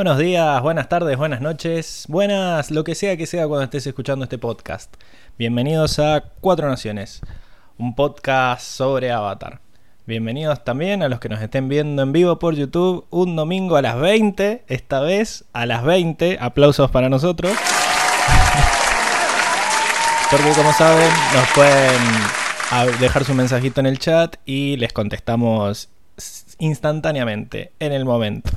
Buenos días, buenas tardes, buenas noches, buenas, lo que sea que sea cuando estés escuchando este podcast. Bienvenidos a Cuatro Naciones, un podcast sobre Avatar. Bienvenidos también a los que nos estén viendo en vivo por YouTube un domingo a las 20, esta vez a las 20, aplausos para nosotros. Porque como saben, nos pueden dejar su mensajito en el chat y les contestamos instantáneamente, en el momento.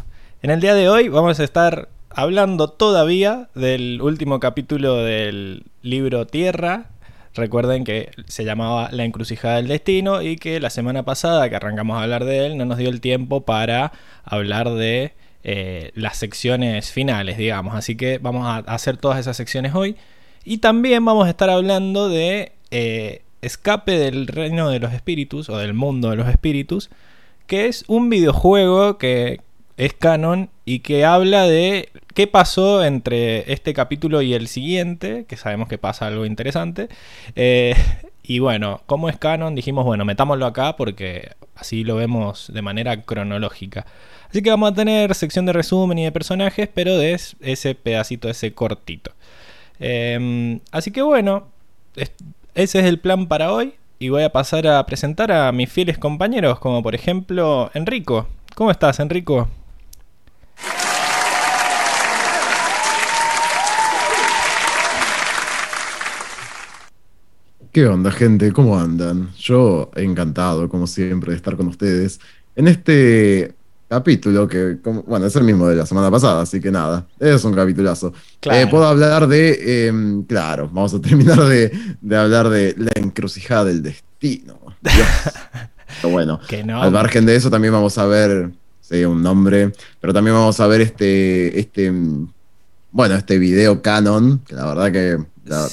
En el día de hoy vamos a estar hablando todavía del último capítulo del libro Tierra. Recuerden que se llamaba La encrucijada del destino y que la semana pasada que arrancamos a hablar de él no nos dio el tiempo para hablar de eh, las secciones finales, digamos. Así que vamos a hacer todas esas secciones hoy. Y también vamos a estar hablando de eh, Escape del Reino de los Espíritus o del Mundo de los Espíritus, que es un videojuego que es canon y que habla de qué pasó entre este capítulo y el siguiente, que sabemos que pasa algo interesante. Eh, y bueno, como es canon, dijimos, bueno, metámoslo acá porque así lo vemos de manera cronológica. Así que vamos a tener sección de resumen y de personajes, pero de ese pedacito, ese cortito. Em, así que bueno, ese es el plan para hoy. Y voy a pasar a presentar a mis fieles compañeros, como por ejemplo Enrico. ¿Cómo estás, Enrico? ¿Qué onda, gente? ¿Cómo andan? Yo encantado, como siempre, de estar con ustedes en este capítulo que, bueno, es el mismo de la semana pasada, así que nada, es un capitulazo. Eh, puedo hablar de, em, claro, vamos a terminar de, hablar de la encrucijada del destino. Pero bueno, al margen de eso también vamos a ver, sí, un nombre, pero también vamos a ver este, este, bueno, este video canon, que la verdad que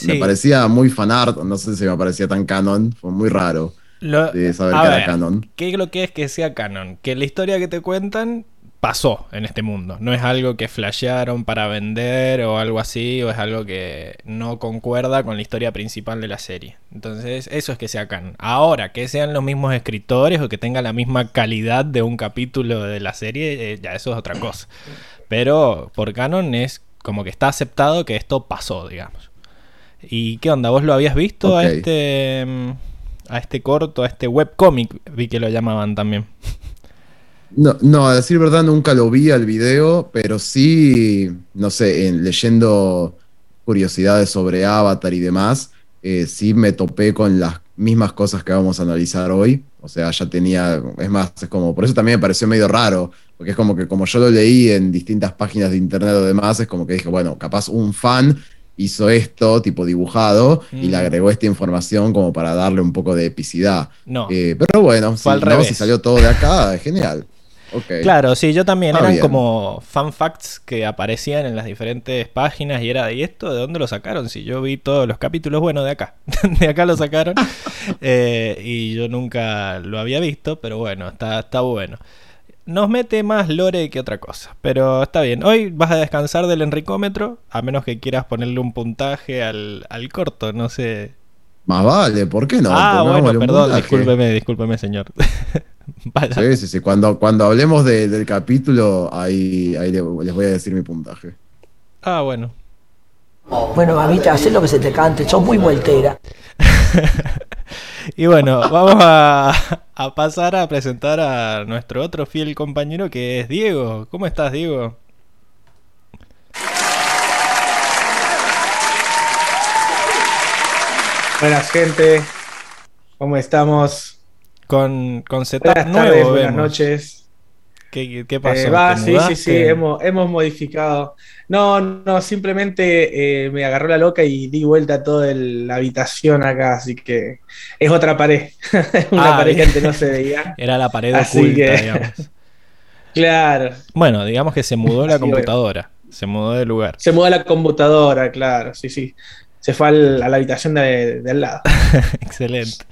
me parecía muy fanart, no sé si me parecía tan canon, fue muy raro de saber que era canon. ¿Qué es lo que es que sea canon? Que la historia que te cuentan pasó en este mundo. No es algo que flashearon para vender o algo así, o es algo que no concuerda con la historia principal de la serie. Entonces, eso es que sea canon. Ahora, que sean los mismos escritores o que tenga la misma calidad de un capítulo de la serie, eh, ya eso es otra cosa. Pero por canon es como que está aceptado que esto pasó, digamos. ¿Y qué onda? ¿Vos lo habías visto a este mm, a este corto, a este webcomic? Vi que lo llamaban también. No, no, a decir verdad nunca lo vi al video, pero sí, no sé, en, leyendo curiosidades sobre Avatar y demás, eh, sí me topé con las mismas cosas que vamos a analizar hoy. O sea, ya tenía, es más, es como, por eso también me pareció medio raro, porque es como que como yo lo leí en distintas páginas de internet o demás, es como que dije, bueno, capaz un fan hizo esto, tipo dibujado, y le mm. agregó esta información como para darle un poco de epicidad. No. Eh, pero bueno, si, salió todo de acá, es genial. Claro, sí, yo también. eran como fan facts que aparecían en las diferentes páginas y era, de esto de dónde lo sacaron? Si yo vi todos los capítulos, bueno, de acá. de acá lo sacaron. Eh, y yo nunca lo había visto, pero bueno, está, está bueno nos mete más lore que otra cosa. Pero está bien. Hoy vas a descansar del enricómetro, a menos que quieras ponerle un puntaje al, corto, no sé. Más vale, ¿por qué no? Ah, bueno, perdón, discúlpeme, discúlpeme, señor. Sí, sí, sí. Cuando, cuando hablemos del capítulo, ahí, ahí les voy a decir mi puntaje. Ah, bueno. Bueno, mamita, haz lo que se te cante, sos muy vueltera. y bueno, vamos a, pasar a presentar a nuestro otro fiel compañero que es Diego. ¿Cómo estás, Diego? Buenas, gente. ¿Cómo estamos? Con, con setup nuevo. buenas noches. ¿Qué, qué pasó? Eh, va, sí, sí, sí, hemos, hemos modificado. No, no, simplemente eh, me agarró la loca y di vuelta a toda la habitación acá, así que es otra pared. Una ah, pared que antes no se veía. Era la pared oculta, digamos. Claro. Bueno, digamos que se mudó la computadora. Se mudó de lugar. Se mudó la computadora, claro, sí, sí. Se fue a la habitación de, de al lado. Excelente.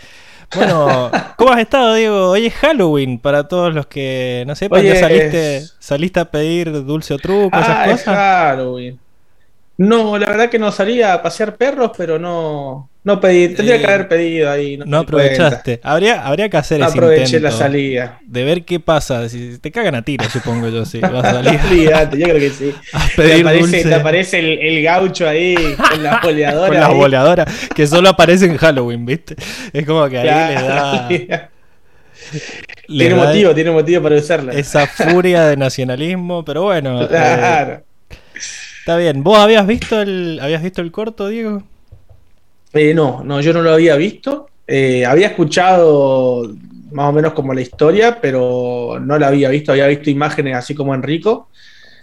Bueno, ¿cómo has estado, Diego? Hoy es Halloween para todos los que no sepan. ¿Ya saliste, saliste a pedir dulce o truco, esas ah, cosas? Halloween. No, la verdad que no salía a pasear perros, pero no, No pedí, tendría que haber pedido ahí. No, aprovechaste. Habría, habría que hacer no aproveché la salida. De ver qué pasa. Si te cagan a tiro, supongo yo, sí. Vas a salir. yo creo que sí. te, aparece, te aparece, el, gaucho ahí con las boleadoras. con las boleadoras, que solo aparece en Halloween, ¿viste? Es como que ahí le da. tiene motivo, tiene motivo para usarla. Esa furia de nacionalismo, pero bueno. Eh, claro. Está bien. ¿Vos habías visto el, habías visto el corto, Diego? Eh, no, no, yo no lo había visto. Eh, había escuchado más o menos como la historia, pero no la había visto. Había visto imágenes así como Enrico,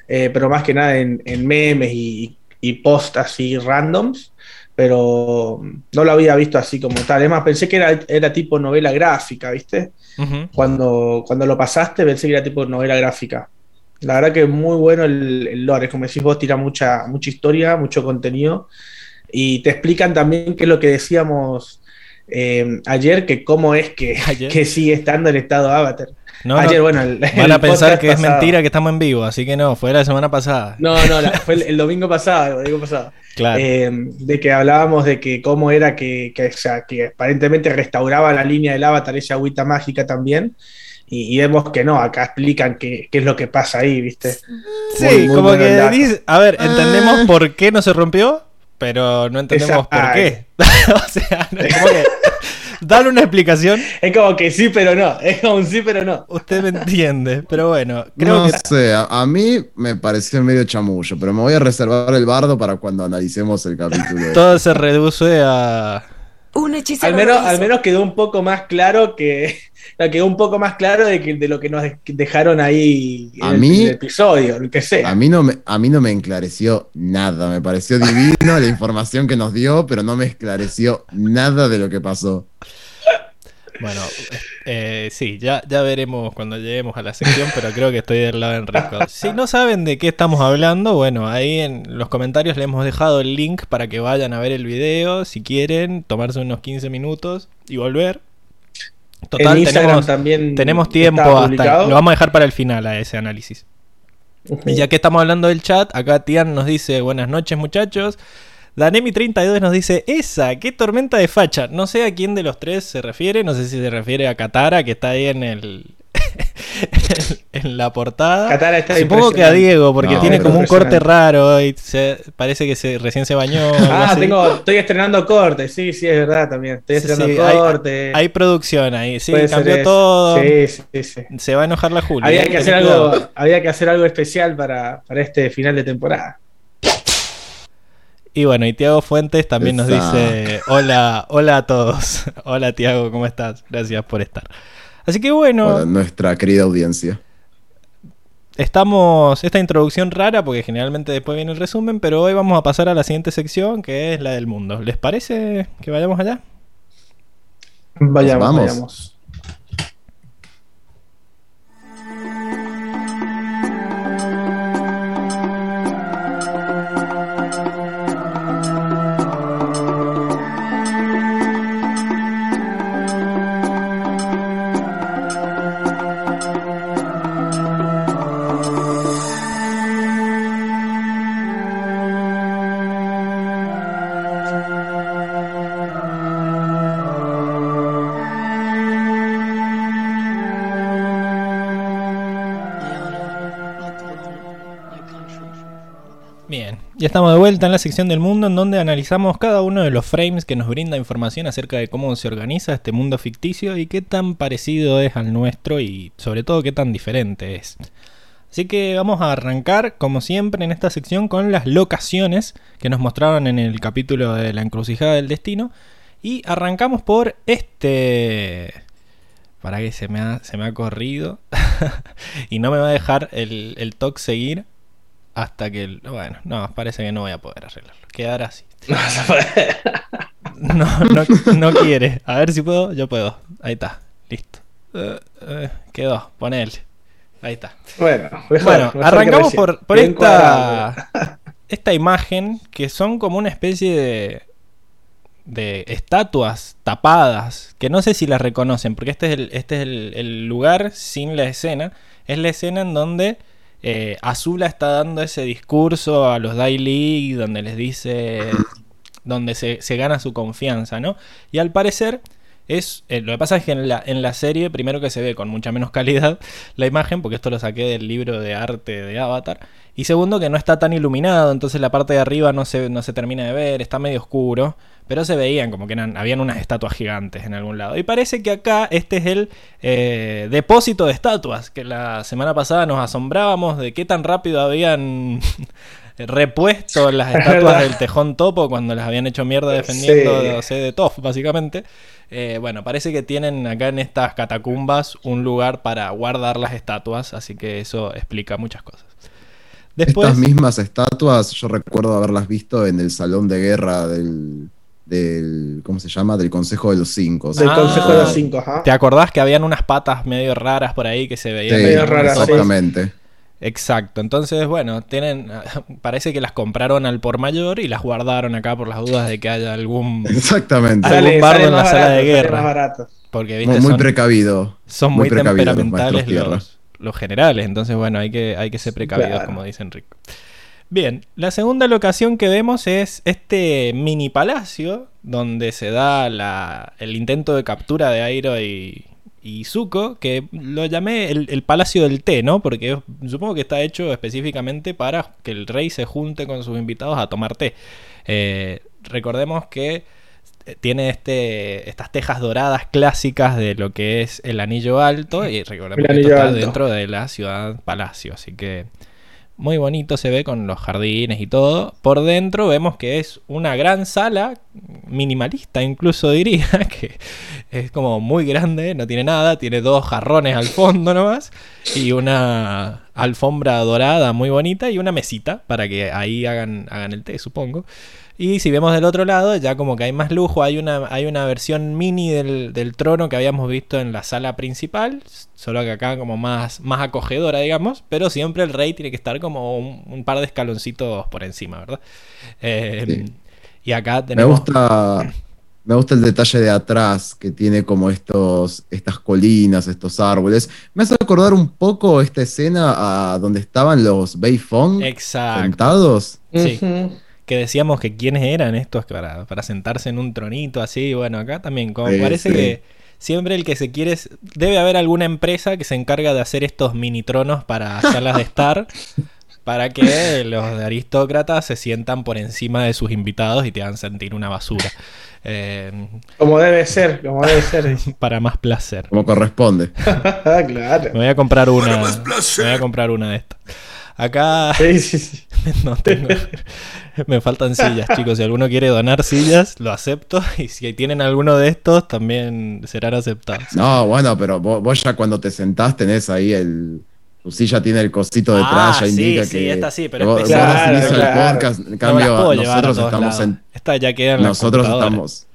eh, pero más que nada en, memes y, y posts así randoms, pero no lo había visto así como tal. Es más, pensé que era, era tipo novela gráfica, ¿viste? cuando, cuando lo pasaste pensé que era tipo novela gráfica. La verdad que es muy bueno el, el lore, como decís vos, tira mucha, mucha historia, mucho contenido y te explican también qué es lo que decíamos eh, ayer, que cómo es que, que, sigue estando el estado Avatar. ayer, bueno, van a pensar que es mentira que estamos en vivo, así que no, fue la semana pasada. No, no, fue el, domingo pasado, el domingo pasado. Claro. Eh, de que hablábamos de que cómo era que, que, que aparentemente restauraba la línea del Avatar, esa agüita mágica también. Y, vemos que no, acá explican qué, qué, es lo que pasa ahí, ¿viste? Sí, como que dice, a ver, ¿entendemos ah. por qué no se rompió? pero no entendemos por qué. o sea, no es como que. Dale una explicación. Es como que sí, pero no. Es como un sí, pero no. Usted me entiende, pero bueno. Creo no sé, a, mí me pareció medio chamullo, pero me voy a reservar el bardo para cuando analicemos el capítulo. Todo se reduce a. Un hechizo. Al menos, al menos quedó un poco más claro que, quedó un poco más claro de, que, de lo que nos dejaron ahí en, el, episodio, lo que sea. A mí, no me, a mí no me enclareció nada, me pareció divino la información que nos dio, pero no me esclareció nada de lo que pasó. Bueno, eh, sí, ya, ya veremos cuando lleguemos a la sección, pero creo que estoy del lado de Enrico. Si no saben de qué estamos hablando, bueno, ahí en los comentarios le hemos dejado el link para que vayan a ver el video, si quieren, tomarse unos 15 minutos y volver. Total, tenemos, también tenemos tiempo hasta. Lo vamos a dejar para el final a ese análisis. Y ya que estamos hablando del chat, acá Tian nos dice: Buenas noches, muchachos. Danemi32 nos dice: Esa, qué tormenta de facha. No sé a quién de los tres se refiere. No sé si se refiere a Katara, que está ahí en el, en la portada. Supongo que a Diego, porque tiene como un corte raro y se, parece que se, recién se bañó. Ah, tengo, estoy estrenando corte, sí, sí, es verdad también. Estoy estrenando corte. Hay, producción ahí, sí, cambió todo. Sí, sí, sí. Se va a enojar la Julia. Había que, hacer algo, había que hacer algo especial para, para este final de temporada. Y bueno, y Tiago Fuentes también nos dice: Hola, hola a todos. hola Tiago, ¿cómo estás? Gracias por estar. Así que bueno. nuestra querida audiencia. Estamos. Esta introducción rara, porque generalmente después viene el resumen, pero hoy vamos a pasar a la siguiente sección, que es la del mundo. ¿Les parece que vayamos allá? Vayamos, vayamos. Ya estamos de vuelta en la sección del mundo en donde analizamos cada uno de los frames que nos brinda información acerca de cómo se organiza este mundo ficticio y qué tan parecido es al nuestro y sobre todo qué tan diferente es. Así que vamos a arrancar como siempre en esta sección con las locaciones que nos mostraron en el capítulo de la encrucijada del destino. Y arrancamos por este... Para que se me ha, se me ha corrido. Y no me va a dejar el, el talk seguir hasta que. Bueno, no, parece que no voy a poder arreglarlo. Quedará así. No, no, no, quiere. A ver si puedo. Yo puedo. Ahí está. Listo. Uh, uh, quedó. Ponele. Ahí está. Bueno, bueno arrancamos por, por esta, esta imagen que son como una especie de, de estatuas tapadas que no sé si las reconocen porque este es el, este es el, el lugar sin la escena. Es la escena en donde eh, Azula está dando ese discurso a los Daily donde les dice donde se, se gana su confianza, ¿no? Y al parecer es, eh, lo que pasa es que en la, en la serie, primero que se ve con mucha menos calidad la imagen, porque esto lo saqué del libro de arte de Avatar, y segundo que no está tan iluminado, entonces la parte de arriba no se, no se termina de ver, está medio oscuro, pero se veían como que eran, habían unas estatuas gigantes en algún lado. Y parece que acá este es el eh, depósito de estatuas, que la semana pasada nos asombrábamos de qué tan rápido habían... repuesto las estatuas del tejón topo cuando las habían hecho mierda defendiendo sí. de Toff, básicamente. Eh, bueno, parece que tienen acá en estas catacumbas un lugar para guardar las estatuas, así que eso explica muchas cosas. Después, Estas mismas estatuas yo recuerdo haberlas visto en el salón de guerra del, del ¿cómo se llama? Del Consejo de los Cinco. Del ah, Consejo de los Cinco, ajá. ¿Te acordás que habían unas patas medio raras por ahí que se veían? Sí, medio raras, exactamente. Exacto, entonces bueno, tienen, parece que las compraron al por mayor y las guardaron acá por las dudas de que haya algún, Exactamente. algún Sale- bardo sale en la sala barato, de guerra. Porque Muy, viste, muy son, precavido. son muy, precavidos los temperamentales los, los generales, entonces bueno, hay que, hay que ser precavidos, Claro. como dice Enrico. Bien, la segunda locación que vemos es este mini palacio donde se da la- el intento de captura de Airo y, y Zuko, que lo llamé el, el Palacio del Té, ¿no? Porque supongo que está hecho específicamente para que el rey se junte con sus invitados a tomar té. Eh, recordemos que eh, tiene este, estas tejas doradas clásicas de lo que es el anillo alto y recordemos El que esto está alto. dentro de la ciudad palacio, así que muy bonito se ve con los jardines y todo. Por dentro vemos que es una gran sala, minimalista incluso diría, que es como muy grande, no tiene nada, tiene dos jarrones al fondo nomás y una alfombra dorada muy bonita y una mesita para que ahí hagan, hagan el té, supongo. Y si vemos del otro lado, ya como que hay más lujo, hay una, hay una versión mini del, del trono que habíamos visto en la sala principal, solo que acá como más, más acogedora, digamos, pero siempre el rey tiene que estar como un, un par de escaloncitos por encima, ¿verdad? Eh, Sí. Y acá Me tenemos... gusta, me gusta el detalle de atrás que tiene como estos, estas colinas, estos árboles. Me hace acordar un poco esta escena a donde estaban los Beifong Exacto. sentados. Sí. Que decíamos que quiénes eran estos para, para sentarse en un tronito así. Bueno, acá también, como Sí, parece sí. que siempre el que se quiere. es- Debe haber alguna empresa que se encarga de hacer estos mini tronos para salas de estar. Para que los de aristócratas se sientan por encima de sus invitados y te hagan sentir una basura. Eh, Como debe ser, como debe ser. para más placer. Como corresponde. claro. Me voy a comprar una. Me voy a comprar una de estas. Acá. Sí, sí, sí. No tengo. Me faltan sillas, chicos. Si alguno quiere donar sillas, lo acepto. Y si tienen alguno de estos, también serán aceptados. No, bueno, pero vos, vos ya cuando te sentás tenés ahí el. Tu silla tiene el cosito detrás, Ah, ya sí, indica sí, que. esta sí, pero vos, vos definís el Claro, podcast. En No cambio, a nosotros estamos en, Esta ya queda en la nosotros estamos.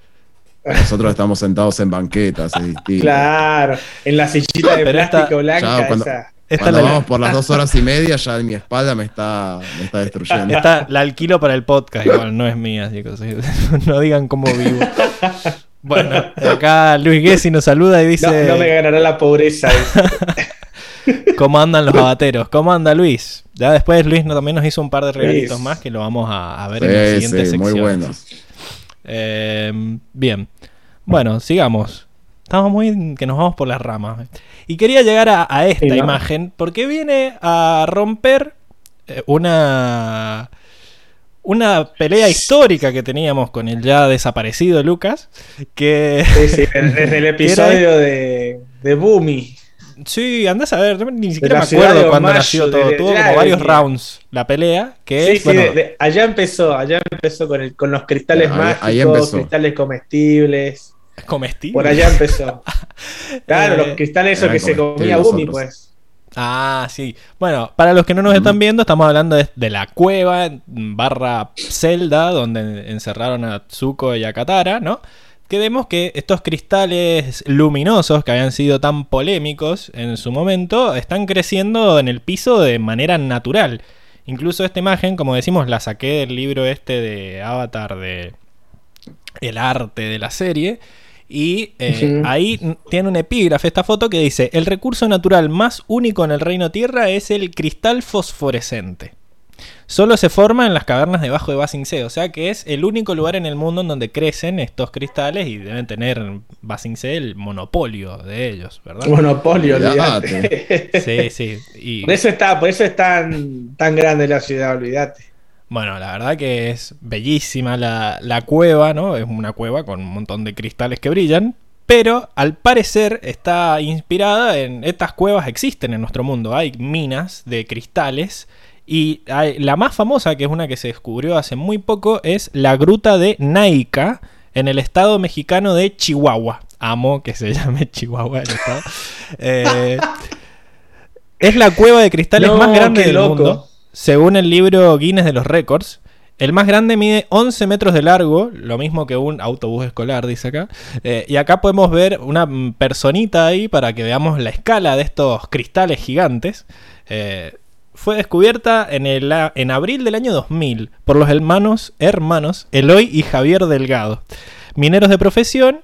Nosotros estamos sentados en banquetas, es distinto. Claro. En la sillita de Pero esta- plástico blanca, Ya, cuando- esa. Esta Cuando la, vamos por las dos horas y media, ya en mi espalda me está, me está destruyendo. esta la alquilo para el podcast, igual no es mía, chicos. No digan cómo vivo. Bueno, acá Luis Gessi nos saluda y dice: No, no me ganará la pobreza. ¿Cómo andan los abateros? ¿Cómo anda Luis? Ya después Luis no- también nos hizo un par de regalitos Luis. más que lo vamos a, a ver en la siguiente sí, sección. muy buenos. Eh, bien. Bueno, sigamos. Estamos muy que nos vamos por las ramas. Y quería llegar a, a esta Sí, ¿no? imagen porque viene a romper eh, una una pelea histórica que teníamos con el ya desaparecido Lucas, que Sí, sí, desde el episodio de, de Boomy. sí, andás a ver, ni siquiera me acuerdo cuándo nació todo, de- tuvo como varios de- rounds la pelea, que Sí, es sí, bueno, de- de- allá empezó, allá empezó con, el, con los cristales Ahí- mágicos, ahí empezó. cristales comestibles. Comestible. Por allá empezó. Claro, Eh, los cristales esos que se comía otros. pues. Ah, sí. Bueno, para los que no nos están viendo, estamos hablando de, de la cueva barra celda donde encerraron a Tsuko y a Katara, ¿no? Que vemos que estos cristales luminosos que habían sido tan polémicos en su momento están creciendo en el piso de manera natural. Incluso esta imagen, como decimos, la saqué del libro este de Avatar de El arte de la serie. Y eh, ahí tiene un epígrafe esta foto que dice, el recurso natural más único en el reino tierra es el cristal fosforescente. solo se forma en las cavernas debajo de Basing C. O sea que es el único lugar en el mundo en donde crecen estos cristales y deben tener Basing C el monopolio de ellos, ¿verdad? Monopolio, Olvídate. Sí, sí. Y, Por eso está, por eso es tan, tan grande la ciudad, olvídate. Bueno, la verdad que es bellísima la, la cueva, ¿no? Es una cueva con un montón de cristales que brillan. Pero al parecer está inspirada en. Estas cuevas existen en nuestro mundo. Hay minas de cristales. Y hay- la más famosa, que es una que se descubrió hace muy poco, es la gruta de Naica en el estado mexicano de Chihuahua. Amo que se llame Chihuahua el estado. Eh, es la cueva de cristales No, más grande del loco. mundo. Según el libro Guinness de los Récords. El más grande mide 11 metros de largo, lo mismo que un autobús escolar, dice acá. Eh, y acá podemos ver una personita ahí para que veamos la escala de estos cristales gigantes. Eh, fue descubierta en abril del año 2000 por los hermanos, hermanos Eloy y Javier Delgado. Mineros de profesión,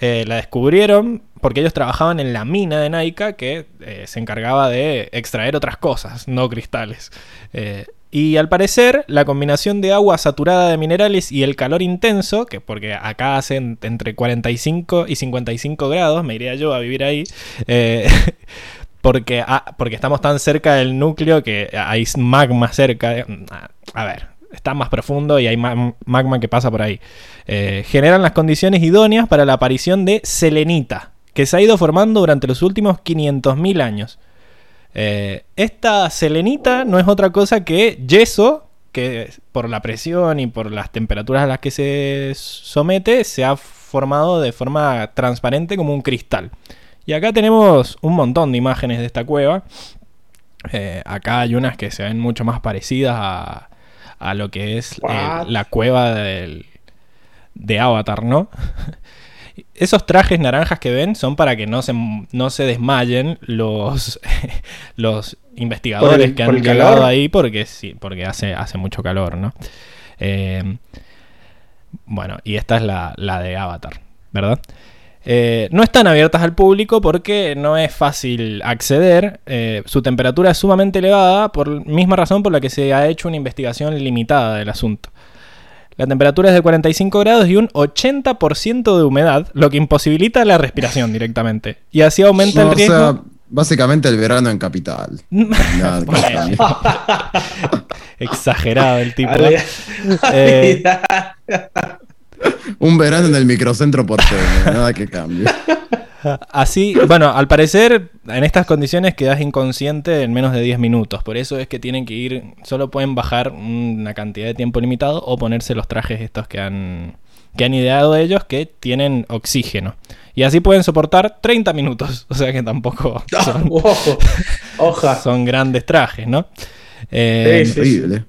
eh, la descubrieron porque ellos trabajaban en la mina de Naica que eh, se encargaba de extraer otras cosas, no cristales. Eh, y al parecer, la combinación de agua saturada de minerales y el calor intenso, que porque acá hacen entre 45 y 55 grados, me iría yo a vivir ahí, eh, porque, ah, porque estamos tan cerca del núcleo que hay magma cerca. A ver, está más profundo y hay ma- magma que pasa por ahí. Generan las condiciones idóneas para la aparición de selenita, que se ha ido formando durante los últimos 500.000 años. Eh, esta selenita no es otra cosa que yeso, que por la presión y por las temperaturas a las que se somete, se ha formado de forma transparente como un cristal. Y acá tenemos un montón de imágenes de esta cueva. Eh, acá hay unas que se ven mucho más parecidas a, a lo que es eh, la cueva del, de Avatar, ¿no? Esos trajes naranjas que ven son para que no se, no se desmayen los, los investigadores ¿Por el- que han llegado ahí porque sí, porque hace, hace mucho calor, ¿no? Eh, bueno, y esta es la, la de Avatar, ¿verdad? Eh, no están abiertas al público porque no es fácil acceder. eh, su temperatura es sumamente elevada, por misma razón por la que se ha hecho una investigación limitada del asunto. La temperatura es de 45 grados y un 80% de humedad, lo que imposibilita la respiración directamente. Y así aumenta No, el o riesgo. sea, básicamente el verano en capital. Nada. Exagerado el tipo. Eh, Un verano en el microcentro porteño, nada que cambie. Así, bueno, al parecer en estas condiciones quedas inconsciente en menos de 10 minutos. Por eso es que tienen que ir, solo pueden bajar una cantidad de tiempo limitado o ponerse los trajes estos que han, que han ideado ellos que tienen oxígeno. Y así pueden soportar 30 minutos. O sea que tampoco son, Ojo, hoja. son grandes trajes, ¿no? Eh, Sí, sí. Increíble.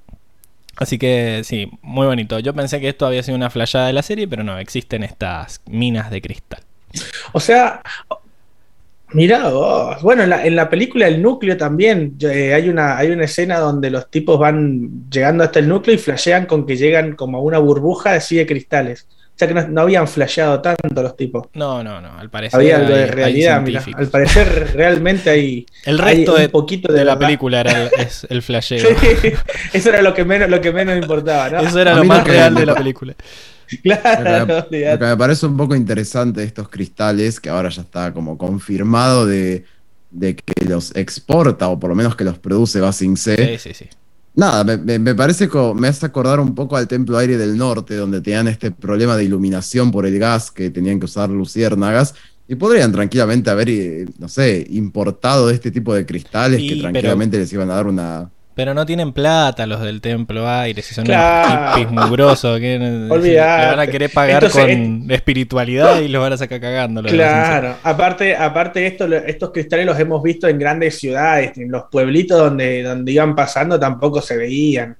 Así que sí, muy bonito. Yo pensé que esto había sido una flayada de la serie, pero no, existen estas minas de cristal. O sea, mira vos. Bueno, en la, en la película El Núcleo también eh, hay, una, hay una escena donde los tipos van llegando hasta el núcleo y flashean con que llegan como a una burbuja así de cristales. O sea que no, no habían flasheado tanto los tipos. No, no, no, al parecer Había algo de realidad, mira. Al parecer realmente hay, El hay resto un de, poquito de de, la verdad. película era el, es el flasheo. Sí, eso era lo que menos, lo que menos importaba, ¿no? Eso era lo más real de la película. Claro, Lo que, olvidate. lo que me parece un poco interesante estos cristales, que ahora ya está como confirmado de, de que los exporta, o por lo menos que los produce Basing C. Sí, sí, sí. Nada, me, parece me hace acordar un poco al Templo Aire del Norte, donde tenían este problema de iluminación por el gas, que tenían que usar luciérnagas, y podrían tranquilamente haber, eh, no sé, importado este tipo de cristales Sí, que pero- tranquilamente les iban a dar una... Pero no tienen plata los del Templo Aire, si son Claro. unos hippies mugrosos que le van a querer pagar Entonces, con espiritualidad y los van a sacar cagando. Claro, aparte, aparte esto, estos cristales los hemos visto en grandes ciudades, en los pueblitos donde, donde iban pasando tampoco se veían.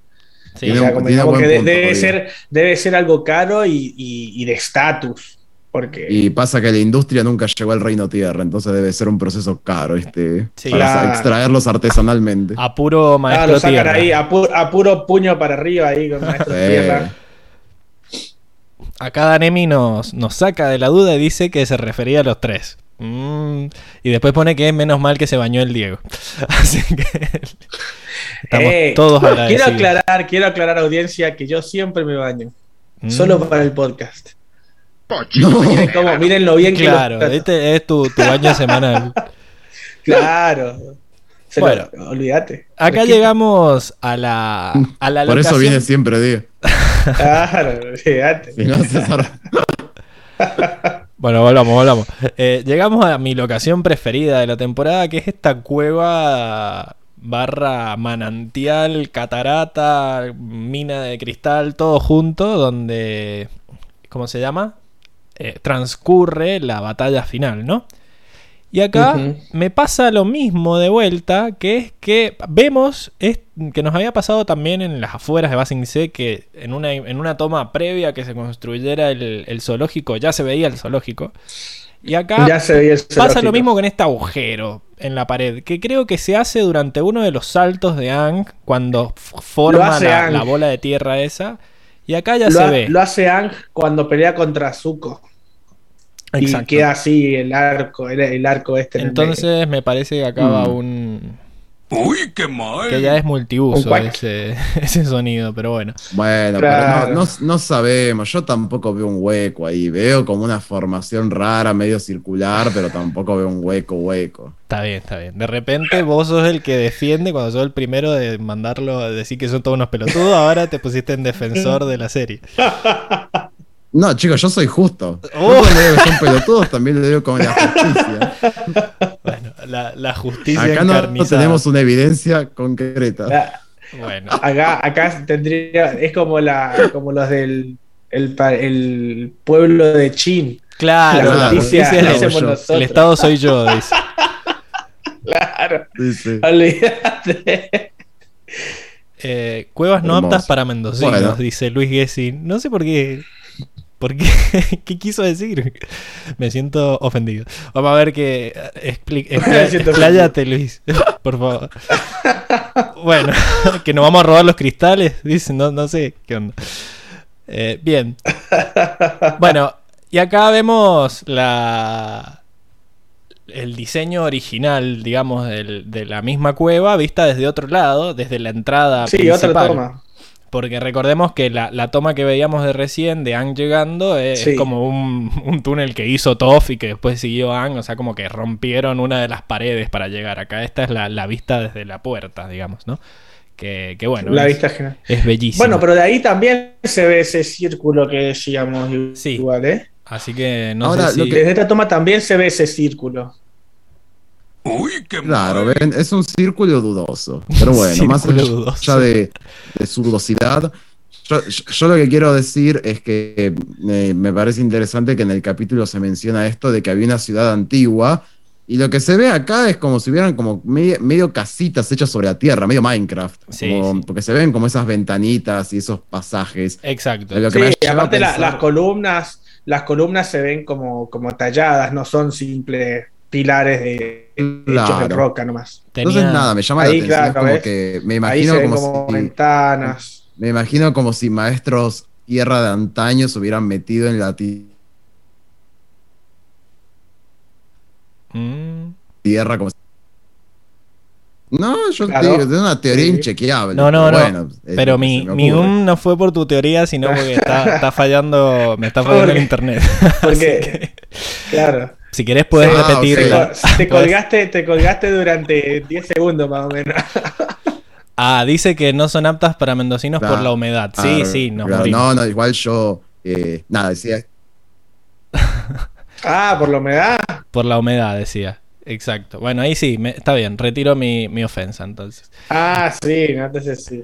Sí, O sea, un- como buen que punto, debe, ser, debe ser algo caro y, y- y de estatus. Porque Y pasa que la industria nunca llegó al reino tierra, entonces debe ser un proceso caro este, Sí. para extraerlos artesanalmente. a puro ah, maestro lo sacan tierra. ahí a, pu- a puro puño para arriba ahí con maestro Sí. tierra. Acá Danemi nos, nos saca de la duda y dice que se refería a los tres. Mm, y después pone que es menos mal que se bañó el Diego. Así que estamos Eh, todos quiero agradecidos. aclarar, quiero aclarar audiencia que yo siempre me baño. Mm. Solo para el podcast. No. Miren, cómo, miren lo bien que Claro, lo este es tu, tu baño semanal. Claro. Se lo- Bueno. olvídate. Acá llegamos a la, a la Por eso locación- viene siempre, Diego. Claro, olvídate. Si no, César. Bueno, volvamos, volvamos. Eh, llegamos a mi locación preferida de la temporada, que es esta cueva barra manantial, catarata, mina de cristal, todo junto, donde, ¿cómo se llama? Eh, transcurre la batalla final, ¿no? Y acá me pasa lo mismo de vuelta, que es que vemos es- que nos había pasado también en las afueras de Basing C, que en una, en una toma previa que se construyera el, el zoológico, ya se veía el zoológico. Y acá Ya se veía el pasa zoológico. lo mismo con este agujero en la pared, que creo que se hace durante uno de los saltos de Ang, cuando forma la bola de tierra esa. Y acá ya Lo, se ha- ve. lo hace Ang cuando pelea contra Zuko. Exacto. Y queda así el arco, el, el arco este. en el medio. Entonces me parece que acaba Mm. un... Uy, qué mal. Que ya es multiuso ese, ese sonido, pero bueno. Bueno, Claro. pero no, no, no sabemos. Yo tampoco veo un hueco ahí. Veo como una formación rara, medio circular, pero tampoco veo un hueco, hueco. Está bien, está bien. De repente vos sos el que defiende cuando sos el primero de mandarlo a decir que son todos unos pelotudos, ahora te pusiste en defensor de la serie. No, chicos, yo soy justo. Oh. Yo le digo que son pelotudos, también le digo con la justicia. La, la justicia Acá no, encarnizada. tenemos una evidencia concreta. Bueno, Acá, acá tendría. Es como la como los del el, pueblo de Chin. claro, la justicia es nosotros. el Estado soy yo, dice. Claro. Sí, sí. Olvídate. Eh, cuevas no aptas para mendocinos, Bueno. dice Luis Gessi. No sé por qué. ¿Por qué? ¿Qué quiso decir? Me siento ofendido. Vamos a ver que. Siento expláyate, Luis. Por favor. Bueno, que nos vamos a robar los cristales. Dice, no, no sé qué onda. Eh, bien. Bueno, y acá vemos la. El diseño original, digamos, del- de la misma cueva, vista desde otro lado, desde la entrada Sí, principal. otra toma. Porque recordemos que la, la toma que veíamos de recién de Ang llegando es, Sí. como un, un túnel que hizo Toph y que después siguió Ang, o sea, como que rompieron una de las paredes para llegar acá. Esta es la, la vista desde la puerta, digamos, ¿no? Que, que bueno, la es, vista general. es bellísimo. Bueno, pero de ahí también se ve ese círculo que decíamos Sí. igual, ¿eh? Así que no Ahora, sé lo si... que- Desde esta toma también se ve ese círculo. Uy, qué Claro, mal. ven, es un círculo dudoso. Pero bueno, más allá dudoso. de, de su dudosidad, yo, yo- yo lo que quiero decir es que eh, me parece interesante que en el capítulo se menciona esto de que había una ciudad antigua y lo que se ve acá es como si hubieran como medio, medio casitas hechas sobre la tierra, medio Minecraft. Sí, como- sí. Porque se ven como esas ventanitas y esos pasajes. Exacto. Lo que Sí, me y aparte la- pensar- las columnas, las columnas se ven como, como talladas, no son simples pilares de, hechos Claro. roca nomás. Entonces Tenía- nada, me llama Ahí, la atención. claro, como que me Ahí imagino ven como, como si... ventanas. Me imagino como si maestros tierra de antaño se hubieran metido en la ti- Mm. tierra como si- No, yo Claro. te digo, es una teoría Sí. inchequeable. No, no, no. Bueno, Pero mi, mi um no fue por tu teoría, sino porque está, está fallando, me está fallando el internet. Porque, que, claro. Si querés puedes. Ah, repetirla. Te colgaste, te colgaste durante 10 segundos más o menos. Ah, dice que no son aptas para mendocinos por Claro, la humedad. Sí, Claro, sí, nos claro. morimos. No, no, igual yo. eh, nada, decía. Ah, por la humedad. Por la humedad, decía. Exacto. Bueno, ahí sí, me- está bien, retiro mi, mi ofensa entonces. Ah, sí, entonces sí.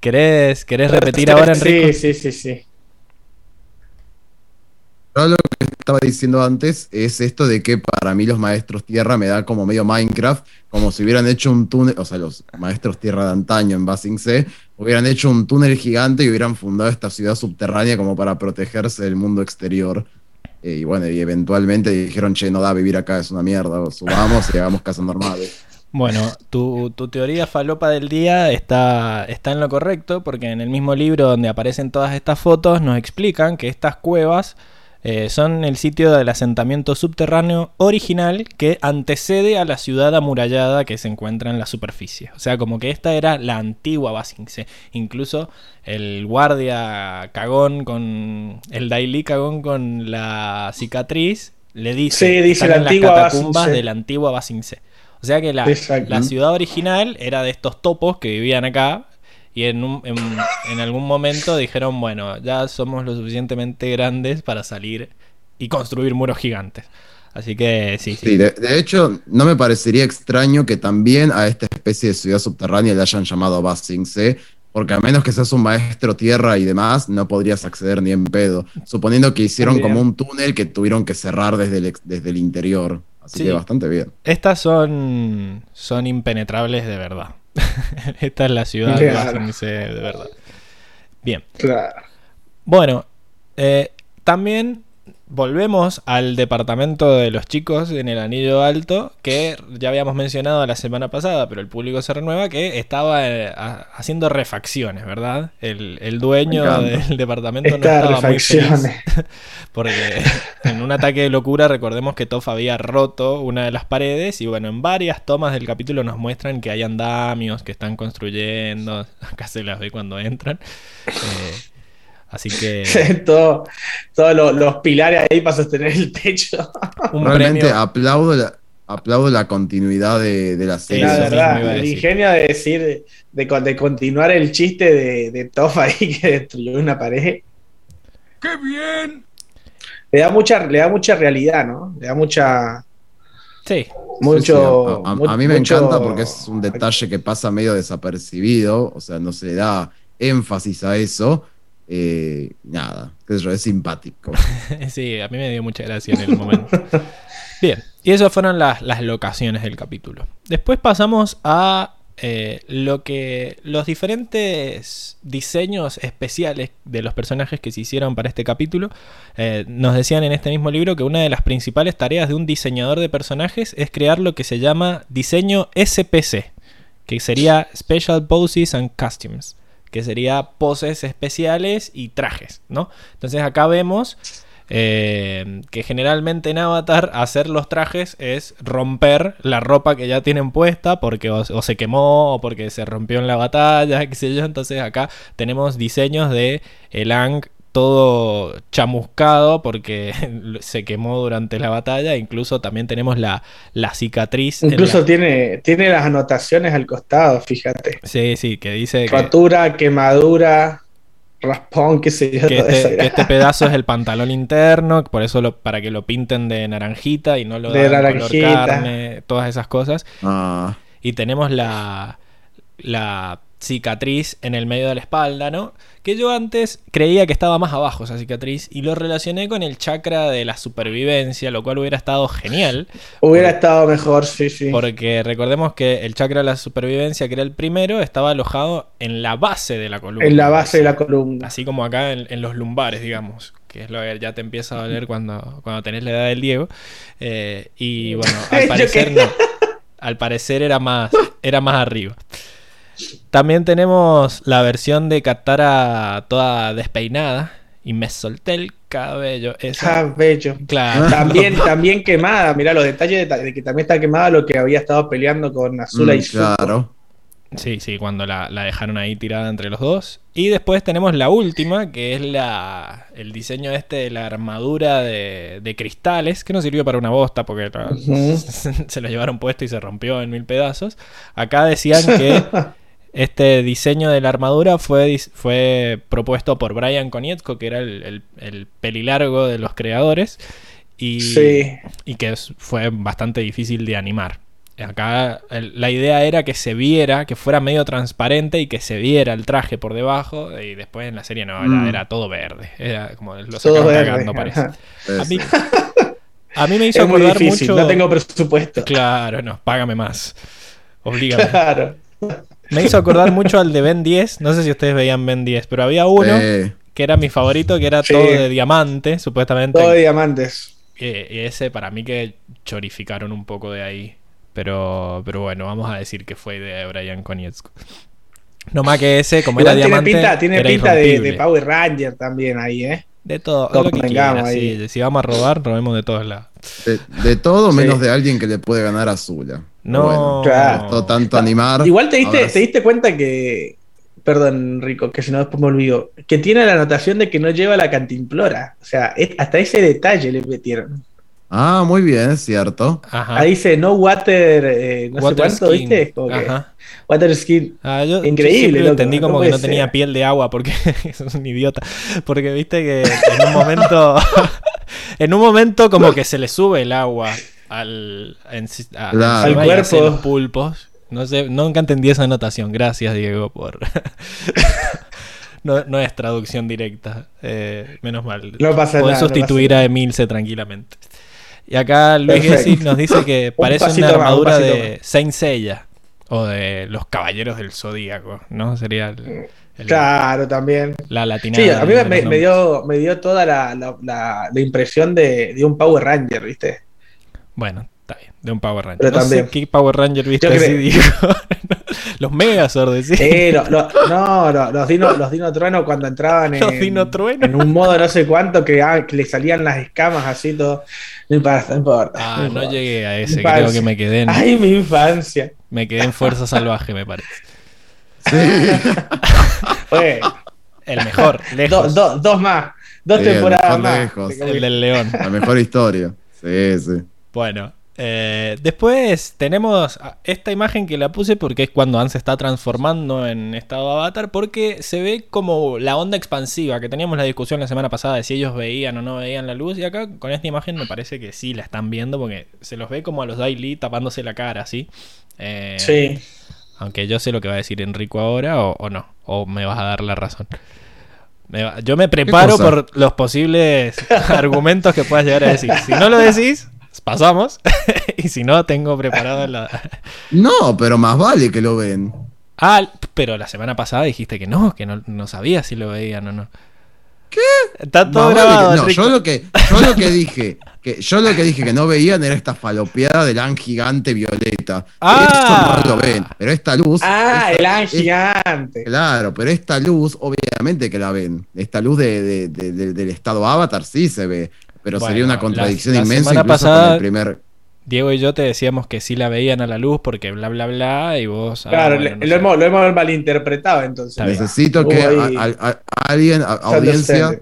¿Querés, querés repetir ahora, Enrico? Sí, sí, sí, sí. Yo lo que estaba diciendo antes es esto de que para mí los maestros tierra me da como medio Minecraft, como si hubieran hecho un túnel, o sea, los maestros tierra de antaño en Basing C, hubieran hecho un túnel gigante y hubieran fundado esta ciudad subterránea como para protegerse del mundo exterior. Eh, y bueno, y eventualmente dijeron, che, no da vivir acá, es una mierda, subamos y hagamos casas normales. Bueno, tu, tu teoría falopa del día está, está en lo correcto, porque en el mismo libro donde aparecen todas estas fotos nos explican que estas cuevas Eh, son el sitio del asentamiento subterráneo original que antecede a la ciudad amurallada que se encuentra en la superficie. O sea, como que esta era la antigua Basingse. Incluso el guardia cagón con. El Daily cagón con la cicatriz le dice, Sí, dice "Están la en las antigua catacumbas Basingse". de la antigua Basingse. O sea que la ciudad original era de estos topos que vivían acá. Y en, un- en, en algún momento dijeron, bueno, ya somos lo suficientemente grandes para salir y construir muros gigantes. Así que sí, sí. Sí, de, de hecho, no me parecería extraño que también a esta especie de ciudad subterránea le hayan llamado Basingse, porque a menos que seas un maestro tierra y demás, no podrías acceder ni en pedo. Suponiendo que hicieron como un túnel que tuvieron que cerrar desde el, desde el interior. Así Sí. que bastante bien. Estas son, son impenetrables de verdad. Esta es la ciudad Claro. Basingse de verdad. Bien. Claro. Bueno, eh, también volvemos al departamento de los chicos en el Anillo Alto, que ya habíamos mencionado la semana pasada, pero el público se renueva, que estaba eh, ha- haciendo refacciones, ¿verdad? El, el dueño del departamento no estaba muy feliz. refacciones. Porque en un ataque de locura recordemos que Toff había roto una de las paredes y bueno, en varias tomas del capítulo nos muestran que hay andamios que están construyendo. Acá se las ve cuando entran. Eh, así que Todo- todos los, los pilares ahí para sostener el techo. un Realmente premio. aplaudo la, aplaudo la continuidad de, de la Sí, serie. la verdad, el ingenio de decir, de, de continuar el chiste de, de Toff ahí que destruyó una pared, ¡Qué bien! le da mucha, le da mucha realidad, ¿no? Le da mucha, Sí, mucho. Sí, sí, a, a- mu- a mí me mucho- encanta porque es un detalle que pasa medio desapercibido, o sea, no se le da énfasis a eso. Eh, nada, es simpático. sí, a mí me dio mucha gracia en el momento. Bien, y esas fueron las, las locaciones del capítulo. Después pasamos a eh, lo que los diferentes diseños especiales de los personajes que se hicieron para este capítulo eh, nos decían en este mismo libro que una de las principales tareas de un diseñador de personajes es crear lo que se llama diseño SPC, que sería Special Poses and Costumes, que sería poses especiales y trajes, ¿no? Entonces acá vemos eh, que generalmente en Avatar hacer los trajes es romper la ropa que ya tienen puesta porque o, se quemó o porque se rompió en la batalla, qué sé. Entonces acá tenemos diseños de el Aang todo chamuscado porque se quemó durante la batalla. Incluso también tenemos la, la cicatriz. Incluso la- tiene, tiene las anotaciones al costado, fíjate. Sí, sí, que dice que, Rotura, quemadura, raspón, qué sé yo. que todo este, que este pedazo es el pantalón interno, por eso lo, para que lo pinten de naranjita y no lo De hagan color naranjita. carne, todas esas cosas. Ah, Y tenemos la, la cicatriz en el medio de la espalda, ¿no? Que yo antes creía que estaba más abajo esa cicatriz y lo relacioné con el chakra de la supervivencia, lo cual hubiera estado genial. Hubiera estado mejor, sí, sí. Porque recordemos que el chakra de la supervivencia, que era el primero, estaba alojado en la base de la columna. En la base de la columna. Así como acá en, en los lumbares, digamos, que es lo que ya te empieza a doler cuando, cuando tenés la edad del Diego. Eh, y bueno, al parecer no. Al parecer era más, era más arriba. También tenemos la versión de Katara toda despeinada. Y me solté el cabello. Esa- Ah, bello. Claro. También, también quemada, mirá los detalles de, de que también está quemada lo que había estado peleando con Azula mm, y Zuko. claro. Sí, sí, cuando la, la dejaron ahí tirada entre los dos. Y después tenemos la última, que es la el diseño este de la armadura de, de cristales, que no sirvió para una bosta porque Ujú. se lo llevaron puesto y se rompió en mil pedazos. Acá decían que este diseño de la armadura fue, fue propuesto por Brian Konietzko, que era el, el, el pelilargo de los creadores, y, Sí. y que fue bastante difícil de animar. Acá el- la idea era que se viera, que fuera medio transparente y que se viera el traje por debajo. Y después en la serie no, era, Mm. era todo verde. Era como lo Todo sacaron verde. cagando, parece. A mí, Ese. a mí me hizo Es muy acordar difícil, mucho. no tengo presupuesto. Claro, no, págame más. Oblígame. Claro. Me hizo acordar mucho al de Ben 10. No sé si ustedes veían Ben 10, pero había uno Eh, que era mi favorito, que era Sí. todo de diamante, supuestamente. Todo de diamantes. Y, y ese para mí que chorificaron un poco de ahí. Pero, pero bueno, vamos a decir que fue de Brian Konietzko. No más que ese, como Igual era tiene diamante, pinta, tiene era pinta de, de Power Ranger también ahí, ¿eh? De todo, Todo lo que ahí. sí. Si vamos a robar, robemos de todos lados. De, de todo Sí. menos de alguien que le puede ganar a Zula. No. Bueno, Claro. tanto animar. Igual te diste, te diste cuenta que. Perdón, Rico, que si no después me olvido. Que tiene la anotación de que no lleva la cantimplora. O sea, es- hasta ese detalle le metieron. Ah, muy bien, es cierto. Ajá. Ahí dice no water, eh, no Water sé cuánto, skin. ¿viste? Como que, Ajá. water skin. Ah, yo, Increíble, loco, entendí no como que no tenía piel de agua porque es un idiota. Porque viste que en un momento, en un momento como que se le sube el agua al, en- a- Claro. encima Al cuerpo. los pulpos. No sé, nunca entendí esa anotación. Gracias, Diego, por. no, no es traducción directa. eh, menos mal. No pasa Podés nada, no sustituir pasa a Emilce tranquilamente. Y acá Luis Perfecto. Gessi nos dice que parece una más, un armadura de Saint Seiya o de los Caballeros del Zodíaco, ¿no? Sería el- el- Claro, también. la latinada. Sí, a mí me, dio, me dio toda la, la- la- la impresión de, de un Power Ranger, ¿viste? Bueno, está bien, de un Power Ranger. Pero no también. sé qué Power Ranger viste Yo así, creo- digo. los Megazord, sí. Eh, lo- lo- no, no, los Dino, los Dino Trueno cuando entraban en, Los Dino Trueno. en un modo no sé cuánto que, ah, que le salían las escamas así todo. No importa, no importa. Ah, no llegué a ese, Infancia. creo que me quedé en, Ay, mi infancia. me quedé en Fuerza Salvaje, me parece. Sí. Oye, El mejor, lejos. do- dos más, dos Sí, temporadas más. lejos. el del león. La mejor historia. Sí, sí. Bueno, eh, después tenemos esta imagen que la puse porque es cuando Anne se está transformando en estado avatar, porque se ve como la onda expansiva, que teníamos la discusión la semana pasada de si ellos veían o no veían la luz, y acá con esta imagen me parece que sí la están viendo, porque se los ve como a los Daily tapándose la cara, ¿sí? Eh, Sí. Aunque yo sé lo que va a decir Enrico ahora o, o no, o me vas a dar la razón. Me va- yo me preparo por los posibles argumentos que puedas llegar a decir. Si no lo decís, pasamos. y si no, tengo preparado la... No, pero más vale que lo ven. Ah, pero la semana pasada dijiste que no, que no, no sabías si lo veían o no. ¿Qué? Está todo Más vale grabado, que- no, yo lo que, yo lo que dije, que yo lo que dije que no veían era esta falopeada del an gigante violeta. Ah. Eso no lo ven, pero esta luz. Ah, esta- el An es- gigante. Claro, pero esta luz, obviamente que la ven. Esta luz de, de- de- de- del estado avatar sí se ve. Pero Bueno, sería una la- contradicción la inmensa semana incluso pasada- con el primer. Diego y yo te decíamos que sí la veían a la luz porque bla, bla, bla, y vos... ah, Claro, bueno, le- no lo, hemos, lo hemos malinterpretado entonces. Necesito que a- a- a- alguien, a- audiencia,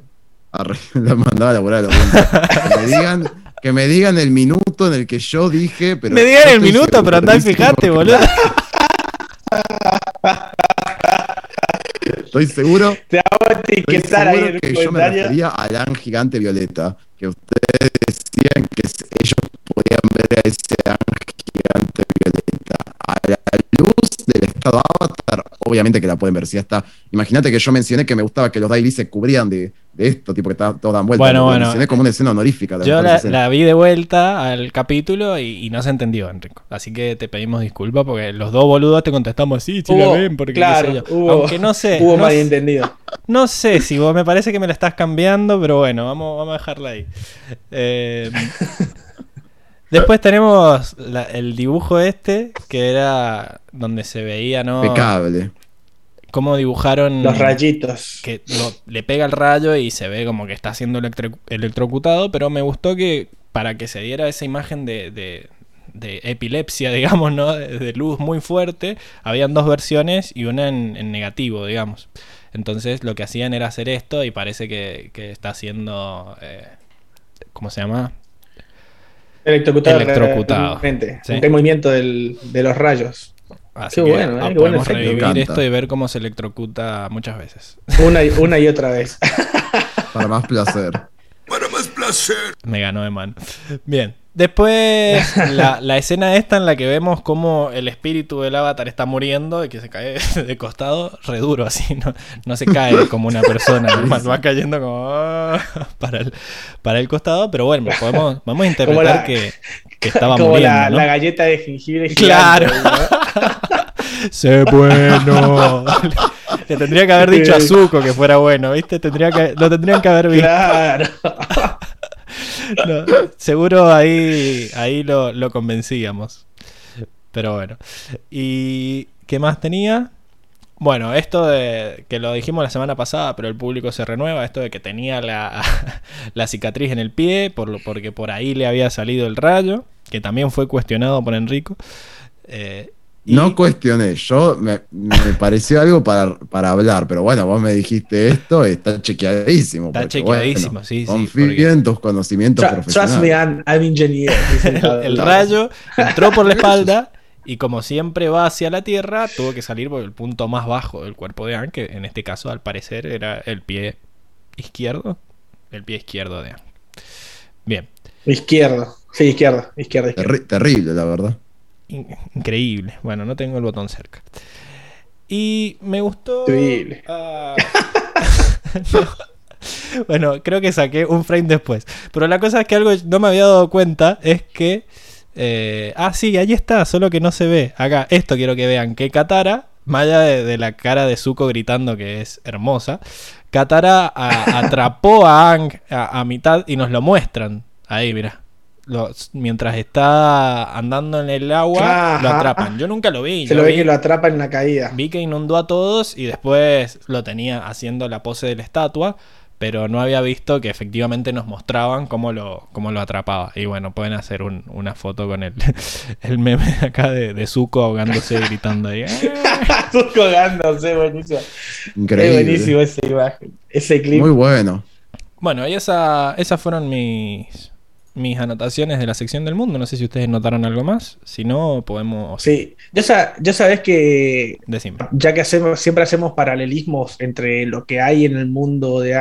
la mandaba a laburar a la audiencia, que me digan, que me digan el minuto en el que yo dije, pero Me digan el minuto, pero andá y fijate, boludo. Estoy seguro, Te hago estoy etiquetar ahí en seguro el que yo me refería al An gigante violeta, que ustedes decían que ellos podían ver a ese An gigante violeta a la luz del estado obviamente que la pueden ver, si hasta, imagínate que yo mencioné que me gustaba que los daily se cubrían de, de esto, tipo que está todo dan vuelta, Bueno, bueno. mencioné como una escena honorífica. de Yo la, la vi de vuelta al capítulo y, y no se entendió, Enrico. Así que te pedimos disculpas porque los dos boludos te contestamos, sí, sí la ven, porque claro, sé yo. hubo- Aunque no sé, Hubo no, sé- malentendido. no sé si vos me parece que me la estás cambiando, pero bueno, vamos, vamos a dejarla ahí. Eh, después tenemos la- el dibujo este, que era donde se veía, ¿no? Impecable. Cómo dibujaron... Los rayitos. que lo- le pega el rayo y se ve como que está siendo electro- electrocutado, pero me gustó que para que se diera esa imagen de, de- de epilepsia, digamos, ¿no? De, de luz muy fuerte, habían dos versiones y una en, en negativo, digamos. Entonces lo que hacían era hacer esto y parece que, que está haciendo... eh, ¿Cómo se llama? Electrocutado. Electrocutado. Sí. El movimiento del- de los rayos. Así Qué que, bueno, ah, eh, qué buen podemos efecto. revivir esto y ver cómo se electrocuta muchas veces. Una y, una y otra vez. Para más placer. Para más placer. Me ganó de mano. Bien. Después, la, la escena esta en la que vemos cómo el espíritu del avatar está muriendo y que se cae de costado, re duro así, no, no se cae como una persona normal, va cayendo como ah, para el, para el costado, pero bueno, podemos, vamos a interpretar la- que, que estaba Como muriendo. la, ¿no? la galleta de jengibre. Claro. gigante, Sé bueno. Le tendría que haber dicho a Zuko que fuera bueno, ¿viste? Tendría que, lo tendrían que haber ¿no? visto. Claro. No, seguro ahí, ahí lo, lo convencíamos. Pero bueno. ¿Y qué más tenía? Bueno, esto de que lo dijimos la semana pasada, pero el público se renueva, esto de que tenía la, la cicatriz en el pie, por porque por ahí le había salido el rayo, que también fue cuestionado por Enrico. Eh, y- No cuestioné, yo me, me pareció algo para, para hablar, pero bueno, vos me dijiste esto, está chequeadísimo. Está porque, chequeadísimo, bueno, sí, sí, Confío porque- en tus conocimientos Tru- Trust me, profesionales. I'm, I'm engineer. el, rayo entró por la espalda y como siempre va hacia la tierra, tuvo que salir por el punto más bajo del cuerpo de Anne, que en este caso al parecer era el pie izquierdo. El pie izquierdo de Anne. Bien, Izquierdo. Sí, izquierdo. Izquierdo, izquierdo. Terri- terrible, la verdad. In- increíble. Bueno, no tengo el botón cerca. Y me gustó... Increíble. ah, no. Bueno, creo que saqué un frame después. Pero la cosa es que algo no me había dado cuenta es que... eh, ah, sí, ahí está, solo que no se ve. Acá, esto quiero que vean. Que Katara, más allá de, de la cara de Zuko gritando que es hermosa, Katara a- atrapó a Aang a, a mitad y nos lo muestran. Ahí, mira. Lo- mientras está andando en el agua, lo atrapan. Yo nunca lo vi. Se yo lo ve vi- que lo atrapa en la caída. Vi que inundó a todos y después lo tenía haciendo la pose de la estatua, pero no había visto que efectivamente nos mostraban cómo lo, cómo lo atrapaba. Y bueno, pueden hacer un- una foto con el, el meme de acá de, de Zuko ahogándose gritando ahí. "Ah". Tú colgándose, buenísimo. Increíble. Es buenísimo esa imagen. Ese clip. Muy bueno. Bueno, y esa, esas fueron mis, mis anotaciones de la sección del mundo. No sé si ustedes notaron algo más. Si no, podemos Sí. Sa- yo sabes que ya que hacemos, siempre hacemos paralelismos entre lo que hay en el mundo de,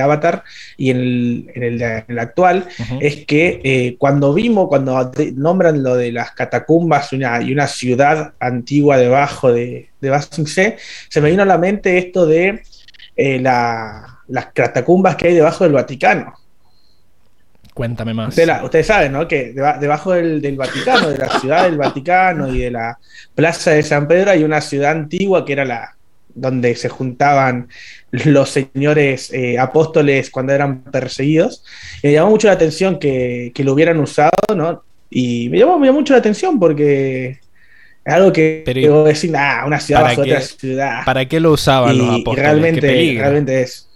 Avatar y en el, en el de- en el actual, es que eh, cuando vimos, cuando nombran lo de las catacumbas una- y una ciudad antigua debajo de, de se me vino a la mente esto de eh, la- las catacumbas que hay debajo del Vaticano. Cuéntame más. Usted la- ustedes saben, ¿no? Que deba- debajo del, del Vaticano, de la ciudad del Vaticano y de la plaza de San Pedro, hay una ciudad antigua que era la donde se juntaban los señores eh, apóstoles cuando eran perseguidos. Y me llamó mucho la atención que, que lo hubieran usado, ¿no? Y me llamó, me llamó mucho la atención porque es algo que Pero, decís, ah, una ciudad ¿para bajo qué- otra ciudad. ¿Para qué lo usaban y, los apóstoles? Realmente es.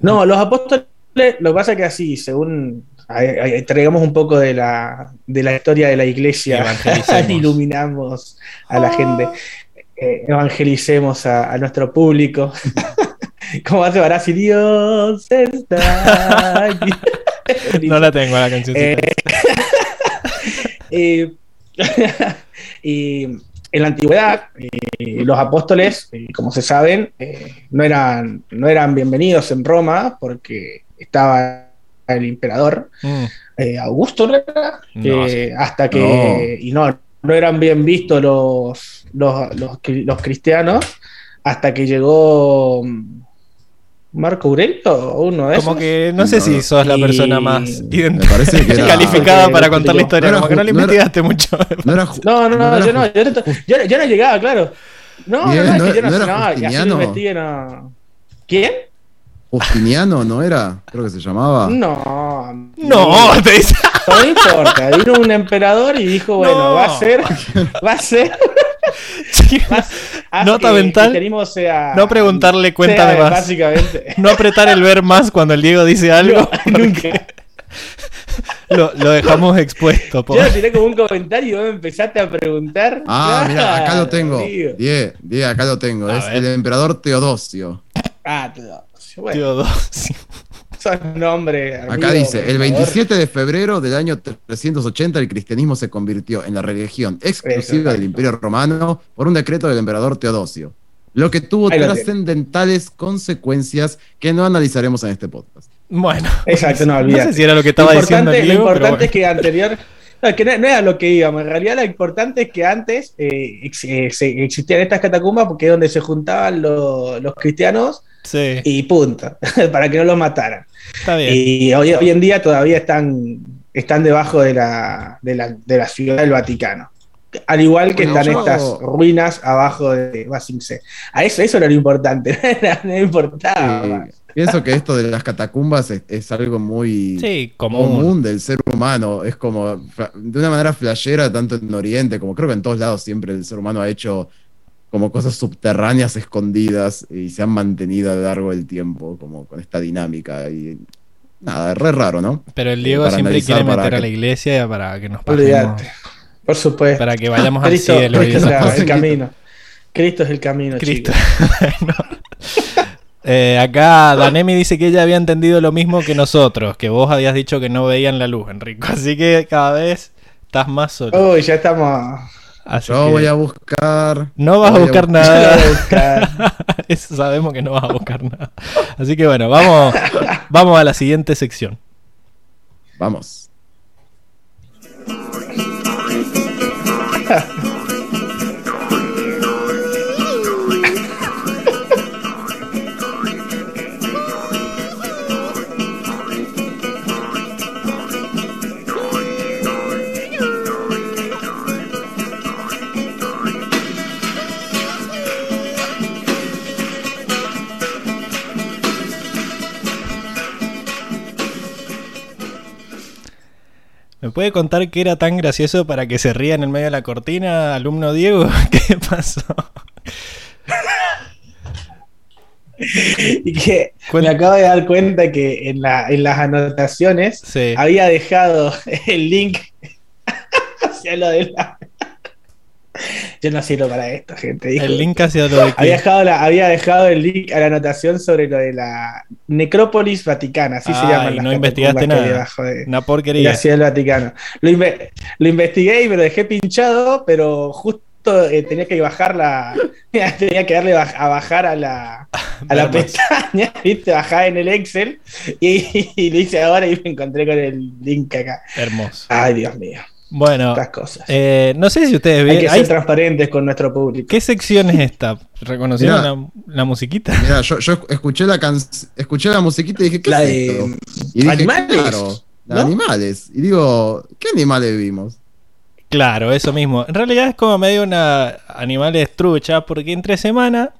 No, los apóstoles, lo que pasa es que así, según traigamos un poco de la, de la historia de la iglesia, iluminamos a la gente, eh, evangelicemos a, a nuestro público. ¿Cómo hace para si Dios está aquí? No la tengo la canción. Eh, Eh, y en la antigüedad, eh, los apóstoles, eh, como se saben, eh, no, eran, no eran bienvenidos en Roma porque estaba el emperador Mm. eh, Augusto, ¿no era? No, Eh, hasta que. Y no, no eran bien vistos los, los, los, cri- los cristianos hasta que llegó. mm, Marco Aurelio, o uno de Como esos. que no sé No, si sos la y- persona más Me parece que era- calificada para contar la historia. Como que no le investigaste mucho. No, era No, no, yo no, yo no, yo, yo no llegaba, claro. No, no, Bien, no, es no- que yo no, así lo investigué, no. ¿Quién? Justiniano, ¿no era? Creo que se llamaba. No. No, te dice. No importa, vino un emperador y dijo, bueno, No. va a ser, va a ser, Nota que mental, sea- no preguntarle, cuéntame sea, más. Básicamente. No apretar el ver más cuando el Diego dice algo. No, nunca. Lo, lo dejamos expuesto. po. Yo lo tiré como un comentario y vos me empezaste a preguntar. Ah, mira, acá lo tengo. Die, Die, acá lo tengo. A es ver. el emperador Teodosio. Ah, te- bueno, Teodosio. son nombres. Acá dice, el favor. 27 de febrero del año 380 el cristianismo se convirtió en la religión exclusiva del Imperio Romano por un decreto del emperador Teodosio, lo que tuvo trascendentales consecuencias que no analizaremos en este podcast. Bueno. Exacto, no, No olvídate. sé si era lo que estaba lo diciendo lo importante es que anterior. No, que no, no era lo que íbamos. En realidad, lo importante es que antes eh, ex- eh, existían estas catacumbas porque es donde se juntaban los cristianos Sí, y punto. para que no los mataran. está bien. Y hoy, hoy en día todavía están, están debajo de la, de, la, de la ciudad del Vaticano. Al igual que Bueno, están yo- estas ruinas abajo de Basingse. A eso, eso era lo importante. no importaba. Pienso que esto de las catacumbas es, es algo muy Sí, común. común del ser humano. Es como, de una manera flashera, tanto en Oriente como creo que en todos lados siempre el ser humano ha hecho como cosas subterráneas escondidas y se han mantenido a lo largo del tiempo, como con esta dinámica. Y nada, es re raro, ¿no? Pero el Diego Para siempre quiere meter a que- la iglesia para que nos pasemos, Olvídate. Por supuesto. para que vayamos al Cristo, cielo. y Cristo es el camino. Cristo es el camino, Cristo. Eh, acá Danemi dice que ella había entendido lo mismo que nosotros, que vos habías dicho que no veían la luz, Enrico. Así que cada vez estás más solo. Uy, ya estamos. Así que voy a buscar. no vas a buscar nada. a buscar. Eso sabemos que no vas a buscar nada. Así que bueno, vamos, vamos a la siguiente sección. Vamos. ¿Me puede contar qué era tan gracioso para que se ría en el medio de la cortina, alumno Diego? ¿Qué pasó? Y que me acabo de dar cuenta que en, la, en las anotaciones Sí. había dejado el link hacia lo de la. Yo no sirvo para esto, gente. dijo. El link hacia lo de Había dejado, la- había dejado el link a la anotación sobre lo de la Necrópolis Vaticana, así se Ah, llaman y las no investigaste nada. debajo de, Una porquería. la ciudad del Vaticano. Lo, inve- lo investigué y me lo dejé pinchado, pero justo eh, tenía que bajar la. tenía que darle a bajar a la, a la pestaña, ¿viste? Bajar en el Excel y, y lo hice ahora y me encontré con el link acá. Hermoso. Ay, Dios mío, Bueno, estas cosas. eh, no sé si ustedes Hay ven... que hay- ser transparentes con nuestro público. ¿Qué sección es esta? ¿Reconocieron Mirá. la, la musiquita? Mira, yo, yo escuché la can... escuché la musiquita y dije, ¿qué La es de esto? Y dije, animales, claro, animales. Y digo, ¿qué animales vimos? Claro, eso mismo. En realidad es como medio una animales trucha, porque entre semana,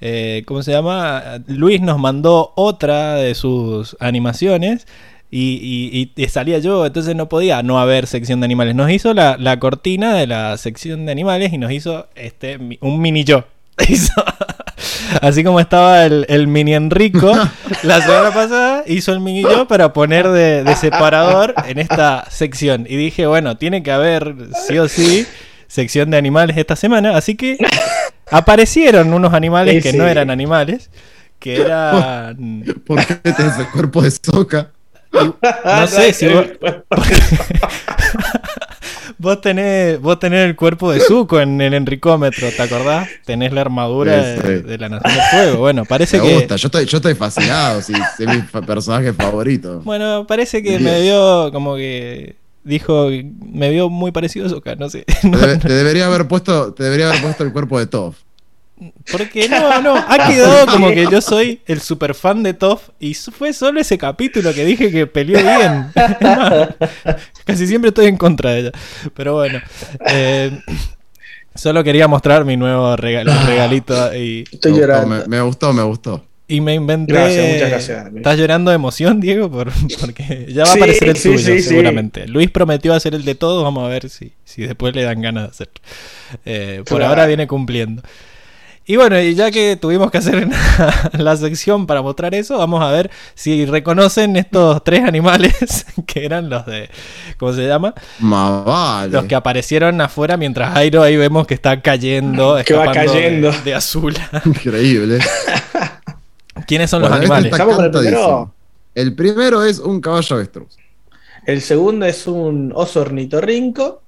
eh, ¿cómo se llama? Luis nos mandó otra de sus animaciones y, y- y salía yo, entonces no podía no haber sección de animales. Nos hizo la, la cortina de la sección de animales y nos hizo este un mini yo. Hizo- Así como estaba el, el mini Enrico la semana pasada, hizo el mini yo para poner de, de separador en esta sección. Y dije, bueno, tiene que haber sí o sí sección de animales esta semana. Así que aparecieron unos animales Sí, que sí. no eran animales, que eran... ¿Por qué tenés el cuerpo de soca? No sé si vos, vos tenés, vos tenés el cuerpo de Zuko en el Enricómetro, ¿te acordás? Tenés la armadura Sí, de, sí. de la Nación del Fuego. Bueno, parece Me que... gusta, yo estoy, yo estoy fascinado, sí, es mi personaje favorito. Bueno, parece que me vio como que dijo, me vio muy parecido a Zuka, no sé. Te, No, debe- no, te debería haber puesto, te debería haber puesto el cuerpo de Toph. Porque no, no, ha quedado como que yo soy el super fan de Toph y fue solo ese capítulo que dije que peleó bien. Casi siempre estoy en contra de ella. Pero bueno, eh, solo quería mostrar mi nuevo regalo, regalito y, Estoy me, gustó, llorando. me, me gustó, me gustó. y me inventé. Gracias, muchas gracias. ¿Estás llorando de emoción, Diego? Por- porque ya va a aparecer el sí, tuyo, sí, sí. seguramente. Luis prometió hacer el de todos, vamos a ver si, si después le dan ganas de hacerlo. Eh, por Claro. ahora viene cumpliendo. Y bueno, y ya que tuvimos que hacer la, la sección para mostrar eso, vamos a ver si reconocen estos tres animales que eran los de. ¿Cómo se llama? Más vale. Los que aparecieron afuera mientras Jairo ahí vemos que está cayendo. Que va escapando de- cayendo. De, azul. Increíble. ¿Quiénes son Bueno, los este animales? con el cantadísimo. El primero es un caballo avestruz. El segundo es un oso ornitorrinco.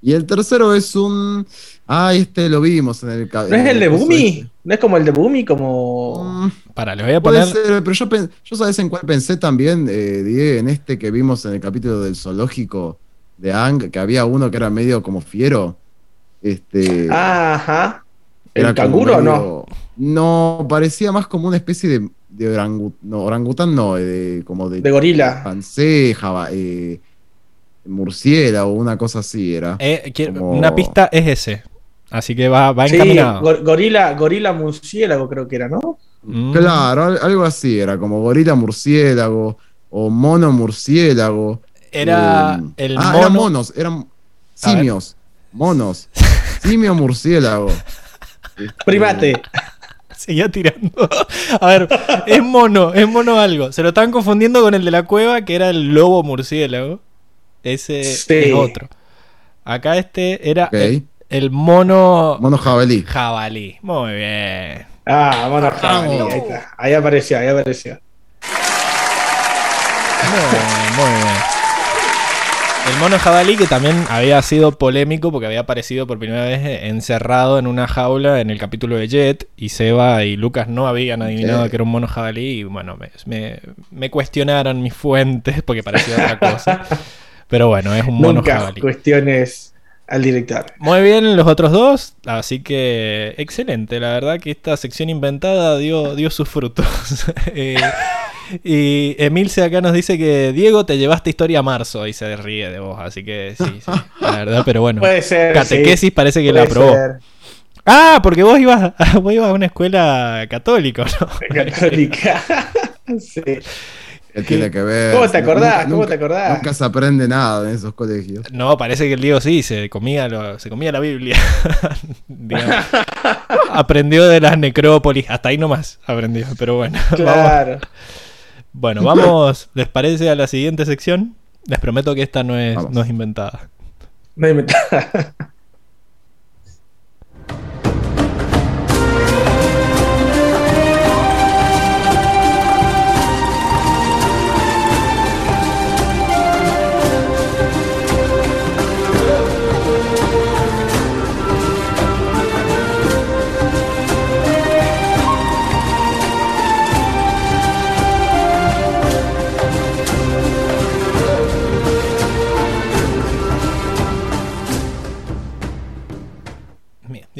Y el tercero es un. Ah, este lo vimos en el. ¿No es el de Bumi? este. ¿No es como el de Bumi? Como. Mm, Para, le voy a puede poner. ser, pero yo, yo sabes en cuál pensé también, eh, Diego, en este que vimos en el capítulo del zoológico de Ang, que había uno que era medio como fiero. Este. Ajá. ¿El canguro o no? No, parecía más como una especie de, de no, orangután, no, de, como de, De gorila. pancé, java- eh, murciélago, una cosa así era. Eh, quiero- Como- Una pista es ese. Así que va, va Sí, encaminado. gor- gorila, gorila murciélago creo que era, ¿no? Mm. Claro, al- algo así era, como gorila murciélago o mono murciélago. Era Eh, el ah, mono. eran monos, eran simios, monos, simio murciélago. Primate. Seguía tirando. A ver, es mono, es mono algo. Se lo estaban confundiendo con el de la cueva, que era el lobo murciélago. Ese Sí. es otro. Acá este era Ok. el, el mono Mono jabalí. jabalí. Muy bien. Ah, bueno, jabalí, ahí está. Ahí apareció, ahí apareció. Muy bien, muy bien. El mono jabalí que también había sido polémico porque había aparecido por primera vez encerrado en una jaula en el capítulo de Jet y Seba y Lucas no habían adivinado que era un mono jabalí y bueno, me, me- me cuestionaron mis fuentes porque parecía otra cosa. Pero bueno, es un mono Nunca jabalí. cuestiones al director. Muy bien los otros dos, así que excelente, la verdad que esta sección inventada dio, dio sus frutos. Eh, y Emilce acá nos dice que Diego te llevaste historia a marzo y se ríe de vos, así que sí, sí, la verdad, pero bueno. Puede ser. Catequesis sí, parece que puede la aprobó. ser. Ah, porque vos ibas, a- vos ibas a una escuela católica, ¿no? Católica. sí. ¿Qué tiene que ver? ¿Cómo te acordás? Nunca- ¿Cómo te acordás? Nunca se aprende nada en esos colegios. No, parece que el Diego sí, se comía, lo- se comía la Biblia. Aprendió de las necrópolis, hasta ahí nomás aprendió, pero bueno. vamos- Claro. Bueno, vamos, ¿les parece a la siguiente sección? Les prometo que esta no es, Vamos. no es inventada. No hay meta-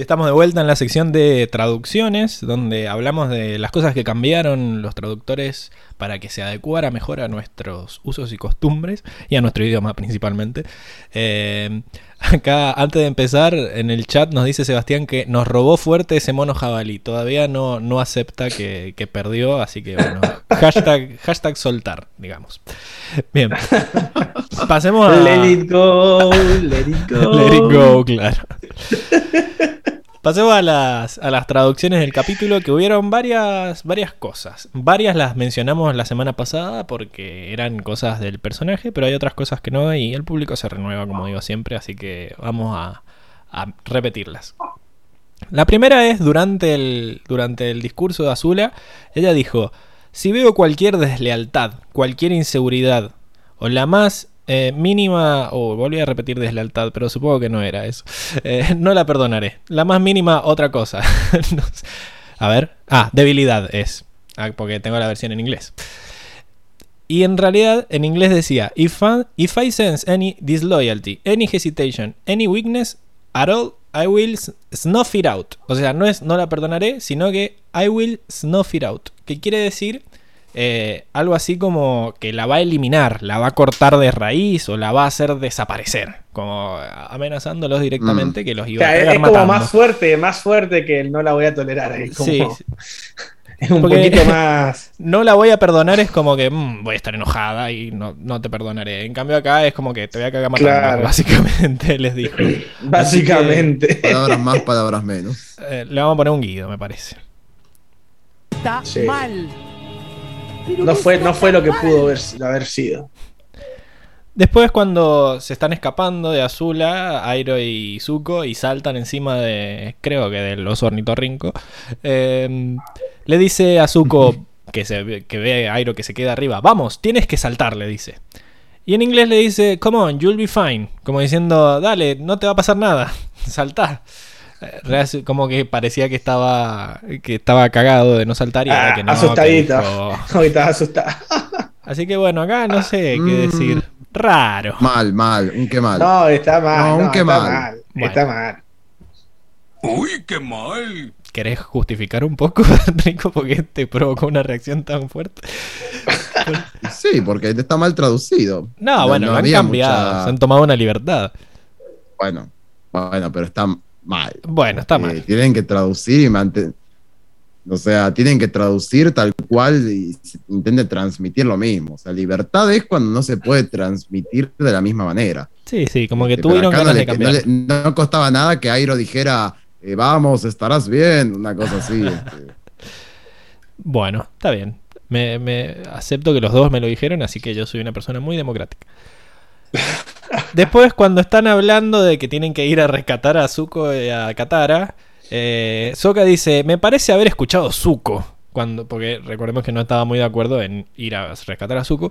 estamos de vuelta en la sección de traducciones, donde hablamos de las cosas que cambiaron los traductores para que se adecuara mejor a nuestros usos y costumbres y a nuestro idioma principalmente. Eh, acá, antes de empezar, en el chat nos dice Sebastián que nos robó fuerte ese mono jabalí. Todavía no, no acepta que, que perdió, así que bueno, hashtag, hashtag soltar, digamos. Bien, pasemos a... Let it go, let it go. Let it go, claro. Pasemos a las, a las traducciones del capítulo, que hubieron varias, varias cosas. Varias las mencionamos la semana pasada porque eran cosas del personaje, pero hay otras cosas que no, y el público se renueva, como digo siempre, así que vamos a, a repetirlas. La primera es durante el, durante el discurso de Azula, ella dijo, si veo cualquier deslealtad, cualquier inseguridad, o la más eh, mínima, o volví a repetir deslealtad, pero supongo que no era eso, eh, no la perdonaré. La más mínima, otra cosa. A ver, ah, debilidad es, ah, porque tengo la versión en inglés. Y en realidad en inglés decía, if I, if I sense any disloyalty, any hesitation, any weakness at all, I will snuff it out. O sea, no es no la perdonaré, sino que I will snuff it out. Que quiere decir eh, algo así como que la va a eliminar, la va a cortar de raíz o la va a hacer desaparecer. Como amenazándolos directamente que los O iba a sea, es, es como matando. más fuerte, más fuerte que el no la voy a tolerar. Es, como- Sí, es un Porque- poquito más. no la voy a perdonar es como que mm, voy a estar enojada y no, no te perdonaré. En cambio acá es como que te voy a cagar matando, Claro. básicamente les dijo. Básicamente. Palabras más, palabras menos. Eh, le vamos a poner un guido, me parece. Está Sí. mal. No fue, no fue lo que pudo haber, haber sido. Después cuando se están escapando de Azula, Airo y Zuko y saltan encima de, creo que del oso ornitorrinco, eh, le dice a Zuko que, se, ve- que ve a Airo que se queda arriba, vamos, tienes que saltar, le dice. Y en inglés le dice, come on, you'll be fine, como diciendo, dale, no te va a pasar nada, saltá. Como que parecía que estaba que estaba cagado de no saltar y Ah, que no. que asustadito. Hoy estaba asustado. Así que bueno, acá no sé qué Mm. decir. Raro. Mal, mal, un qué mal. No, está mal. No, No, un qué está mal. mal. Bueno. Está mal. Uy, qué mal. ¿Querés justificar un poco, Rico, porque te provocó una reacción tan fuerte? Sí, porque está mal traducido. No, bueno, lo han cambiado, mucha- se han tomado una libertad. Bueno, bueno, pero está mal. Bueno, está Eh, mal. tienen que traducir y mantener. O sea, tienen que traducir tal cual y se intente transmitir lo mismo. O sea, libertad es cuando no se puede transmitir de la misma manera. Sí, sí, como que Este, tuvieron ganas no, de le- cambiar. no le- no costaba nada que Airo dijera eh, vamos, estarás bien, una cosa así. este. Bueno, está bien. Me, me acepto que los dos me lo dijeron, así que yo soy una persona muy democrática. Después, cuando están hablando de que tienen que ir a rescatar a Zuko y a Katara, eh, Sokka dice: Me parece haber escuchado Zuko. Cuando, porque recordemos que no estaba muy de acuerdo en ir a rescatar a Zuko.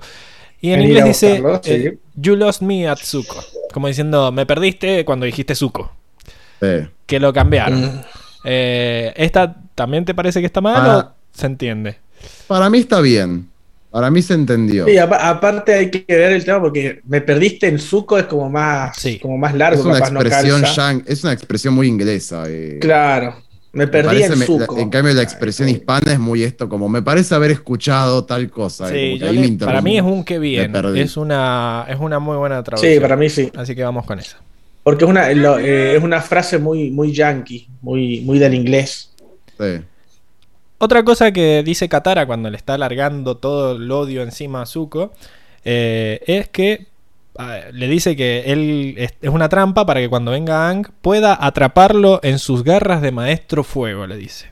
Y en inglés dice: sí. eh, You lost me at Zuko. Como diciendo: Me perdiste cuando dijiste Zuko. Sí. Que lo cambiaron. Mm. Eh, ¿Esta también te parece que está mal Ah. o se entiende? Para mí está bien. Para mí se entendió. Sí, apa- aparte hay que ver el tema porque me perdiste en Zuko es como más, Sí. como más largo, Es una capaz no expresión yang- es una expresión muy inglesa. eh. Claro, me Me perdí parece en la- en cambio, la expresión hispana es muy esto, como me parece haber escuchado tal cosa. eh, Sí, le- para mí es un que bien. Es una, es una muy buena traducción. Sí, para mí sí. Así que vamos con eso. Porque es una, lo- eh, es una frase muy, muy yankee, muy, muy del inglés. Sí. Otra cosa que dice Katara cuando le está alargando todo el odio encima a Zuko eh, es que le dice que él es, es una trampa para que cuando venga Aang pueda atraparlo en sus garras de maestro fuego, le dice.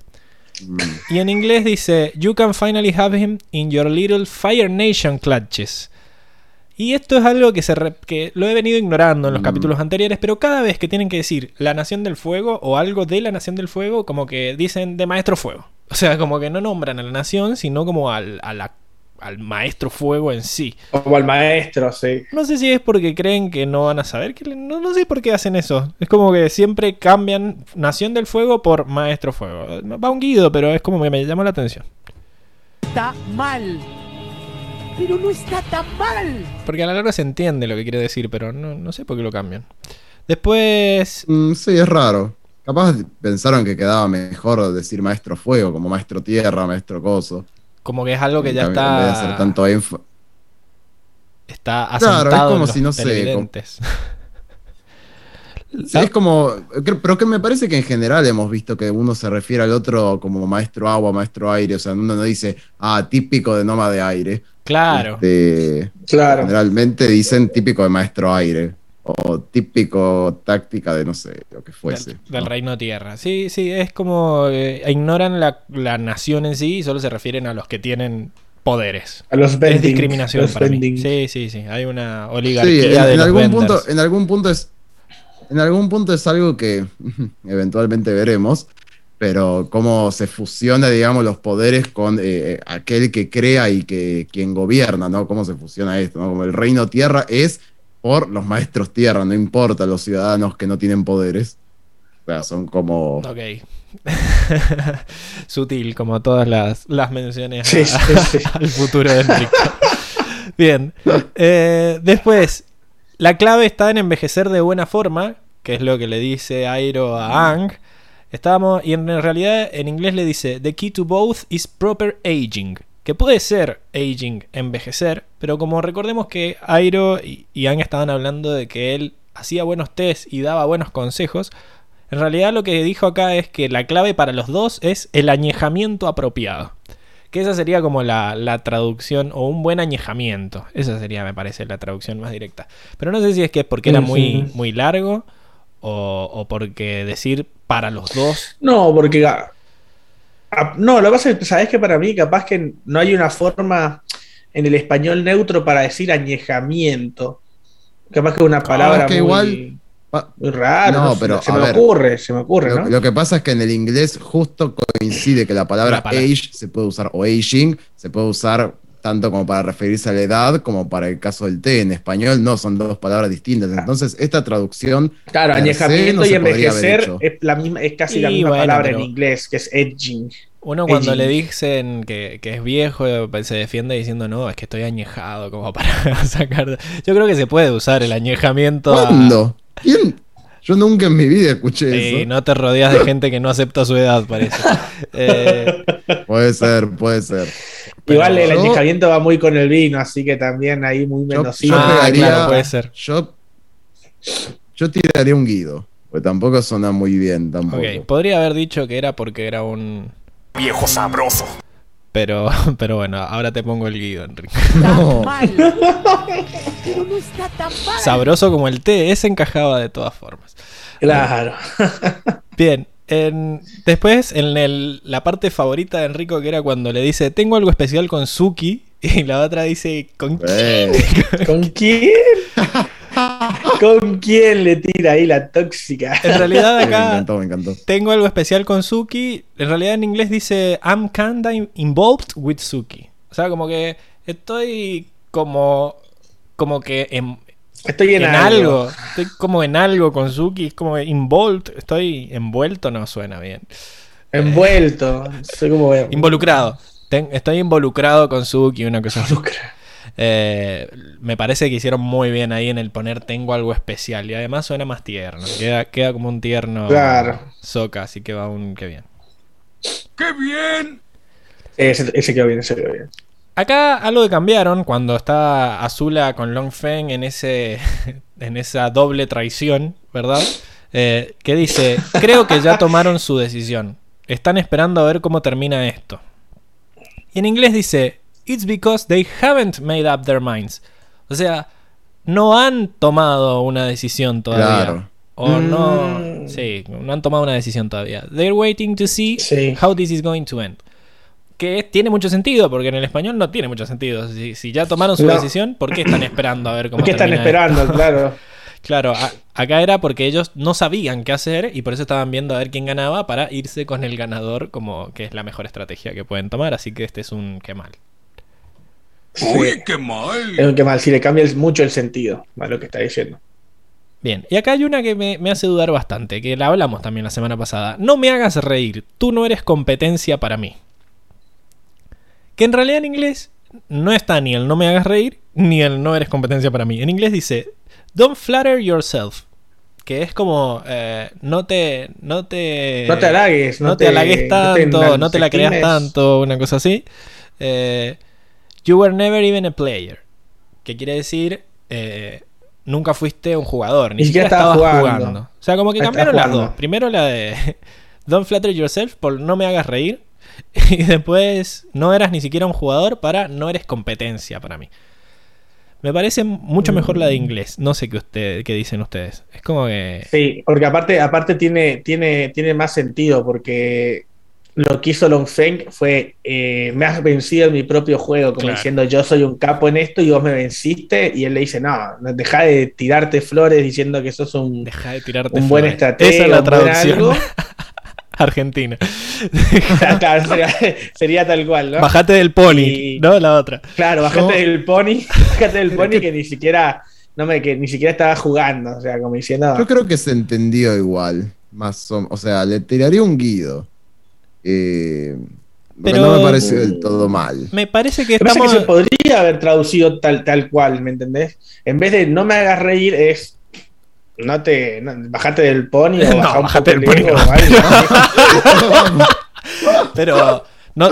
Mm. Y en inglés dice, You can finally have him in your little Fire Nation clutches. Y esto es algo que, se re- que lo he venido ignorando en los Mm. capítulos anteriores, pero cada vez que tienen que decir la Nación del Fuego o algo de la Nación del Fuego, como que dicen de Maestro Fuego. O sea, como que no nombran a la Nación, sino como al, a la- al Maestro Fuego en sí. Como al maestro, sí. No sé si es porque creen que no van a saber, que le- no, no sé por qué hacen eso. Es como que siempre cambian Nación del Fuego por Maestro Fuego. Va un guido, pero es como que me llama la atención. Está mal. Pero no está tan mal. Porque a la larga se entiende lo que quiere decir, pero no, no sé por qué lo cambian. Después, Mm, sí, es raro. Capaz pensaron que quedaba mejor decir maestro fuego, como maestro tierra, maestro coso. como que es algo que ya En vez de hacer está, tanto énfa- está Claro, es asentado como en los si, no sé, televidentes. Sí, es como, pero que me parece que en general hemos visto que uno se refiere al otro como maestro agua, maestro aire, o sea, uno no dice, ah, típico de Noma de aire. Claro. Este, Claro. Generalmente dicen típico de maestro aire, o típico táctica de no sé, lo que fuese. del, del ¿no? reino tierra. Sí, sí, es como eh, ignoran la, la nación en sí y solo se refieren a los que tienen poderes. A los es vending, discriminación los para mí. Sí, sí, sí. Hay una Sí, oligarquía en, de en los algún vendors. punto, en algún punto es, en algún punto es algo que eventualmente veremos, pero cómo se fusiona, digamos, los poderes con eh, aquel que crea y que quien gobierna, ¿no? Cómo se fusiona esto, ¿no? Como el reino tierra es por los maestros tierra, no importa los ciudadanos que no tienen poderes. O sea, son como... Ok. Sutil, como todas las, las menciones a- Sí, sí, sí. al futuro de Enrique. Bien. Eh, después, la clave está en envejecer de buena forma, que es lo que le dice Airo a Ang. Estábamos, y en realidad en inglés le dice: The key to both is proper aging. Que puede ser aging, envejecer, pero como recordemos que Airo y, Ang estaban hablando de que él hacía buenos test y daba buenos consejos, en realidad lo que dijo acá es que la clave para los dos es el añejamiento apropiado. Que esa sería como la, la traducción o un buen añejamiento. Esa sería, me parece, la traducción más directa. Pero no sé si es que es porque era muy, muy largo o, o porque decir para los dos. No, porque. Ah, ah, No, lo que pasa es que, ¿sabes que Para mí, capaz que no hay una forma en el español neutro para decir añejamiento. Capaz que una palabra es que muy, igual- muy rara. No, pero, se me ver. ocurre, se me ocurre, Lo, ¿no? lo que pasa es que en el inglés justo coincide que la palabra La palabra. age se puede usar, o aging, se puede usar tanto como para referirse a la edad como para el caso del té. En español no, son dos palabras distintas. Entonces, esta traducción Claro, añejamiento no y envejecer es, la misma, es casi la misma bueno, palabra en inglés, que es edging. Uno cuando le dicen que, que es viejo pues, se defiende diciendo no, es que estoy añejado como para sacar... Yo creo que se puede usar el añejamiento. a- ¿Cuándo? ¿Quién? Yo nunca en mi vida escuché Sí, eso. no te rodeas de gente que no acepta su edad, parece. Eh, Puede ser, puede ser. Pero Igual el añejamiento va muy con el vino, así que también ahí muy Yo, yo Ah, pegaría- claro, puede ser. Yo, yo tiraría un guido, pues tampoco suena muy bien tampoco. ok, podría haber dicho que era porque era un... Viejo sabroso. Pero, pero bueno, ahora te pongo el guido, Enrique. No está tan mal. Sabroso como el té, ese encajaba de todas formas. Claro. Bien, En- después, en el- la parte favorita de Enrico, que era cuando le dice, tengo algo especial con Suki, y la otra dice, ¿con quién? Eh, ¿Con quién? ¿Con quién le tira ahí la tóxica? En realidad me acá encantó, me encantó. tengo algo especial con Suki. En realidad en inglés dice, I'm kinda involved with Suki. O sea, como que estoy como, como que en, Estoy en, en algo. algo. Estoy como en algo con Suki. Es como involved. Estoy envuelto, no suena bien. Envuelto. Soy como. Involucrado. Ten- estoy involucrado con Suki, una cosa. Eh, me parece que hicieron muy bien ahí en el poner tengo algo especial. Y además suena más tierno. Queda, queda como un tierno Claro. soca, así que va un que bien. ¡Qué bien! Ese, ese quedó bien, ese quedó bien. Acá algo que cambiaron cuando está Azula con Long Feng en ese en esa doble traición, ¿verdad? Eh, que dice, creo que ya tomaron su decisión. Están esperando a ver cómo termina esto. Y en inglés dice, It's because they haven't made up their minds. O sea, no han tomado una decisión todavía. Claro. O no... Mm. Sí, no han tomado una decisión todavía. They're waiting to see Sí. how this is going to end. Que tiene mucho sentido, porque en el español no tiene mucho sentido. Si, si ya tomaron su No. decisión, ¿por qué están esperando a ver cómo ¿Por qué están esperando? esto? Claro. Claro, a- acá era porque ellos no sabían qué hacer y por eso estaban viendo a ver quién ganaba para irse con el ganador como que es la mejor estrategia que pueden tomar. Así que este es un qué mal. ¡Uy, qué mal! Es un que mal, si le cambia mucho el sentido a lo que está diciendo. Bien, y acá hay una que me, me hace dudar bastante, que la hablamos también la semana pasada. No me hagas reír, tú no eres competencia para mí. Que en realidad en inglés no está ni el no me hagas reír, ni el no eres competencia para mí. En inglés dice, don't flatter yourself. Que es como, eh, no te... No te, No te halagues, no, no te te- halagues no te tanto, no te la creas tanto, una cosa así. Eh, you were never even a player. Que quiere decir, eh, nunca fuiste un jugador, ni, Ni siquiera, estabas jugando. jugando. O sea, como que cambiaron las dos. Primero la de Don't flatter yourself por no me hagas reír. Y después no eras ni siquiera un jugador para no eres competencia para mí. Me parece mucho mejor la de inglés. No sé qué, usted, qué dicen ustedes. Es como que... Sí, porque aparte, aparte tiene, tiene, tiene más sentido, porque lo que hizo Long Feng fue eh, me has vencido en mi propio juego, como Claro. diciendo yo soy un capo en esto y vos me venciste, y él le dice, no, deja de tirarte flores diciendo que sos un, Deja de tirarte un buen estratega, Esa es la traducción algo. argentina. Claro, sería, sería tal cual, ¿no? Bajate del pony, Y- ¿no? La otra. Claro, bajate No. del pony, bajate del pony que ni siquiera, no me, que ni siquiera estaba jugando, o sea, como diciendo, Yo creo que se entendió igual. Más o, o sea, le tiraría un guido. Eh, pero no me pareció del todo mal. Me parece que parece estamos... que se podría haber traducido tal, tal cual, ¿me entendés? En vez de no me hagas reír, es no te no, bajate del pony o No, bajate del el pony, no. algo. Pero no,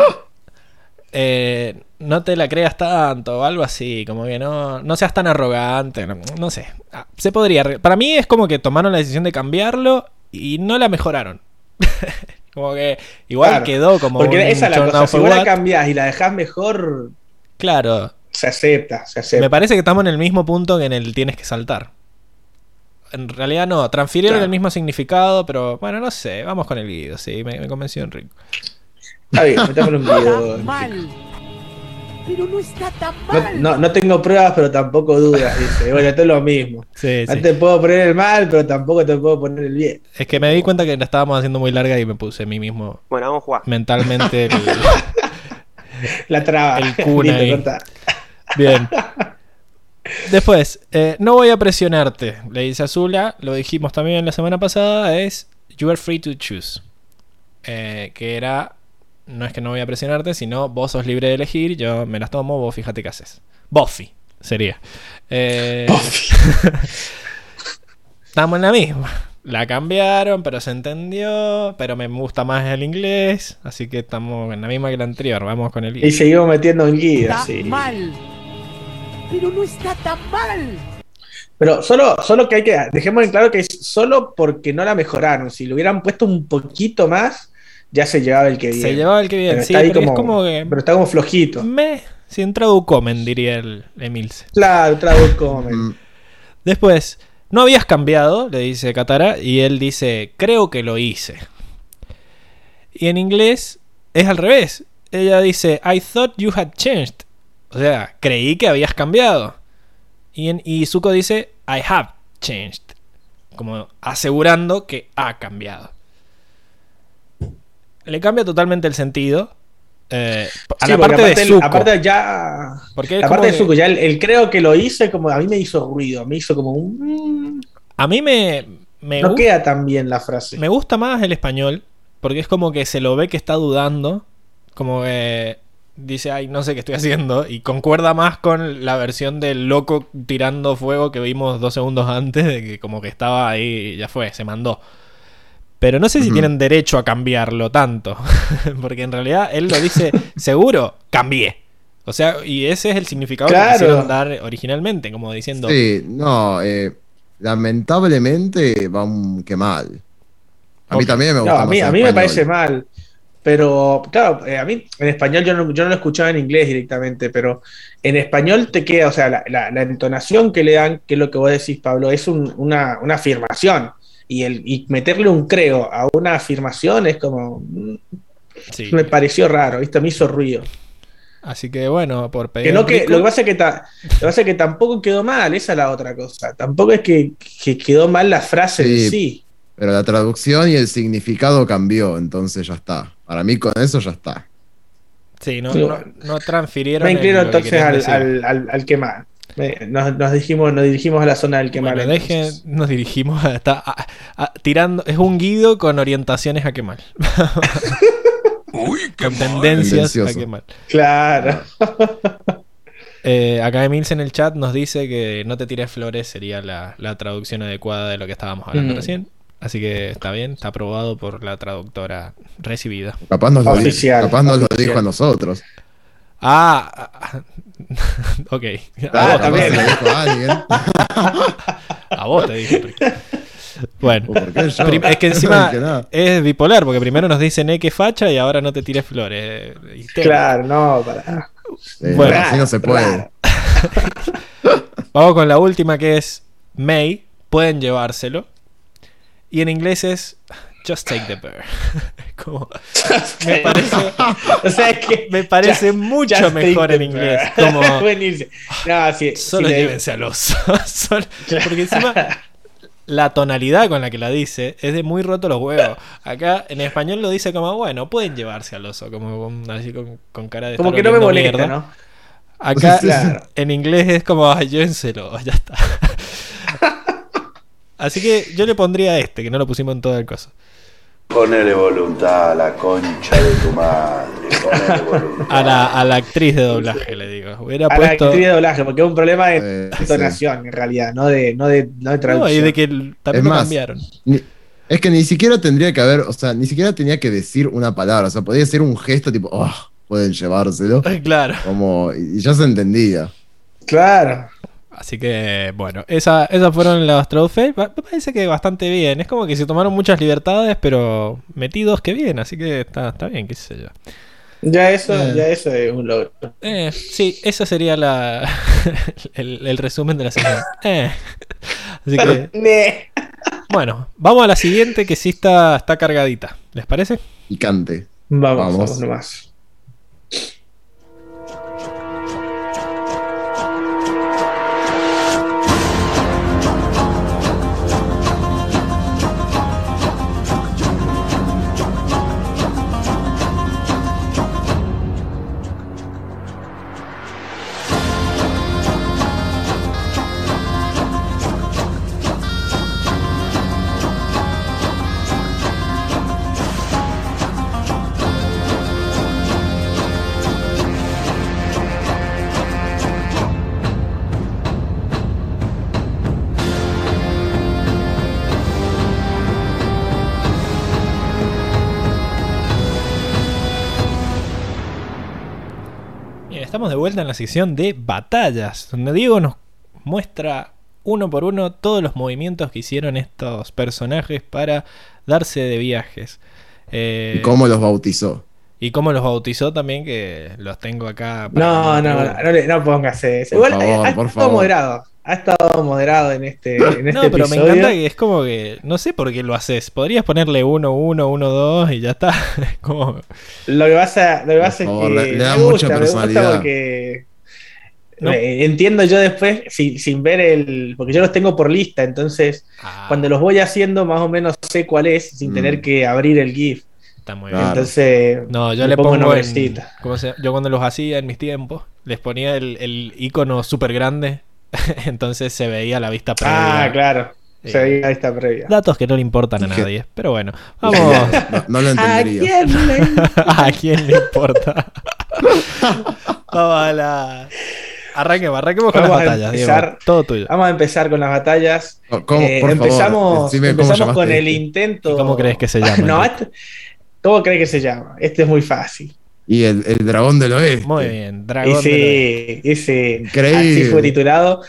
eh, no te la creas tanto o algo así, como que no, no seas tan arrogante, no, no sé. Ah, Se podría. Para mí es como que tomaron la decisión de cambiarlo y no la mejoraron. como que igual Claro, quedó como Porque un esa es la cosa, si vos la cambiás y la dejás mejor, Claro, se acepta, se me acepta. parece que estamos en el mismo punto que en el tienes que saltar. En realidad no, transfirieron Claro. el mismo significado, pero bueno, no sé, vamos con el guido, sí, me, me convenció Enrico. Está bien, metámosle un mal. Pero no está tan No, mal. no, no tengo pruebas, pero tampoco dudas, dice. Bueno, esto es lo mismo. Sí, No sí. te puedo poner el mal, pero tampoco te puedo poner el bien. Es que me di cuenta que la estábamos haciendo muy larga y me puse a mí mismo Bueno, vamos a jugar. mentalmente. el- La traba. El Listo, corta. Bien. Después, eh, no voy a presionarte, le dice Azula, lo dijimos también la semana pasada, es You are free to choose. Eh, que era, no es que no voy a presionarte, sino vos sos libre de elegir, yo me las tomo, vos fíjate qué haces. Buffy sería. Eh, Estamos en la misma. La cambiaron, pero se entendió, pero me gusta más el inglés, así que estamos en la misma que la anterior, vamos con el Y seguimos metiendo en guía, Está sí. mal. Pero no está tan mal. Pero solo, solo que hay que, dejemos en claro que es solo porque no la mejoraron. Si lo hubieran puesto un poquito más, ya se llevaba el que viene. Se llevaba el que viene, Pero sí, está ahí pero es como, como que... pero está como flojito. Me, sin traducomen, diría el Emilce. Claro, traduzco. men. Mm, Después, no habías cambiado, le dice Katara, y él dice, creo que lo hice. Y en inglés es al revés. Ella dice, I thought you had changed. O sea, creí que habías cambiado. Y, en, y Zuko dice, I have changed. Como asegurando que ha cambiado. Le cambia totalmente el sentido. Eh, a Sí, la parte de aparte, Zuko. aparte ya. Porque La parte de que- Zuko, ya el, el creo que lo hice, como a mí me hizo ruido, me hizo como un. A mí me, me, no queda tan bien la frase. me gusta más el español. Porque es como que se lo ve que está dudando. Como que dice, ay, no sé qué estoy haciendo. Y concuerda más con la versión del loco tirando fuego que vimos dos segundos antes. De que como que estaba ahí, ya fue, se mandó. Pero no sé si tienen derecho a cambiarlo tanto. Porque en realidad él lo dice, seguro, cambié. O sea, y ese es el significado que quisieron dar originalmente, como diciendo, Sí, no, eh, lamentablemente va un que mal. A mí también me No, gusta a mí, más a mí me parece mal. Pero, claro, eh, a mí en español yo no, yo no lo escuchaba en inglés directamente, pero en español te queda, o sea, la, la- la entonación que le dan, que es lo que vos decís, Pablo, es un- una, una afirmación. Y, el, y meterle un creo a una afirmación es como. mm, sí. Me pareció raro, ¿viste? Me hizo ruido. Así que bueno, por pedir Que no que, lo, que pasa es que ta- lo que pasa es que tampoco quedó mal, esa es la otra cosa. Tampoco es que, que quedó mal la frase Sí. en sí. Pero la traducción y el significado cambió, entonces ya está. Para mí con eso ya está. Sí, no, Sí, no, no transfirieron. Me inclino entonces al, al, al, al quemar. Nos, nos dijimos, nos dirigimos a la zona del quemar. Bueno, deje, nos dirigimos a, está- a- a- tirando. Es un guido con orientaciones a quemar. Uy, qué con tendencias a quemar. Claro. Eh, acá Emils en el chat nos dice que no te tires flores sería la, la traducción adecuada de lo que estábamos hablando Mm. recién. Así que está bien, está aprobado por la traductora recibida. Capaz nos lo, di- Oficial, capaz nos lo dijo a nosotros. Ah, ah, ok. Ah, A vos, lo dijo a alguien. a vos te dije. Bueno. Es que encima Que nada. es bipolar, porque primero nos dicen eh, que facha y ahora no te tires flores. Histérico. Claro, no, para. Eh, Bueno. así no se puede. Vamos con la última que es May. Pueden llevárselo. Y en inglés es Just take the bear. Como- me parece, O sea, es que. me parece Just- mucho just mejor en inglés. Como. No, solo le- llévense al oso. Solo- porque encima la tonalidad con la que la dice es de muy roto los huevos. Acá en español lo dice como, bueno, pueden llevarse al oso, como así con, con cara de Como que no me molesta, mierda. ¿no? Acá Claro. en inglés es como, llévenselo, ya está. Así que yo le pondría este, que no lo pusimos en todo el coso. Ponele voluntad a la concha de tu madre. Ponele voluntad. A la, a la actriz de doblaje, le digo. Hubiera A la actriz de doblaje, porque es un problema de Eh, entonación, en realidad, no de, no de, no de No, traducción. y de que también Es lo más, cambiaron. Ni- es que ni siquiera tendría que haber, o sea, ni siquiera tenía que decir una palabra. O sea, podía ser un gesto tipo, oh, pueden llevárselo. Claro. Como, y ya se entendía. Claro. Así que, bueno, esa, esas fueron las Trollface. Me parece que bastante bien. Es como que se tomaron muchas libertades, pero metidos que bien. Así que está, está bien, qué sé yo. Ya eso, Eh. ya eso es un logro. Eh, sí, esa sería la el, el resumen de la semana. Eh. Así que, bueno, vamos a la siguiente que sí está, está cargadita. ¿Les parece? Picante. Vamos, Vamos. vamos nomás. Estamos de vuelta en la sección de batallas, donde Diego nos muestra uno por uno todos los movimientos que hicieron estos personajes para darse de viajes. Eh, ¿Y cómo los bautizó? y cómo los bautizó también, que los tengo acá. para No, no, no, no, le- no pongas eso. Por Igual, favor, eh, por todo favor. moderado. Ha estado moderado en este, en este no, pero me encanta que es como que. No sé por qué lo haces. Podrías ponerle 1, 1, 1, 2 y ya está. como. Lo que pasa, lo que pasa es que le- le da me mucha gusta, me gusta porque No. entiendo yo después sin, sin ver el. Porque yo los tengo por lista, entonces Ah, cuando los voy haciendo más o menos sé cuál es sin Mm. tener que abrir el GIF. está muy Claro. bien. Entonces. No, yo le pongo pongo, en. ¿cómo se- Yo cuando los hacía en mis tiempos, les ponía el, el icono súper grande. entonces se veía la vista previa. Ah, claro. Sí. Se veía esta previa. Datos que no le importan a nadie. Pero bueno, vamos. No, no lo ¿A entendería. quién le- ¿A quién le importa? Vamos a la. Arranquemos, arranquemos con Vamos las a batallas, empezar. Diego. Todo tuyo. Vamos a empezar con las batallas. ¿Cómo? Eh, Por favor, empezamos decime cómo empezamos llamaste con el este. intento. ¿Y cómo crees que se llama, no, este- ¿Cómo crees que se llama? Este es muy fácil. Y el, el dragón del oeste. Muy bien, Y Dragón. de sí, y sí. Increíble. Así fue titulado.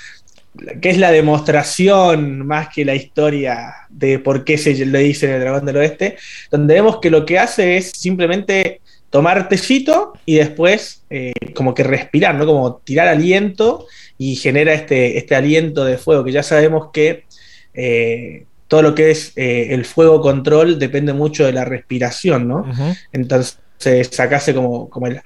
Que es la demostración más que la historia de por qué se le dicen el dragón del oeste. Donde vemos que lo que hace es simplemente tomar tecito y después eh, como que respirar, ¿no? Como tirar aliento y genera este, este aliento de fuego, que ya sabemos que eh, todo lo que es eh, el fuego control depende mucho de la respiración, ¿no? Entonces sacase como, como el...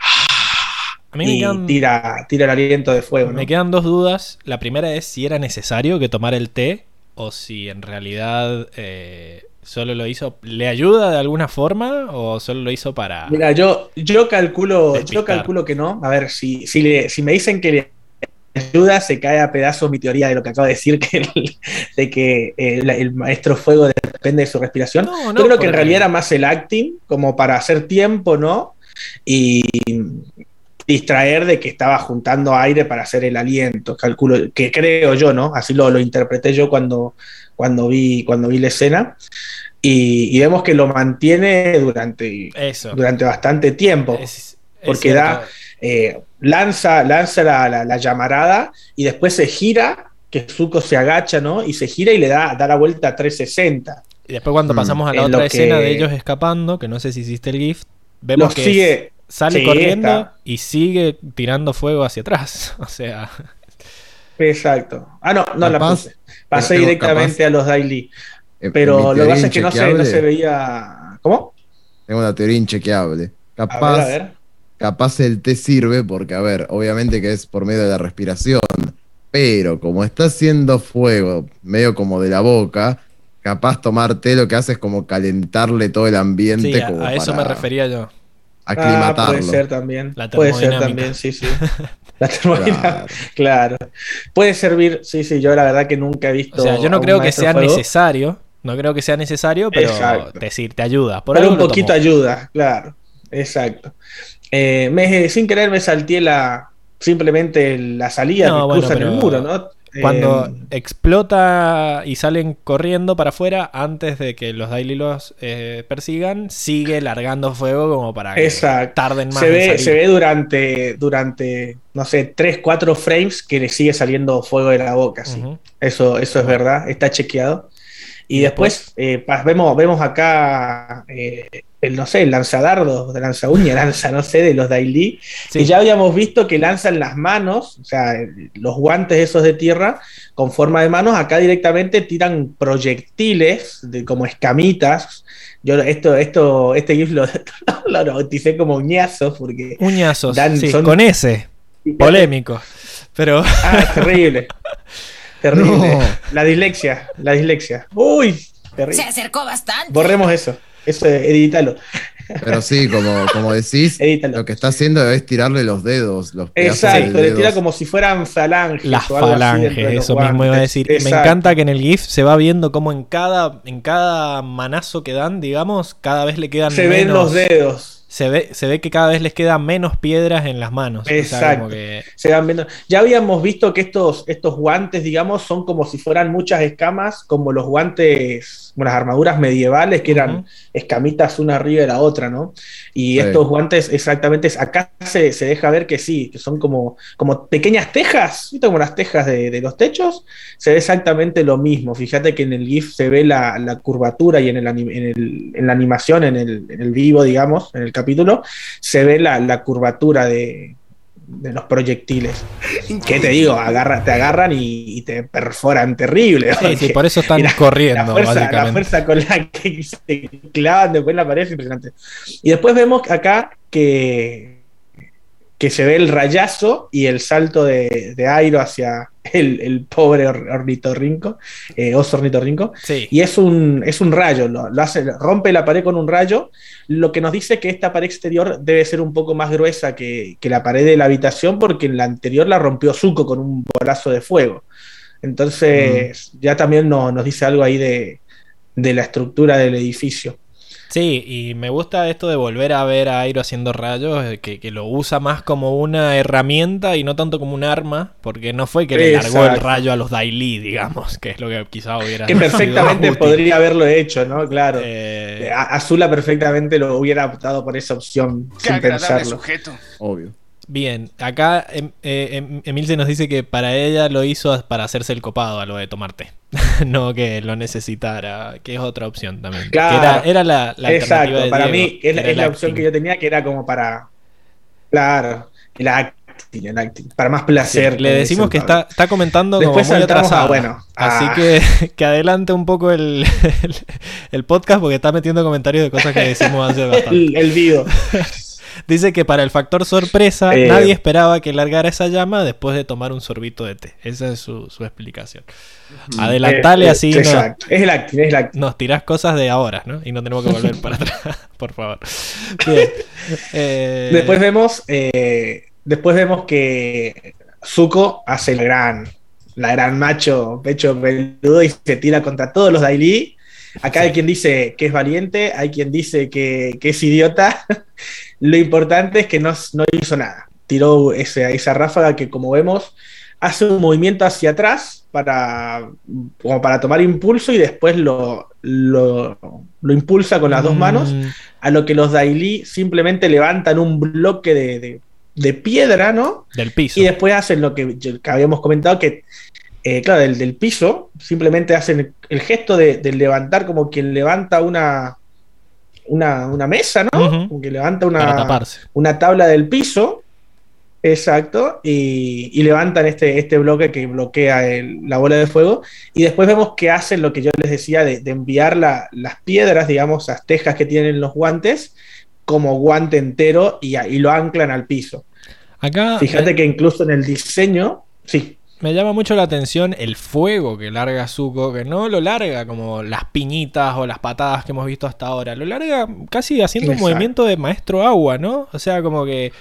A mí me y quedan, tira, tira el aliento de fuego, ¿no? me quedan dos dudas. La primera es si era necesario que tomara el té o si en realidad eh, solo lo hizo. ¿Le ayuda de alguna forma o solo lo hizo para.? Mira, yo, yo calculo, Despistar. yo calculo que no. A ver, si, si, le- si me dicen que le ayuda, se cae a pedazos mi teoría de lo que acabo de decir, que el- de que eh, la- el maestro fuego depende de su respiración. No, no, yo creo que en realidad era más el acting, como para hacer tiempo, ¿no? Y distraer de que estaba juntando aire para hacer el aliento, calculo, que creo yo, ¿no? Así lo, lo interpreté yo cuando, cuando, vi, cuando vi la escena. Y, y vemos que lo mantiene durante, Eso. durante bastante tiempo. Es- es porque cierto. da- Eh, lanza lanza la, la- la llamarada y después se gira, que Zuko se agacha, ¿no? Y se gira y le da, da la vuelta a 360. Y después cuando Mm. pasamos a la En otra escena que- de ellos escapando, que no sé si hiciste el GIF, vemos que sigue. sale Sí, corriendo está. y sigue tirando fuego hacia atrás. O sea, Exacto. Ah, no, no la puse. Pasé tengo- directamente a los Daily. En- Pero lo que pasa es que no se, no se veía. ¿Cómo? Tengo una teoría inchequeable. A ver, Capaz, a ver. Capaz el té sirve porque, a ver, obviamente que es por medio de la respiración, pero como está haciendo fuego medio como de la boca, capaz tomar té lo que hace es como calentarle todo el ambiente sí, a, como a eso me refería yo. Ah, aclimatarlo. puede ser también. La puede ser también, sí, sí. La termodinámica, Claro. claro. Puede servir, sí, sí. Yo la verdad que nunca he visto. O sea, yo no creo que sea fuego, necesario. No creo que sea necesario, pero Exacto. decir, te ayuda. Por Pero un poquito ayuda, claro. Exacto. Eh, me- sin querer me salté la simplemente la salida No, que bueno, cruzan el muro, ¿no? Cuando Eh, explota y salen corriendo para afuera, antes de que los Daily los eh, persigan, sigue largando fuego como para que Exacto. tarden más se en ve, salir. se ve durante, durante, no sé, 3, 4 frames que le sigue saliendo fuego de la boca, sí. Eso, eso es verdad, está chequeado. Y después eh, vemos, vemos acá eh, el, no sé, el lanzadardo, de lanza uña, lanza, no sé, de los Daily. Sí. Y ya habíamos visto que lanzan las manos, o sea, los guantes esos de tierra con forma de manos, acá directamente tiran proyectiles de, como escamitas. Yo esto, esto, este GIF lo, lo bauticé como uñazos porque Uñazos, Dan- sí, son- con ese, polémico. Pero Ah, es terrible. terrible. No. La dislexia, la dislexia. Uy, Se terrible. acercó bastante. Borremos eso. Eso, edítalo. Pero sí, como, como decís, Edítalo. lo que está haciendo es tirarle los dedos. Los Exacto, le tira como si fueran falanges. las o algo así dentro de falanges, eso mismo iba a decir. Me encanta que en el GIF se va viendo como en cada, en cada manazo que dan, digamos, cada vez le quedan Se ven los dedos. Se ve, se ve que cada vez les quedan menos piedras en las manos. O sea, Exacto. que- Se van viendo. Ya habíamos visto que estos, estos guantes, digamos, son como si fueran muchas escamas, como los guantes, bueno, las armaduras medievales, que eran escamitas una arriba de la otra, ¿no? Y Sí. estos guantes, exactamente, acá se, se deja ver que sí, que son como, como pequeñas tejas, ¿viste? Como las tejas de, de los techos, se ve exactamente lo mismo. Fíjate que en el GIF se ve la, la curvatura y en, el, en, el- en la animación, en el, en el vivo, digamos, en el capítulo, se ve la, la curvatura de, de los proyectiles. ¿Qué te digo? Agarra, te agarran y, te perforan terrible. Sí, sí, por eso están corriendo, la fuerza, básicamente. La fuerza con la que se clavan después en la pared es impresionante. Y después vemos acá que, que se ve el rayazo y el salto de, de Airo hacia el, el pobre or- ornitorrinco, eh, oso ornitorrinco. Sí. Y es un, es un rayo, lo, lo hace, rompe la pared con un rayo, lo que nos dice que esta pared exterior debe ser un poco más gruesa que, que la pared de la habitación, porque en la anterior la rompió Zuko con un bolazo de fuego. Entonces, ya también no- nos dice algo ahí de, de la estructura del edificio. Sí, y me gusta esto de volver a ver a Airo haciendo rayos, eh, que, que lo usa más como una herramienta y no tanto como un arma, porque no fue que le largó el rayo a los Daily, digamos, que es lo que quizá hubiera Que perfectamente podría haberlo hecho, ¿no? Claro. Eh, Azula perfectamente lo hubiera optado por esa opción Qué sin pensarlo. sujeto. Obvio. Bien, acá em, eh, em- Emilce nos dice que para ella lo hizo para hacerse el copado a lo de tomarte, no que lo necesitara, que es otra opción también. Claro. Era, era la, la Exacto, para Diego, mí es, la- es opción que yo tenía que era como para. Claro, el acting, el acting, para más placer. Sí, le decimos que está, está comentando Después como muy saltamos a, atrasado. bueno, Así que, que adelante un poco el, el, el podcast porque está metiendo comentarios de cosas que decimos hace bastante. El, el vivo. Dice que para el factor sorpresa Eh. nadie esperaba que largara esa llama después de tomar un sorbito de té. Esa es su, su explicación. Adelantale Eh, eh, así, no- Exacto, es el acting, es el acting. nos tirás cosas de ahora, ¿no? Y no tenemos que volver para atrás, por favor. Bien. Eh, Después vemos, eh, después vemos que Zuko hace el gran, la gran macho pecho peludo y se tira contra todos los Daily. Acá hay quien dice que es valiente, hay quien dice que, que es idiota. Lo importante es que no, no hizo nada. Tiró ese- esa ráfaga que, como vemos, hace un movimiento hacia atrás para, como para tomar impulso y después lo, lo, lo impulsa con las dos manos mm, a lo que los Daily simplemente levantan un bloque de, de- de piedra, ¿no? Del piso. Y después hacen lo que, que habíamos comentado, que, eh, claro, del, del piso, simplemente hacen el, el gesto de, levantar como quien levanta una, una, una mesa, ¿no? Como que levanta una, una tabla del piso. Exacto, y, y levantan este, este bloque que bloquea el- la bola de fuego. Y después vemos que hacen lo que yo les decía de, de enviar la- las piedras, digamos, las tejas que tienen los guantes, como guante entero y, y lo anclan al piso. Acá Fíjate me, que incluso en el diseño, sí, me llama mucho la atención el fuego que larga Zuko, que no lo larga como las piñitas o las patadas que hemos visto hasta ahora. Lo larga casi haciendo un movimiento de maestro agua, ¿no? O sea, como que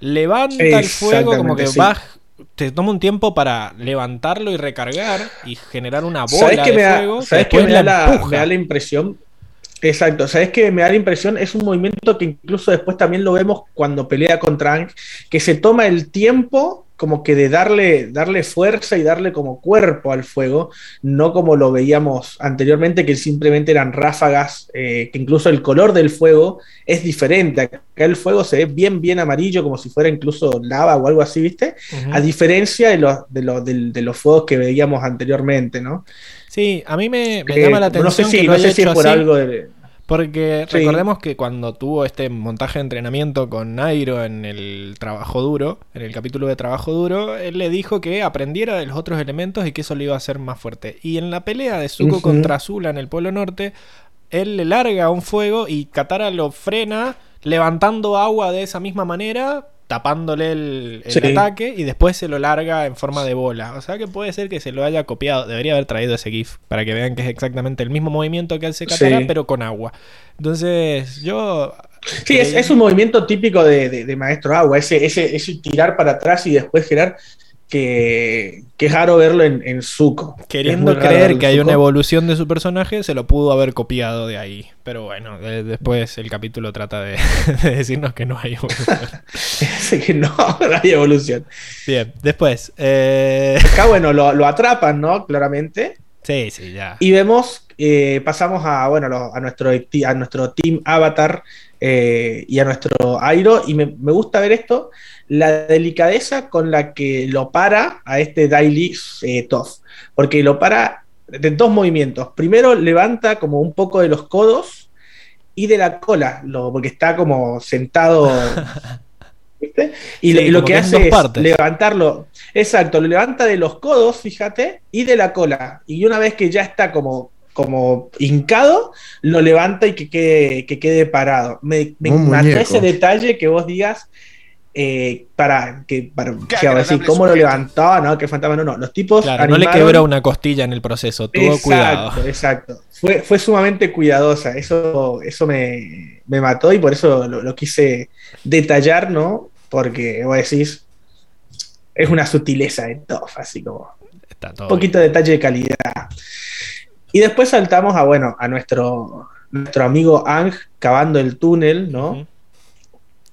levanta el fuego, como que sí. Te toma un tiempo para levantarlo y recargar y generar una bola ¿Sabes qué de me da, fuego. ¿sabes que qué me da, la, me da la impresión? Exacto, ¿sabes qué me da la impresión? Es un movimiento que incluso después también lo vemos cuando pelea contra Aang, que se toma el tiempo como que de darle, darle fuerza y darle como cuerpo al fuego, no como lo veíamos anteriormente, que simplemente eran ráfagas, eh, que incluso el color del fuego es diferente. Acá el fuego se ve bien, bien amarillo, como si fuera incluso lava o algo así, ¿viste? A diferencia de los, de, los, de los fuegos que veíamos anteriormente, ¿no? Sí, a mí me, me Eh, llama la atención no sé si, que lo no sé si es por así, algo de. Porque Sí. recordemos que cuando tuvo este montaje de entrenamiento con Nairo en el trabajo duro, en el capítulo de trabajo duro, él le dijo que aprendiera de los otros elementos y que eso le iba a hacer más fuerte. Y en la pelea de Zuko contra Azula en el Polo Norte, él le larga un fuego y Katara lo frena levantando agua de esa misma manera, tapándole el, el Sí. ataque y después se lo larga en forma de bola. O sea que puede ser que se lo haya copiado. Debería haber traído ese GIF para que vean que es exactamente el mismo movimiento que hace Katara, Sí. pero con agua. Entonces, yo. Sí, es, es un movimiento típico de, de- de Maestro Agua, ese, ese, ese tirar para atrás y después girar, que, que es raro verlo en, en Zuko. Queriendo creer que hay una evolución de su personaje, se lo pudo haber copiado de ahí. Pero bueno, de- después el capítulo trata de, de decirnos que no hay evolución. Así que no, no hay evolución. Bien, después. eh, Acá, bueno, lo, lo atrapan, ¿no? Claramente. Sí, sí, ya. Y vemos, eh, pasamos a, bueno, lo- a, nuestro, a nuestro Team Avatar eh, y a nuestro Airo. Y me, me gusta ver esto, la delicadeza con la que lo para a este Daily eh, Toph. Porque lo para de dos movimientos. Primero levanta como un poco de los codos y de la cola, lo- porque está como sentado. ¿viste? Y, Sí, lo- y lo como que hace es partes. levantarlo. Exacto, lo levanta de los codos, fíjate, y de la cola. Y una vez que ya está como, como hincado, lo levanta y que quede, que quede parado. Me, me mató ese detalle que vos digas. eh, para que para Qué que, a decir, cómo lo levantaba, no, que fantasma, no, no. Los tipos Claro, no le quebró una costilla en el proceso, tuvo exacto, cuidado. Exacto. Fue, fue sumamente cuidadosa. Eso, eso me, me mató y por eso lo, lo quise detallar, ¿no? Porque vos decís, es una sutileza de Toff, así como Está todo un poquito de detalle de calidad. Y después saltamos a, bueno, a nuestro, nuestro amigo Ang cavando el túnel, ¿no?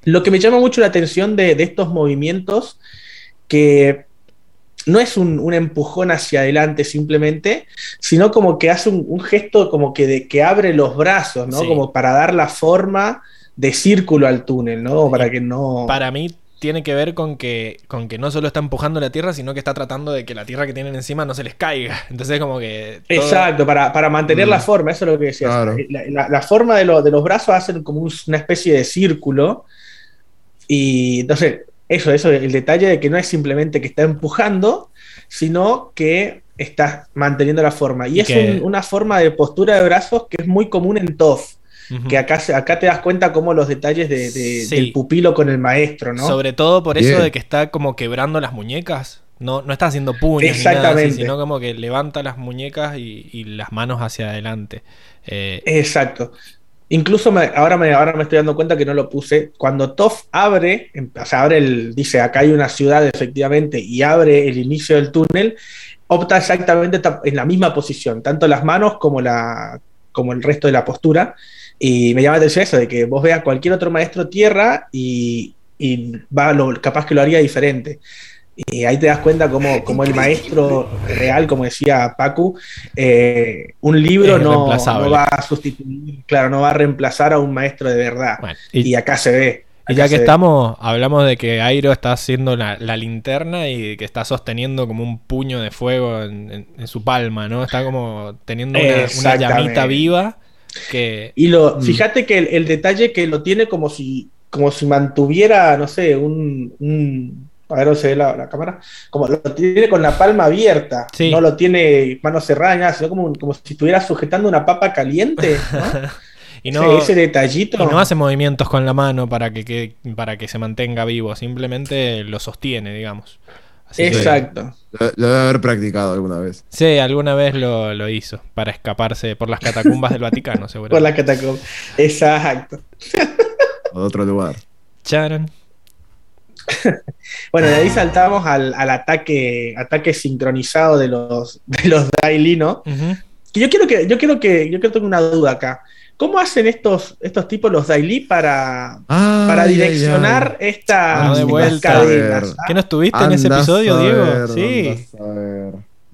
Lo que me llama mucho la atención de, de estos movimientos, que no es un, un empujón hacia adelante simplemente, sino como que hace un, un gesto como que, de, que abre los brazos, ¿no? Sí. Como para dar la forma de círculo al túnel, ¿no? Para que no... Para mí tiene que ver con que, con que no solo está empujando la tierra, sino que está tratando de que la tierra que tienen encima no se les caiga. Entonces como que... todo- Exacto, para, para mantener Mm. la forma, eso es lo que decías. Claro. La, la- la forma de, lo- de los brazos hacen como un- una especie de círculo. Y entonces, eso, eso, el detalle de que no es simplemente que está empujando, sino que está manteniendo la forma. Y, Y es que- un- una forma de postura de brazos que es muy común en TOF. Que acá, te das cuenta como los detalles de- de- Sí. del pupilo con el maestro, ¿no? Sobre todo por eso Bien. de que está como quebrando las muñecas. No, no está haciendo puños ni nada así, Exactamente. sino como que levanta las muñecas y, y las manos hacia adelante. Eh, Exacto. Incluso me- ahora, me, ahora me estoy dando cuenta que no lo puse. Cuando Toff abre, em- o sea, abre el, dice acá hay una ciudad efectivamente, y abre el inicio del túnel, opta exactamente ta- en la misma posición, tanto las manos como, la, como el resto de la postura. Y me llama la atención eso, de que vos veas cualquier otro maestro tierra y, y va lo, capaz que lo haría diferente. Y ahí te das cuenta como, como el maestro real, como decía Pacu, eh, un libro no, no va a sustituir, claro, no va a reemplazar a un maestro de verdad. bueno, Y, y, acá se ve. y ya que ve. estamos, hablamos de que Airo está haciendo la, la linterna y que está sosteniendo como un puño de fuego en, en- en su palma, ¿no? Está como teniendo una, llamita viva que... Y lo, Mm. fíjate que el, el detalle que lo tiene como si, como si mantuviera, no sé, un, un- a ver, no se ve la, la cámara, como lo tiene con la palma abierta, Sí. no lo tiene mano cerrada, ni nada, sino como, como si estuviera sujetando una papa caliente, ¿no? Y no, ese detallito. y no hace movimientos con la mano para que, que- para que se mantenga vivo, simplemente lo sostiene, digamos. Así que- Exacto. Lo, lo debe haber practicado alguna vez. Sí, alguna vez lo, lo hizo para escaparse por las catacumbas del Vaticano, seguro. Por la catacomba. Exacto. O de otro lugar. Charan. Bueno, de ahí saltamos al, al ataque, ataque sincronizado de los, de los Daily, ¿no? Que yo quiero que, yo quiero que, yo quiero tener una duda acá. ¿Cómo hacen estos, estos tipos, los Daily, para, para direccionar ay, estas Ah, de estas cadenas? ¿Qué no estuviste en ese episodio, saber, Diego? Sí.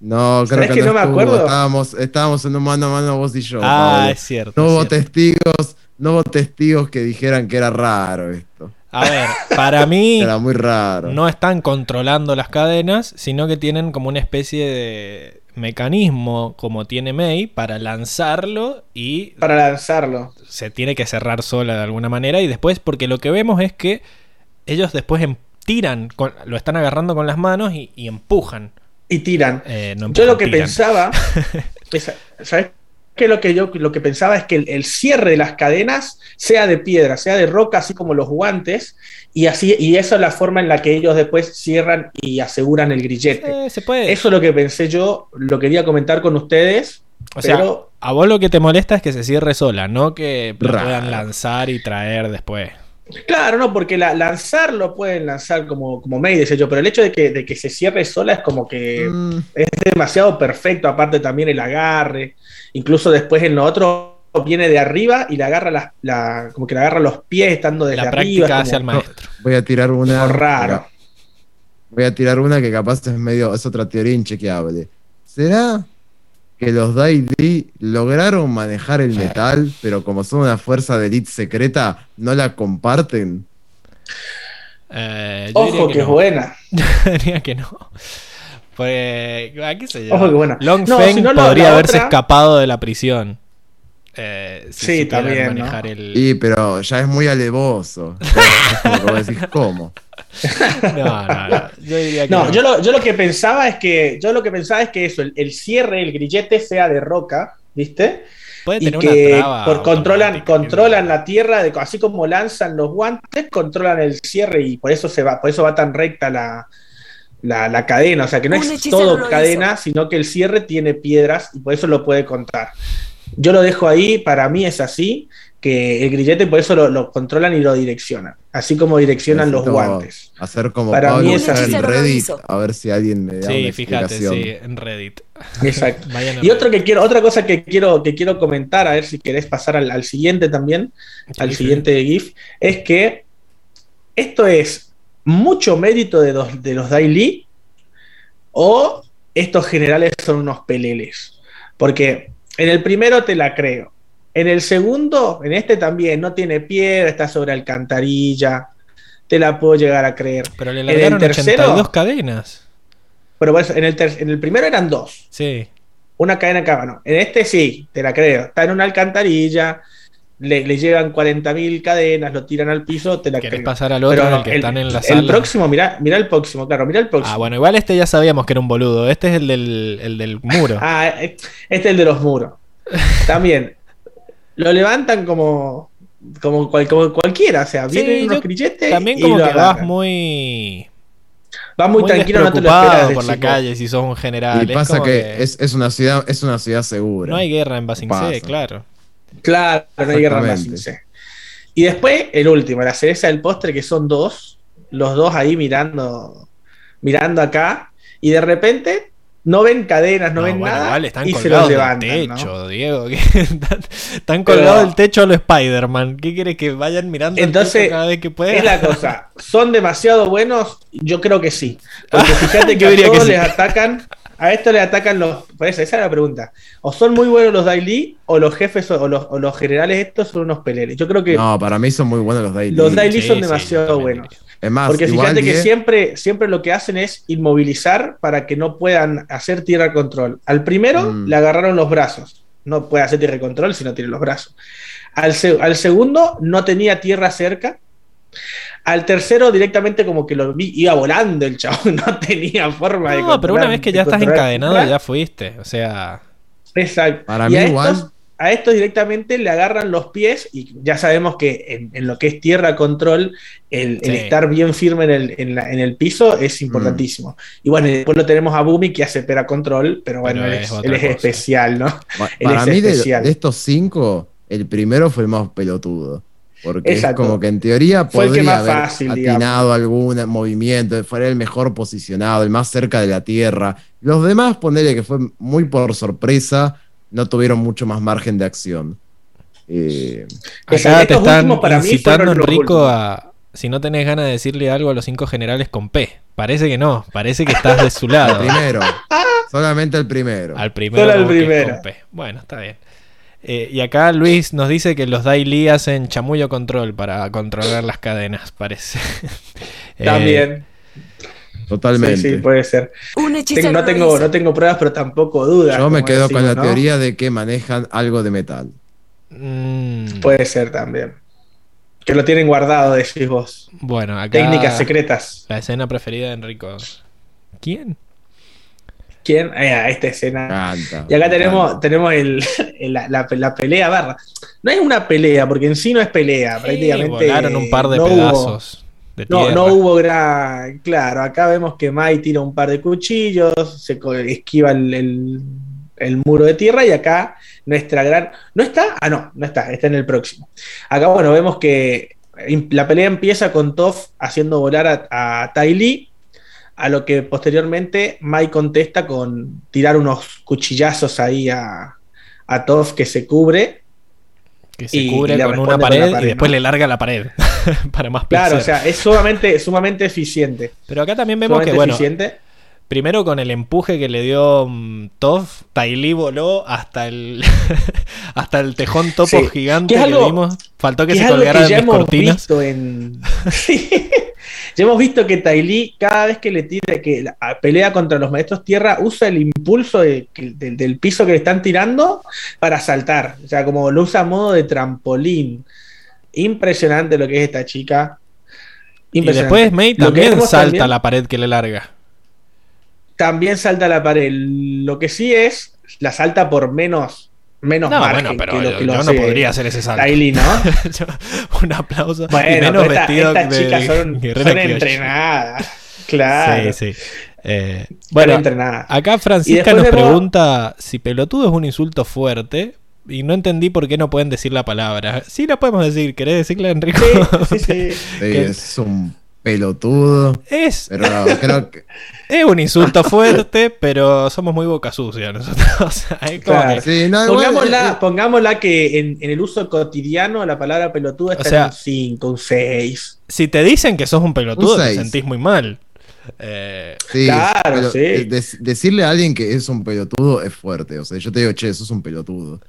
No, creo ¿Sabés que, que no, no me estuvo. acuerdo? Estábamos, estábamos en un mano a mano vos y yo. Ah, Pablo. es cierto. No es hubo cierto. testigos, no hubo testigos que dijeran que era raro esto. A ver, para mí Era muy raro. no están controlando las cadenas, sino que tienen como una especie de mecanismo, como tiene May, para lanzarlo y Para lanzarlo. se tiene que cerrar sola de alguna manera. Y después, porque lo que vemos es que ellos después em- tiran, con- lo están agarrando con las manos y, y empujan. Y tiran. Eh, no Yo lo que tiran. pensaba, es- ¿sabes qué? Lo que yo lo que pensaba es que el, el cierre de las cadenas sea de piedra, sea de roca, así como los guantes, y así, y esa es la forma en la que ellos después cierran y aseguran el grillete. Eh, se puede. Eso es lo que pensé yo, lo quería comentar con ustedes, o sea, pero a vos lo que te molesta es que se cierre sola, no que puedan lanzar y traer después. Claro, no, porque la, lanzarlo pueden lanzar como, como May, decía yo, pero el hecho de que, de que se cierre sola es como que Mm, es demasiado perfecto, aparte también el agarre, incluso después en lo otro viene de arriba y le agarra la, la- como que le agarra los pies estando desde La arriba. práctica es hacia el maestro. voy a tirar una. como raro. Voy a tirar una que capaz es medio. Es otra teoría inchequeable. ¿Será que los Daily lograron manejar el metal, pero como son una fuerza de elite secreta, no la comparten? Eh, yo Ojo que, es buena. diría que no. Pues, ¿a qué se Ojo que buena. Long No, Feng si no, la- podría haberse otra- escapado de la prisión. Eh, si Sí, también, ¿no? manejar el... Y, pero ya es muy alevoso. Como decís, ¿cómo? no, no, no. Yo diría que no, Yo, lo, yo lo que pensaba es que. Yo lo que pensaba es que eso, el, el cierre, el grillete sea de roca, ¿viste? Puede tener y que por, controlan, controlan la tierra, de, así como lanzan los guantes, controlan el cierre y por eso se va, por eso va tan recta la, la, cadena. O sea que no es todo cadena, sino que el cierre tiene piedras y por eso lo puede contar. Yo lo dejo ahí, para mí es así que el grillete por eso lo, controlan y lo direccionan, así como direccionan los guantes. Hacer como Para mí es en Reddit, a ver si alguien me da sí, fíjate, sí, en Reddit. Exacto. y otro que quiero, otra cosa que quiero, que quiero comentar, a ver si querés pasar al, siguiente también, al siguiente GIF, es que esto es mucho mérito de los, de los Daily o estos generales son unos peleles. Porque en el primero te la creo. En el segundo, en este también, no tiene piedra, está sobre alcantarilla. Te la puedo llegar a creer. Pero le largaron en el tercero, 82 cadenas. Pero en el, en el primero eran dos. Sí. Una cadena cada no. En este sí, te la creo. Está en una alcantarilla, le, le llegan 40.000 cadenas, lo tiran al piso, te la ¿Querés pasar al otro, el que están en la sala? El próximo, mira, mira el próximo, claro, mira el próximo. Ah, bueno, igual este ya sabíamos que era un boludo. Este es el del, el del muro. ah, este es el de los muros. También, lo levantan como, como, cualquiera, o sea, vienen unos crilletes. También como que vas muy. Vas muy, tranquilo, no te lo esperas. por la calle si sos un general. Y pasa que, Es, es, una ciudad, es una ciudad segura. No hay guerra en Basing C, claro. Claro, no hay guerra en Basing C. Y después, el último, la cereza del postre, que son dos, los dos ahí mirando, mirando acá, y de repente no ven cadenas, no, ven nada y se los levantan. techo, Diego. están colgados del techo a los Spider-Man. ¿Qué quiere que vayan mirando Entonces, cada vez que puedan? Es la cosa. ¿Son demasiado buenos? Yo creo que sí. Porque fíjate que a todos les atacan. A esto le atacan los. Pues esa es la pregunta. O son muy buenos los Daily, o los jefes o los, generales estos son unos peleles. Yo creo que. No, para mí son muy buenos los Daily. Los Daily son demasiado buenos. Porque fíjate que siempre, siempre lo que hacen es inmovilizar para que no puedan hacer tierra control. Al primero mm. le agarraron los brazos. No puede hacer tierra control si no tiene los brazos. Al, al, segundo no tenía tierra cerca. Al tercero directamente como que lo vi, iba volando el chavo, no tenía forma de... No, pero una vez que ya estás encadenado ya fuiste, o sea... Exacto. Para mí igual a esto directamente le agarran los pies y ya sabemos que en, lo que es tierra control, el, estar bien firme en el, piso es importantísimo. Y bueno, después lo tenemos a Bumi que hace pera control, pero bueno, él, es, especial, ¿no? Para mí, de, estos cinco, el primero fue el más pelotudo. Porque es como que en teoría podría haber atinado algún movimiento, fuera el mejor posicionado, el más cerca de la Tierra. Los demás, ponerle que fue muy por sorpresa, no tuvieron mucho más margen de acción. Eh, Acá te están para incitando, Enrico, a. Si no tenés ganas de decirle algo a los cinco generales con P. Parece que no, parece que estás de su lado. El primero. Solamente el primero. Al primero. Solo el primero. Bueno, está bien. Eh, y acá Luis nos dice que los Daily hacen chamullo control para controlar las cadenas, parece. También. Totalmente. Sí, puede ser. no, tengo, no tengo pruebas, pero tampoco dudas. Yo me quedo con la teoría de que manejan algo de metal. Mm. Puede ser también. Que lo tienen guardado, decís vos. Bueno, acá. Técnicas secretas. La escena preferida de Enrico. ¿Quién? ¿Quién? Ah, esta escena. y acá tenemos, tenemos el, la, pelea barra. No es una pelea, porque en sí no es pelea. prácticamente. Volaron un par de pedazos no, no hubo gran. Claro, acá vemos que Mai tira un par de cuchillos, se esquiva el, muro de tierra y acá nuestra gran. ¿No está? Ah, no, no está, está en el próximo. Acá, bueno, vemos que la pelea empieza con Toff haciendo volar a, a Lee, a lo que posteriormente Mai contesta con tirar unos cuchillazos ahí a, a Toff que se cubre que se cubre con una pared, y después le larga la pared para más placer. Claro, o sea, es sumamente, sumamente eficiente. Pero acá también vemos que, bueno, primero con el empuje que le dio um, Toff, Taili voló hasta el hasta el tejón topo gigante que, vimos. Faltó que, se colgara de cortinas. En... Ya hemos visto que Taili, cada vez que le tira, que pelea contra los maestros tierra, usa el impulso del piso que le están tirando para saltar. O sea, como lo usa a modo de trampolín. Impresionante lo que es esta chica. Y después May que también salta también- la pared que le larga. También salta la pared. Lo que sí es, la salta por menos, menos No, margen bueno, pero que lo yo, que lo yo no podría hacer ese salto. Tylee, ¿no? Un aplauso. y Bueno, menos pero esta- vestido estas chicas son, entrenadas. Claro. Sí, sí. Eh, bueno, entrenadas. acá Y Francisca nos vemos- pregunta si pelotudo es un insulto fuerte. Y no entendí por qué no pueden decir la palabra. Sí la podemos decir. ¿Querés decirla, Enrico? Sí, sí, sí. Sí, es un pelotudo. Es, Pero creo que. es un insulto fuerte, pero somos muy boca sucia nosotros. O sea, es como Claro. que- Sí, no, Pongámosla, pongámosla que en, en el uso cotidiano la palabra pelotudo está O sea- en un 5, un 6. si te dicen que sos un pelotudo, Un te sentís muy mal. Eh, Sí, Claro, sí. de- de- decirle a alguien que es un pelotudo es fuerte. O sea, yo te digo, che, sos un pelotudo.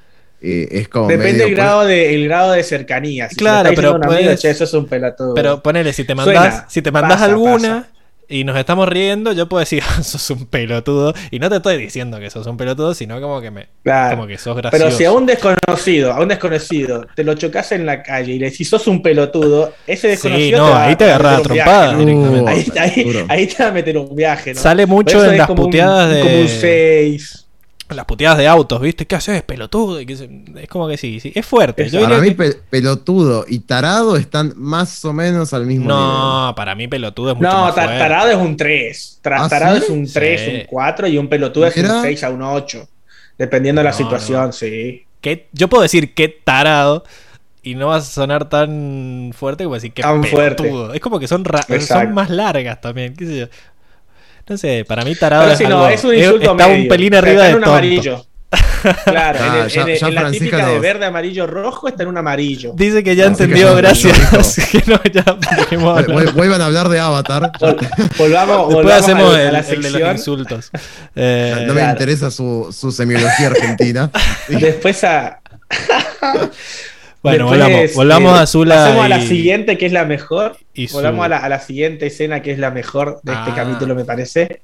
Eh, es como. Depende medio- del grado de, el grado de cercanía. Si Claro, pero amigo, puedes- che, eso es un pelotudo. pero ponele, si te Suena, mandás, si te mandás pasa, alguna pasa. y nos estamos riendo, yo puedo decir, "Ah, sos un pelotudo. Y no te estoy diciendo que sos un pelotudo, sino como que me. Claro. Como que sos gracioso. Pero si a un desconocido, a un desconocido, te lo chocas en la calle y le decís sos un pelotudo, ese desconocido. no, te va ahí te a agarrás meter a viaje, ¿no? directamente. Uh, Ahí, ahí- duro. ahí te va a meter un viaje, ¿no? Sale mucho en las como un- puteadas de. Como un 6. Las puteadas de autos, ¿viste? ¿Qué haces, pelotudo? Es como que sí, sí. Es fuerte. Yo Para mí, que- pe- pelotudo y tarado están más o menos al mismo nivel. No, para mí pelotudo es mucho No, más fuerte. tarado es un 3. ¿Ah, tarado sí? es un 3, Sí. un 4 y un pelotudo es un 6 a un 8. Dependiendo de la No, situación, no. sí. ¿Qué- Yo puedo decir qué tarado y no va a sonar tan fuerte como decir que Tan fuerte. Es como que son, son más largas también, qué sé yo. No sé, para mí tarado Pero es, si no, algo- es un es- insulto está medio. un pelín arriba está de en un tonto. amarillo. Claro, Ah, en, el- ya- en el- en la Francisca típica de verde, amarillo, rojo está en un amarillo. Dice que ya No, sí que entendió, son gracias. que no, ya Vuelvan a hablar de Avatar. Vol- volvamos, Después volvamos hacemos a, a el, la el de los insultos. Eh, No me Claro. interesa su, su semiología argentina. Después a. bueno, después, volvamos, volvamos eh, a Zula. Pasemos a la siguiente, que es la mejor. y su- Volvamos a la, a la siguiente escena, que es la mejor de este Ah. capítulo, me parece.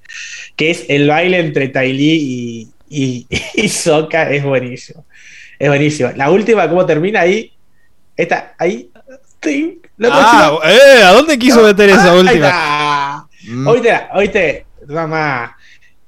Que es el baile entre Tai Lee y, y, y Sokka. Es buenísimo. Es buenísimo. La última, ¿cómo termina ahí? Esta, ahí. Ah, eh, ¿a dónde quiso meter esa Ahí última? Mm. Oíste, oíste, mamá.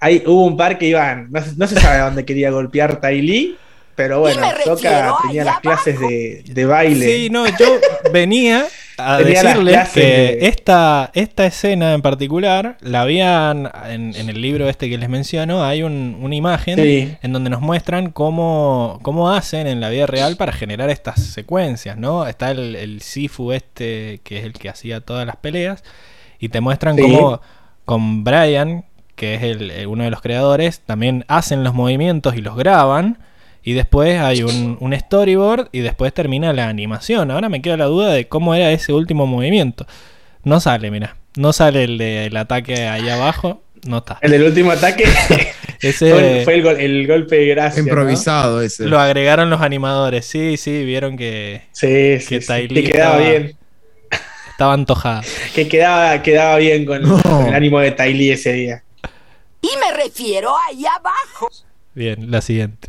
Ahí hubo un par que iban, no, se- no se sabe a dónde quería golpear Tai Lee, pero bueno, Sokka tenía las clases de, de baile. Sí, no, yo venía a Tenía decirles que de- esta, esta escena en particular la habían en, en el libro este que les menciono, hay un- una imagen Sí. en donde nos muestran cómo, cómo hacen en la vida real para generar estas secuencias, ¿no? Está el, el Sifu este, que es el que hacía todas las peleas, y te muestran Sí. cómo con Brian, que es el, uno de los creadores, también hacen los movimientos y los graban. Y después hay un, un storyboard y después termina la animación. Ahora me queda la duda de cómo era ese último movimiento. No sale, mira. No sale el del ataque ahí abajo. No está. El del último ataque Ese fue, fue el, gol- el golpe de gracia. ¿no? Improvisado ese. lo agregaron los animadores. Sí, sí, vieron que Sí, sí, Que sí, quedaba estaba- bien. estaba antojada. Que quedaba, quedaba bien con, No. con el ánimo de Tai Lee ese día. Y me refiero ahí abajo. Bien, la siguiente.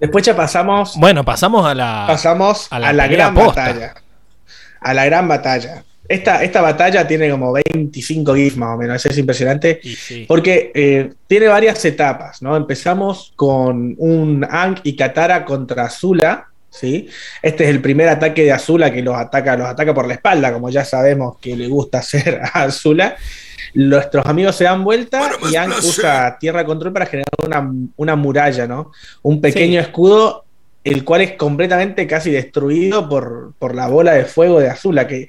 Después ya pasamos, Bueno, pasamos a la. pasamos a a la gran posta. batalla. A la gran batalla. Esta, esta batalla tiene como 25 GIFs más o menos, es impresionante. Sí. Porque eh, tiene varias etapas, ¿no? Empezamos con un Aang y Katara contra Azula, ¿sí? Este es el primer ataque de Azula que los ataca, los ataca por la espalda, como ya sabemos que le gusta hacer a Azula. Nuestros amigos se dan vuelta y Aang usa tierra control para generar una, una muralla, ¿no? Un pequeño Sí. escudo, el cual es completamente casi destruido por, por la bola de fuego de Azula, que,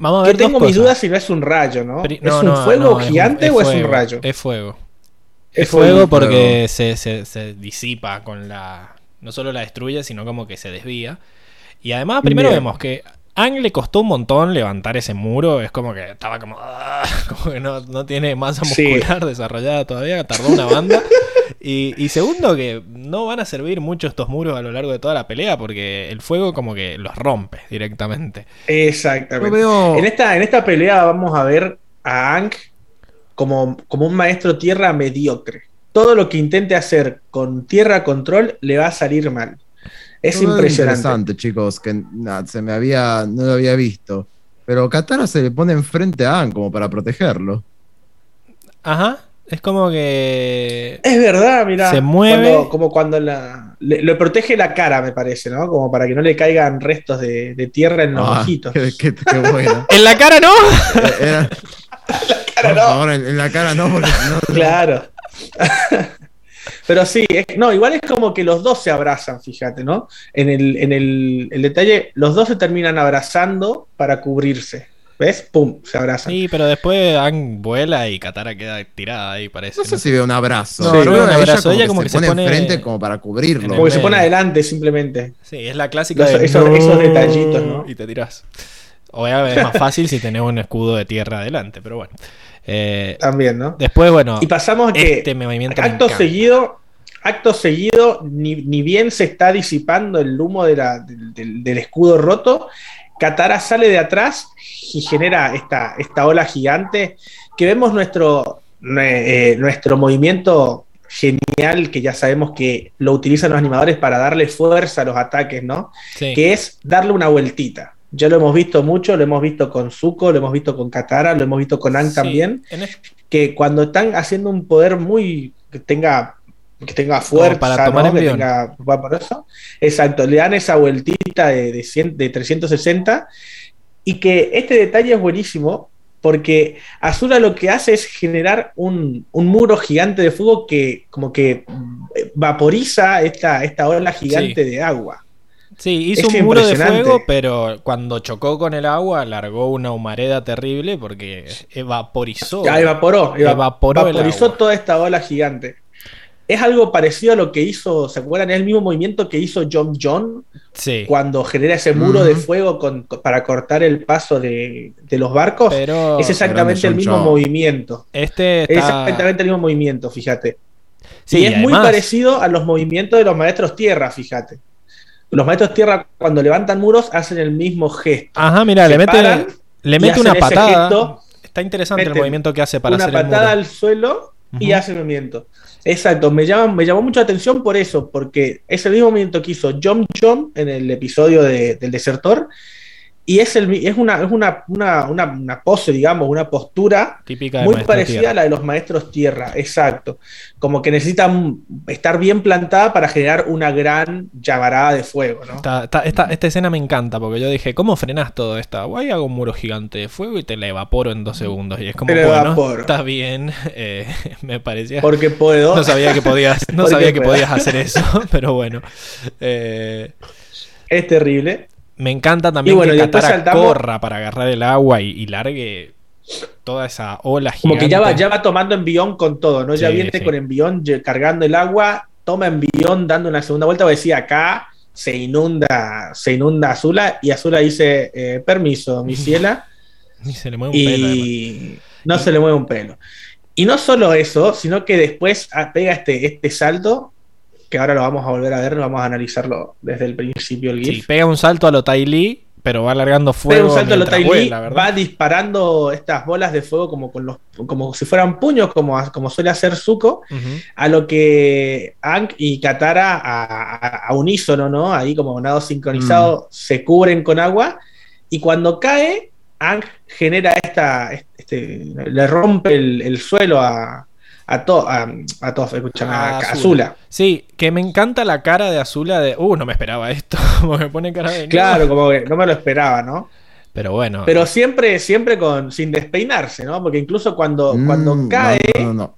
Vamos a ver dos tengo mis cosas. dudas si no es un rayo, ¿no? Pri- ¿Es no, un no, fuego no, es gigante o es un rayo? Es fuego. Es Es fuego fuego. porque se, se- se disipa con la. No solo la destruye, sino como que se desvía. Y además, primero Bien. vemos que a Ang le costó un montón levantar ese muro. Es como que estaba como. ah, como que no, no tiene masa Sí. muscular desarrollada todavía. Tardó una banda. Y, y segundo, que no van a servir mucho estos muros a lo largo de toda la pelea. Porque el fuego, como que los rompe directamente. Exactamente. Veo- En, esta, en esta pelea vamos a ver a Aang como, como un maestro tierra mediocre. Todo lo que intente hacer con tierra control le va a salir mal. Es Todo impresionante. interesante, chicos, que se me había, no lo había visto. pero Katara se le pone enfrente a Aang como para protegerlo. Ajá. Es como que. Es verdad, mira. Se mueve. como cuando la, le, protege la cara, me parece, ¿no? Como para que no le caigan restos de, tierra en los Ah, ojitos. Qué, qué- qué bueno. ¡En la cara no! Era- cara por no. favor, en, en la cara no, porque no- Claro. Pero sí, es- no, igual es como que los dos se abrazan, fíjate, ¿no? En el, en el, el detalle, los dos se terminan abrazando para cubrirse. ¿Ves? ¡Pum! Se abrazan. Sí, pero después Ang vuela y Katara queda tirada ahí, parece. No sé si veo un abrazo. No, Yo no veo veo un ella abrazo, ella como que se pone pone- enfrente como para cubrirlo. como que se pone adelante simplemente. Sí, es la clásica Los- de esos- "No", esos detallitos, ¿no? Y te tirás. Obviamente es más fácil si tenés un escudo de tierra adelante, pero bueno. Eh, También, ¿no? después, bueno, Y pasamos a que este movimiento acto seguido, acto seguido, ni, ni bien se está disipando el humo de la- del, del- escudo roto, Katara sale de atrás y genera esta, esta ola gigante que vemos nuestro, nue- eh, nuestro movimiento genial que ya sabemos que lo utilizan los animadores para darle fuerza a los ataques, ¿no? Sí. que es darle una vueltita. Ya lo hemos visto mucho, lo hemos visto con Zuko, lo hemos visto con Katara, lo hemos visto con Aang Sí, también, en es- que cuando están haciendo un poder muy que tenga que tenga fuerza, para tomar ¿no? que tenga vaporoso, exacto, le dan esa vueltita de, de, 100 de 360 y que este detalle es buenísimo porque Azula lo que hace es generar un, un muro gigante de fuego que como que eh, vaporiza esta, esta ola gigante de agua. Sí, hizo un muro de fuego, pero cuando chocó con el agua largó una humareda terrible porque evaporizó. Ya evaporó, eva- Evaporó el agua. toda esta ola gigante. Es algo parecido a lo que hizo, ¿se acuerdan? Es el mismo movimiento que hizo John John Sí, cuando genera ese muro de fuego con- para cortar el paso de, de los barcos. pero es exactamente el mismo John movimiento. este Es exactamente el mismo movimiento, fíjate. Sí, y es muy parecido a los movimientos de los maestros tierra, fíjate. Los maestros tierra, cuando levantan muros, hacen el mismo gesto. Ajá, mira, le mete, le una patada. gesto, Está interesante el movimiento que hace para una hacer el patada muro. al suelo y hace el movimiento. Exacto, me, llama, me llamó mucho la atención por eso, porque es el mismo movimiento que hizo Jump Jump en el episodio de- del desertor. Y es, el, es, una, es una, una, una, una pose, digamos, una postura Típica muy parecida Tierra. a la de los maestros tierra, exacto. Como que necesitan estar bien plantada para generar una gran llamarada de fuego, ¿no? Esta, esta- esta- esta escena me encanta porque yo dije, ¿cómo frenas todo esto? Guay, hago un muro gigante de fuego y te la evaporo en dos segundos. Y es como, bueno, está bien. eh, me parecía. Porque puedo. No sabía que podías, no sabía que puedo. podías hacer eso, pero bueno. Eh, Es terrible. Me encanta también bueno, que Katara saltamos- corra para agarrar el agua y, y largue toda esa ola Como gigante. que ya va, ya va tomando envión con todo, ¿no? ya viene sí. con envión cargando el agua, toma envión dando una segunda vuelta, o decía acá se inunda, se inunda Azula, y Azula dice, eh, permiso, mi ciela, Y se le mueve un pelo. y no se le mueve un pelo. Y no solo eso, sino que después pega este, este salto, que ahora lo vamos a volver a ver, vamos a analizarlo desde el principio el Sí, GIF. pega un salto a lo Tai Li, pero va largando Pega fuego. un salto a lo Tai ¿verdad? va disparando estas bolas de fuego como, con los, como si fueran puños, como, como suele hacer Zuko, a lo que Aang y Katara a, a- a unísono, ¿no? Ahí como nado sincronizado, se cubren con agua y cuando cae, Aang genera esta, este, le rompe el, el suelo a, a, to, a, a escúchame, a, Azula. Azula. Sí, que me encanta la cara de Azula de, uh, no me esperaba esto, porque me pone cara de... "No". Claro, como que no me lo esperaba, ¿no? Pero bueno, Pero siempre, siempre con, sin despeinarse, ¿no? Porque incluso cuando, cuando Mm, cae, No, no, no.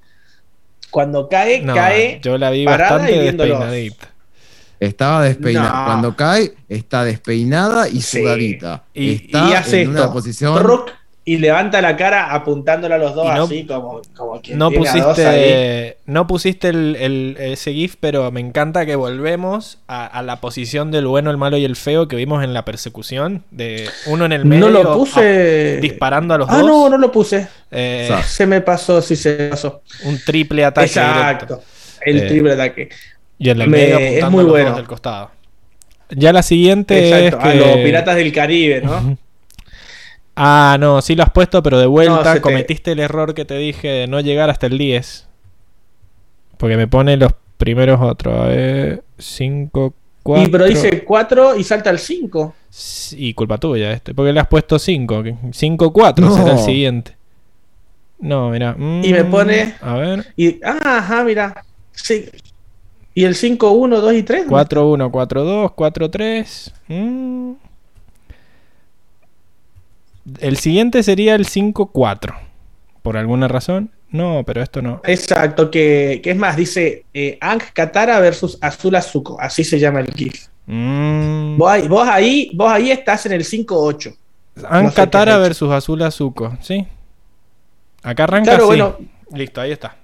cuando cae, no, cae yo la vi parada bastante despeinadita. Estaba despeinada. No. Cuando cae, está despeinada y Sí. sudadita. Y- está y hace en esto. una posición. Truc, y levanta la cara apuntándola a los dos no- así como, como quien No pusiste, no pusiste el, el- ese GIF, pero me encanta que volvemos a, a la posición del bueno, el malo y el feo que vimos en la persecución. De uno en el medio No lo puse. a- disparando a los ah, dos. no, no lo puse. Eh, Se me pasó, sí se pasó. un triple ataque Exacto. directo. El Eh, triple ataque. Y el del Me- medio es apuntando muy a los bueno. dos del costado. Ya la siguiente Exacto. es A que... los piratas del Caribe, ¿no? Ah, no, sí lo has puesto, pero de vuelta No, se te- cometiste el error que te dije de no llegar hasta el 10. Porque me pone los primeros otros. A ver, 5, 4. Y pero dice 4 y salta al 5. Y culpa tuya este, porque le has puesto 5. 5-4 No. será el siguiente. No, mira. Y me pone- A ver. Y, ah, ajá, mira. Sí. Y el 5, 1, 2 y 3. 4-1, 4-2, 4-3. Mm. El siguiente sería el 5-4. Por alguna razón. No, pero esto no. Exacto, que, que es más, dice eh, Ang Katara versus Azul Azuko, así se llama el GIF. Mm. Vos, ahí- vos ahí, vos ahí estás en el 5-8. An no sé Katara qué versus Azul Azuko, ¿sí? Acá arranca Claro, bueno. Listo, ahí está.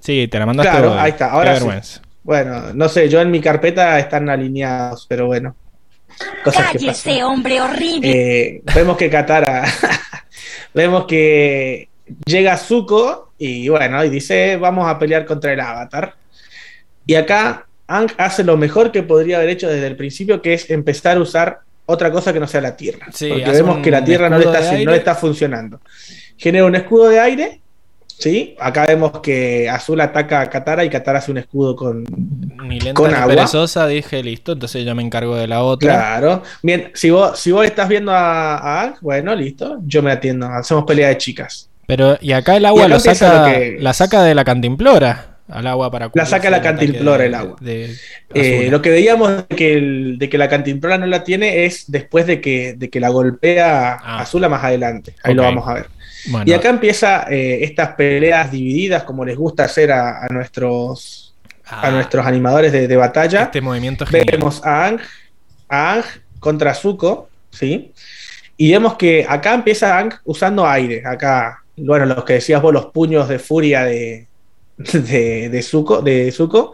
Sí, te la mandaste Claro, ahí está, Qué ahora sí. vergüenza. Bueno, no sé, yo en mi carpeta están alineados, pero bueno. Cosas que pasan. Cállese, hombre horrible. Eh, vemos que Katara, vemos que llega Zuko y bueno, y dice, vamos a pelear contra el avatar. Y acá Ang hace lo mejor que podría haber hecho desde el principio, que es empezar a usar otra cosa que no sea la Tierra. Sí, porque vemos que la Tierra no le, está, no le está funcionando. Genera un escudo de aire. ¿Sí? Acá vemos que Azul ataca a Katara y Katara hace un escudo con, Con agua. perezosa, dije listo, entonces yo me encargo de la otra. Claro. Bien, si vos, si vos estás viendo a, a bueno, listo. Yo me atiendo. Hacemos pelea de chicas. Pero, y acá el agua Y acá lo saca, lo que- la saca de la cantimplora. Al agua para La saca la cantimplora, el agua. de Eh, lo que veíamos de que, el- de que la cantimplora no la tiene es después de que, de que la golpea Ah. Azula más adelante. Ahí lo vamos a ver. Bueno, Y acá empieza eh, estas peleas divididas, como les gusta hacer a, a nuestros, ah, a nuestros animadores de, de batalla. Este movimiento genial. Vemos a Ang, a Ang contra Zuko, ¿sí? Y vemos que acá empieza Ang usando aire. Acá, bueno, los que decías vos, los puños de furia de, de, de, Zuko, de Zuko.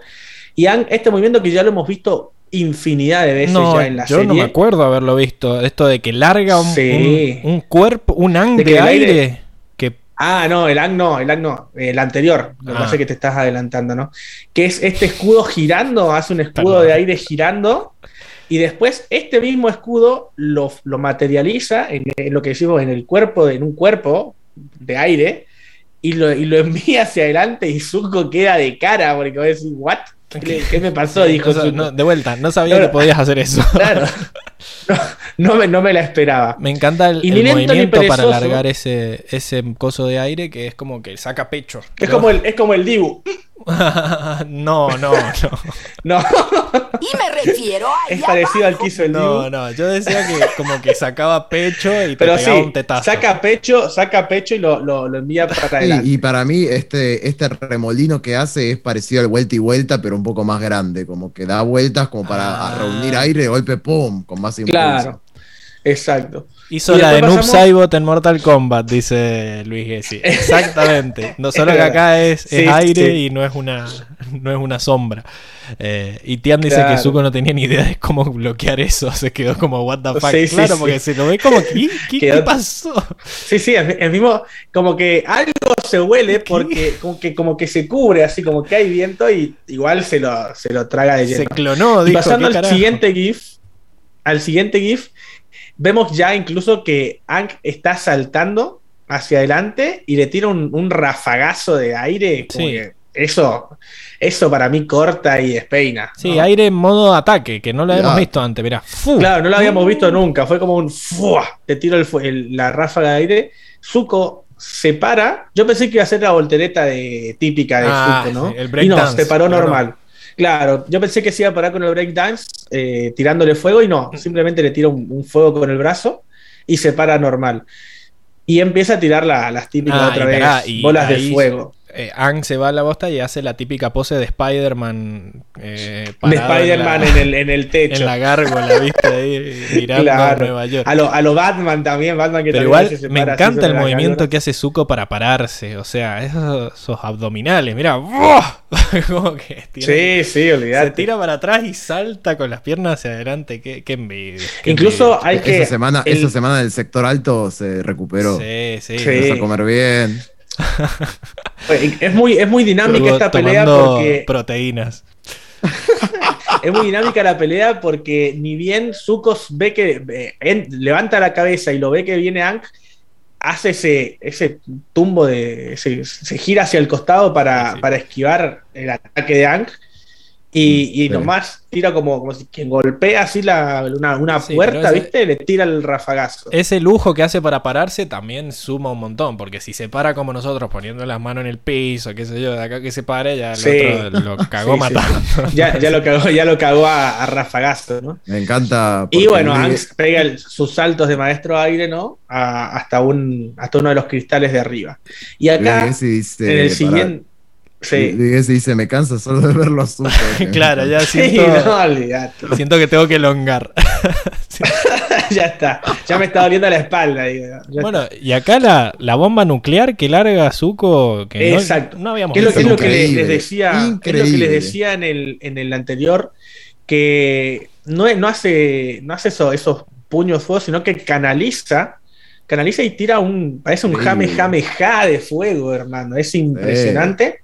Y Ang, este movimiento que ya lo hemos visto infinidad de veces No, ya en la yo serie. no me acuerdo haberlo visto. Esto de que larga un, Sí. un- un cuerpo, un ang De que aire. aire- Que Ah, no, el Ang no, el Ang no, el anterior. Lo que Ah. pasa es que te estás adelantando, ¿no? Que es este escudo girando, hace un escudo Perdón. de aire girando. Y después este mismo escudo lo, lo materializa en, en lo que decimos en el cuerpo, en un cuerpo de aire, y lo, y lo envía hacia adelante y Zuko queda de cara, porque va a decir, ¿what? ¿Qué, me pasó? Dijo no, Zuko. no, de vuelta, no sabía Claro. que podías hacer eso. Claro. No, no me, no me la esperaba. Me encanta el, movimiento para alargar ese, ese coso de aire que es como que saca pecho. Es como el, es como el Dibu. no, no, no. No, Y me refiero a es parecido al abajo. que hizo el Dibu. No, no, yo decía que como que sacaba pecho y te Pero pegaba sí, un tetazo. saca pecho, saca pecho y lo, lo, lo envía para adelante. y para mí este, este remolino que hace es parecido al vuelta y vuelta, pero un poco más grande, como que da vueltas como para Ah. reunir aire de golpe, ¡pum! con más impulso. Claro, exacto. Hizo Y la de después Noob pasamos- Saibot en Mortal Kombat, dice Luis Gessi. Exactamente. No solo que acá es, es Sí, aire sí. y no es una, no es una sombra. Eh, y Tian dice Claro. que Zuko no tenía ni idea de cómo bloquear eso. Se quedó como, what the fuck. Sí, claro, sí. porque se lo ve como, ¿qué, qué, Quedó- qué pasó? Sí, sí, el, mismo, como que algo se huele porque como que, como que se cubre, así como que hay viento y igual se lo, se lo traga de Se lleno. clonó, Y dijo. pasando ¿qué al carajo? siguiente GIF, al siguiente GIF, vemos ya incluso que Ang está saltando hacia adelante y le tira un, un rafagazo de aire. como Sí. que eso, eso para mí corta y despeina. Sí, ¿no? aire en modo ataque, que no lo habíamos visto antes. Mirá, ¡fu! Claro, no lo habíamos visto nunca. Fue como un ¡fua! Te tiro el el- la ráfaga de aire. Zuko se para. Yo pensé que iba a ser la voltereta de, típica de Ah, Zuko, ¿no? el y no, se paró normal. Claro, yo pensé que se iba a parar con el breakdance eh, tirándole fuego y no, simplemente le tira un, un fuego con el brazo y se para normal. Y empieza a tirar la- las típicas Ah, otra y vez, pará, y bolas de fuego. Eh, Ang se va a la bosta y hace la típica pose de Spider-Man. eh, De Spider-Man en el, en el techo. en la gárgola, ¿viste? Ahí mirando Claro. a Nueva York. A lo, a lo Batman también, Batman que Pero igual se me encanta el movimiento gárgola. que hace Zuko para pararse. O sea, esos, esos abdominales, mira. ¡buah! Como que tiene- Sí, sí, se olvidate. tira para atrás y salta con las piernas hacia adelante. Qué, qué envidia. qué Incluso envidia. hay que. esa, semana, el- esa semana del sector alto se recuperó. Sí, sí. Sí. A comer bien. Es muy, es muy dinámica esta pelea porque proteínas. es muy dinámica la pelea porque ni bien Zuko ve que eh, en- levanta la cabeza y lo ve que viene Ankh, hace ese, ese tumbo de. Se, se gira hacia el costado para, Sí. para esquivar el ataque de Ankh. Y, y Sí. nomás tira como, como si quien golpea así la, una, una Sí, puerta, ese- ¿viste? Le tira el rafagazo. Ese lujo que hace para pararse también suma un montón, porque si se para como nosotros poniendo las manos en el piso, qué sé yo, de acá que se pare, ya el Sí. otro lo cagó Sí, sí, matando. Ya, ya lo cagó, ya lo cagó a, a rafagazo, ¿no? Me encanta. Y bueno, Anx pega el- sus saltos de maestro aire, ¿no? A- hasta, un, hasta uno de los cristales de arriba. Y acá, en el para- siguiente. Sí. Se dice, me cansa solo de verlo azul. claro, ya Sí, siento, no, siento que tengo que elongar. ya está. Ya me está doliendo la espalda. digo, bueno, y acá la, la bomba nuclear que larga Zuko, que Exacto. no, habíamos ¿Qué es lo, qué es lo que les, decía? Es lo que les decía en el, en el anterior, que no, es- no hace, no hace eso- esos puños de fuego, sino que canaliza, canaliza y tira un, parece un jame Increíble. jame ja de fuego, hermano. Es impresionante.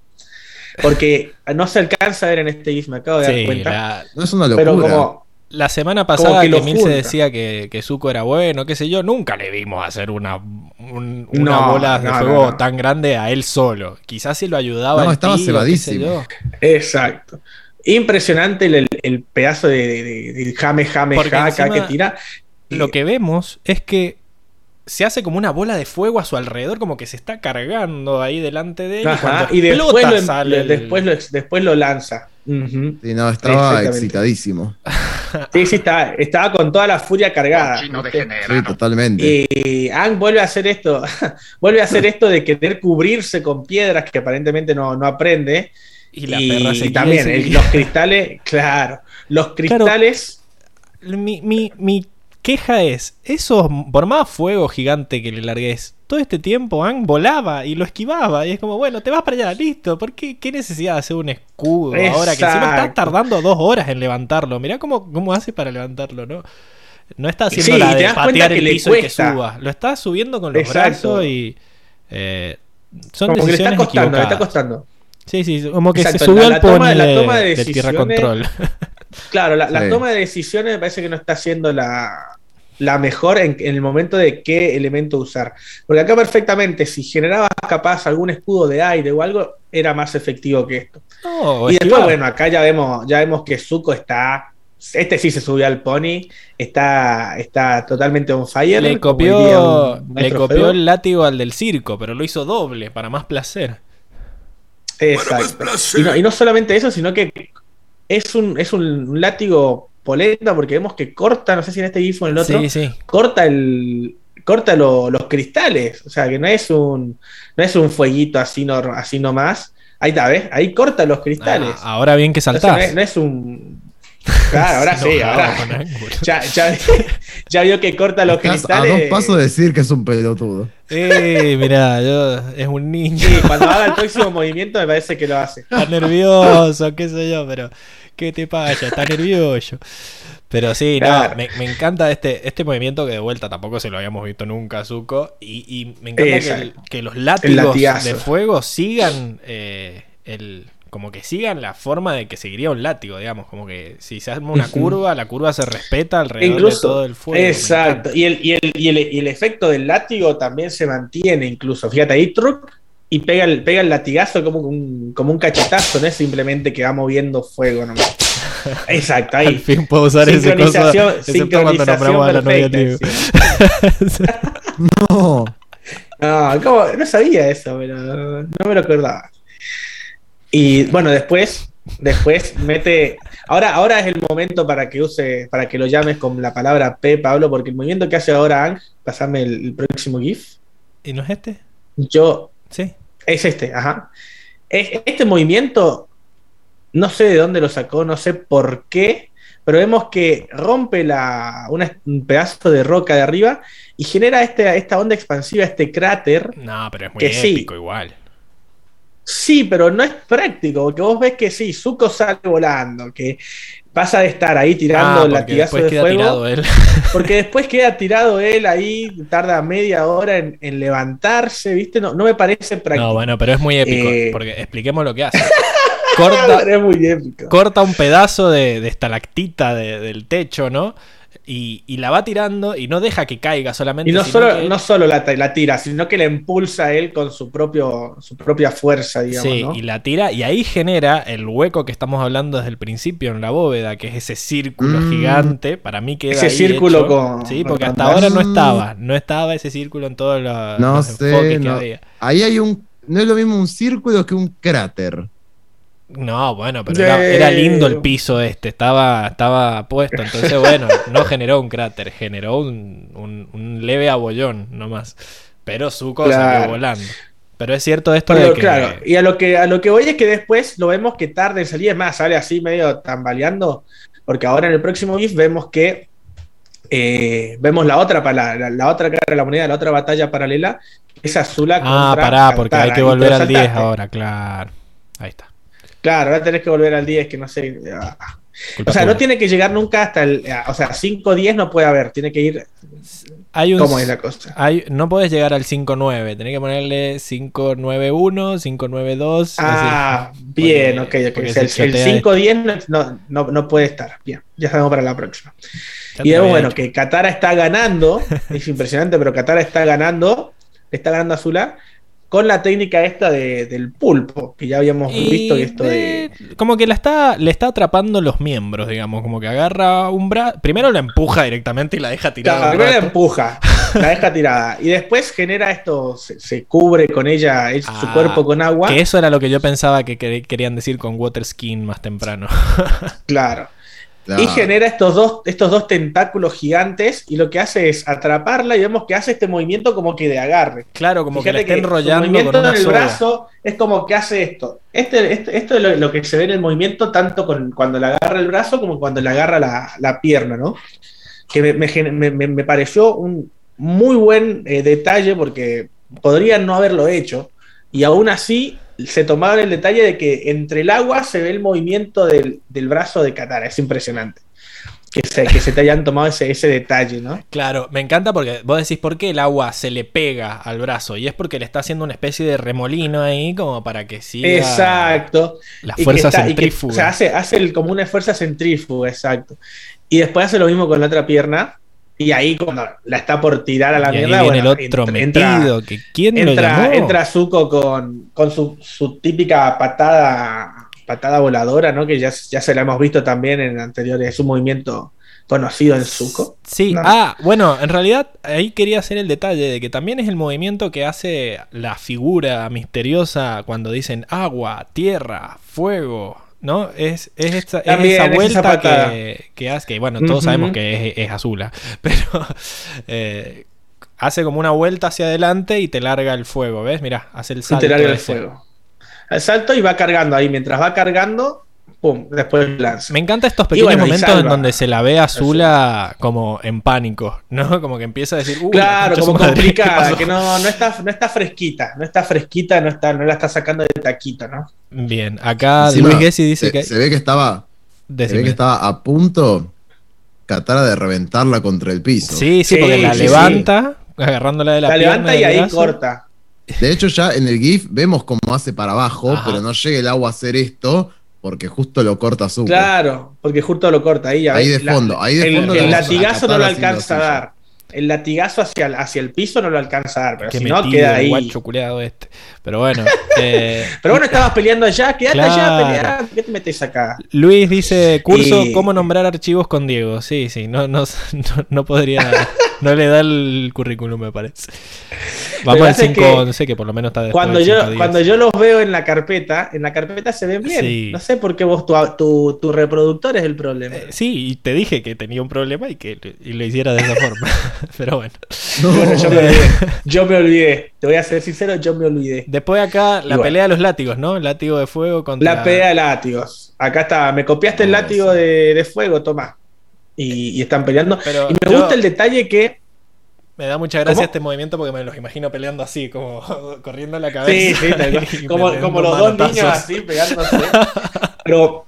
Porque no se alcanza a ver en este GIF, me acabo de dar cuenta. la, No es una locura. pero como, la semana pasada que Mil se decía que, que Zuko era bueno, qué sé yo, nunca le vimos hacer una, un- una No, bola de no, fuego no, no. tan grande a él solo. Quizás si lo ayudaba. No, el estaba tío, cebadísimo. exacto. Impresionante el, el- el pedazo de, de, de- de jame jame Porque ja acá que tira. Lo que vemos es que se hace como una bola de fuego a su alrededor, como que se está cargando ahí delante de él. Ajá, y después, lo, sale el- después, lo, después lo lanza. Ujú. Sí, no, estaba excitadísimo. Sí, sí, estaba, estaba con toda la furia cargada. ¿viste? Sí, totalmente. Y Ang vuelve a hacer esto, vuelve a hacer esto de querer cubrirse con piedras que aparentemente no, no aprende. y la perra se también el- seguir. los cristales, claro, los cristales, Mi, mi, mi queja es, eso, por más fuego gigante que le largues, todo este tiempo Ang volaba y lo esquivaba. Y es como, bueno, te vas para allá, listo. ¿Por qué, qué necesidad de hacer un escudo ahora que encima está tardando dos horas en levantarlo? Mirá cómo, cómo hace para levantarlo, ¿no? No está haciendo Sí, la de patear que el le piso y que suba. Lo está subiendo con los Exacto. brazos y... eh, son como que le está decisiones costando, le está costando. Sí, sí, como que Exacto, se subió la- al la toma- la de- toma de del tierra decisiones- control. Claro, la, la toma de decisiones me parece que no está siendo la, la mejor en, en el momento de qué elemento usar. Porque acá perfectamente, si generabas capaz algún escudo de aire o algo, era más efectivo que esto. No, y después, bueno, acá ya vemos, ya vemos que Zuko está. Este sí se subió al pony, está, está totalmente on fire. le copió, un le copió el látigo al del circo, pero lo hizo doble para más placer. Exacto. Y no, y no solamente eso, sino que es un, es un látigo polenta porque vemos que corta, no sé si en este GIF o en el otro, Sí, sí. corta el corta lo- los cristales, o sea que no es un no es un fueguito así no, así nomás. Ahí está, ¿ves? Ahí corta los cristales. Ah, ahora bien que Entonces, saltás. no, es, no es un Claro, ahora sí, ahora ya, ya, ya vio que corta los Estás a cristales. dos pasos de decir que es un pelotudo. Eh, mirá, yo, es un niño. Sí, cuando haga el próximo movimiento me parece que lo hace. Está nervioso, qué sé yo, pero ¿qué te pasa? Está nervioso. Pero sí, no, Claro. me, me encanta este, este movimiento que de vuelta tampoco se lo habíamos visto nunca a Zuko. Y, y me encanta que, el- Exacto. que los látigos de fuego sigan eh, el. Como que sigan la forma de que seguiría un látigo, digamos. Como que si se arma una curva, la curva se respeta alrededor de Incluso, todo el fuego. exacto. Y el, y, el, y, el, y el efecto del látigo también se mantiene, incluso. Fíjate ahí, truc, y pega el, pega el latigazo como un, como un cachetazo, no es simplemente que va moviendo fuego nomás. Exacto, Al ahí. fin puedo usar ese cosa, Sincronización, excepto cuando sincronización nombramos a la novia perfecta, Liu. sí. No. No, ¿cómo? no sabía eso, pero no me lo acordaba. Y bueno, después, después mete. Ahora, ahora es el momento para que use, para que lo llames con la palabra P, Pablo, porque el movimiento que hace ahora Ang, pasame el, el próximo GIF. ¿Y no es este? Yo. Sí. Es este, ajá. Es- este movimiento, no sé de dónde lo sacó, no sé por qué, pero vemos que rompe la, una- un pedazo de roca de arriba y genera este, esta onda expansiva, este cráter. No, pero es muy Que sí. épico igual. Sí, pero no es práctico, porque vos ves que sí, Zuko sale volando, que pasa de estar ahí tirando Ah, latigazo después de queda fuego, tirado él. porque después queda tirado él ahí, tarda media hora en, en levantarse, ¿viste? No, no me parece práctico. No, bueno, pero es muy épico. Eh. Porque expliquemos lo que hace. Corta, es muy épico. corta un pedazo de, de estalactita de- del techo, ¿no? Y, y la va tirando y no deja que caiga solamente. Y no solo, que- no solo la, la tira, sino que la impulsa a él con su, propio, su propia fuerza, digamos. Sí, ¿no? y la tira y ahí genera el hueco que estamos hablando desde el principio en la bóveda, que es ese círculo Mm. gigante. Para mí queda Ese ahí círculo hecho. con- Sí, con porque hasta ahora no estaba. No estaba ese círculo en todos los, No los sé, enfoques que no. había. Ahí hay un. No es lo mismo un círculo que un cráter. No, bueno, pero era, era lindo el piso este, estaba, estaba puesto, entonces bueno, no generó un cráter, generó un, un- un leve abollón nomás. Pero Zuko Claro. salió volando. Pero es cierto esto Pero de que... claro, y a lo que a lo que voy es que después lo vemos que tarde en salir, es más, sale así medio tambaleando, porque ahora en el próximo GIF vemos que eh, vemos la otra, la, la- la otra cara de la moneda, la otra batalla paralela, es Azula Ah, contra pará, porque hay que volver al 10 saltaste. ahora, claro. Ahí está. Claro, ahora tenés que volver al 10, que no sé. ah. O sea, no tiene que llegar nunca hasta el. ah, O sea, 5-10 no puede haber, tiene que ir. Hay un, ¿Cómo es la cosa? hay- no podés llegar al 5-9, tenés que ponerle 5-9-1, 5-9-2. Ah, bien, ok, ok. porque O sea, se el, chotea 5-10 no, no, no puede estar. Bien, ya sabemos para la próxima. Ya Y había bueno, que Katara está ganando. es impresionante, pero Katara está ganando. Está ganando a Azula con la técnica esta de- del pulpo, que ya habíamos Y visto que esto de. Como que la está, le está atrapando los miembros, digamos. Como que agarra un brazo. Primero la empuja directamente y la deja tirada. Claro, primero la empuja, la deja tirada. Y después genera esto, se, se cubre con ella, su Ah, cuerpo con agua. Que eso era lo que yo pensaba que quer- querían decir con water skin más temprano. Claro. Claro. Y genera estos dos, estos dos tentáculos gigantes y lo que hace es atraparla y vemos que hace este movimiento como que de agarre. Claro, como que está enrollando movimiento con una en el soga. brazo es como que hace esto. Este, este- esto es lo, lo que se ve en el movimiento tanto con, cuando le agarra el brazo como cuando le agarra la, la pierna, ¿no? Que me, me gen- me- me- me pareció un muy buen eh, detalle porque podrían no haberlo hecho y aún así se tomaron el detalle de que entre el agua se ve el movimiento del, del brazo de Katara. Es impresionante. Que se, que se te hayan tomado ese, ese detalle, ¿no? Claro, me encanta porque vos decís por qué el agua se le pega al brazo. Y es porque le está haciendo una especie de remolino ahí como para que siga Exacto. la fuerza está- que, centrífuga. o sea, hace, hace el- como una fuerza centrífuga, exacto. Y después hace lo mismo con la otra pierna. Y ahí cuando la está por tirar a la y mierda, bueno, el otro entra- metido. que ¿Quién lo Entra, llamó? entra Zuko con, con su, su típica patada, patada voladora, ¿no? Que ya, ya se la hemos visto también en anteriores, es un movimiento conocido en Zuko. Sí, No. ah, bueno, en realidad ahí quería hacer el detalle de que también es el movimiento que hace la figura misteriosa cuando dicen agua, tierra, fuego, ¿no? Es, es, esta- También esa es esa vuelta que, que hace, que bueno, todos sabemos que es, azula, pero eh, hace como una vuelta hacia adelante y te larga el fuego, ¿ves? Mira, hace el Y salto. te larga el fuego. Al salto y va cargando ahí. Mientras va cargando, pum, después lanza. Me encantan estos pequeños bueno, momentos en donde se la ve a Azula como en pánico, ¿no? Como que empieza a decir, "Uh, la Claro, como su madre, ¿qué complicada, pasó?". que no, no, está, no está fresquita, no está fresquita, no, está, no la está sacando de taquito, ¿no? Bien, acá Encima, Luis Gessi dice se, que. se ve que estaba, se Decime. ve que estaba a punto Katara de reventarla contra el piso. Sí, sí, Sí, porque la sí, levanta, agarrándola de la, La, pierna levanta y ahí brazo. corta. De hecho, ya en el GIF vemos cómo hace para abajo, Ajá. pero no llega el agua a hacer esto porque justo lo corta Zuko. Claro, porque justo lo corta ahí. ya Ahí ves, de fondo, ahí de el, fondo el lo- latigazo no lo alcanza a dar. El latigazo hacia el, hacia el piso no lo alcanza a dar, pero Qué si no, queda ahí. guacho culeado este. Pero bueno. eh, Pero bueno, estabas peleando allá, quédate allá Claro. a pelear. ¿Qué te metes acá? Luis dice, curso, Y- ¿cómo nombrar archivos con Diego? Sí, sí, no, no, no, no podría, no le da el currículum, me parece. Vamos al pasa es 5, que que por lo menos está después Cuando yo, 5, cuando yo los veo en la carpeta, en la carpeta se ven bien. Sí. No sé por qué vos, tu, tu, tu reproductor es el problema. Eh, sí, y te dije que tenía un problema y que y lo hiciera de esa forma. Pero bueno. No. Bueno, yo me olvidé. Yo me olvidé. Te voy a ser sincero, yo me olvidé. Después acá la pelea de los látigos, ¿no? Látigo de fuego contra... La pelea de látigos. Acá está. Me copiaste el látigo sí. de, de fuego, toma. Y, y están peleando. Pero y me yo- gusta el detalle que. Me da mucha gracia ¿Cómo? este movimiento porque me los imagino peleando así, como corriendo en la Sí, cabeza. sí, y como, como los dos niños así pegándose. Pero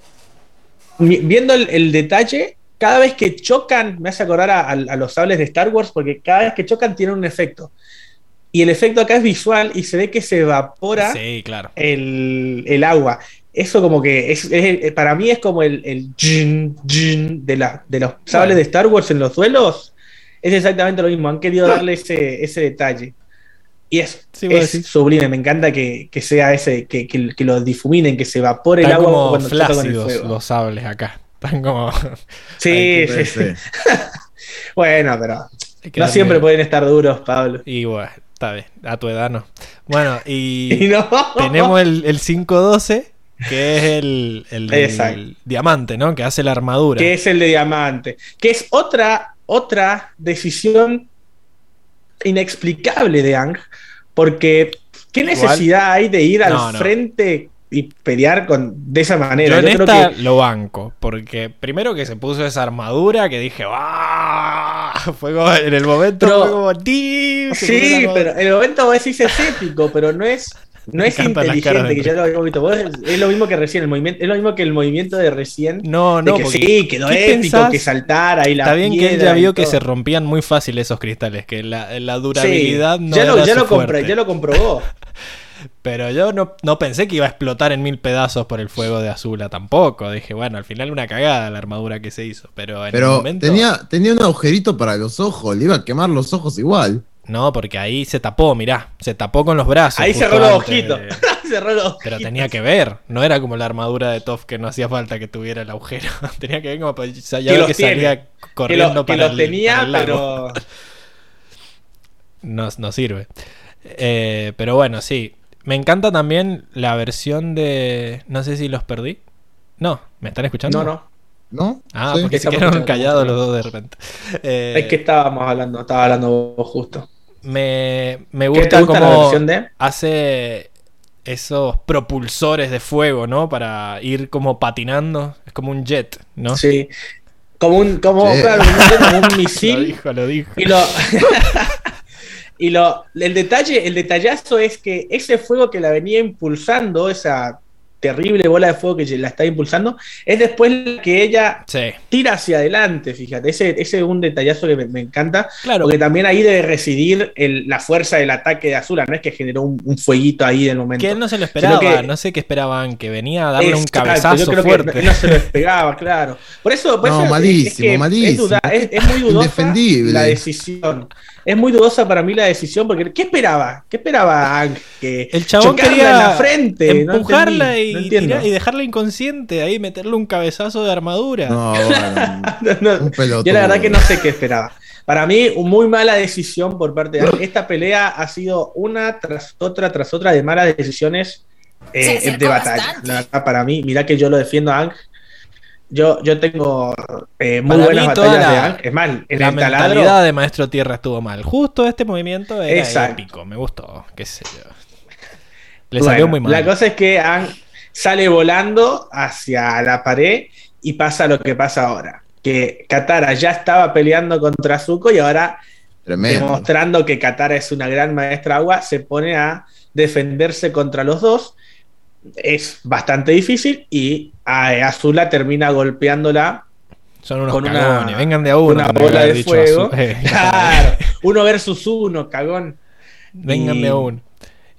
viendo el, el detalle, cada vez que chocan, me hace acordar a, a- a los sables de Star Wars, porque cada vez que chocan tienen un efecto. Y el efecto acá es visual y se ve que se evapora Sí, claro. el, el agua. eso como que es, es- para mí es como el, el jin, jin de, la, de los sables de Star Wars en los duelos. Es exactamente lo mismo. Han querido darle ese, ese detalle. Y es, Sí, sublime. Me encanta que, que sea ese, que, que, que lo difuminen, que se evapore el agua como cuando choca con el flácidos fuego. los sables acá. Están como. Sí, sí, Sí. Bueno, pero no siempre pueden estar duros, Pablo. Y bueno, está bien. A tu edad no. Bueno, Y y no. tenemos el, el 512, que es el, el- diamante, ¿no? Que hace la armadura. que es el de diamante, que es otra, otra decisión inexplicable de Ang, porque ¿qué Igual- necesidad hay de ir al No, no. frente y pelear con, de esa manera? Yo en Yo creo que lo banco, porque primero que se puso esa armadura que dije, ¡ah! Fue como, en el momento Pero- fue como, sí, pero en el momento vos decís es épico, pero no es no Me es inteligente, de que ya lo habíamos visto. Vos es, lo mismo que recién, el movimiento, es lo mismo que el movimiento de recién. No, de no, que porque sí, quedó ¿qué épico, pensás? que saltara y la Está bien que él ya vio que se rompían muy fácil esos cristales, que la, la Sí, durabilidad no ya lo, era ya su lo compré, fuerte. ya lo comprobó. Pero yo no, no pensé que iba a explotar en mil pedazos por el fuego de Azula tampoco. Dije, bueno, al final una cagada la armadura que se hizo. Pero en el Pero momento. tenía, tenía un agujerito para los ojos, le iba a quemar los ojos igual. No, porque ahí se tapó, mirá. Se tapó con los brazos. Ahí cerró los ojitos. cerró los Pero ojitos. tenía que ver. No era como la armadura de Toph que no hacía falta que tuviera el agujero. tenía que ver como para ya Que ver los que salía que corriendo lo, que para lo el- tenía, para el lago. pero no, no sirve. Eh, pero bueno, sí. Me encanta también la versión de. No sé si los perdí. No, ¿me están escuchando? no, no. ¿no? Ah, Sí. porque se quedaron callados los dos de repente. Eh, Es que estábamos hablando, estaba hablando vos justo. me, me ¿Qué te gusta gusta versión de? hace esos propulsores de fuego, ¿no? Para ir como patinando. Es como un jet, ¿no? Sí. Como un, como, Sí. claro, como un Lo misil. dijo, lo dijo. Y lo. y lo. El detalle, el detallazo es que ese fuego que la venía impulsando, esa terrible bola de fuego que la está impulsando, es después que ella Sí, tira hacia adelante, fíjate. Ese, ese es un detallazo que me, me encanta. claro. Porque también ahí debe residir el- la fuerza del ataque de Azula, no es que generó un, un fueguito ahí del momento. Que él no se lo esperaba, que- no sé qué esperaban, que venía a darle un cabezazo yo creo fuerte. Que no, no se lo despegaba, claro. Por eso, por No, eso es- malísimo, es, que malísimo. Es, duda- es- es muy dudosa la decisión. Es muy dudosa para mí la decisión, porque ¿qué esperaba? ¿Qué esperaba Ang? Que El chabón quería en la frente, no empujarla entendí, y, no entiendo. tirar- y dejarla inconsciente, ahí meterle un cabezazo de armadura. No, bueno, No, yo la verdad que no sé qué esperaba. Para mí, muy mala decisión por parte de Ang. Esta pelea ha sido una tras otra, tras otra de malas decisiones eh, de batalla. La verdad, para mí, mira que yo lo defiendo a Ang. Yo, yo tengo eh, muy Para buenas batallas de la- Ang. Es más, en la el mentalidad taladro. de Maestro Tierra estuvo mal. Justo este movimiento era Exacto. épico, me gustó, qué sé yo. Le Bueno, salió muy mal. La cosa es que Ang sale volando hacia la pared y pasa lo que pasa ahora. Que Katara ya estaba peleando contra Zuko y ahora Tremendo. demostrando que Katara es una gran maestra agua, se pone a defenderse contra los dos. Es bastante difícil y Azula termina golpeándola Son unos con una- vengan de a uno. una bola de fuego. Eh, Claro, uno versus uno, cagón. vengan Y- de a uno.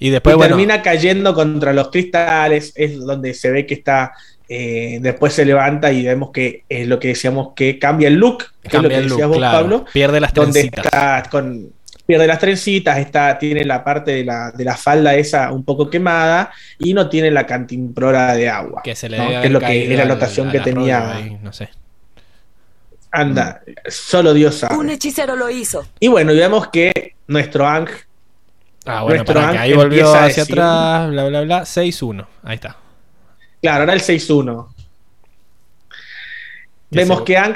Y Y después, bueno, termina cayendo contra los cristales, es donde se ve que está, eh, después se levanta y vemos que es lo que decíamos que cambia el look, que es lo cambia que el decías look, vos, claro. Pablo, Pierde las donde trencitas. está con pierde las trencitas, está, tiene la parte de la, de la falda esa un poco quemada y no tiene la cantimplora de agua. Que se le ¿no? debe Que es lo que es la al que tenía. ahí, no sé. Anda, solo Dios sabe. Un hechicero lo hizo. Y bueno, y vemos que nuestro Ang Ah, bueno, Nuestro para que Ang ahí volvió hacia decir- atrás, bla, bla, bla. 6-1. Ahí está. Claro, ahora el 6-1. Que Vemos se- que Ang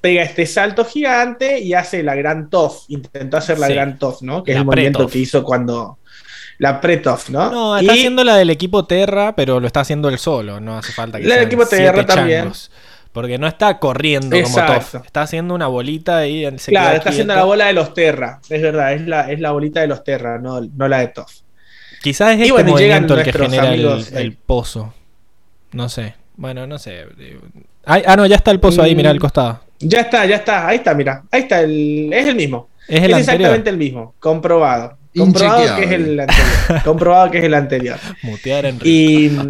pega este salto gigante y hace la gran Toff. Intentó hacer la Sí. gran Toff, ¿no? Que La es el movimiento que hizo cuando. La pre-Toff, ¿no? No, está Y haciendo la del equipo Terra, pero lo está haciendo él solo. No hace falta que La del equipo Terra también. changos. Porque no está corriendo como. Toff. Está haciendo una bolita ahí. en- se claro, queda está haciendo la bola de los Terra. Es verdad, es la, es la bolita de los Terra, no, no la de Toff. Quizás es Y este bueno, y movimiento el que genera el, amigos, eh. el pozo. No sé. Bueno, no sé. Ay, ah, no, ya está el pozo ahí, mira al Mm. costado. Ya está, ya está. Ahí está, mira. Ahí está. El, es el mismo. Es el es exactamente el mismo. Comprobado. Comprobado que es el anterior. Comprobado que es el anterior. Mutear en Y-.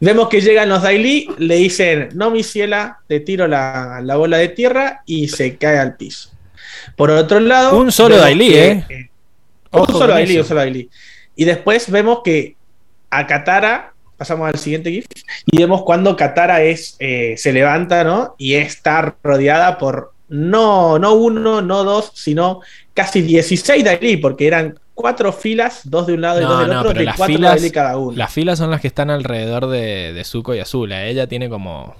Vemos que llegan los Daily, le dicen, no mi ciela, te tiro la, la bola de tierra y se cae al piso. Por otro lado... Un solo Daily, que- ¿eh? Un solo Daily, un solo Daily. Y después vemos que a Katara, pasamos al siguiente GIF, y vemos cuando Katara es, eh, se levanta, ¿no? Y está rodeada por no, no uno, no dos, sino casi 16 Daily, porque eran cuatro filas, dos de un lado y dos No, del no, otro, pero de las cuatro filas, Daily cada uno. las filas son las que están alrededor de, de Zuko y Azula. Ella tiene como.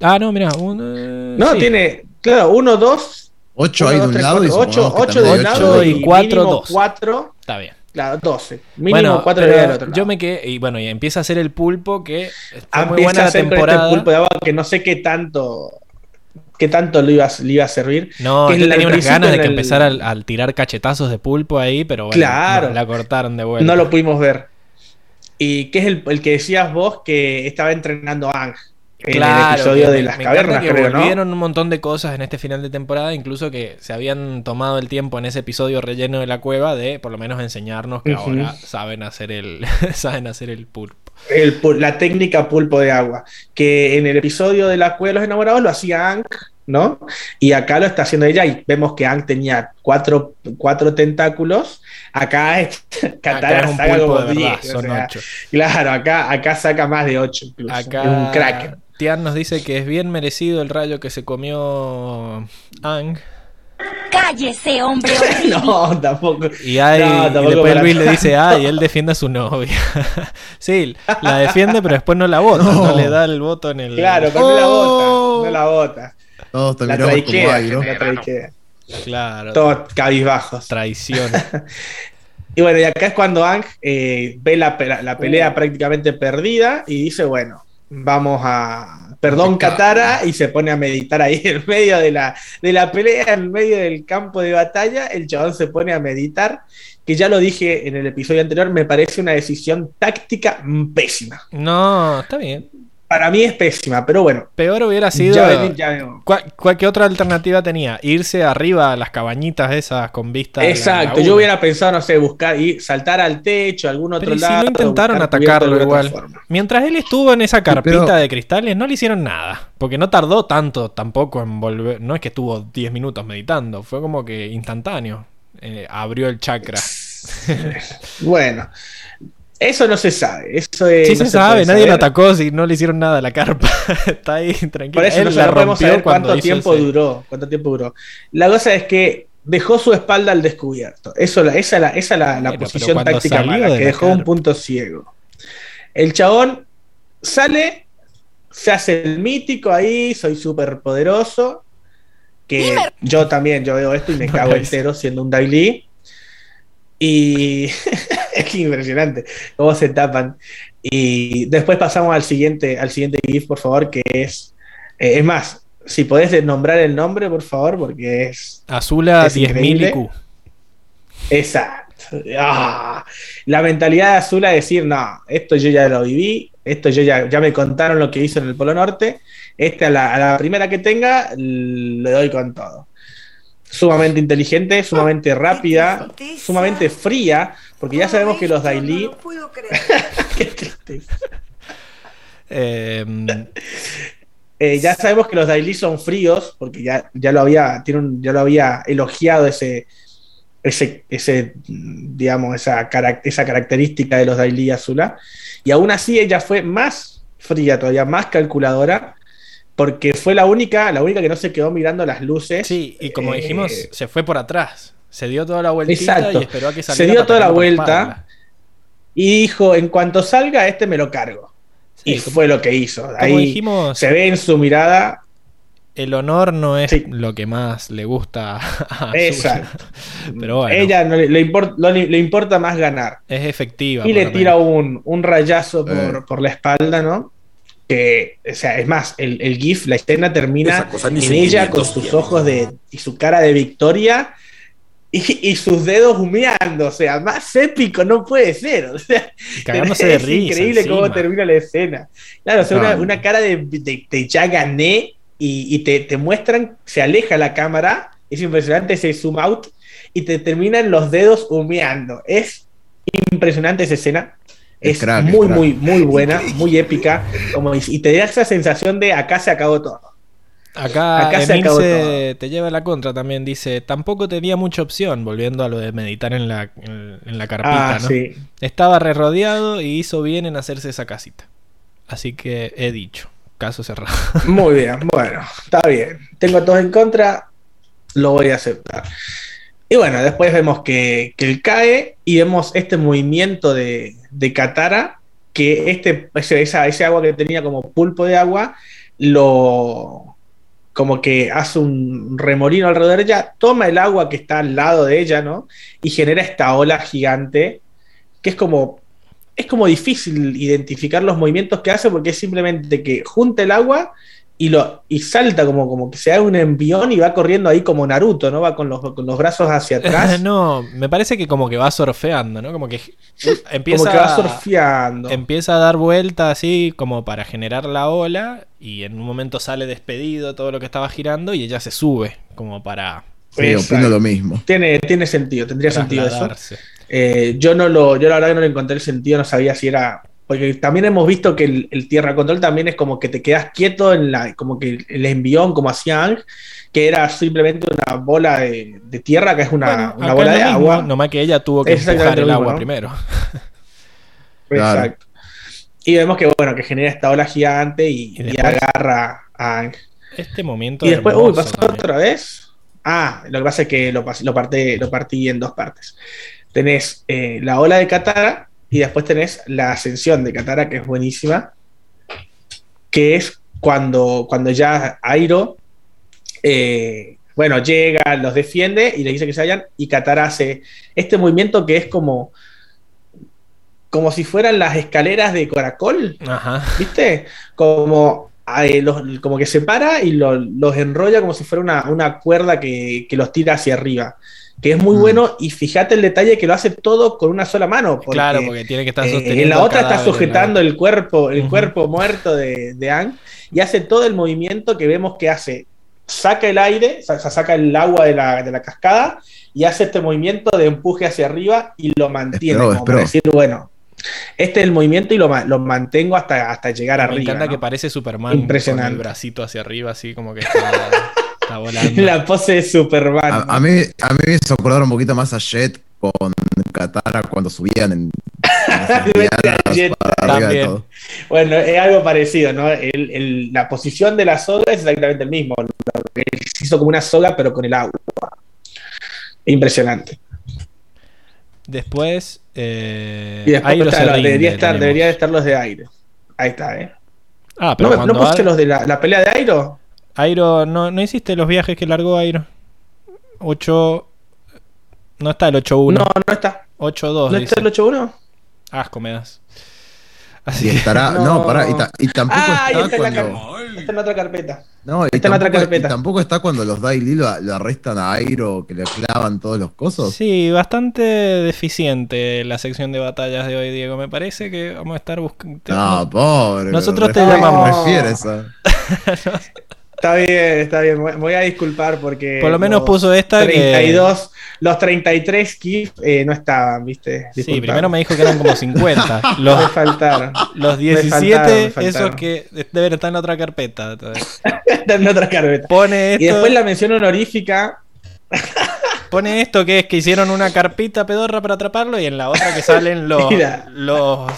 ah, no, mira. Un, No, sí. tiene, claro, uno, dos, Ocho uno, hay de un tres, lado y cuatro, ocho, ocho de un lado ocho y cuatro, dos. cuatro, Está bien. Claro, 12. Mínimo Bueno, cuatro pero del otro lado. yo me quedé. Y bueno, y empieza a hacer el pulpo que. Está muy buena a la hacer con temporada. este pulpo de agua que no sé qué tanto qué tanto le iba, a- le iba a servir. No, Que yo tenía unas ganas de que el- empezara al, al tirar cachetazos de pulpo ahí, pero bueno, Claro. no, la cortaron de vuelta. No lo pudimos ver. Y que es el, el que decías vos que estaba entrenando a Ang en Claro, el episodio de las me cavernas, que creo, ¿no? volvieron un montón de cosas en este final de temporada, incluso que se habían tomado el tiempo en ese episodio relleno de la cueva de por lo menos enseñarnos que ahora saben hacer el saben hacer el pulpo. El la técnica pulpo de agua. Que en el episodio de la cueva de los enamorados lo hacía Ang, ¿no? Y acá lo está haciendo ella. Y vemos que Ang tenía cuatro, cuatro tentáculos. Acá Katara saca pulpo como de verdad, 10, o son sea, ocho. Claro, acá, acá saca más de 8 incluso. Acá un crack. Tian nos dice que es bien merecido el rayo que se comió Ang. Cállese, hombre. No, tampoco. Y, hay, No, y tampoco después para Luis le dice, ah, y él defiende a su novia. sí, la defiende, pero después no la vota, no, No. le da el voto en el. Claro, pero no la Oh. bota. No la bota. Todos te La traiquea. ay, ¿no? La traiquea. Claro. Todos cabizbajos. Traición. Y bueno, y acá es cuando Ang eh, ve la, pe- la pelea prácticamente perdida y dice, bueno, vamos a... Perdón. Katara, y se pone a meditar ahí en medio de la, de la pelea, en medio del campo de batalla, el chabón se pone a meditar, que ya lo dije en el episodio anterior, me parece una decisión táctica pésima. No, está bien. Para mí es pésima, pero bueno, Peor hubiera sido. ya. ¿Cuál, cuál- qué otra alternativa tenía? Irse arriba a las cabañitas esas con vista. la Exacto, laguna. yo hubiera pensado, no sé, buscar y saltar al techo, algún otro Pero ¿y si lado. no intentaron atacarlo igual. Mientras él estuvo en esa carpita pero- de cristales, no le hicieron nada. Porque no tardó tanto tampoco en volver. No es que estuvo 10 minutos meditando, fue como que instantáneo. Eh, abrió el chakra. Bueno, eso no se sabe. Eso es, Sí no se sabe, nadie lo atacó si no le hicieron nada a la carpa. Está ahí tranquilo. Por eso Él no, la no podemos saber cuánto tiempo ese- duró. Cuánto tiempo duró. La cosa es que dejó su espalda al descubierto. Eso, la- esa es la, esa la, la Bueno, pero posición táctica mala, de que dejó un punto ciego. El chabón sale, se hace el mítico ahí, soy súper poderoso. Que yo también, yo veo esto y me No cago entero siendo un Daily. Y es que impresionante cómo se tapan. Y después pasamos al siguiente, al siguiente GIF, por favor, que es. eh, es más, si podés nombrar el nombre, por favor, porque es. Azula Es 10.000 increíble. IQ. Exacto. Ah, la mentalidad de Azula es decir, no, esto yo ya lo viví, esto yo ya, ya me contaron lo que hizo en el Polo Norte, este a la, a la primera que tenga le doy con todo. Sumamente inteligente, sumamente rápida, sumamente fría, porque ya sabemos que los Daily... Qué tristeza. Eh, Eh, ya sabemos que los Daily son fríos, porque ya, ya lo había, tiene un- ya lo había elogiado ese, ese, ese digamos, esa, carac- esa característica de los Daily Azula. Y aún así ella fue más fría, todavía más calculadora, porque fue la única, la única que no se quedó mirando las luces. sí, y como Eh, dijimos, se fue por atrás. Se dio toda la vueltita Exacto. y esperó a que Se saliera. dio para toda la vuelta. Y dijo, en cuanto salga, este me lo cargo. Sí, y fue lo que hizo. Como Ahí dijimos, se ve en su mirada. el honor no es Sí. lo que más le gusta a. Exacto. Pero bueno, Ella no le, le import- lo- le importa más ganar. es efectiva. Y le tira un, un rayazo por, Eh. por la espalda, ¿no? Que, o sea, es más, el, el GIF, la escena termina en ella con sus ojos de, y su cara de victoria y, y sus dedos humeando. O sea, más épico no puede ser. O sea, cagándose de es risa. increíble cómo encima. termina la escena. Claro, o sea, una, Ah. una cara de, de, de ya gané y, y te, te muestran, se aleja la cámara, es impresionante ese zoom out y te terminan los dedos humeando. Es impresionante esa escena. Es crack, muy, crack. muy, muy buena, muy épica. Como, y te da esa sensación de acá se acabó todo. Acá, Acá se acabó Emilce te lleva la contra también. Dice, tampoco tenía mucha opción, volviendo a lo de meditar en la, en, en la carpita, Ah, ¿no? sí. Estaba re rodeado y hizo bien en hacerse esa casita. Así que he dicho, caso cerrado. Muy bien, bueno, está bien. Tengo todo en contra, lo voy a aceptar. Y bueno, después vemos que, que él cae y vemos este movimiento de, de Katara, que este, ese, ese agua que tenía como pulpo de agua, lo como que hace un remolino alrededor de ella, toma el agua que está al lado de ella, ¿no? Y genera esta ola gigante, que es como es como difícil identificar los movimientos que hace porque es simplemente que junta el agua y, lo, y salta como, como que se da un envión y va corriendo ahí como Naruto, ¿no? Va con los, con los brazos hacia atrás. no, me parece que como que va surfeando, ¿no? Como que empieza, como que va surfeando. empieza a dar vuelta así como para generar la ola y en un momento sale despedido todo lo que estaba girando y ella se sube como para Sí, Exacto. opino lo mismo. Tiene, tiene sentido, tendría sentido eso. Eh, yo no lo, yo la verdad que no le encontré el sentido, no sabía si era. Porque también hemos visto que el, el tierra control también es como que te quedas quieto en la, como que el envión, como hacía Ang, que era simplemente una bola de, de tierra, que es una, Bueno, una bola de mismo, agua. Nomás que ella tuvo que empujar el agua ¿no? primero. Exacto. Y vemos que bueno, que genera esta ola gigante y, Y y después- agarra a Ang. Este momento Y después, uy, pasó también. otra vez. Ah, lo que pasa es que lo, lo, partí, lo partí en dos partes. Tenés eh, la ola de Katara y después tenés la ascensión de Katara, que es buenísima. Que es cuando, cuando ya Airo, eh, bueno, llega, los defiende y le dice que se vayan. Y Katara hace este movimiento que es como, como si fueran las escaleras de Caracol. Ajá. ¿Viste? Como, eh, los- como que se para y lo- los enrolla como si fuera una, una cuerda que, que los tira hacia arriba. Que es muy Mm. bueno y fíjate el detalle que lo hace todo con una sola mano. porque, claro, porque tiene que estar eh, sosteniendo. en la otra está sujetando el cuerpo, el cuerpo muerto de, de Aang y hace todo el movimiento que vemos que hace. Saca el aire, sa- sa- saca el agua de la, de la cascada y hace este movimiento de empuje hacia arriba y lo mantiene. Espero, como para decir, bueno, este es el movimiento y lo, lo mantengo hasta, hasta llegar Me arriba. encanta ¿no? que parece Superman Impresionante. con el bracito hacia arriba, así como que está, está volando. La pose de Superman. A, a mí, a mí me hizo acordar un poquito más a Jet con Katara cuando subían en, también. Bueno, es algo parecido, ¿no? El- el- la posición de la soga es exactamente el mismo. Se hizo como una soga, pero con el agua. Impresionante. Después, eh, Y después está debería, estar, debería estar los de aire. Ahí está, ¿eh? Ah, pero ¿No, cuando ¿no pusiste los de la, la pelea de Airo? Airo, ¿no, ¿no hiciste los viajes que largó Airo? 8... No está el 8-1. No, no está. 8-2 ¿No dice. está el 8-1? Asco me das. Así Y que- estará, no, No. pará, y, ta- y tampoco Ah, está está en la cuando. Está en otra carpeta. No, y está en otra tampoco, y carpeta. tampoco está cuando los Daily lo, lo arrestan a Airo, que le clavan todos los cosos. Sí, bastante deficiente la sección de batallas de hoy, Diego. Me parece que vamos a estar buscando... No, pobre. Nosotros te ¿a qué llamamos- refieres a- Está bien, está bien. Voy a disculpar porque. Por lo menos los puso esta que- 32, los 33 GIF eh, no estaban, ¿viste? Sí, primero me dijo que eran como 50. Me Los, faltaron. los Me 17, faltaron, me faltaron. esos que deben estar en otra carpeta. Está en otra carpeta. Pone Y esto, después la mención honorífica. Pone esto que es que hicieron una carpita pedorra para atraparlo y en la otra que salen los, Mira. los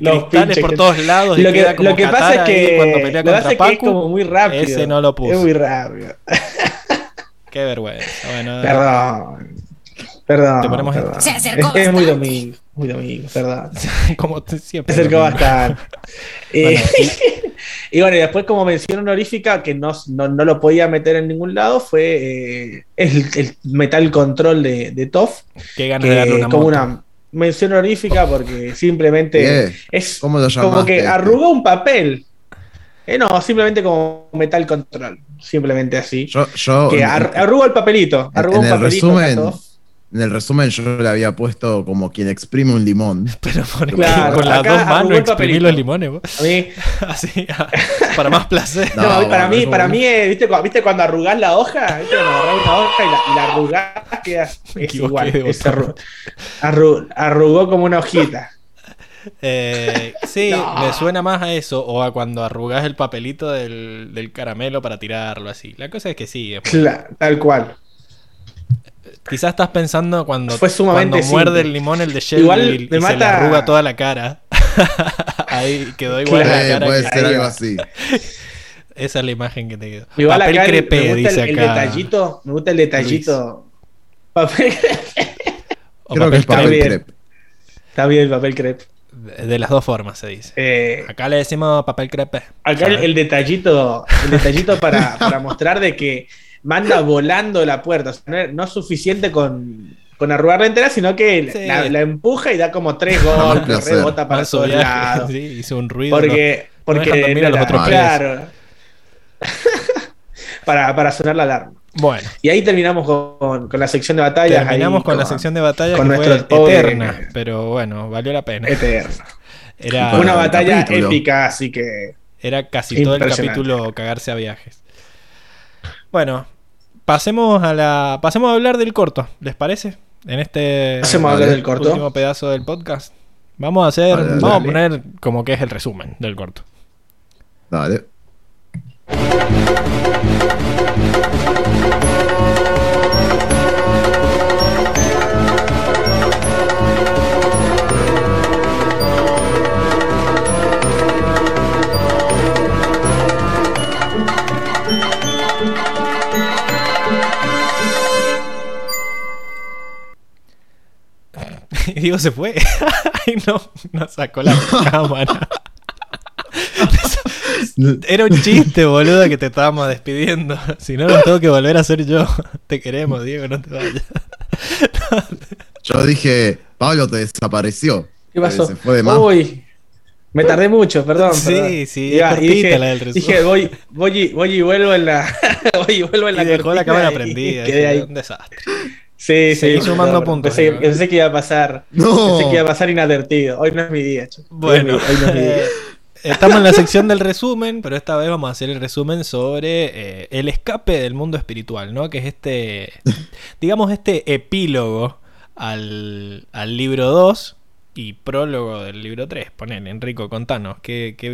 Los cristales pinches por que- todos lados y Lo queda que, como lo que pasa es que. cuando pelea lo que contra es que es Pacu. como muy rápido. ese no lo puso. Es muy rápido. Qué vergüenza. Bueno, Perdón. Perdón. Te ponemos perdón. Se acercó Es, es muy domingo. Muy domingo, perdón. como te- siempre. Se acercó bastante. Eh, y bueno, y después como mención honorífica, que no, no, no lo podía meter en ningún lado, fue eh, el, el metal control de, de Toff, Qué ganas de darle que una como moto. una mención honorífica porque simplemente es ¿Cómo lo como que arrugó un papel. Eh, no, simplemente como metal control, simplemente así. Yo, yo que en- ar- arrugó el papelito, en, arrugó en un el papelito. resumen, Toff. En el resumen yo le había puesto como quien exprime un limón. Pero por Claro, con las dos manos papelito. los limones. vos. A mí, Así, para más placer. No, No, para bueno, mí, para mí, ¿viste, cu- ¿viste cuando arrugás la hoja? ¿Viste cuando agarrás una hoja y la, y la arrugás? Queda, es igual. es arru- arru- arrugó como una hojita. Eh, sí, me suena más a eso o a cuando arrugas el papelito del, del caramelo para tirarlo así. La cosa es que sí. es muy- tal cual. Quizás estás pensando cuando, Fue sumamente cuando muerde el limón el de Igual Shelby y me se le arruga toda la cara. Ahí quedó igual Claro. la cara. puede que- ser algo así. Esa es la imagen que te quedó. Igual Papel acá el- crepé, me gusta dice el, el acá. detallito. Me gusta el detallito. Papel O Creo que es papel crepe. Está bien el papel crepe. De de las dos formas se dice. Eh, Acá le decimos papel crepe. acá el, el detallito, el detallito para, para mostrar de que manda volando la puerta. O sea, no, es- no es suficiente con, con arrugarla entera, sino que Sí. la, la empuja y da como tres golpes, rebota para todos lados. sí, hizo un ruido. Porque, no porque los otros claro. para, para sonar la alarma. Bueno, Y ahí terminamos con, con la sección de batallas. terminamos ahí con la sección de batalla con que nuestro fue pobre- eterna, pero bueno, valió la pena. eterna. Era, Una batalla capítulo. épica, así que. era casi todo el capítulo cagarse a viajes. Bueno, pasemos a la pasemos a hablar del corto, ¿les parece? En este Hacemos Vale. hablar del corto. último pedazo del podcast. Vamos a hacer, dale. vamos a poner como que es el resumen del corto. Dale. Y Diego se fue. Ay, no, no sacó la cámara. Era un chiste, boludo, que te estábamos despidiendo. Si no, lo tengo que volver a hacer yo. Te queremos, Diego, no te vayas. Yo dije, Pablo te desapareció. ¿Qué pasó? Se fue de más. Uy, me tardé mucho, perdón. Sí, perdón. sí, Iba- cortita dije, la del resumen. Dije, voy, voy, y, voy y vuelvo en la. voy y vuelvo en la Y dejó la cámara y prendida. quedé ahí. Un desastre. Sí, sí. Seguí sumando puntos, Pensé, Diego. pensé que iba a pasar. No. Pensé que iba a pasar inadvertido. Hoy no es mi día, chico. Bueno, Hoy no es mi- hoy no es mi día. eh, estamos en la sección del resumen, pero esta vez vamos a hacer el resumen sobre eh, el escape del mundo espiritual, ¿no? Que es este, digamos, este epílogo al, al libro 2 y prólogo del libro 3. Ponen, Enrico, contanos, ¿qué, qué,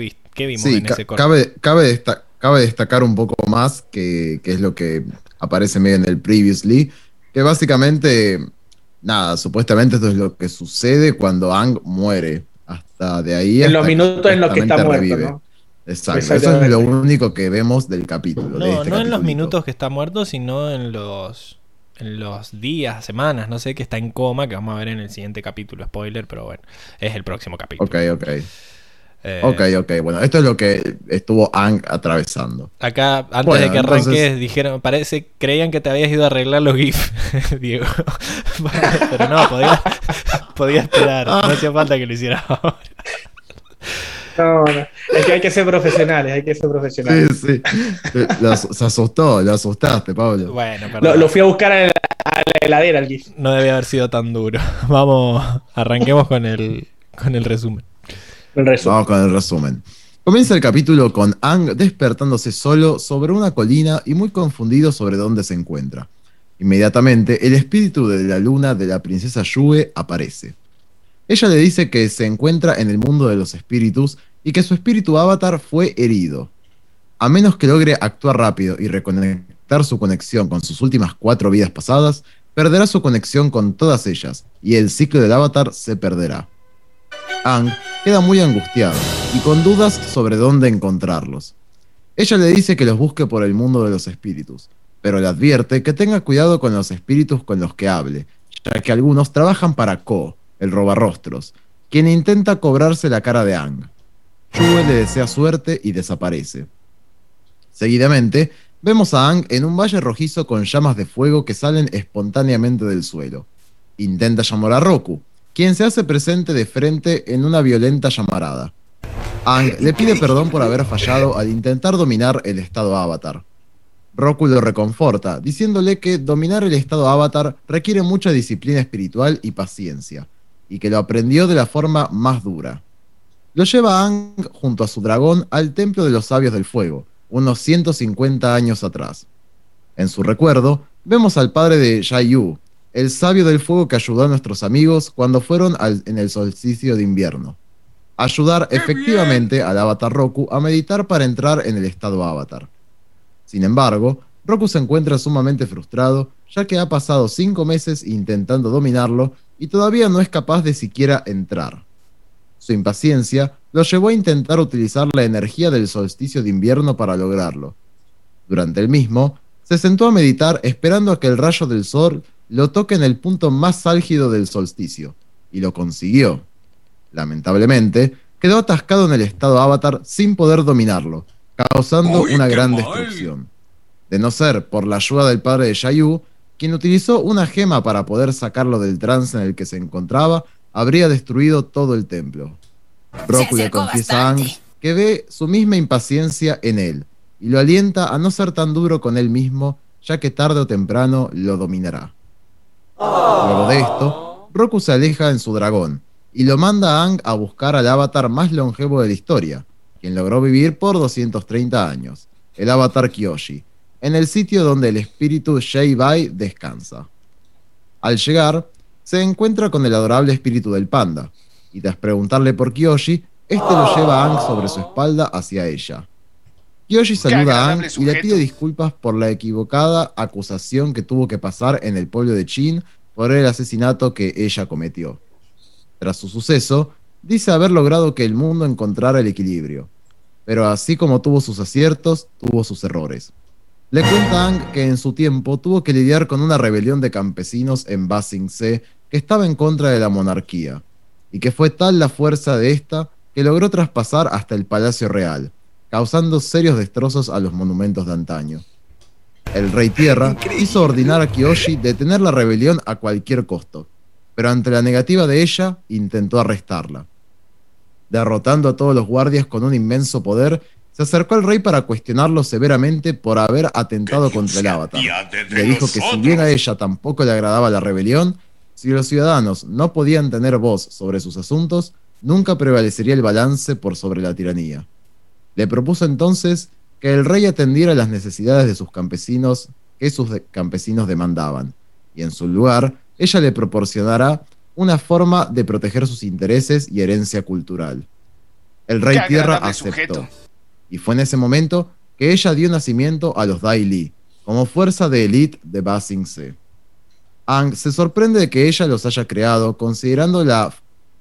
vimos Sí, en ca- ese corto? cabe, cabe, desta- cabe destacar un poco más que, que es lo que aparece medio en el previously, que básicamente, nada, supuestamente esto es lo que sucede cuando Ang muere. Hasta de ahí. En los minutos en los que está muerto. Exacto, eso es lo único que vemos del capítulo. de No, este no en los minutos que está muerto, sino en los, en los días, semanas, no sé, que está en coma, que vamos a ver en el siguiente capítulo. Spoiler, pero bueno, es el próximo capítulo. Ok, ok. Eh, Ok, ok. Bueno, esto es lo que estuvo Ang atravesando. Acá, antes Bueno, de que arranques, entonces- dijeron, parece, creían que te habías ido a arreglar los GIF, Diego. Pero no, podía, podía esperar. No hacía falta que lo hicieras ahora. No, no. Es que hay que ser profesionales, hay que ser profesionales. Sí, sí. Lo- se asustó, lo asustaste, Pablo. Bueno, Lo, perdón. lo fui a buscar a la, a la heladera, el GIF. No debía haber sido tan duro. Vamos, arranquemos con el, con el resumen. Vamos con el resumen. Comienza el capítulo con Ang despertándose solo sobre una colina y muy confundido sobre dónde se encuentra. Inmediatamente, el espíritu de la luna de la princesa Yue aparece. Ella le dice que se encuentra en el mundo de los espíritus y que su espíritu avatar fue herido. A menos que logre actuar rápido y reconectar su conexión con sus últimas cuatro vidas pasadas, perderá su conexión con todas ellas y el ciclo del avatar se perderá. Ang queda muy angustiado y con dudas sobre dónde encontrarlos. Ella le dice que los busque por el mundo de los espíritus, pero le advierte que tenga cuidado con los espíritus con los que hable, ya que algunos trabajan para Ko, el robarrostros, quien intenta cobrarse la cara de Ang. Yue le desea suerte y desaparece. Seguidamente, vemos a Ang en un valle rojizo con llamas de fuego que salen espontáneamente del suelo. Intenta llamar a Roku, quien se hace presente de frente en una violenta llamarada. Ang le pide perdón por haber fallado al intentar dominar el estado avatar. Roku lo reconforta, diciéndole que dominar el estado avatar requiere mucha disciplina espiritual y paciencia, y que lo aprendió de la forma más dura. Lo lleva Ang junto a su dragón al Templo de los Sabios del Fuego, unos 150 años atrás. En su recuerdo, vemos al padre de Yu, el sabio del fuego que ayudó a nuestros amigos cuando fueron al- en el solsticio de invierno. ayudar efectivamente al avatar Roku a meditar para entrar en el estado avatar. Sin embargo, Roku se encuentra sumamente frustrado ya que ha pasado cinco meses intentando dominarlo y todavía no es capaz de siquiera entrar. Su impaciencia lo llevó a intentar utilizar la energía del solsticio de invierno para lograrlo. Durante el mismo, se sentó a meditar esperando a que el rayo del sol lo toque en el punto más álgido del solsticio, y lo consiguió. Lamentablemente, quedó atascado en el estado avatar sin poder dominarlo, causando una gran destrucción. De no ser por la ayuda del padre de Yayu, quien utilizó una gema para poder sacarlo del trance en el que se encontraba, habría destruido todo el templo. Roku le confiesa a Ang que ve su misma impaciencia en él y lo alienta a no ser tan duro con él mismo, ya que tarde o temprano lo dominará. Luego de esto, Roku se aleja en su dragón y lo manda a Ang a buscar al avatar más longevo de la historia, quien logró vivir por 230 años, el avatar Kyoshi, en el sitio donde el espíritu Shei Bai descansa. Al llegar, se encuentra con el adorable espíritu del panda, y tras preguntarle por Kyoshi, este lo lleva a Ang sobre su espalda hacia ella. Kyoshi saluda a Ang y le pide disculpas por la equivocada acusación que tuvo que pasar en el pueblo de Chin por el asesinato que ella cometió. Tras su suceso, dice haber logrado que el mundo encontrara el equilibrio, pero así como tuvo sus aciertos, tuvo sus errores. Le cuenta Ang que en su tiempo tuvo que lidiar con una rebelión de campesinos en Basing Se que estaba en contra de la monarquía, y que fue tal la fuerza de esta que logró traspasar hasta el Palacio Real, causando serios destrozos a los monumentos de antaño. El rey Tierra hizo ordenar a Kiyoshi detener la rebelión a cualquier costo, pero ante la negativa de ella, intentó arrestarla. Derrotando a todos los guardias con un inmenso poder, se acercó al rey para cuestionarlo severamente por haber atentado contra el avatar. Le dijo que si bien a ella tampoco le agradaba la rebelión, si los ciudadanos no podían tener voz sobre sus asuntos, nunca prevalecería el balance por sobre la tiranía. Le propuso entonces que el rey atendiera las necesidades de sus campesinos que sus campesinos demandaban, y en su lugar ella le proporcionará una forma de proteger sus intereses y herencia cultural. El rey Tierra aceptó, y fue en ese momento que ella dio nacimiento a los Dai Li, como fuerza de élite de Ba Sing Se. Ang se sorprende de que ella los haya creado considerando la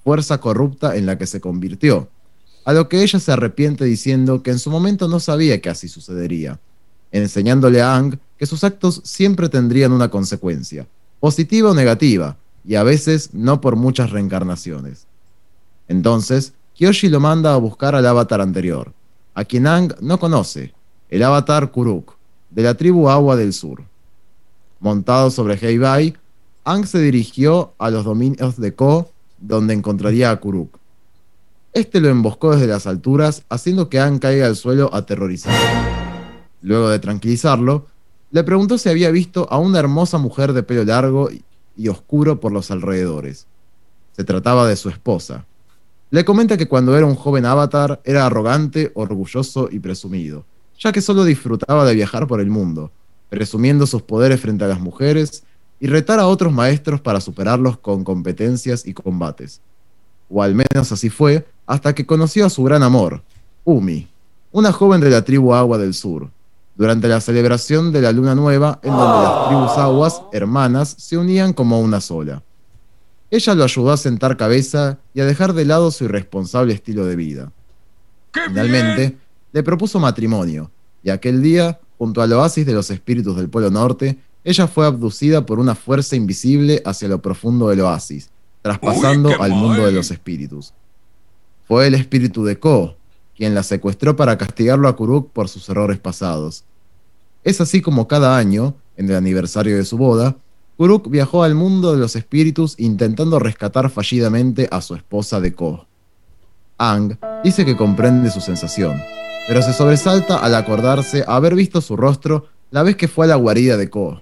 fuerza corrupta en la que se convirtió, a lo que ella se arrepiente diciendo que en su momento no sabía que así sucedería, enseñándole a Ang que sus actos siempre tendrían una consecuencia, positiva o negativa, y a veces no por muchas reencarnaciones. Entonces, Kyoshi lo manda a buscar al avatar anterior, a quien Ang no conoce, el avatar Kuruk, de la tribu Agua del Sur. Montado sobre Heibai, Ang se dirigió a los dominios de Ko, donde encontraría a Kuruk. Este lo emboscó desde las alturas, haciendo que Ang caiga al suelo aterrorizado. Luego de tranquilizarlo, le preguntó si había visto a una hermosa mujer de pelo largo y oscuro por los alrededores. Se trataba de su esposa. Le comenta que cuando era un joven avatar era arrogante, orgulloso y presumido, ya que solo disfrutaba de viajar por el mundo, presumiendo sus poderes frente a las mujeres y retar a otros maestros para superarlos con competencias y combates. O al menos así fue hasta que conoció a su gran amor, Umi, una joven de la tribu Agua del Sur, durante la celebración de la luna nueva en donde las tribus aguas hermanas se unían como una sola. Ella lo ayudó a sentar cabeza y a dejar de lado su irresponsable estilo de vida. Finalmente, le propuso matrimonio, y aquel día, junto al oasis de los espíritus del Polo Norte, ella fue abducida por una fuerza invisible hacia lo profundo del oasis, traspasando al mundo de los espíritus. Fue el espíritu de Ko, quien la secuestró para castigarlo a Kuruk por sus errores pasados. Es así como cada año, en el aniversario de su boda, Kuruk viajó al mundo de los espíritus intentando rescatar fallidamente a su esposa de Ko. Ang dice que comprende su sensación, pero se sobresalta al acordarse haber visto su rostro la vez que fue a la guarida de Ko.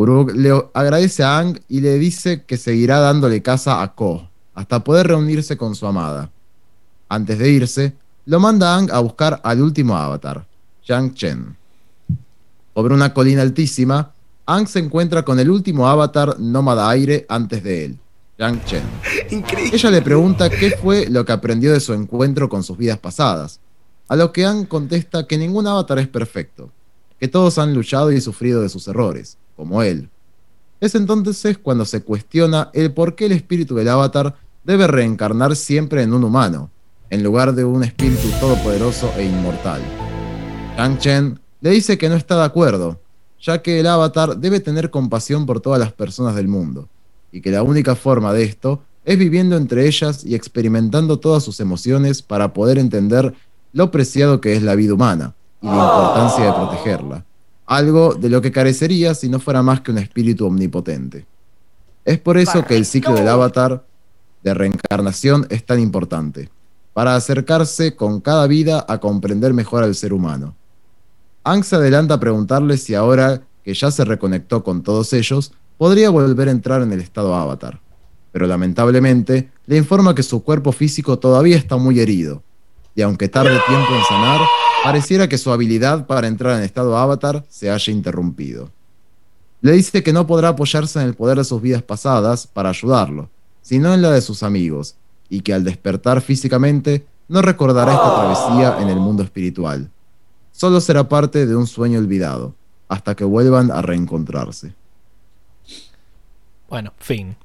Kuruk le agradece a Ang y le dice que seguirá dándole casa a Ko, hasta poder reunirse con su amada. Antes de irse, lo manda a Ang a buscar al último avatar, Yang Chen. Sobre una colina altísima, Ang se encuentra con el último avatar nómada aire antes de él, Yang Chen. Increíble. Ella le pregunta qué fue lo que aprendió de su encuentro con sus vidas pasadas, a lo que Ang contesta que ningún avatar es perfecto, que todos han luchado y sufrido de sus errores, como él. Es entonces cuando se cuestiona el por qué el espíritu del avatar debe reencarnar siempre en un humano, en lugar de un espíritu todopoderoso e inmortal. Yang Chen le dice que no está de acuerdo, ya que el avatar debe tener compasión por todas las personas del mundo, y que la única forma de esto es viviendo entre ellas y experimentando todas sus emociones para poder entender lo preciado que es la vida humana y la importancia de protegerla, algo de lo que carecería si no fuera más que un espíritu omnipotente. Es por eso que el ciclo del avatar de reencarnación es tan importante, para acercarse con cada vida a comprender mejor al ser humano. Ang se adelanta a preguntarle si ahora que ya se reconectó con todos ellos, podría volver a entrar en el estado avatar. Pero lamentablemente le informa que su cuerpo físico todavía está muy herido, y aunque tarde tiempo en sanar, pareciera que su habilidad para entrar en estado avatar se haya interrumpido. Le dice que no podrá apoyarse en el poder de sus vidas pasadas para ayudarlo, sino en la de sus amigos, y que al despertar físicamente no recordará esta travesía en el mundo espiritual. Solo será parte de un sueño olvidado, hasta que vuelvan a reencontrarse. Bueno, fin.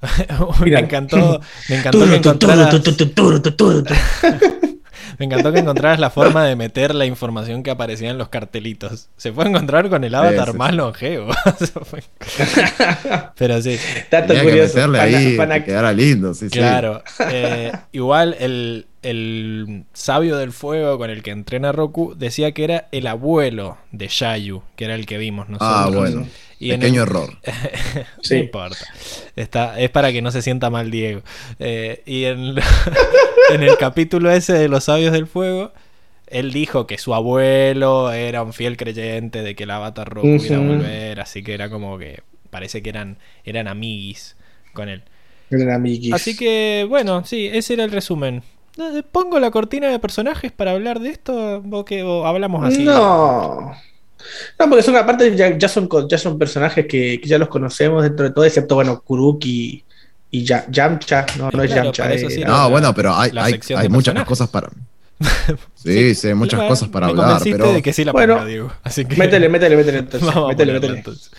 me encantó, me encantó que encontraras, me encantó que encontraras la forma de meter la información que aparecía en los cartelitos. Se puede encontrar con el avatar Sí, sí, más longevo. Pero sí, Dato Tenía que curioso. meterle Pana- ahí, pana- que quedara lindo, sí, sí. claro. Eh, igual el, el sabio del fuego con el que entrena Roku decía que era el abuelo de Yayu, que era el que vimos nosotros. Ah, bueno. Y en Pequeño el- error. Sí. No importa. Está, es para que no se sienta mal Diego. Eh, y en, en el capítulo ese de los sabios del fuego, él dijo que su abuelo era un fiel creyente de que el avatar rojo iba a volver, así que era como que parece que eran, eran amiguis con él. Eran amiguis. Así que, bueno, sí, ese era el resumen. Eh, ¿Pongo la cortina de personajes para hablar de esto? ¿O, qué? ¿O hablamos así? No. No, porque son aparte ya, ya son ya son personajes que, que ya los conocemos dentro de todo, excepto bueno, Kuruki y Ya- Yamcha. No, no es Claro, Yamcha. eh, sí. No, la- bueno, pero hay, la hay, hay muchas personajes. cosas para. Sí, sí, hay muchas Bueno, cosas para me hablar, pero. de que sí la Bueno, ponga, Diego. Así que Métele, métele, métele entonces. vamos métele, métele. entonces.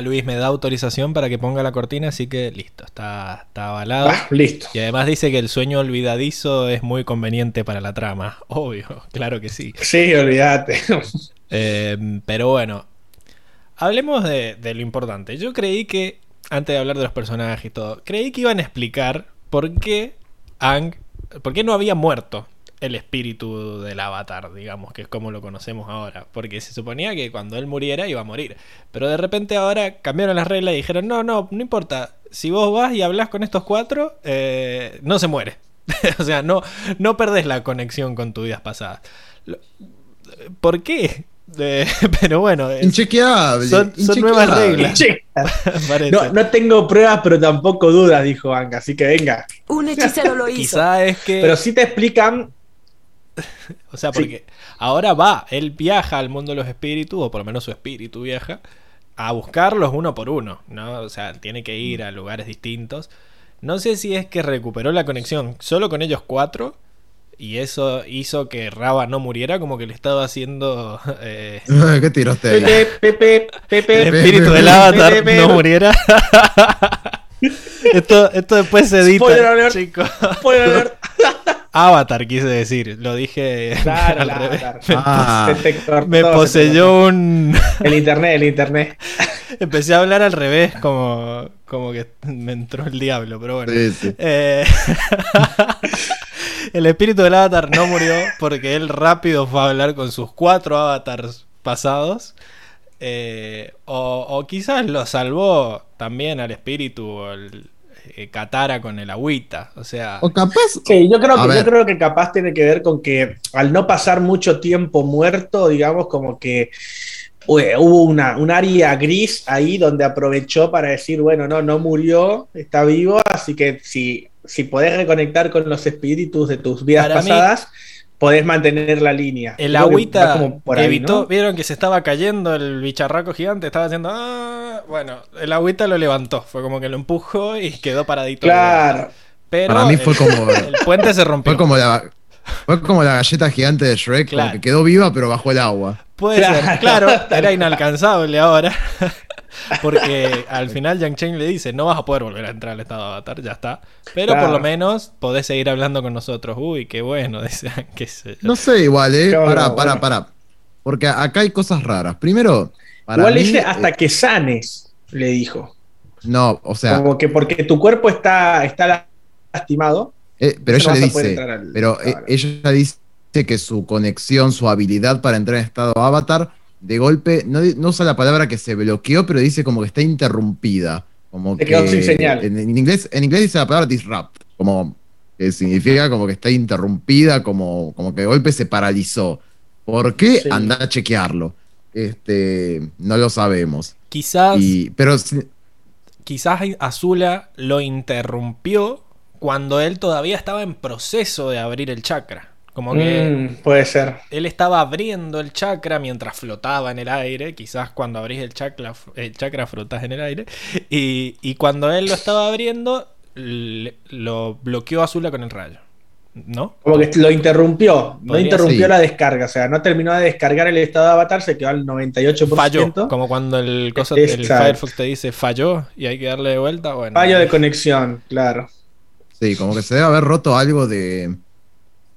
Luis me da autorización para que ponga la cortina, así que listo, está, está avalado. Ah, listo. Y además dice que el sueño olvidadizo es muy conveniente para la trama. Obvio, claro que sí. Sí, olvídate. Eh, pero bueno, hablemos de, de lo importante. Yo creí que, antes de hablar de los personajes y todo, creí que iban a explicar por qué Ang, por qué no había muerto el espíritu del avatar, digamos, que es como lo conocemos ahora. Porque se suponía que cuando él muriera iba a morir. Pero de repente ahora cambiaron las reglas y dijeron, no, no, no importa. Si vos vas y hablas con estos cuatro, eh, no se muere. o sea, no, no perdés la conexión con tu vidas pasadas. ¿Por qué? Eh, pero bueno, es- Inchequeable. Son- nuevas reglas. No, no tengo pruebas, pero tampoco dudas, dijo Anga, así que venga. Un hechicero lo hizo. Quizá es que. Pero sí te explican. o sea, porque ahora va, él viaja al mundo de los espíritus, o por lo menos su espíritu viaja, a buscarlos uno por uno, ¿no? O sea, tiene que ir a lugares distintos. No sé si es que recuperó la conexión solo con ellos cuatro. Y eso hizo que Raba no muriera, como que le estaba haciendo. eh, ¿Qué tiraste ahí? Pepe, Pepe, Pepe. el espíritu del avatar Pepe, no muriera. esto, esto después se edita, Spoiler alert. chicos. Avatar quise decir, lo dije Claro, al revés. Ah. Me te poseyó un... El internet, el internet. Empecé a hablar al revés, como, como que me entró el diablo, pero bueno. Sí, sí. Eh, el espíritu del avatar no murió porque él rápido fue a hablar con sus cuatro avatars pasados. Eh, o, o quizás lo salvó también al espíritu el, eh, Katara con el agüita. O sea, O capaz. Sí, yo creo, que, yo creo que capaz tiene que ver con que al no pasar mucho tiempo muerto, digamos, como que ue- hubo una, un área gris ahí donde aprovechó para decir, bueno, no, no murió, está vivo, así que si, si podés reconectar con los espíritus de tus vidas Para mí- pasadas, podés mantener la línea. el Creo agüita ahí, evitó. ¿no? Vieron que se estaba cayendo el bicharraco gigante, estaba haciendo. "Ah", bueno, el agüita lo levantó. Fue como que lo empujó y quedó paradito. Claro. Pero Para mí fue el- como- El puente se rompió. Fue como la. Fue como la galleta gigante de Shrek, como Claro. que quedó viva pero bajo el agua. Puede ser, claro, era inalcanzable ahora. Porque al final Yang Chen le dice, no vas a poder volver a entrar al estado de avatar, ya está. Pero por lo menos podés seguir hablando con nosotros. Uy, qué bueno, dice, qué sé yo. No sé, igual, eh. Claro, Pará, bueno. pará, pará. Porque acá hay cosas raras. Primero, para Igual mí, dice hasta eh, que sanes, le dijo. No, o sea, como que porque tu cuerpo está, está lastimado. eh, pero no ella le dice. al- Pero eh, claro. ella dice que su conexión, su habilidad para entrar en estado avatar, de golpe, no, no usa la palabra que se bloqueó, pero dice como que está interrumpida. Como Se que, quedó sin señal. En, en inglés, en inglés dice la palabra disrupt, como que significa como que está interrumpida, como, como que de golpe se paralizó. ¿Por qué? Sí. Anda a chequearlo. Este, no lo sabemos. Quizás, Y, pero quizás Azula lo interrumpió cuando él todavía estaba en proceso de abrir el chakra. Como que Mm, puede ser. él estaba abriendo el chakra mientras flotaba en el aire. Quizás cuando abrís el chakra, el chakra flotas en el aire. Y, y cuando él lo estaba abriendo, le- lo bloqueó Azula con el rayo. ¿No? Como que lo interrumpió. No interrumpió ser. la descarga. O sea, no terminó de descargar el estado de avatar, se quedó al 98%. Falló. Como cuando el, cosa, el. Firefox te dice falló y hay que darle de vuelta. Bueno, Fallo de conexión, claro. Sí, como que se debe haber roto algo de.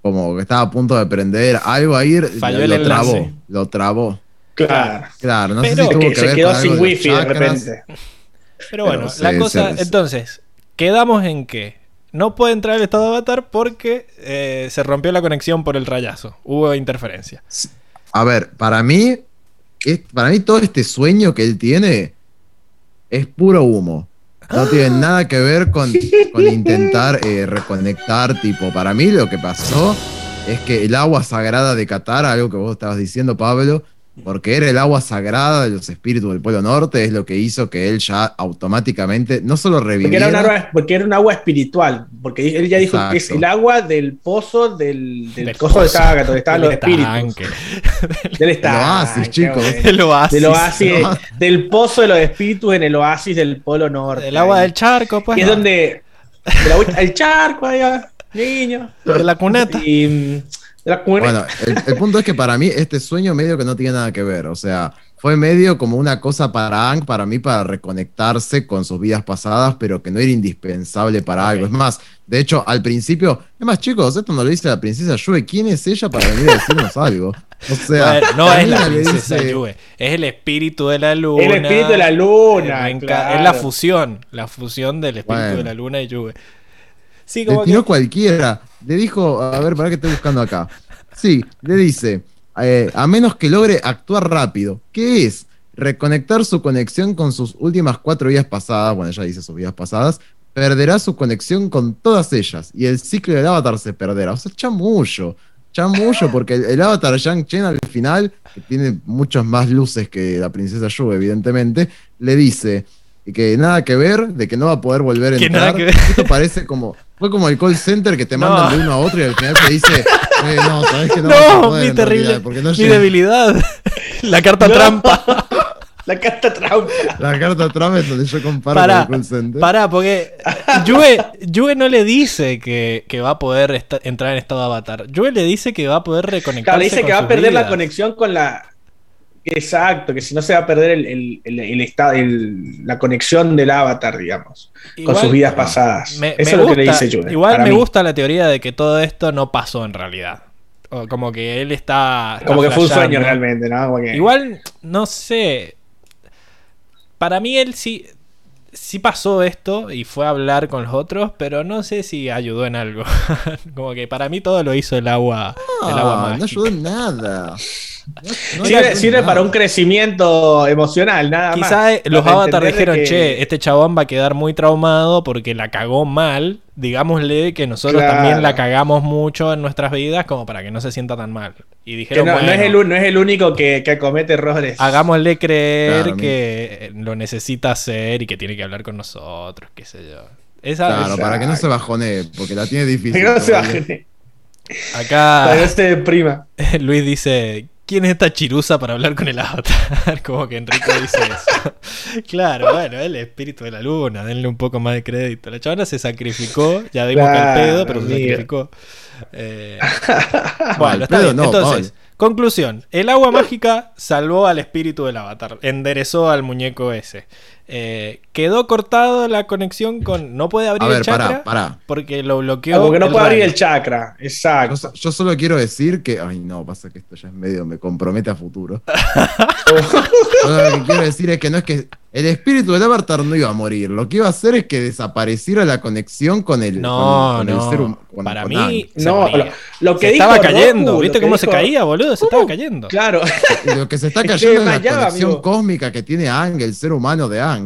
Como que estaba a punto de prender algo ahí. Falló lo, el enlace. trabó. Lo trabó. Claro. Claro, no Pero- sé si tuvo Que que se ver quedó sin wifi de chakras. repente. Pero bueno, Pero la sí, cosa. sí. Entonces, quedamos en que no puede entrar al estado de avatar porque eh, se rompió la conexión por el rayazo. Hubo interferencia. A ver, para mí, es- para mí todo este sueño que él tiene es puro humo. No tiene nada que ver con, intentar eh, reconectar, tipo, para mí lo que pasó es que el agua sagrada de Qatar, algo que vos estabas diciendo, Pablo, porque era el agua sagrada de los espíritus del Polo Norte, es lo que hizo que él ya automáticamente no solo Porque reviviera, era, un agua, porque era un agua espiritual. Porque él ya dijo que es el agua del pozo del, del Del coso de. Saga, donde estaban los espíritus. estanque. Del estanque, oasis, chicos. El oasis. Del oasis, El oasis. del pozo de los espíritus en el oasis del Polo Norte. El agua del charco, pues. Que es donde. agüita- el charco allá, niño. De la cuneta. Y. la. Bueno, el, el punto es que para mí este sueño medio que no tiene nada que ver. O sea, fue medio como una cosa para Ang, para mí, para reconectarse con sus vidas pasadas, pero que no era indispensable para algo. Es más, de hecho, al principio, es más, chicos, esto no lo dice la princesa Yue. ¿Quién es ella para venir a decirnos algo? O sea, no es la princesa dice- Yue, es el espíritu de la luna. El espíritu de la luna, Eh, claro. Es la fusión, la fusión del espíritu Bueno. de la luna y Yue. Sí, Le tiró que cualquiera. Le dijo, a ver, para que estoy buscando acá. Sí, le dice, eh, a menos que logre actuar rápido. ¿Qué es? Reconectar su conexión con sus últimas cuatro vidas pasadas. Bueno, ya dice sus vidas pasadas. Perderá su conexión con todas ellas. Y el ciclo del avatar se perderá. O sea, chamullo. Chamullo, porque el, el avatar Yang Chen al final, que tiene muchas más luces que la princesa Yu, evidentemente, le dice que nada que ver, de que no va a poder volver a Que nada entrar. que ver. Esto parece como. Fue como el call center que te No. mandan de uno a otro y al final te dice, eh, no, sabes que no, vas a No, poder mi terrible, no mi llega". debilidad. La carta No. trampa. La carta trampa. La carta trama es donde yo comparo Pará, con el call center. pará, porque Yue, Yue no le dice que, que va a poder entrar en estado avatar. Yue le dice que va a poder reconectarse Claro, le dice con que va a perder la conexión con la. Exacto, que si no se va a perder el, el, el, el esta- el- la conexión del avatar, digamos, Igual- con sus vidas pasadas. Me- Eso me es lo que le dice Jude. Igual me mí. gusta la teoría de que todo esto no pasó en realidad. O como que él está. está Como que fue un sueño realmente, ¿no? Igual, no sé. Para mí él sí. Sí pasó esto y fue a hablar con los otros, pero no sé si ayudó en algo. como que para mí todo lo hizo el agua. el agua Ah, no ayudó en nada. No- no Sirve, para un crecimiento emocional, nada más. Quizá eh, los avatars dijeron, que- che, este chabón va a quedar muy traumado porque la cagó mal. Digámosle que nosotros Claro. también la cagamos mucho en nuestras vidas como para que no se sienta tan mal. Y que dijeron, no, no es "Bueno, el, un- no es el único que, que acomete errores. hagámosle creer Claro, que lo necesita hacer y que tiene que hablar con nosotros, qué sé yo. Esa, Claro, esa- para que no se bajonee, porque la tiene difícil. Que no se baje, acá para se deprima. Luis dice, ¿quién es esta chirusa para hablar con el avatar? Como que Enrico dice eso. claro, bueno, el espíritu de la luna, denle un poco más de crédito. La chavana se sacrificó, ya vimos que Claro, el pedo, pero se sacrificó. Eh, bueno, está bien. no, Entonces, conclusión. El agua mágica salvó al espíritu del avatar, enderezó al muñeco ese. Eh, quedó cortado la conexión con... No puede abrir A ver, el chakra pará, pará. porque lo bloqueó. Ah, porque no puede abrir el chakra. Exacto. yo solo quiero decir que. Ay, no, pasa que esto ya es medio. Me compromete a futuro. Yo lo que quiero decir es que no es que. El espíritu del Avatar no iba a morir. Lo que iba a hacer es que desapareciera la conexión con el, No, con, con no. el ser humano. Para mí, No, lo, lo que se dijo estaba cayendo. Roku, ¿Viste lo que cómo se caía, boludo? Se estaba cayendo. Claro. Lo que se está Es que cayendo es la conexión amigo. cósmica que tiene Ang, el ser humano de Ang.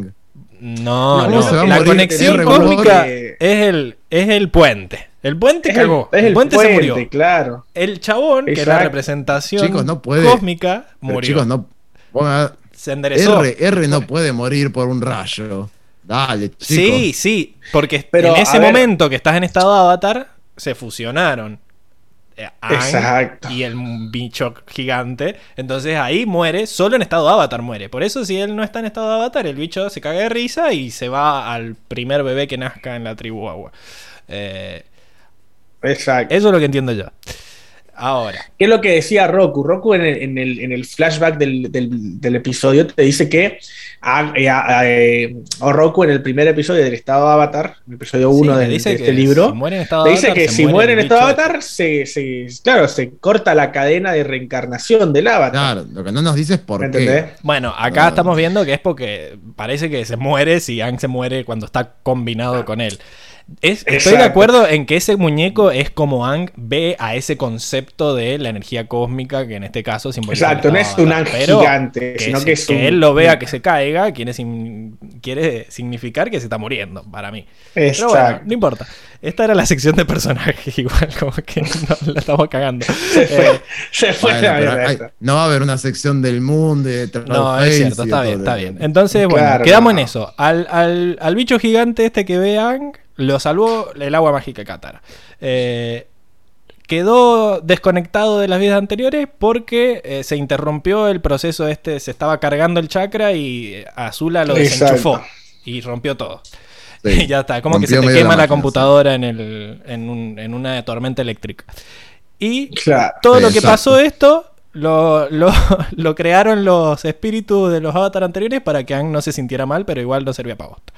No, No, no. se va a La morir, conexión cósmica es el, es el puente. El puente Es el, cagó. es el, el puente, se murió. claro. El chabón, que es la representación Chicos, no puede. cósmica, Pero murió. chicos, no. ponga- Se enderezó. R, R no puede morir por un rayo. Dale, chicos. Sí, sí. Porque Pero, en ese ver. momento que estás en estado avatar, se fusionaron. Eh, Aang Exacto. Y el bicho gigante. Entonces ahí muere, solo en estado avatar muere. Por eso, si él no está en estado avatar, el bicho se caga de risa y se va al primer bebé que nazca en la tribu agua. Eh, Exacto. eso es lo que entiendo yo. Ahora, ¿Qué es lo que decía Roku? Roku en el, en el- en el flashback del, del- del episodio te dice que a, eh, a- eh, o Roku en el primer episodio del estado de Avatar, el episodio 1 sí, de, te dice de que este libro, si muere en estado te dice avatar, que se si muere muere en el estado de. Avatar, se, se- claro, se corta la cadena de reencarnación del Avatar. Claro, lo que no nos dice es por ¿Me qué. entendés? Bueno, acá Ah. estamos viendo que es porque parece que se muere si Ang se muere cuando está combinado con él. Es- estoy de Exacto. acuerdo en que ese muñeco es como Ang ve a ese concepto de la energía cósmica, que en este caso simboliza. Exacto, no es un. Ang gigante, que, sino si- que es un- él lo vea que se caiga quiere, quiere significar que se está muriendo, para mí. Pero bueno, Exacto. no importa. Esta era la sección de personajes, igual como que no, la estamos cagando. Se fue, Eh, se fue Bueno, la hay- esta. no va a haber una sección del mundo de No, es cierto, está bien, está bien. Entonces, bueno, Claro, quedamos no. en eso. Al, al- al bicho gigante este que ve a Aang, lo salvó el agua mágica de Katara. Eh, quedó desconectado de las vidas anteriores porque eh, se interrumpió el proceso este, se estaba cargando el chakra y eh, Azula lo Exacto. desenchufó y rompió todo. Sí. Y ya está, como que se te quema la, computadora en, el, en, un- en una tormenta eléctrica. Y Claro. todo lo que pasó esto lo, lo, lo crearon los espíritus de los avatar anteriores para que Aang no se sintiera mal, pero igual no servía para bosta.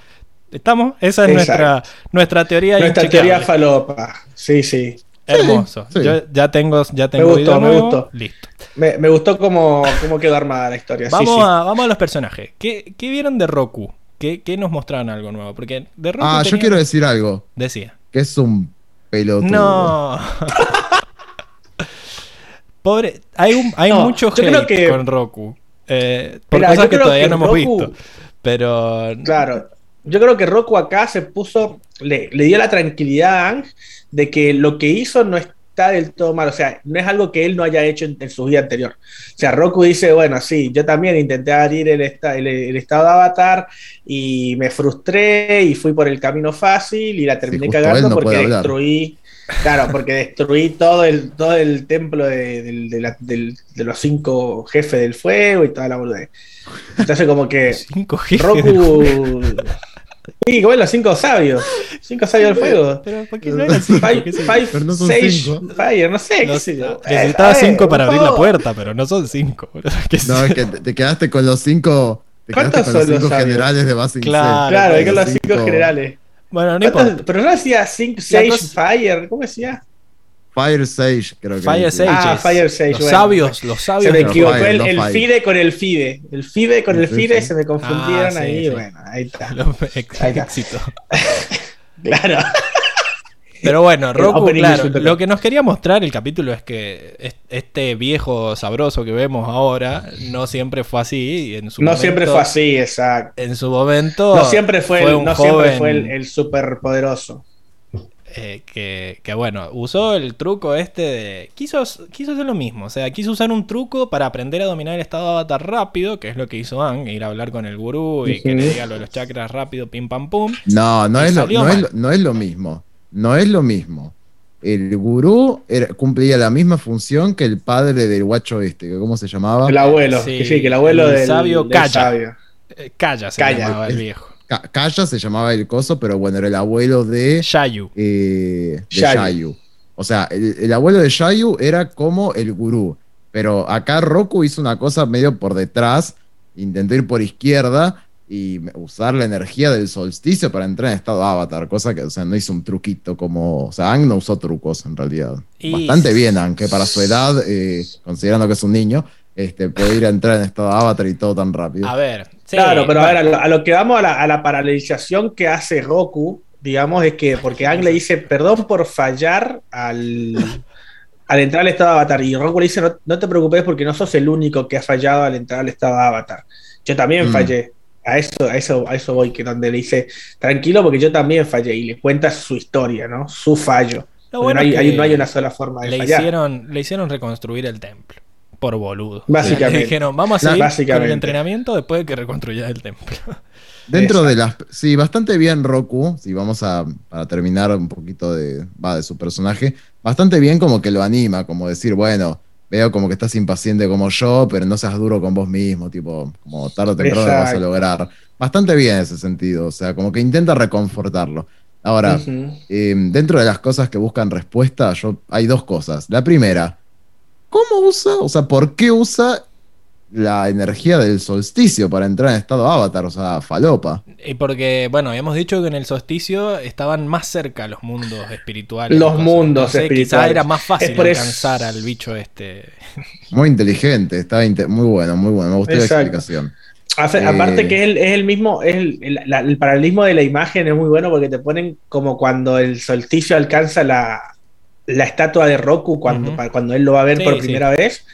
¿Estamos? Esa es Exacto. nuestra, nuestra teoría Nuestra teoría falopa. Sí, sí. Hermoso. Sí, sí. Yo ya tengo, ya tengo gustó, video me gustó. Listo. Me, me gustó cómo, cómo quedó armada la historia. Vamos, sí. A, vamos a los personajes. ¿Qué, qué vieron de Roku? ¿Qué, qué nos mostraron algo nuevo? Porque de Roku Ah, yo quiero decir algo. Decía. Que es un pelotudo. No. Pobre, hay, un, hay No, mucho creo hate que- con Roku. eh, por Mira, cosas que todavía que no hemos Roku- visto. Pero Claro. Yo creo que Roku acá se puso, le, le dio la tranquilidad a Ang de que lo que hizo no está del todo mal. O sea, no es algo que él no haya hecho en, en su vida anterior. O sea, Roku dice, bueno, sí, yo también intenté abrir el, esta- el, el estado de avatar y me frustré y fui por el camino fácil y la terminé cagando no porque destruí. Claro, porque destruí todo el, todo el templo de, del- de la- del- de los cinco jefes del fuego y toda la boludez. Entonces, como que cinco jefes. Roku. Sí, como los cinco sabios. Cinco sabios del fuego. Pero ¿por qué no eran cinco? Five, five Pero no son sage cinco. fire, no sé, qué Los- sé yo. necesitaba Eh, cinco para abrir la puerta, pero no son cinco. boludo. ¿Qué sé No, es que te te quedaste con los cinco. Te ¿Cuántos con son los cinco sabios? generales de Basing Claro, Claro, hay que los los cinco generales. Bueno, no ¿Cuántos- importa. Pero no decía La Sage cosa- Fire, ¿cómo decía? Fire Sage, creo que. Fire. Sages. Ah, Fire Sage, Los bueno. sabios, los sabios. Se me equivocó Fire, el. FIDE con el FIDE. El FIDE con el FIDE se me confundieron Ah, sí, ahí. sí. Bueno, ahí está. ex- Ahí está. éxito. Claro. Pero bueno, Roku, claro, lo que nos quería mostrar el capítulo es que es- este viejo sabroso que vemos ahora no siempre fue así. y En su No momento- siempre fue así, exacto. En su momento. No siempre fue, el, un no siempre fue el, el superpoderoso. eh, que, que, bueno, usó el truco este de. Quiso, quiso hacer lo mismo. O sea, quiso usar un truco para aprender a dominar el estado de avatar rápido, que es lo que hizo Ang, ir a hablar con el gurú y que le diga lo de los chakras rápido, pim pam pum. No, no es, lo, no, es, no es lo mismo. No es lo mismo. El gurú era- cumplía la misma función que el padre del guacho este, que ¿cómo se llamaba? El abuelo. Sí, que sí, que el abuelo el del sabio del calla. sabio. Eh, Calla se Calla. llamaba el viejo. Ca- Calla se llamaba el coso, pero bueno, era el abuelo de, Shayu. eh, de Shayu. Shayu. O sea, el, el abuelo de Shayu era como el gurú. Pero acá Roku hizo una cosa medio por detrás, intentó ir por izquierda y usar la energía del solsticio para entrar en estado avatar, cosa que, o sea, no hizo un truquito como, o sea, Ang no usó trucos en realidad. Y- Bastante bien, Ang, que para su edad, eh, considerando que es un niño, este, puede ir a entrar en estado avatar y todo tan rápido. A ver. sí, claro, pero a ver, bueno, a lo, a lo que vamos a la, a la paralelización que hace Goku, digamos, es que porque Ang le dice perdón por fallar al, al entrar al estado de avatar. Y Goku le dice, no, no te preocupes porque no sos el único que ha fallado al entrar al estado de avatar. Yo también Mm. fallé. A eso, a eso, a eso voy, que donde le dice, tranquilo porque yo también fallé. Y le cuenta su historia, ¿no? Su fallo. Bueno no, hay, no hay una sola forma de le fallar. hicieron, le hicieron reconstruir el templo. Por boludo. Básicamente. Le dijeron, vamos a seguir con básicamente. el entrenamiento después de que reconstruyas el templo. Dentro de las. Sí, bastante bien Roku. Si vamos a. Para terminar un poquito de. Va, de su personaje. Bastante bien como que lo anima. Como decir, bueno. Veo como que estás impaciente como yo, pero no seas duro con vos mismo. Tipo, como tarde o temprano lo vas a lograr. Bastante bien en ese sentido. O sea, como que intenta reconfortarlo. Ahora, eh, dentro de las cosas que buscan respuesta, yo, hay dos cosas. La primera, ¿cómo usa? O sea, ¿por qué usa la energía del solsticio para entrar en estado avatar? O sea, falopa. Y porque, bueno, habíamos dicho que en el solsticio estaban más cerca los mundos espirituales. Los Cosas. mundos Entonces, Quizá espirituales. era más fácil alcanzar al bicho este. Muy inteligente, está inte- muy bueno, muy bueno. Me gustó la Exacto. explicación. Afe- Eh, Aparte que es el, es el mismo, es el, el- la- el paralelismo de la imagen es muy bueno porque te ponen como cuando el solsticio alcanza la, la estatua de Roku, cuando, cuando él lo va a ver Sí, por sí. primera vez.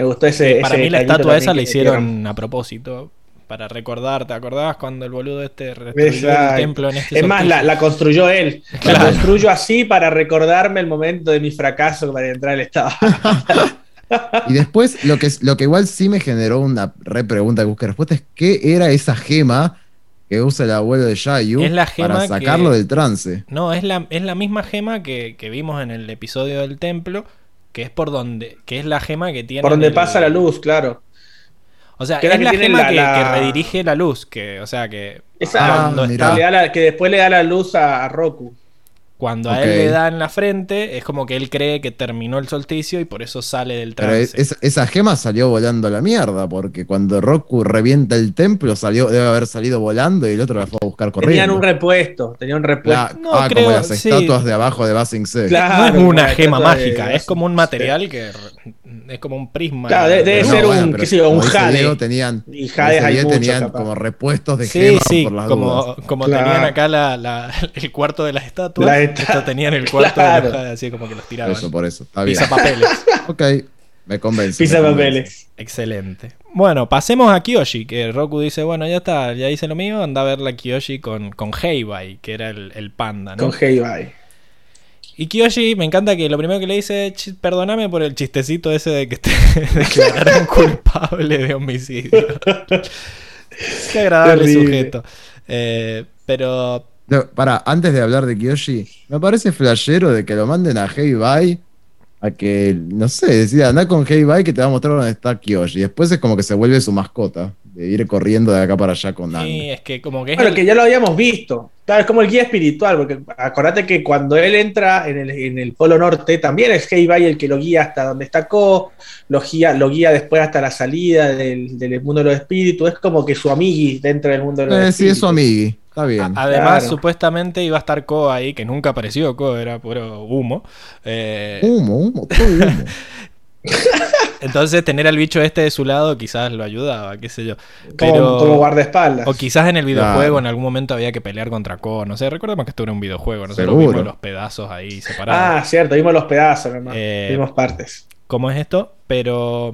Me gustó ese. Para ese mí la estatua esa la hicieron a propósito. Para recordar, ¿te acordabas cuando el boludo este restruyó el templo en este Es más, la, construyó él. Claro. La construyo así para recordarme el momento de mi fracaso para entrar al estado. Y después, lo que, es- lo que igual sí me generó una re pregunta que busqué respuesta es: ¿qué era esa gema que usa el abuelo de Shayu Es la gema para sacarlo que- del trance? No, es la, es la misma gema que, que vimos en el episodio del templo, que es por donde, que es la gema que tiene. por donde el- pasa la luz, claro. O sea, que es es la gema la- que, la- que redirige la luz, que, o sea, que Esa Ah, cuando, mirá. está- que, le da la- que después le da la luz a, a Roku. Cuando a él le da en la frente, es como que él cree que terminó el solsticio y por eso sale del Pero trance. es- esa gema salió volando a la mierda, porque cuando Roku revienta el templo, salió, debe haber salido volando y el otro la fue a buscar corriendo. Tenían un repuesto, tenían un repuesto. La- No, ah, creo, como las sí. estatuas de abajo de Basing C. Claro. no es una gema mágica, es como un material que es como un prisma. Claro, de- debe No, ser un, bueno, qué sé yo, un jade. Tenían, Y como jades hay muchos, tenían capaz. como repuestos de Sí, gemas sí, por las como, dudas. como Claro. tenían acá la, la- el cuarto de las estatuas, La esta- esto tenían el cuarto Claro. de los jades, así como que los tiraban. eso, por eso. Está bien. Pisa papeles. Ok, me convence. Pisa me convence. papeles. Excelente. Bueno, pasemos a Kyoshi, que Roku dice, bueno, ya está, ya hice lo mío, anda a ver la Kyoshi con, con Heibai, que era el, el panda, ¿no? Con Heibai. Y Kyoshi, me encanta que lo primero que le dice, "Ch- perdóname por el chistecito ese de que te declararon culpable de homicidio. Qué agradable Terrible. sujeto. Eh, pero No, Pará, antes de hablar de Kyoshi, me parece flashero de que lo manden a Heibai a que, no sé, decida, anda con Heibai que te va a mostrar dónde está Kyoshi. Después es como que se vuelve su mascota. De ir corriendo de acá para allá con Aang. Sí, es que como que es Bueno, el- que ya lo habíamos visto. Claro, es como el guía espiritual, porque acordate que cuando él entra en el, en el Polo Norte, también es Heibai el que lo guía hasta donde está Ko, lo guía, lo guía después hasta la salida del, del mundo de los espíritus. Es como que su amigui dentro del mundo de los Eh, sí, espíritus. es su amigui. Está bien. Además, Claro. supuestamente iba a estar Ko ahí, que nunca apareció Ko, era puro humo. Eh, Humo, humo, todo humo. entonces, tener al bicho este de su lado quizás lo ayudaba, qué sé yo. como, Pero, como guardaespaldas. o quizás en el videojuego Claro. en algún momento había que pelear contra Ko, no sé. Recordemos que esto era un videojuego, nosotros Seguro. vimos los pedazos ahí separados. Ah, cierto, vimos los pedazos, nomás. Eh, Vimos partes. cómo es esto, pero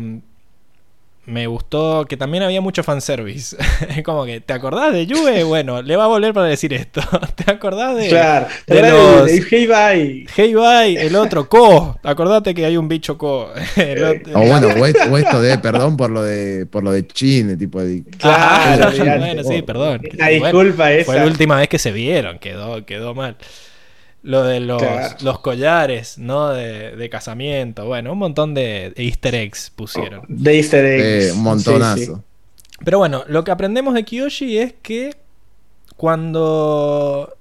me gustó que también había mucho fanservice. Es como que, ¿te acordás de Yue? Bueno, le va a volver para decir esto. ¿Te acordás de, Claro. de De, los- de Heibai. Hey bye, el otro, Ko? Acordate que hay un bicho Ko. El otro- O bueno, o esto, o esto de perdón por lo de por lo de Chin, tipo de. Claro, olvidate. bueno, sí, perdón. La Bueno, disculpa esa. Fue la última vez que se vieron, quedó, quedó mal. Lo de los, Claro. los collares, ¿no? De, de casamiento. Bueno, un montón de easter eggs pusieron. De easter eggs. Eh, un montonazo. Sí, sí. Pero bueno, lo que aprendemos de Kiyoshi es que cuando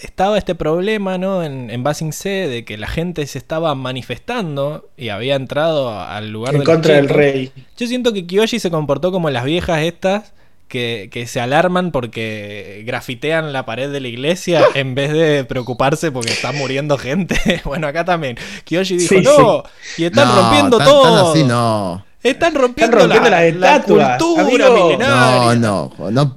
estaba este problema, ¿no? En, en Basing C de que la gente se estaba manifestando y había entrado al lugar En de contra del rey. Yo siento que Kiyoshi se comportó como las viejas estas que, que se alarman porque grafitean la pared de la iglesia en vez de preocuparse porque está muriendo gente. bueno, acá también. Kiyoshi dijo, Sí, no, y están No, rompiendo tan- todo. tan así no. Están rompiendo, Están rompiendo la, la estatuas, cultura amigo. milenaria. No, no, no.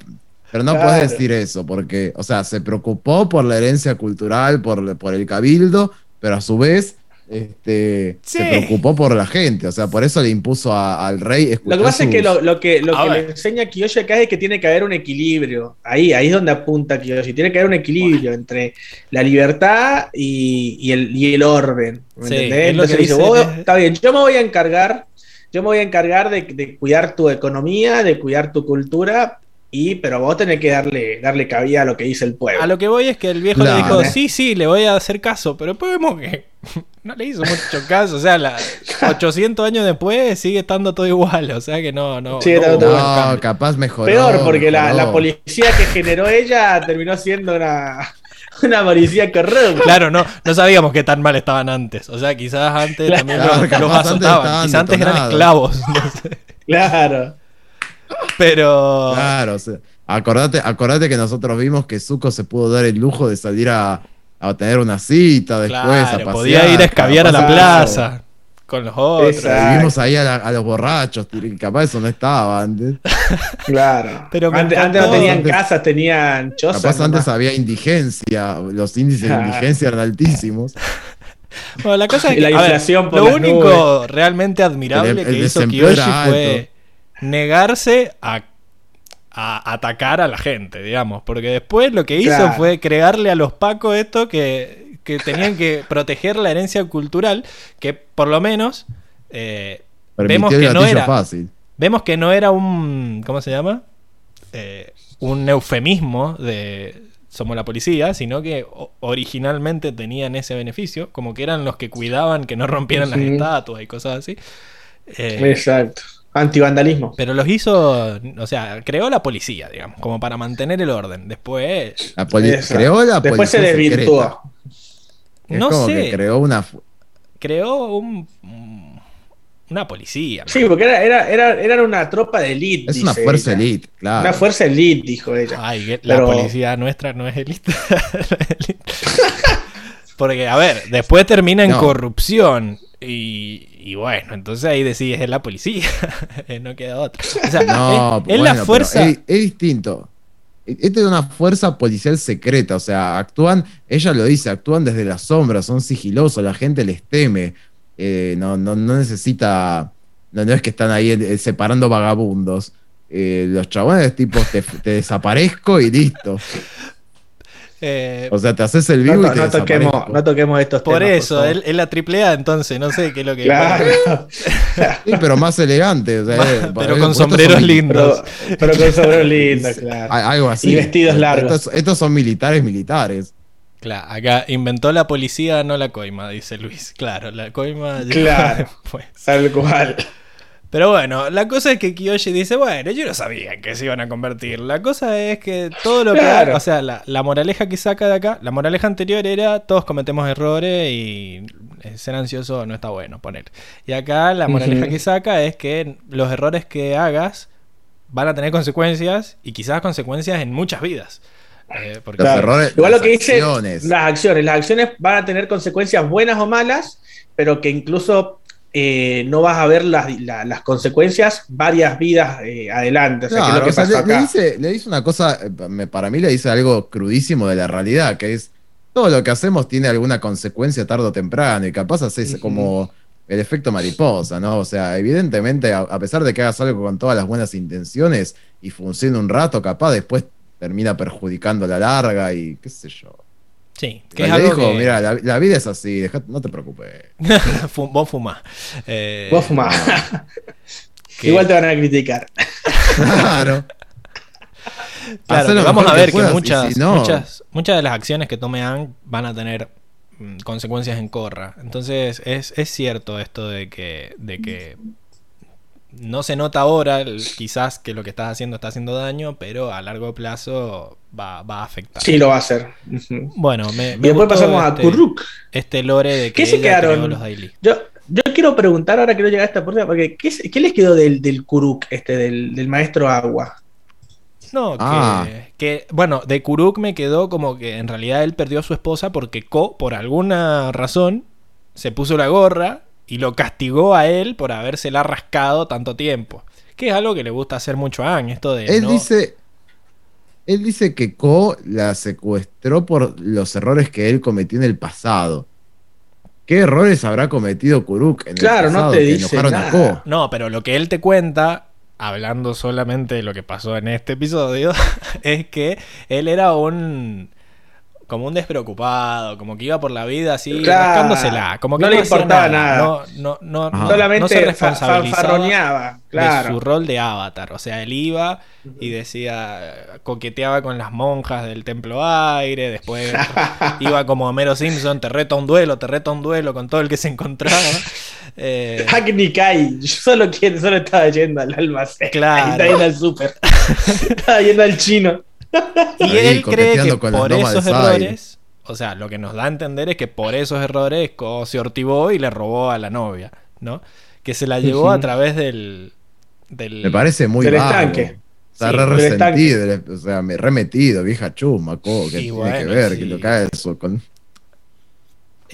Pero no Claro. puedes decir eso, porque, o sea, se preocupó por la herencia cultural, por, por el cabildo, pero a su vez este, Sí. se preocupó por la gente. O sea, por eso le impuso a- al rey Lo escuchar que pasa es que lo, lo que, lo le enseña Kiyoshi acá es que tiene que haber un equilibrio. Ahí, ahí es donde apunta Kiyoshi. Tiene que haber un equilibrio entre la libertad y, y el, y el orden. ¿me Sí, entendés? lo Entonces dice, dice- "Vos, está bien, yo me voy a encargar, yo me voy a encargar de, de cuidar tu economía, de cuidar tu cultura, y, pero vos tenés que darle, darle cabida a lo que dice el pueblo. A lo que voy es que el viejo le dijo, sí, sí, le voy a hacer caso, pero después vemos que no le hizo mucho caso. O sea, la, 800 años después sigue estando todo igual. O sea que no, no. Sigue no todo No, capaz mejoró. Peor, porque la, la policía que generó ella terminó siendo una, una policía corrupta. Claro, no, no sabíamos qué tan mal estaban antes. O sea, quizás antes Claro, también los, capaz los azotaban. Quizás antes eran esclavos. no sé. Claro. Pero. Claro, o sea, acordate, acordate que nosotros vimos que Zuko se pudo dar el lujo de salir a, a tener una cita después, a pasear, podía ir a escabiar a la plaza con los otros. Exacto. Y vimos ahí a, la- a los borrachos, capaz eso no estaba antes. Claro. Pero antes, antes no tenían Antes- casas, tenían chozas. Capaz antes nomás. había indigencia, los índices de Claro. indigencia eran altísimos. Bueno, la cosa es la que, ver, por lo único realmente admirable El- el que hizo Kiyoshi fue negarse a, a atacar a la gente, digamos, porque después lo que hizo Claro. fue crearle a los pacos esto que, que tenían que proteger la herencia cultural, que por lo menos eh, vemos que no era fácil. vemos que no era un ¿cómo se llama? Eh, un eufemismo de somos la policía, sino que originalmente tenían ese beneficio, como que eran los que cuidaban que no rompieran las Ujú. estatuas y cosas así. Eh, Exacto. Antivandalismo. pero los hizo, o sea, creó la policía, digamos, como para mantener el orden. Después, La creó la Después se policía desvirtuó. secreta. Es no como sé, que creó una. creó un, un- una policía. ¿no? Sí, porque era, era, era, era una tropa de elite. Es una fuerza ella. elite, claro. Una fuerza elite, dijo ella. Ay, que la Pero- policía nuestra no es elite. Porque, a ver, después termina en No. corrupción. Y, y bueno, entonces ahí decís, es la policía. no queda otra. O sea, No, es, es bueno, la fuerza. Es, es distinto. Esta es una fuerza policial secreta, o sea, actúan, ella lo dice, actúan desde las sombras, son sigilosos, la gente les teme, eh, no, no, no necesita, no, no es que están ahí eh, separando vagabundos. Eh, los chabones tipo te, te desaparezco y listo. Eh, O sea, te haces el vivo y te no toquemos, no toquemos estos por temas. eso, favor. él- es la triple A, entonces, no sé qué es lo que. Claro. Sí, pero más elegante. o sea, Más- eh, pero para- con sombreros lindos. Pero, pero con sombreros lindos, claro. a- Algo así. Y vestidos largos. Estos, estos son militares militares. Claro, acá inventó la policía, no la coima, dice Luis. Claro, la coima. Claro. pues. Tal cual. Pero bueno, la cosa es que Kiyoshi dice, bueno, yo no sabía que se iban a convertir. La cosa es que todo lo que... Claro. O sea, la, la moraleja que saca de acá, la moraleja anterior era todos cometemos errores y eh, ser ansioso no está bueno, poner. Y acá la moraleja que saca es que los errores que hagas van a tener consecuencias y quizás consecuencias en muchas vidas. Eh, porque Los errores, Igual lo que dice las acciones. Las acciones van a tener consecuencias buenas o malas, pero que incluso eh, no vas a ver las, la- las consecuencias varias vidas eh, adelante. O sea, que es Claro, lo que o sea, pasó le, dice, le dice una cosa, eh, para mí le dice algo crudísimo de la realidad, que es todo lo que hacemos tiene alguna consecuencia tarde o temprano, y capaz haces Ujú. como el efecto mariposa, ¿no? O sea, evidentemente, a, a pesar de que hagas algo con todas las buenas intenciones y funcione un rato, capaz después termina perjudicando a la larga y qué sé yo. Sí, que Le es algo dijo, que mira, la, la vida es así, deja- no te preocupes. vos fumás. Eh, Vos fumás. que- Igual te van a criticar. Claro. Claro, vamos a ver que, muchas, si no- muchas, muchas de las acciones que tome Ang van a tener mm, consecuencias en Corra. Entonces es, es cierto esto de que, de que no se nota ahora quizás que lo que estás haciendo está haciendo daño, pero a largo plazo va, va a afectar. Sí, lo va a hacer. Bueno, me, Y después pasamos a este, Kuruk. este lore de que ¿Qué se quedaron? los daily. Yo, yo quiero preguntar ahora que no llega a esta parte, porque ¿qué, qué les quedó del, del Kuruk, este, del, del maestro agua? No, Ah. que, que, bueno, de Kuruk me quedó como que en realidad él perdió a su esposa porque Ko, por alguna razón, se puso la gorra y lo castigó a él por habérsela rascado tanto tiempo. Que es algo que le gusta hacer mucho a Aang, esto de... Él no- dice. Él dice que Ko la secuestró por los errores que él cometió en el pasado. ¿Qué errores habrá cometido Kuruk en Claro, el no pasado te que dice nada. a Ko? No, pero lo que él te cuenta, hablando solamente de lo que pasó en este episodio, es que él era un... Como un despreocupado, como que iba por la vida así, Claro. Como que No le importaba nada. No, no, no, Ajá. no- Solamente no se responsabilizaba fanfarroneaba, de claro. su rol de avatar. O sea, él iba y decía, coqueteaba con las monjas del templo aire, después iba como Homero Simpson, te reto a un duelo, te reto a un duelo con todo el que se encontraba. Eh, Agni Kai, yo solo quiero, solo estaba yendo al almacén. Claro. Estaba yendo al súper. estaba yendo al chino. Y Ahí, él cree que por esos errores, o sea, lo que nos da a entender es que por esos errores se ortivó y le robó a la novia, ¿no? Que se la llevó a través del... del Me parece muy Del vago. estanque. Está Sí, re resentido, o sea, me remetido, vieja chusma, Ko, que Y tiene bueno, que ver, sí. que lo haga eso con.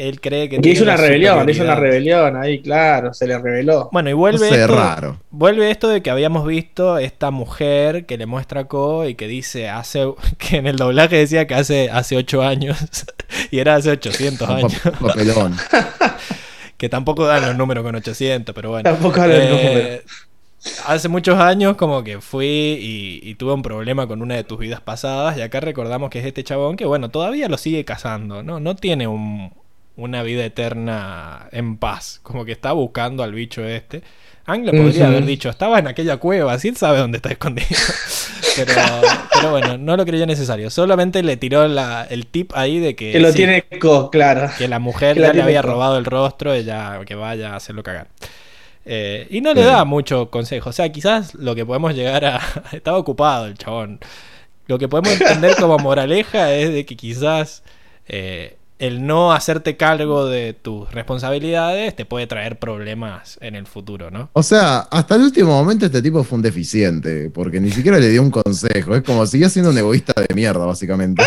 Él cree que... Que tiene hizo una rebelión, hizo una rebelión ahí, claro, se le reveló. Bueno, y No vuelve sé, esto, raro. vuelve esto de que habíamos visto esta mujer que le muestra a Ko y que dice hace que en el doblaje decía que hace hace 8 años y era hace 800 Un años, pa- papelón. que tampoco dan los números con 800, pero bueno. Tampoco habla el Eh, número. Hace muchos años como que fui y, y tuve un problema con una de tus vidas pasadas y acá recordamos que es este chabón que bueno, todavía lo sigue cazando, ¿no? No tiene un- una vida eterna en paz, como que está buscando al bicho este. Ang le podría haber dicho, estaba en aquella cueva, así él sabe dónde está escondido. pero, pero bueno, no lo creyó necesario. Solamente le tiró la- el tip ahí de que, Que lo sí, tiene Co, claro. que la mujer que ya le había co- robado el rostro y ya que vaya a hacerlo cagar. Eh, y no le Sí. da mucho consejo. O sea, quizás lo que podemos llegar a. Estaba ocupado el chabón. Lo que podemos entender como moraleja es de que quizás eh, el no hacerte cargo de tus responsabilidades te puede traer problemas en el futuro, ¿no? O sea, hasta el último momento este tipo fue un deficiente, porque ni siquiera le dio un consejo. Es como siguió siendo un egoísta de mierda, básicamente.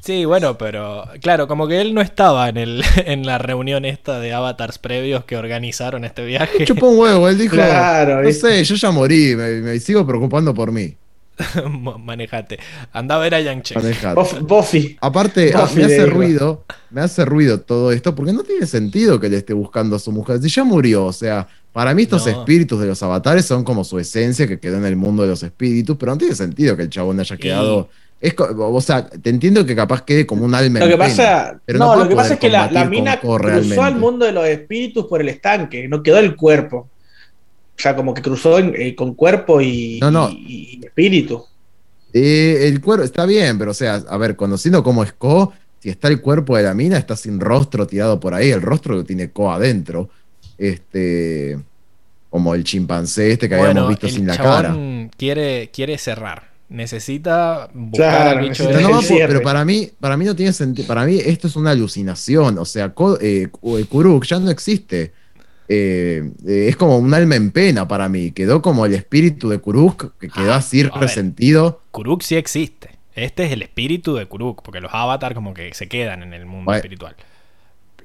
Sí, bueno, pero claro, como que él no estaba en, el, en la reunión esta de avatars previos que organizaron este viaje. Chupó un huevo, él dijo, Claro, no sé, yo ya morí, me, me sigo preocupando por mí. Manejate. Anda a ver a Yang. Bof- Buffy. Aparte, a- Buffy me hace ruido, me hace ruido todo esto, porque no tiene sentido que le esté buscando a su mujer. Si ya murió, o sea, para mí estos No. espíritus de los avatares son como su esencia que quedó en el mundo de los espíritus, pero no tiene sentido que el chabón haya quedado. Es, o sea, te entiendo que capaz quede como un alma Lo que en pena, pasa, pero no, lo que pasa es que la, mina cruzó al mundo de los espíritus por el estanque, no quedó el cuerpo. O sea, como que cruzó en- eh, con cuerpo y, No, no. y- y espíritu. Eh, el cuerpo está bien, pero o sea, a ver, conociendo cómo es Ko, si está el cuerpo de la mina, está sin rostro tirado por ahí, el rostro lo tiene Ko adentro. Este. como el chimpancé este que Bueno, habíamos visto el sin la cara. Quiere, quiere cerrar. Necesita buscar Claro, al bicho necesita no pero para mí, para mí no tiene sentido. Para mí esto es una alucinación. O sea, Ko- eh, eh, Kuruk ya no existe. Eh, eh, es como un alma en pena para mí. Quedó como el espíritu de Kuruk, que quedó Ah, así ver. resentido. Kuruk sí existe. Este es el espíritu de Kuruk, porque los avatar como que se quedan en el mundo Bueno. espiritual.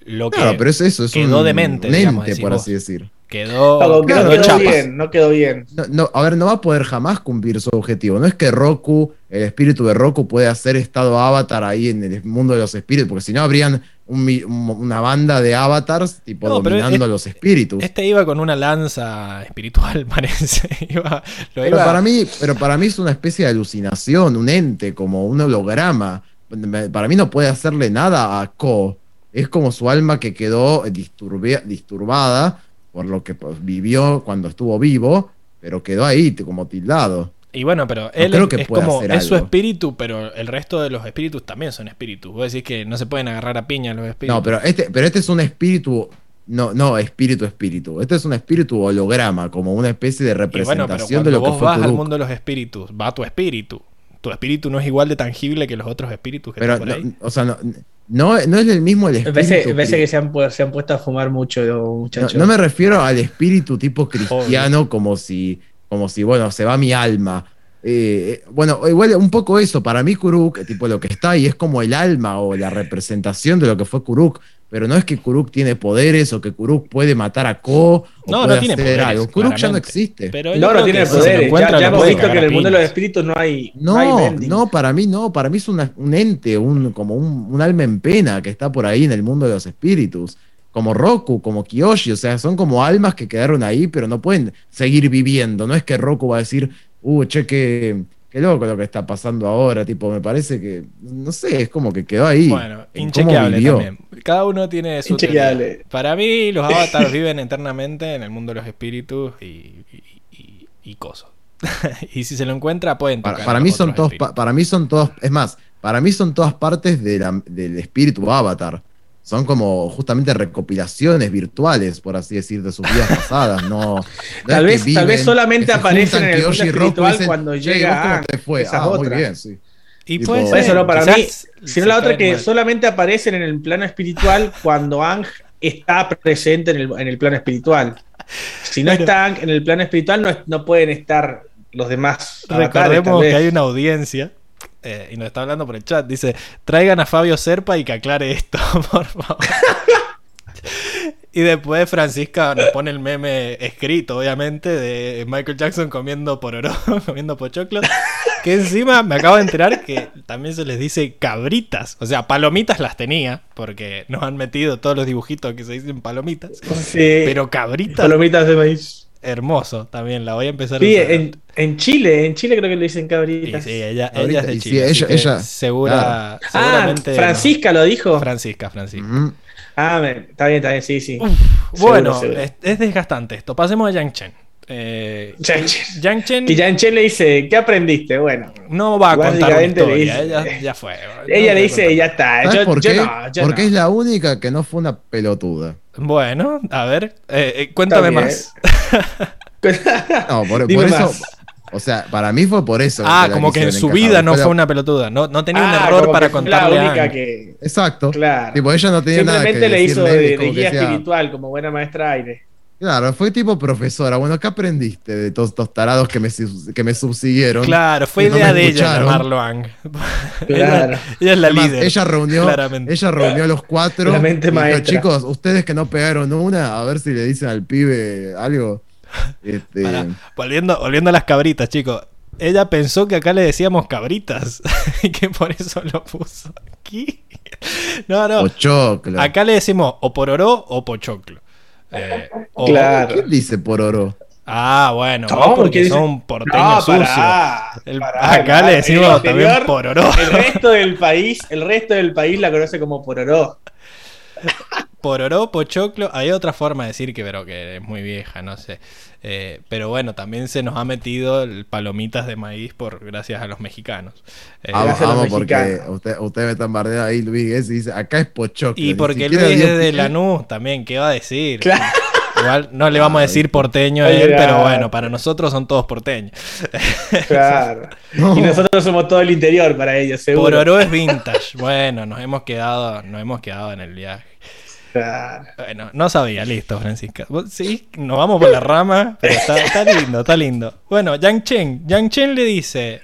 Lo que Claro, pero es eso, es quedó un, demente, un digamos, ente, decís por así decir. quedó, claro, quedó quedó chapas. bien, no quedó bien. No, no, a ver, no va a poder jamás cumplir su objetivo. No es que Roku, el espíritu de Roku, puede hacer estado avatar ahí en el mundo de los espíritus, porque si no habrían un una banda de avatars tipo No, dominando es- los espíritus. Este iba con una lanza espiritual, parece. Iba- lo Pero para mí, pero para mí es una especie de alucinación, un ente, como un holograma. Para mí no puede hacerle nada a Ko. Es como su alma que quedó disturbe- disturbada por lo que pues, vivió cuando estuvo vivo, pero quedó ahí como tildado. Y bueno, pero él creo es, que es como, es su espíritu, pero el resto de los espíritus también son espíritus. Vos decís que no se pueden agarrar a piña los espíritus. No, pero este, pero este es un espíritu, no, no, espíritu, espíritu. Este es un espíritu holograma, como una especie de Y bueno, representación pero de lo que fue vas al mundo de los espíritus, va tu espíritu. Tu espíritu no es igual de tangible que los otros espíritus que Pero, por ahí. no, o sea, no, no, no es el mismo el espíritu. parece, parece que se han, pu- se han puesto a fumar mucho No, no me refiero al espíritu tipo cristiano como si, como si, bueno, se va mi alma. Eh, eh, bueno, igual un poco eso, para mí Kuruk, tipo lo que está ahí es como el alma o la representación de lo que fue Kuruk, pero no es que Kuruk tiene poderes o que Kuruk puede matar a Ko o No, no tiene hacer poderes, algo. Kuruk ya no existe. Pero no, no tiene poderes. Ya, hemos visto que en el mundo de los espíritus no hay, no, No, no, para mí no, para mí es una- un ente, un, como un, un alma en pena que está por ahí en el mundo de los espíritus. Como Roku, como Kiyoshi, o sea, son como almas que quedaron ahí, pero no pueden seguir viviendo. No es que Roku va a decir, uh, che, qué, qué loco lo que está pasando ahora. Tipo, me parece que, no sé, es como que quedó ahí. Bueno, inchequeable también. Cada uno tiene su Inchequeable. teoría. Para mí, los avatars viven eternamente en el mundo de los espíritus y, y, y- y cosas. y si se lo encuentra, pueden tocar. Para, mí son todos, pa- para mí son todos, es más, para mí son todas partes de la- del espíritu avatar. Son como justamente recopilaciones virtuales, por así decir, de sus vidas pasadas. No, no Tal vez- tal vez solamente aparecen en el mundo espiritual dicen, cuando "Che, llega ¿vos cómo Aang". te fue? Ah, muy bien, sí. Y tipo- puede Por ser, Eso no, para mí. Sino la otra que mal. solamente aparecen en el plano espiritual cuando Ang está presente en el, en el plano espiritual. Si no Bueno. está Ang en el plano espiritual, no, no pueden estar los demás. Recordemos que hay una audiencia eh, y nos está hablando por el chat. Dice: traigan a Fabio Serpa y que aclare esto, por favor. y después Francisca nos pone el meme escrito, obviamente, de Michael Jackson comiendo pororó, comiendo pochoclos. Que encima me acabo de enterar que también se les dice cabritas. O sea, palomitas las tenía, porque nos han metido todos los dibujitos que se dicen palomitas. Sí, Pero cabritas, palomitas de maíz. hermoso también. La voy a empezar a Sí, usar. en, en Chile, en Chile creo que le dicen Y cabritas. sí, ella, ella es de y sí, Chile. así ella- ella- segura, Ah, seguramente. Francisca lo dijo. Francisca, Francisca. Ah, me- está bien, está bien, sí, sí. Bueno, seguro. Es, es desgastante esto. Pasemos a Yang Chen. Eh, Yang Chen. Yang Chen le dice, ¿qué aprendiste? Bueno, no va a contar una Básicamente le historia. dice- ella ya fue. No ella le dice, ya está. ¿Sabes Yo, por yo qué? no, yo Porque no. es la única que no fue una pelotuda. Bueno, a ver, eh, eh, cuéntame más. No, por, por eso. O sea, para mí fue por eso. Ah, como que en su vida no Fue una pelotuda. No, no tenía un Ah, error para contarle La única que. Exacto. Claro. Tipo, ella no tenía nada que Simplemente le hizo de, guía espiritual, como buena maestra aire. Claro, fue tipo profesora. Bueno, ¿qué aprendiste de todos estos tarados que me, que me subsiguieron? Claro, fue no idea de ella llamarlo Ang. Claro. ella, ella es la Además, líder. ella reunió, claramente. ella reunió a los cuatro. La mente y dijo, chicos, ustedes que no pegaron una, a ver si le dicen al pibe algo. Este, Pará, volviendo, volviendo a las cabritas, chicos. Ella pensó que acá le decíamos cabritas y que por eso lo puso aquí. No, no. o choclo. Acá le decimos o pororó o pochoclo. Eh, o- Claro. ¿Quién dice por oro? Ah, bueno, No, porque son porteños No, sucios. pará, El- pará, acá le el decimos también pororó. El resto del país, el resto del país la conoce como pororó. Pororó, pochoclo. Hay otra forma de decir que, pero que es muy vieja, no sé. Eh, pero bueno, también se nos ha metido el palomitas de maíz por gracias a los mexicanos. Eh, Vamos, Gracias a los vamos, porque mexicanos. usted, usted me está bardeando ahí, Luis Guess, y dice, acá es pochoclo. y porque Luis es de. Lanús también, ¿qué va a decir? Claro. Igual no le vamos a decir porteño a él, pero bueno, para nosotros son todos porteños. Claro. Y nosotros somos todo el interior para ellos, seguro. Por oro es vintage. Bueno, nos hemos quedado, nos hemos quedado en el viaje. Bueno, no sabía, listo, Francisca. Sí, nos vamos por la rama, pero está, está lindo, está lindo. Bueno, Yang Chen. Yang Chen le dice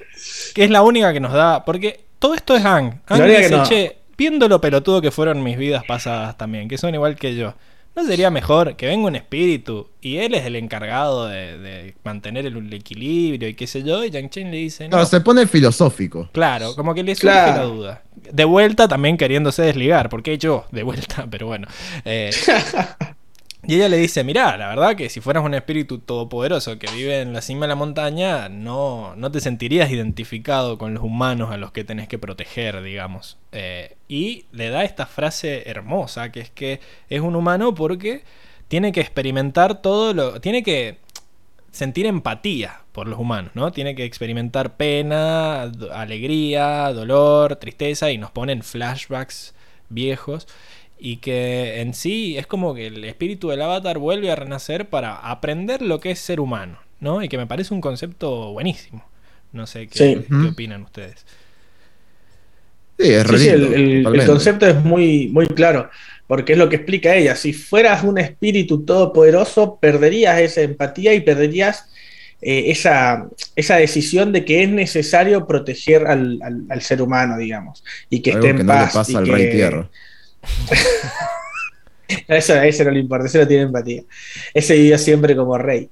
que es la única que nos da. Porque todo esto es Ang. Ang dice, no. che, viendo lo pelotudo que fueron mis vidas pasadas también, que son igual que yo. ¿No sería mejor que venga un espíritu y él es el encargado de, de mantener el, el equilibrio y qué sé yo? Y Yang Chen le dice, no, No, se pone filosófico. Claro, como que le surge Claro. la duda. De vuelta también queriéndose desligar, porque yo, de vuelta, pero bueno. Eh, y ella le dice, mirá, la verdad que si fueras un espíritu todopoderoso que vive en la cima de la montaña, no, no te sentirías identificado con los humanos a los que tenés que proteger, digamos. Eh, y le da esta frase hermosa, que es que es un humano porque tiene que experimentar todo lo... Tiene que sentir empatía por los humanos, ¿no? Tiene que experimentar pena, alegría, dolor, tristeza y nos ponen flashbacks viejos y que en sí es como que el espíritu del avatar vuelve a renacer para aprender lo que es ser humano, ¿no? Y que me parece un concepto buenísimo. No sé qué, Sí. qué Ujú. opinan ustedes. Sí, es Sí, el, concepto es muy, muy claro, porque es lo que explica ella. Si fueras un espíritu todopoderoso, perderías esa empatía y perderías eh, esa, esa decisión de que es necesario proteger al, al- al ser humano, digamos, y que Algo esté en que no le paz. pasa y al que- Rey Tierra. Eso, a ese no le importa, ese no tiene empatía. Ese vivió siempre como rey.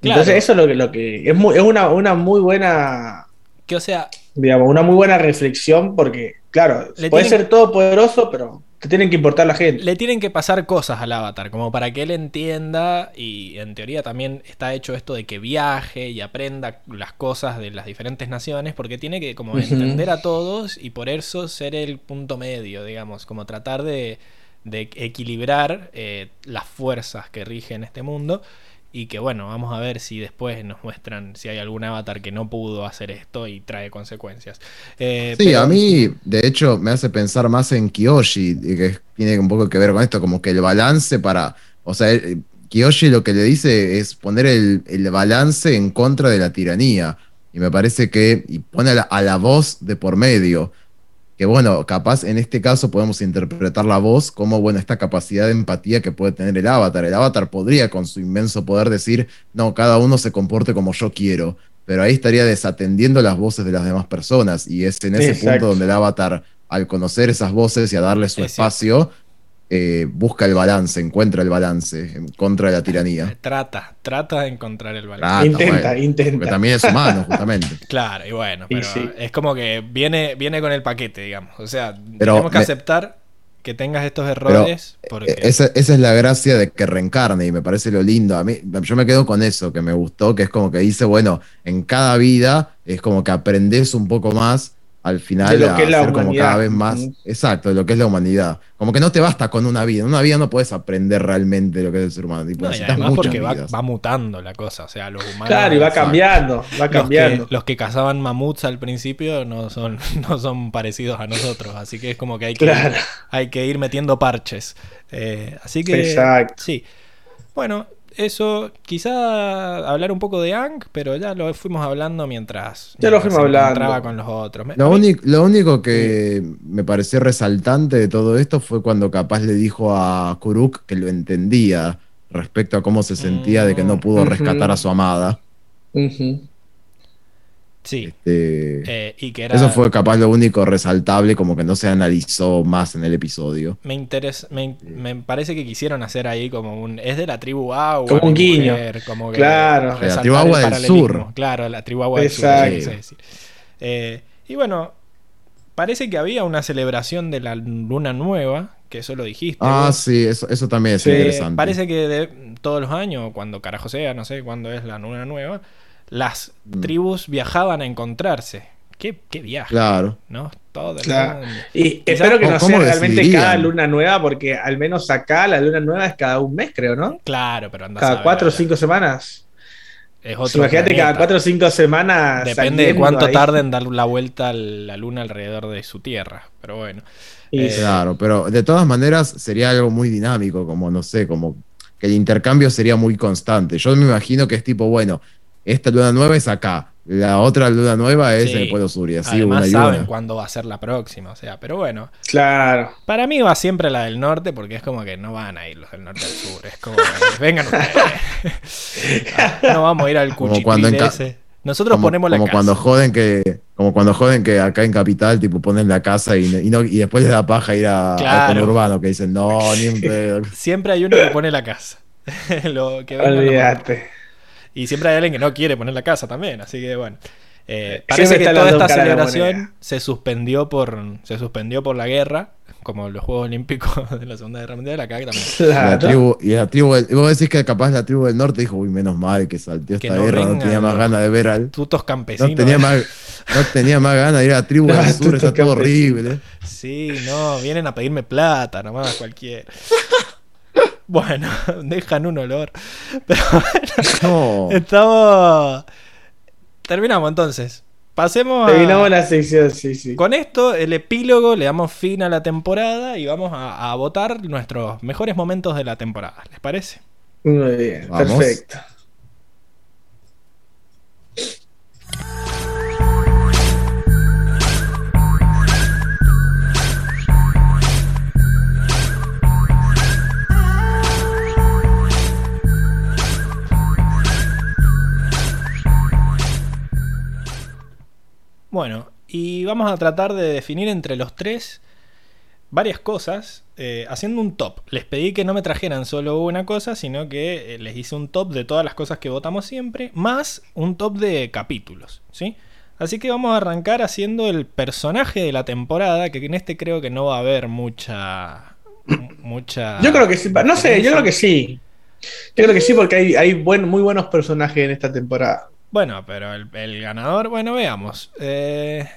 Claro. Entonces, eso es lo que, lo que es, muy, es una, una muy buena Que o sea, digamos, una muy buena reflexión porque, claro, Le puede ser todopoderoso, pero te tienen que importar la gente. Le tienen que pasar cosas al avatar, como para que él entienda, y en teoría también está hecho esto de que viaje y aprenda las cosas de las diferentes naciones, porque tiene que como entender a todos y por eso ser el punto medio, digamos, como tratar de, de equilibrar eh, las fuerzas que rigen este mundo. Y que bueno, vamos a ver si después nos muestran si hay algún avatar que no pudo hacer esto y trae consecuencias. Eh, Sí, pero- a mí, de hecho, me hace pensar más en Kiyoshi, que tiene un poco que ver con esto, como que el balance para. O sea, el- Kiyoshi lo que le dice es poner el, el balance en contra de la tiranía. Y me parece que. Y pone a la, a la voz de por medio. Que bueno, capaz en este caso podemos interpretar la voz como, bueno, esta capacidad de empatía que puede tener el avatar. El avatar podría con su inmenso poder decir, no, cada uno se comporte como yo quiero pero ahí estaría desatendiendo las voces de las demás personas y es en ese Exacto. punto donde el avatar, al conocer esas voces y a darle su espacio, eh, busca el balance, encuentra el balance en contra de la tiranía. Trata, trata de encontrar el balance. Trata, intenta, bueno, intenta. Porque también es humano, justamente. Claro, y bueno, Y pero sí. es como que viene, viene con el paquete, digamos. O sea, Pero tenemos que me- aceptar que tengas estos errores porque... Eh, Esa, esa es la gracia de que reencarne y me parece lo lindo. A mí, yo me quedo con eso, que me gustó, que es como que dice, bueno, en cada vida es como que aprendes un poco más al final De lo a que es la ser como cada vez más, exacto, de lo que es la humanidad. Como que no te basta con una vida. En una vida no puedes aprender realmente lo que es el ser humano. Tipo, No, y además porque va, mutando la cosa. O sea, los humanos... Claro, y va Exacto. cambiando, va los cambiando. que, los que cazaban mamuts al principio no son, no son parecidos a nosotros. Así que es como que hay que, Claro. hay que ir metiendo parches. Eh, así que... Exacto. Sí. Bueno, eso, quizá hablar un poco de Ang, pero ya lo fuimos hablando mientras... Ya lo fuimos hablando. encontraba con los otros. Me- Lo, único, lo único que me pareció resaltante de todo esto fue cuando capaz le dijo a Kuruk que lo entendía respecto a cómo se sentía de que no pudo Ujú. rescatar a su amada. Sí. Este, eh, y que era... Eso fue capaz lo único resaltable, como que no se analizó más en el episodio. Me interesa, me, me parece que quisieron hacer ahí como un. Es de la tribu agua. Como un guiño. mujer, como que Claro. la tribu Agua del. Sur. Claro, la tribu agua del sur. Decir. Eh, y bueno, parece que había una celebración de la luna nueva, que eso lo dijiste. Ah, vos. sí, eso, eso también es Sí, interesante. Parece que de, todos los años, cuando carajo sea, no sé cuándo es la luna nueva, las Mm. tribus viajaban a encontrarse. Qué, qué viaje, Claro. ¿no? Todo Claro. Y Quizá- espero que no sea realmente cada luna nueva, porque al menos acá la luna nueva es cada un mes, creo, ¿no? Claro, pero andás a Cada ver, cuatro o cinco semanas. Es otro Imagínate cada cuatro o cinco semanas. Depende de cuánto ahí. tarde en dar la vuelta a la luna alrededor de su tierra. Pero bueno. Y Eh, Claro, pero de todas maneras sería algo muy dinámico, como no sé, como que el intercambio sería muy constante. Yo me imagino que es tipo, bueno, esta luna nueva es acá, la otra luna nueva es Sí. en el Polo Sur y así Además una y saben una. cuándo va a ser la próxima, o sea, pero bueno. Claro. Para mí va siempre la del norte porque es como que no van a ir los del norte al sur. Es como que vengan ustedes. no vamos a ir al Como cuchitril cuando en ca- ese. Nosotros como, ponemos la como casa. cuando joden que como cuando joden que acá en capital tipo ponen la casa y, y no- y después les da paja ir a, Claro. al conurbano que dicen no ni un pedo Siempre hay uno que pone la casa. Lo que Olvídate. Y siempre hay alguien que no quiere poner la casa también, así que bueno. Eh, Siempre parece que toda esta celebración se suspendió por se suspendió por la guerra, como los Juegos Olímpicos de la Segunda Guerra Mundial, acá también. Y la tribu, y la tribu del- vos decís que capaz la tribu del norte dijo uy menos mal que salteó Que esta no guerra no tenía más ganas de ver al Tutos campesinos. no tenía más no tenía más ganas de ir a la tribu del sur está todo horrible Sí, no, vienen a pedirme plata, nomás cualquiera. Bueno, dejan un olor. Pero no estamos. Terminamos entonces. Pasemos a. Terminamos la sección, sí, sí. Con esto, el epílogo, le damos fin a la temporada y vamos a, a votar nuestros mejores momentos de la temporada. ¿Les parece? Muy bien, Vamos. perfecto. Bueno, y vamos a tratar de definir entre los tres varias cosas, eh, haciendo un top. Les pedí que no me trajeran solo una cosa, sino que eh, les hice un top de todas las cosas que votamos siempre, más un top de capítulos, ¿sí? Así que vamos a arrancar haciendo el personaje de la temporada, que en este creo que no va a haber mucha... mu- mucha Yo creo que sí. No sé, yo creo que sí. Yo creo que sí, porque hay, hay buen, muy buenos personajes en esta temporada. Bueno, pero el, el ganador, bueno, veamos. Eh,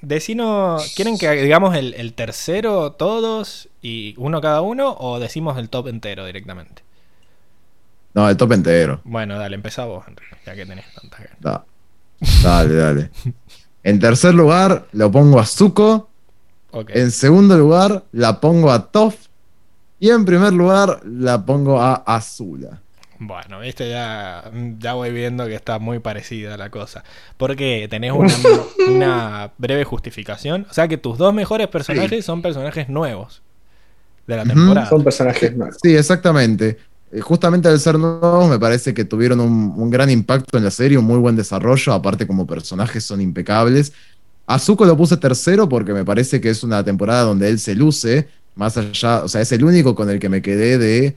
decinos, ¿quieren que digamos el, el tercero todos y uno cada uno o decimos el top entero directamente? no el top entero Bueno, dale, empezá vos, Enrique, ya que tenés tantas ganas. Da- dale dale en tercer lugar lo pongo a Zuko Ok. En segundo lugar, la pongo a Toff. Y en primer lugar, la pongo a Azula. Bueno, viste, ya, ya voy viendo que está muy parecida la cosa. Porque tenés una, una breve justificación. O sea que tus dos mejores personajes son personajes nuevos de la temporada. Son personajes nuevos. Sí, exactamente. Eh, Justamente al ser nuevos, me parece que tuvieron un, un gran impacto en la serie, un muy buen desarrollo. Aparte, como personajes son impecables. A Zuko lo puse tercero porque me parece que es una temporada donde él se luce. Más allá, o sea, es el único con el que me quedé de,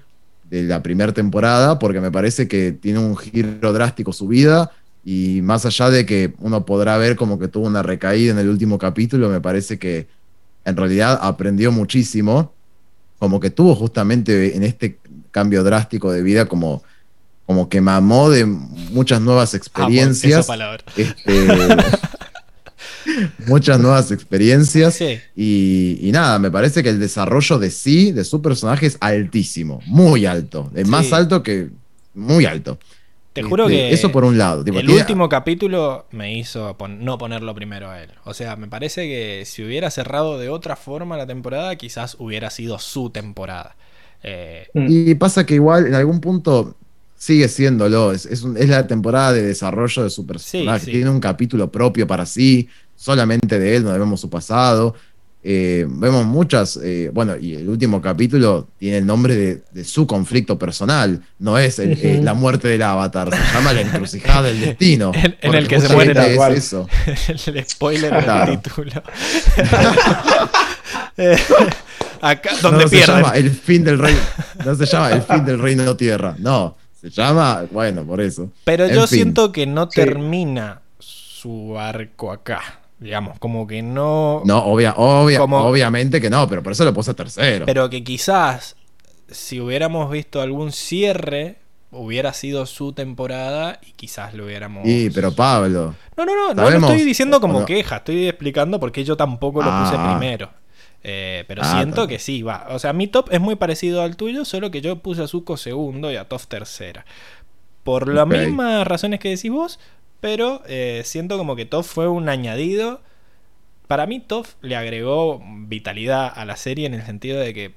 de la primera temporada, porque me parece que tiene un giro drástico su vida. Y más allá de que uno podrá ver como que tuvo una recaída en el último capítulo, me parece que en realidad aprendió muchísimo. Como que tuvo justamente en este cambio drástico de vida, como, como que mamó de muchas nuevas Amo experiencias. esa palabra. este, muchas nuevas experiencias. Sí. Y, y nada, me parece que el desarrollo de sí, de su personaje, es altísimo, muy alto. Es Sí. más alto que. Muy alto. Te juro Este, que Eso por un lado. tipo, el último capítulo me hizo pon- no ponerlo primero a él. O sea, me parece que si hubiera cerrado de otra forma la temporada, quizás hubiera sido su temporada. Eh, Y pasa que igual en algún punto sigue siéndolo. Es, es, un- es la temporada de desarrollo de su personaje. sí. Tiene un capítulo propio para sí, solamente de él, donde vemos su pasado. Eh, vemos muchas. eh, bueno, y el último capítulo tiene el nombre de, de su conflicto personal. No es el- eh, la muerte del avatar, se llama la encrucijada del destino. En- en el que se muere tal cual. es eso. el spoiler del Claro. título. Eh, acá donde no se pierden. llama el fin del reino. No se llama el fin del reino tierra. No. Se llama, bueno, por eso. Pero En yo fin. siento que no Sí. termina su arco acá. Digamos, como que no. No, obvia, obvia, Como- obviamente que no, pero por eso lo puse tercero. Pero que quizás si hubiéramos visto algún cierre, hubiera sido su temporada y quizás lo hubiéramos. Sí, pero Pablo. No, no, no, no lo estoy diciendo como no. queja, estoy explicando por qué yo tampoco lo puse Ah. primero. Eh, pero Ah, siento que sí, va. O sea, mi top es muy parecido al tuyo, solo que yo puse a Zuko segundo y a Toph tercera. Por las mismas razones que decís vos, pero eh, siento como que Toph fue un añadido. Para mí, Toph le agregó vitalidad a la serie en el sentido de que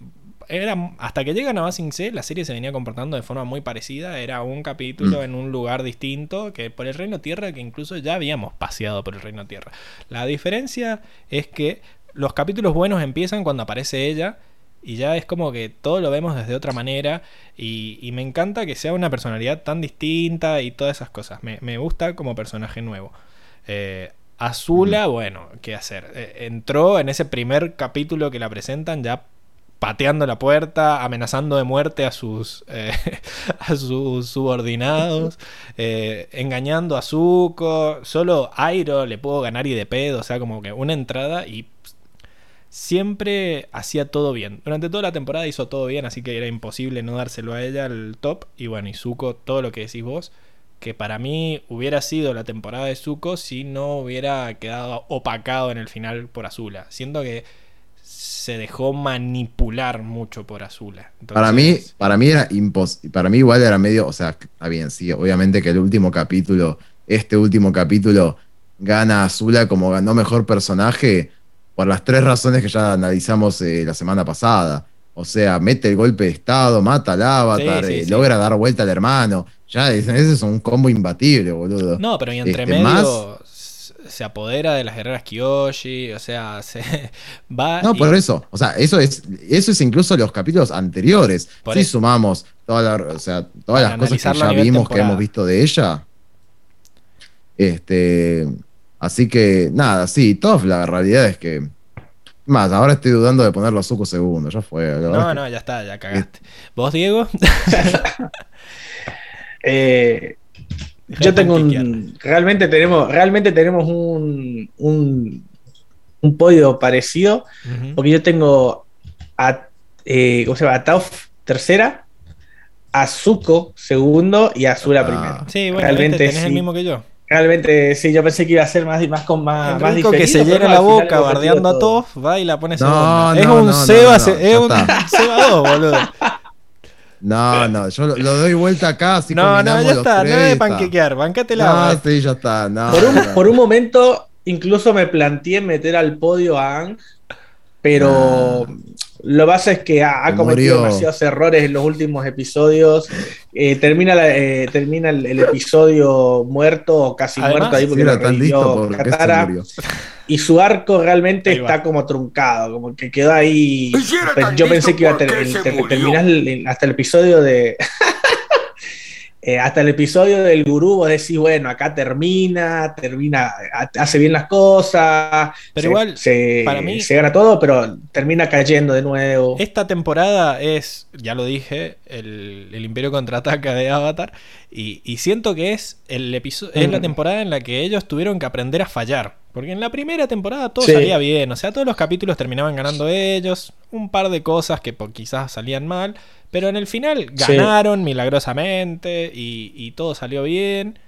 era, hasta que llegan a Basing C, la serie se venía comportando de forma muy parecida. Era un capítulo Mm. en un lugar distinto que por el Reino Tierra, que incluso ya habíamos paseado por el Reino Tierra. La diferencia es que los capítulos buenos empiezan cuando aparece ella. Y ya es como que todo lo vemos desde otra manera. Y, y me encanta que sea una personalidad tan distinta y todas esas cosas. Me, me gusta como personaje nuevo. Eh, Azula, bueno, ¿qué hacer? Eh, entró en ese primer capítulo que la presentan ya pateando la puerta, amenazando de muerte a sus, eh, a sus subordinados, eh, engañando a Zuko. Solo Airo le pudo ganar y de pedo, o sea, como que una entrada y siempre hacía todo bien. Durante toda la temporada hizo todo bien, así que era imposible no dárselo a ella el top. Y bueno, y Zuko, todo lo que decís vos, que para mí hubiera sido la temporada de Zuko si no hubiera quedado opacado en el final por Azula. Siento que se dejó manipular mucho por Azula. Para mí, para mí era imposible. Para mí, igual era medio. O sea, está bien, sí. Obviamente que el último capítulo, este último capítulo, gana a Azula como ganó mejor personaje por las tres razones que ya analizamos eh, la semana pasada. O sea, mete el golpe de estado, mata al avatar, Sí, sí, eh, sí. logra dar vuelta al hermano. Ya, ese es un combo imbatible, boludo. No, pero y entre Este, medio más- se apodera de las guerreras Kyoshi, o sea, se va No, y- por eso. O sea, eso es, eso es incluso los capítulos anteriores. Por si eso. sumamos toda la- o sea, todas Para las cosas que ya vimos, que hemos visto de ella. Este. Así que, nada, sí, Toff, la realidad es que. Más, ahora estoy dudando de ponerlo a Zuko segundo. Ya fue. No, que- no, ya está, ya cagaste. ¿Vos, Diego? Eh, yo tengo un. Realmente tenemos, realmente tenemos un, un, un podio parecido. Porque yo tengo a, eh, ¿cómo se llama? A Tauf tercera, a Zuko segundo y a Azula Ah. primero. Sí, bueno, Realmente tenés el mismo que yo. Realmente sí, yo pensé que iba a ser más, más con más, más Enrico que se llena la boca bardeando a metido todo. Toff, va y la pone No, no, es un no, Seba, se- es un. Seba 2, boludo. No, no, yo lo, lo doy vuelta acá. Así no, no, ya está, tres no de panquequear, bancátela. No, eh. sí, ya está. No, Por un, no. por un momento, incluso me planteé meter al podio a Ang, pero lo que pasa es que ha, cometido murió. demasiados errores en los últimos episodios. Eh, termina la- eh, termina el, el episodio muerto o casi Además, muerto ahí porque era tan listo Katara. Y su arco realmente está como truncado, como que quedó ahí. Pues yo pensé que iba a terminar el- hasta el episodio de. Eh, hasta el episodio del gurú, vos decís, bueno, acá termina, termina, ha- hace bien las cosas. Pero se- igual, se, para mí- se gana todo, pero termina cayendo de nuevo. Esta temporada es, ya lo dije, el, el Imperio contraataca de Avatar. Y, y siento que es el episodio, es la temporada en la que ellos tuvieron que aprender a fallar. Porque en la primera temporada todo Sí. salía bien. O sea, todos los capítulos terminaban ganando ellos. Un par de cosas que quizás salían mal. Pero en el final Sí. ganaron milagrosamente. Y, y todo salió bien.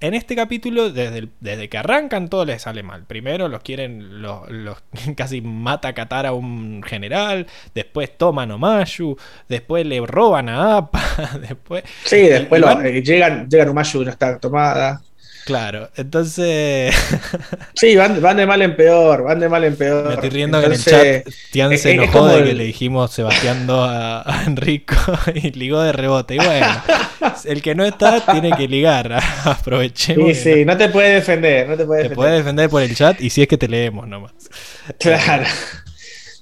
En este capítulo, desde, el- desde que arrancan, todo les sale mal. Primero los quieren, los, los- casi mata a Katara a un general, después toman a Omashu, después le roban a Appa, después... Sí, después lo- van- eh, llegan, llegan Umayu, no está tomada. Claro, entonces Sí, van, van de mal en peor, van de mal en peor. me estoy riendo Entonces, que en el chat Tian es- se enojó de el- que le dijimos Sebastiando a, a Enrico y ligó de rebote. Y bueno, el que no está tiene que ligar, aprovechemos. Sí, sí, no te puede defender, no te puede Te defender. puedes defender por el chat y si es que te leemos nomás. Claro.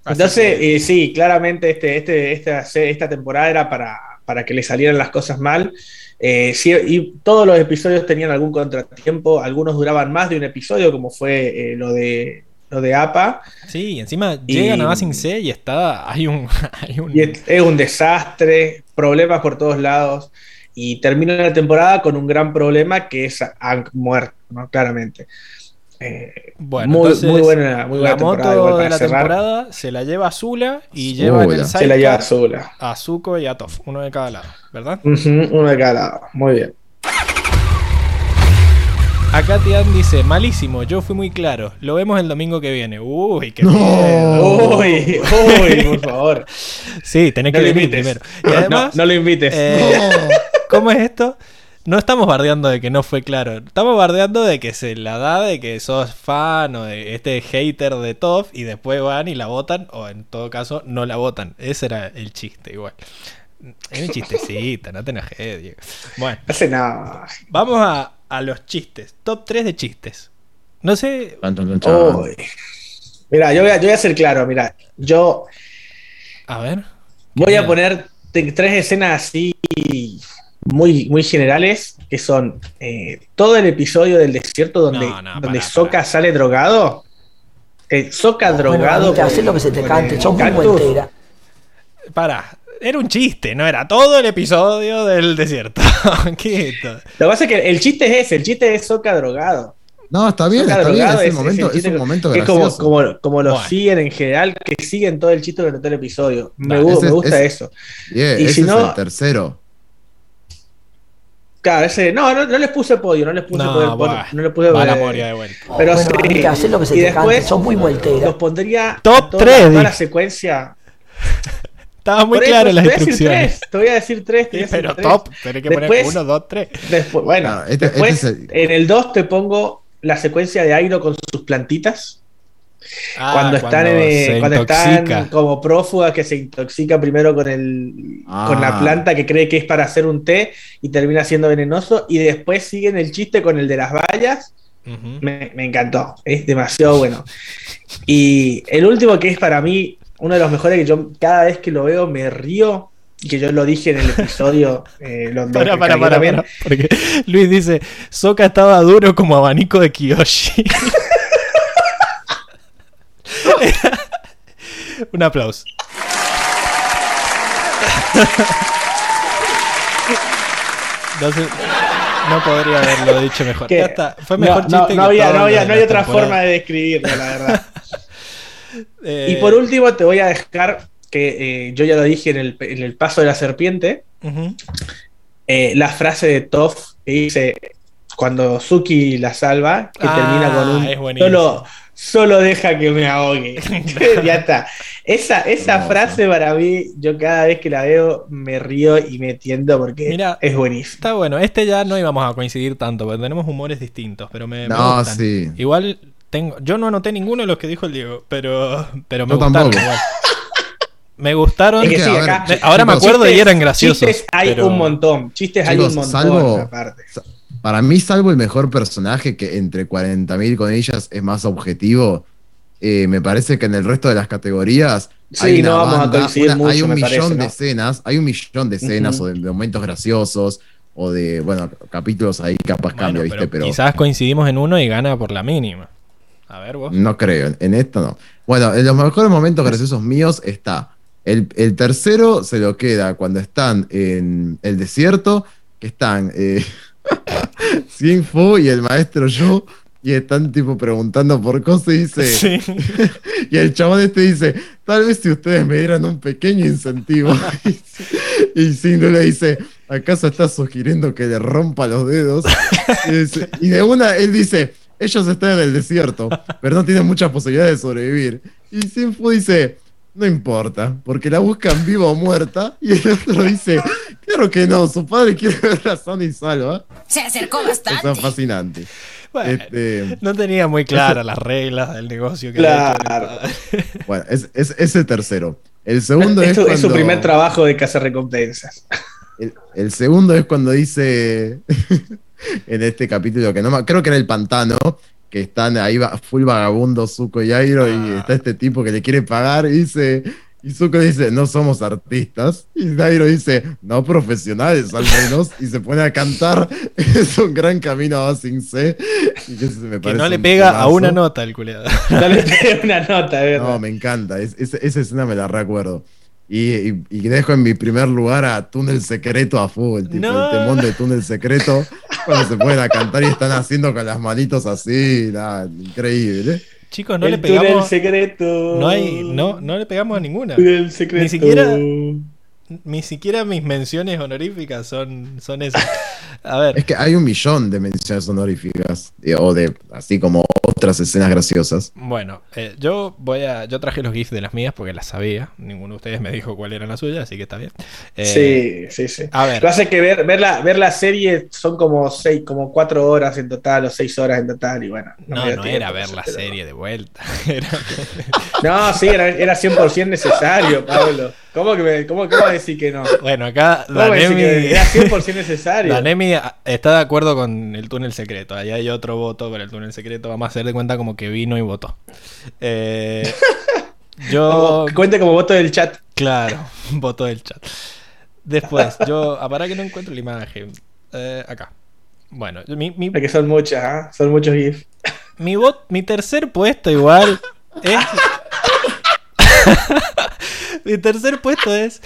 Entonces, eh, sí, claramente este, este, esta, esta temporada era para, para que le salieran las cosas mal. Eh, sí, y todos los episodios tenían algún contratiempo, algunos duraban más de un episodio, como fue eh, lo de lo de APA, Sí, encima Y- llegan a Basing C y está. Hay un. Hay un y es, es un desastre, problemas por todos lados, y termina la temporada con un gran problema que es Hank muerto, ¿no? claramente. Eh, bueno, muy, entonces, muy buena, muy buena la temporada. moto igual de la cerrar. temporada se la lleva Azula y lleva en el Azula. Se la lleva sola. a Zuko y a Toph, uno de cada lado, ¿verdad? Uno de cada lado. Muy bien. Acá Tian dice: Malísimo, yo fui muy claro. Lo vemos el domingo que viene. Uy, qué No. miedo. Uy, uy, por favor. Sí, tenés No que lo venir invites. primero. Y además, no, no lo invites. eh, ¿cómo es esto? No estamos bardeando de que no fue claro. Estamos bardeando de que se la da de que sos fan o de este hater de Top y después van y la votan o en todo caso no la votan. Ese era el chiste igual. Es un chistecito, no te enojes, Diego. Bueno, Hace nada. vamos a, a los chistes. Top 3 de chistes. No sé. Uy. Mira, yo voy, a, yo voy a ser claro, mira, yo A ver. voy a poner tres escenas así muy, muy generales, que son eh, todo el episodio del desierto donde, No, no, donde sale drogado. Eh, Bueno, drogado. lo que se te cante, muy vueltera. Pará. Era un chiste, no era todo el episodio del desierto. ¿Qué es esto? Lo que pasa es que el chiste es ese, el chiste es Sokka drogado. No, está bien, está bien. Es, el momento, es el es un momento que es como, gracioso. como, como lo Bueno. siguen en general, que siguen todo el chiste durante todo el episodio. Me, ese me gusta es- eso. Y ese si es no- el tercero. Claro, ese, no, no, no les puse podio, no les puse No, podio, por- buah. no les puse Va la eh, moria de vuelta. Pero Bueno, sí, mamita, hacé lo que se y te cante, después sos muy los pondría Top toda, tres, toda dije. la secuencia. Estaba muy Por eso, claro las te voy a decir instrucciones. tres, Te voy a decir tres. te voy a decir Pero tres. top, tenés que poner Después- 1, 2, 3. Después, bueno, este- después este es el- en el 2 te pongo la secuencia de Airo con sus plantitas. Ah, cuando están, en, se cuando están intoxica. como prófugas que se intoxica primero con el Ah. con la planta que cree que es para hacer un té y termina siendo venenoso y después siguen el chiste con el de las vallas me, me encantó, es demasiado bueno y el último que es para mí uno de los mejores que yo cada vez que lo veo me río y que yo lo dije en el episodio eh, lo, lo Para, para, descargué para, también. para, porque Luis dice, Soka estaba duro como abanico de Kiyoshi. Un aplauso. No, no podría haberlo dicho mejor. Ya está. Fue no, mejor no, chiste no que había, no había, no hay otra temporada. forma de describirlo, la verdad. Eh, Y por último, te voy a dejar que eh, yo ya lo dije en el, en el paso de la serpiente, eh, la frase de Toph que dice cuando Suki la salva, que Ah, termina con un es buenísimo. solo, solo deja que me ahogue. ya está. Esa, esa frase para mí, yo cada vez que la veo me río y me tiendo porque Mira, es buenísimo. Está bueno, este ya no íbamos a coincidir tanto, porque tenemos humores distintos, pero me, me No, gustan. sí. Igual tengo, yo no anoté ninguno de los que dijo el Diego, pero, pero me Yo gustaron tampoco. igual. Me gustaron. Es que sí, acá- ahora me acuerdo y Chistes- eran graciosos. Chistes hay pero- un montón. Chistes hay Chicos, un montón. salvo- aparte. Para mí, salvo el mejor personaje que entre 40.000 con ellas es más objetivo, eh, me parece que en el resto de las categorías Sí, hay, una no vamos a banda, coincidir una- hay un millón parece, de escenas, hay un millón de escenas o de, de momentos graciosos o de, bueno, capítulos ahí capaz Bueno, cambia, pero ¿viste? Pero quizás coincidimos en uno y gana por la mínima. A ver vos. no creo, en, en esto no. Bueno, en los mejores momentos graciosos míos está. El, el tercero se lo queda cuando están en el desierto, que están eh, Sin Fu y el maestro Yu, y están tipo preguntando por cosas y dice, Sí. y el chabón este dice, tal vez si ustedes me dieran un pequeño incentivo. y Sin le dice, ¿acaso estás sugiriendo que le rompa los dedos? Y, dice- y de una, él dice, ellos están en el desierto, pero no tienen muchas posibilidades de sobrevivir. Y Sin Fu dice, no importa, porque la buscan viva o muerta. Y el otro dice, claro que no, su padre quiere verla sana y salva. Se acercó Eso bastante. es fascinante. Bueno, Este, no tenía muy claras las reglas del negocio que Claro. bueno, es, es, es el tercero. El segundo Es, es, su- es su cuando- primer trabajo de casa recompensas. El, el segundo es cuando dice en este capítulo que no me, creo que era el pantano, que están ahí va- full vagabundo Zuko y Airo Ah. y está este tipo que le quiere pagar y dice y Zuko dice, no somos artistas. Y Airo dice, no profesionales al menos. Y se pone a cantar. Es un gran camino a Sin C. Y que me no le un pega a una nota el culeado. Dale una nota, de verdad. No, me encanta. Es- es- esa escena me la recuerdo. Y, y- y dejo en mi primer lugar a Túnel Secreto a full, tipo No. el temón de Túnel Secreto, cuando se ponen a cantar y están haciendo con las manitos así, nada, increíble. Chicos, no el le pegamos. secreto. No hay, no, no le pegamos a ninguna. Túnel secreto. Ni siquiera- ni siquiera mis menciones honoríficas son, son esas. A ver. Es que hay un millón de menciones honoríficas. eh, O de así como otras escenas graciosas. Bueno, eh, yo voy a. Yo traje los GIFs de las mías porque las sabía. Ninguno de ustedes me dijo cuál era la suya, así que está bien. Eh, sí, sí, sí. A ver. Lo hace que ver, ver, la, ver la serie son como seis, como cuatro horas en total, o seis horas en total, y bueno. No, no tiempo, era ver la pero- serie de vuelta. Era- No, sí, era, era 100% necesario, Pablo. ¿Cómo que me, cómo, cómo decir que no? Bueno, acá ¿Cómo decir Danemi, que era 100% necesario? Danemi está de acuerdo con el túnel secreto. Ahí hay otro voto para el túnel secreto. Vamos a hacer de cuenta como que vino y votó. Eh, yo. Como- cuente como voto del chat. Claro, voto del chat. Después, yo. ah, Para que no encuentro la imagen. Eh, acá. Bueno, mi, mi, Que son muchas, ¿ah? Son muchos GIFs. mi, vot- mi tercer puesto igual es... mi tercer puesto es...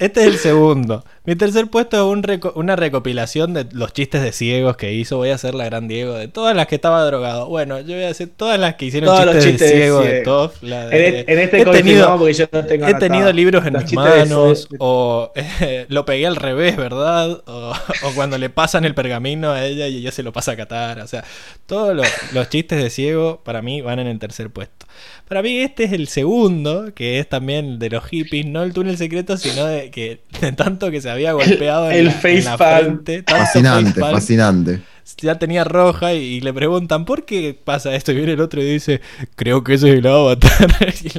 Este es el segundo. Mi tercer puesto es un reco- una recopilación de los chistes de ciegos que hizo. Voy a hacer la gran Diego de todas las que estaba drogado. Bueno, yo voy a hacer todas las que hicieron Todos los chistes, chistes de de ciego de ciego. La de- En, en este he cómic tenido, no, porque yo no tengo he tenido libros en Los mis chistes de manos. O eh, lo pegué al revés, ¿verdad? O, o cuando le pasan el pergamino a ella y ella se lo pasa a Qatar. O sea, todos los, los chistes de ciego para mí van en el tercer puesto. Para mí este es el segundo, que es también de los hippies, no el túnel secreto, sino de que de tanto que se había golpeado en el la, en la facepalm. frente, tanto Fascinante, fascinante. ya tenía roja y, y le preguntan ¿por qué pasa esto? Y viene el otro y dice, creo que ese es el avatar. Y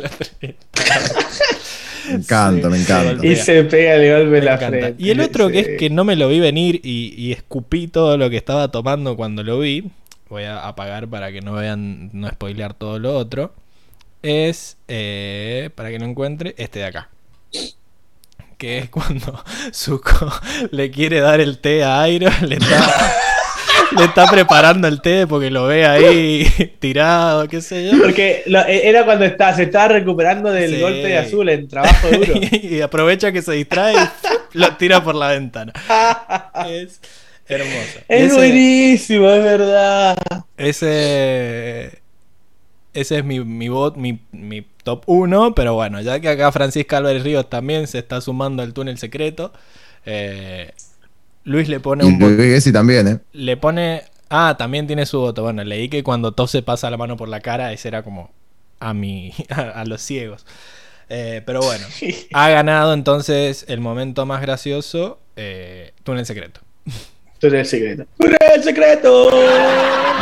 Me encanta, me encanta. Y se pega el golpe en la frente. Y el otro que es que no me lo vi venir y, y escupí todo lo que estaba tomando cuando lo vi. Voy a apagar para que no vean, no spoilear todo lo otro. Es, eh, para que no encuentre, este de acá. Que es cuando Zuko le quiere dar el té a Airo, le está, le está preparando el té porque lo ve ahí tirado, qué sé yo. Porque lo- e- era cuando está, se estaba recuperando del Sí. golpe de azul en trabajo duro. y aprovecha que se distrae y lo tira por la ventana. Es hermoso. Es Ese- buenísimo, es verdad. Ese. Ese es mi, mi, bot, mi, mi top 1. Pero bueno, ya que acá Francisca Álvarez Ríos también se está sumando al túnel secreto. eh, Luis le pone Y un voto. Luis también, ¿eh? Le pone. Ah, también tiene su voto. Bueno, leí que cuando Top se pasa la mano por la cara, ese era como a mi. a, a los ciegos. Eh, pero bueno, ha ganado entonces el momento más gracioso. eh, túnel secreto. Túnel secreto. ¡Túnel secreto!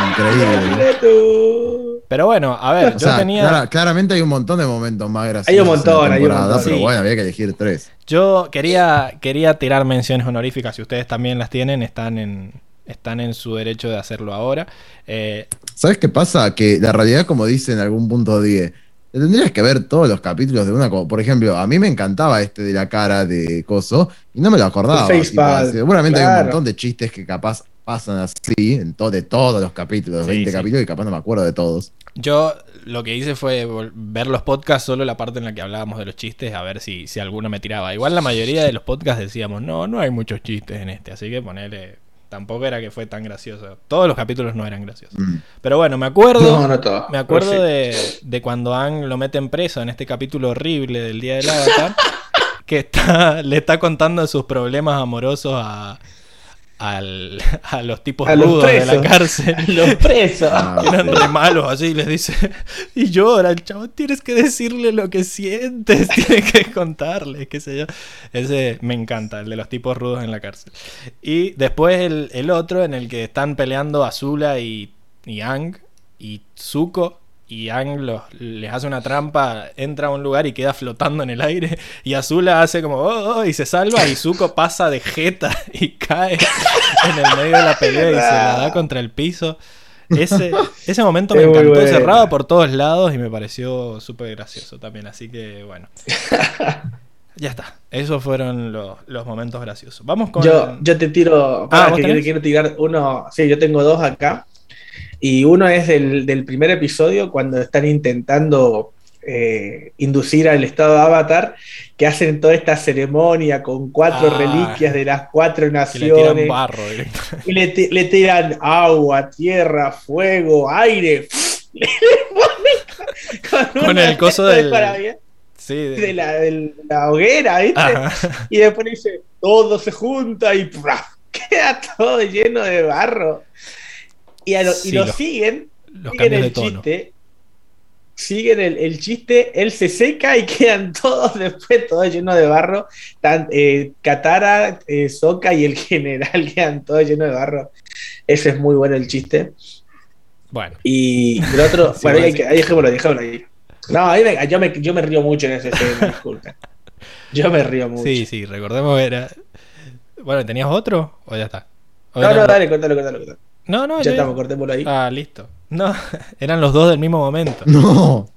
Increíble. ¡Túnel secreto! Pero bueno, a ver, O yo sea, tenía. clara- claramente hay un montón de momentos más graciosos. Hay un en la montón, hay un montón. Pero Sí. bueno, había que elegir tres. Yo quería, quería tirar menciones honoríficas. Si ustedes también las tienen, están en, están en su derecho de hacerlo ahora. Eh, ¿Sabes qué pasa? Que la realidad, como dice en algún punto 10, tendrías que ver todos los capítulos de una. como- Por ejemplo, a mí me encantaba este de la cara de Coso y no me lo acordaba. Tipo, seguramente hay un montón de chistes que capaz pasan así en to- de todos los capítulos, Sí, 20 sí. capítulos, y capaz no me acuerdo de todos. yo lo que hice fue ver los podcasts, solo la parte en la que hablábamos de los chistes, a ver si, si alguno me tiraba. Igual la mayoría de los podcasts decíamos, no, no hay muchos chistes en este, así que ponele. Tampoco era que fue tan gracioso. Todos los capítulos no eran graciosos. Mm. Pero bueno, me acuerdo. No, no. Me acuerdo de, de cuando Ang lo meten preso en este capítulo horrible del Día del Avatar, que está, le está contando sus problemas amorosos a, al- a los tipos A los rudos de la cárcel. Los presos. Ah, Eran sí. re malos así, les dice. Y llora el chavo, tienes que decirle lo que sientes, tienes que contarle, qué sé yo. Ese me encanta, el de los tipos rudos en la cárcel. Y después el, el otro en el que están peleando Azula y, y Ang y Zuko. Y Ang los- les hace una trampa, entra a un lugar y queda flotando en el aire. Y Azula hace como, oh, oh, y se salva. Y Zuko pasa de jeta y cae en el medio de la pelea y se la da contra el piso. Ese, ese momento me encantó, bueno. cerrado por todos lados y me pareció súper gracioso también. Así que bueno. Ya está. Esos fueron los, los momentos graciosos. Vamos con. Yo, yo te tiro. Ah, pará, ¿vos que quiero tirar uno. Sí, yo tengo dos acá. Y uno es del, del primer episodio, cuando están intentando eh, inducir al estado de Avatar, que hacen toda esta ceremonia con cuatro Ah. reliquias de las cuatro que le tiran naciones. barro. directo. y le, ti- le tiran agua, tierra, fuego, aire. Le ponen con, Con el coso de del-. Sí, de- de la, de la hoguera, ¿viste? Ajá. Y después dice, todo se junta y ¡praf! queda todo lleno de barro. Y, a lo, Sí, y lo los- siguen, Los siguen de el chiste, siguen el, el chiste, él se seca y quedan todos después, todos llenos de barro. Tan, eh, Katara, eh, Sokka y el general quedan todos llenos de barro. Ese es muy bueno el chiste. Bueno, Y el otro, Sí, bueno, ahí, ahí dejémoslo, dejémoslo ahí. No, ahí me- yo, me, yo me río mucho en esa escena, disculpen. Yo me río mucho. sí, sí, recordemos era. Bueno, ¿tenías otro? ¿O ya está? ¿O No, no, los- dale, contalo, contalo, contalo. No, no, Ya yo- estamos, cortémoslo ahí. Ah, listo. No, eran los dos del mismo momento. No.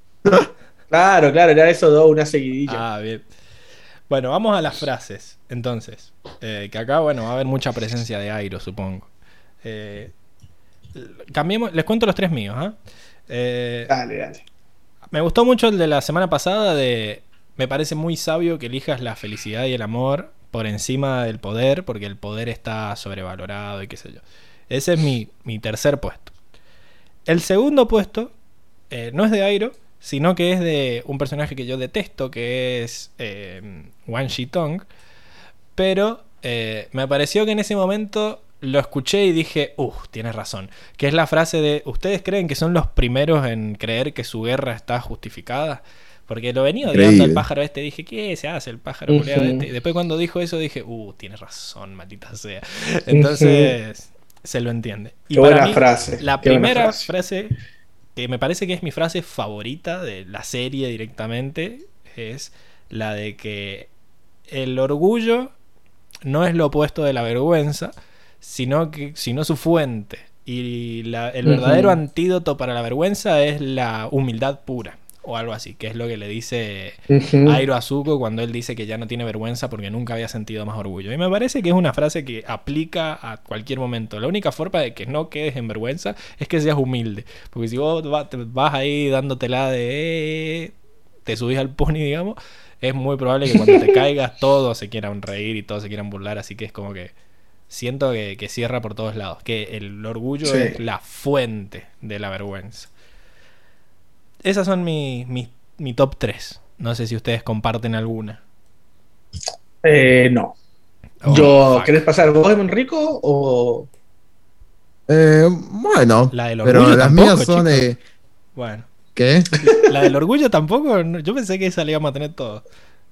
Claro, claro, era eso dos, una seguidilla. Ah, bien. Bueno, vamos a las frases. Entonces, eh, que acá, bueno, va a haber mucha presencia de Airo, supongo. Eh, cambiemos, les cuento los tres míos, ¿ah? Eh, Dale, dale. me gustó mucho el de la semana pasada de... Me parece muy sabio que elijas la felicidad y el amor por encima del poder, porque el poder está sobrevalorado y qué sé yo. Ese es mi, mi tercer puesto. El segundo puesto eh, no es de Airo, sino que es de un personaje que yo detesto, que es eh, Wan Shi-tong. Pero eh, me pareció que en ese momento lo escuché y dije, uff, tienes razón. Que es la frase de, ¿ustedes creen que son los primeros en creer que su guerra está justificada? Porque lo venía odiando al pájaro este, dije, ¿qué se hace el pájaro Ujú. culiao este? Y después cuando dijo eso dije, uh, tienes razón, maldita sea. Entonces, se lo entiende. Y Qué para buena mí, frase, la qué primera frase. frase que me parece que es mi frase favorita de la serie directamente es la de que el orgullo no es lo opuesto de la vergüenza, sino que sino su fuente. Y la- el verdadero antídoto para la vergüenza es la humildad pura, o algo así, que es lo que le dice. Airo Azuko cuando él dice que ya no tiene vergüenza porque nunca había sentido más orgullo. Y me parece que es una frase que aplica a cualquier momento. La única forma de que no quedes en vergüenza es que seas humilde. Porque si vos vas ahí dándotela de... te subís al pony, digamos, es muy probable que cuando te caigas todos se quieran reír y todos se quieran burlar. Así que es como que siento que, que cierra por todos lados. Que el orgullo Sí. es la fuente de la vergüenza. Esas son mi, mi, mi top 3. No sé si ustedes comparten alguna. Eh, no. Oh, Yo, fuck. ¿querés pasar vos, Enrico? O. Eh, bueno, La del pero orgullo las tampoco, mías son. chicos. eh, Bueno, ¿Qué? la del orgullo tampoco. no- Yo pensé que esa la íbamos a tener todo.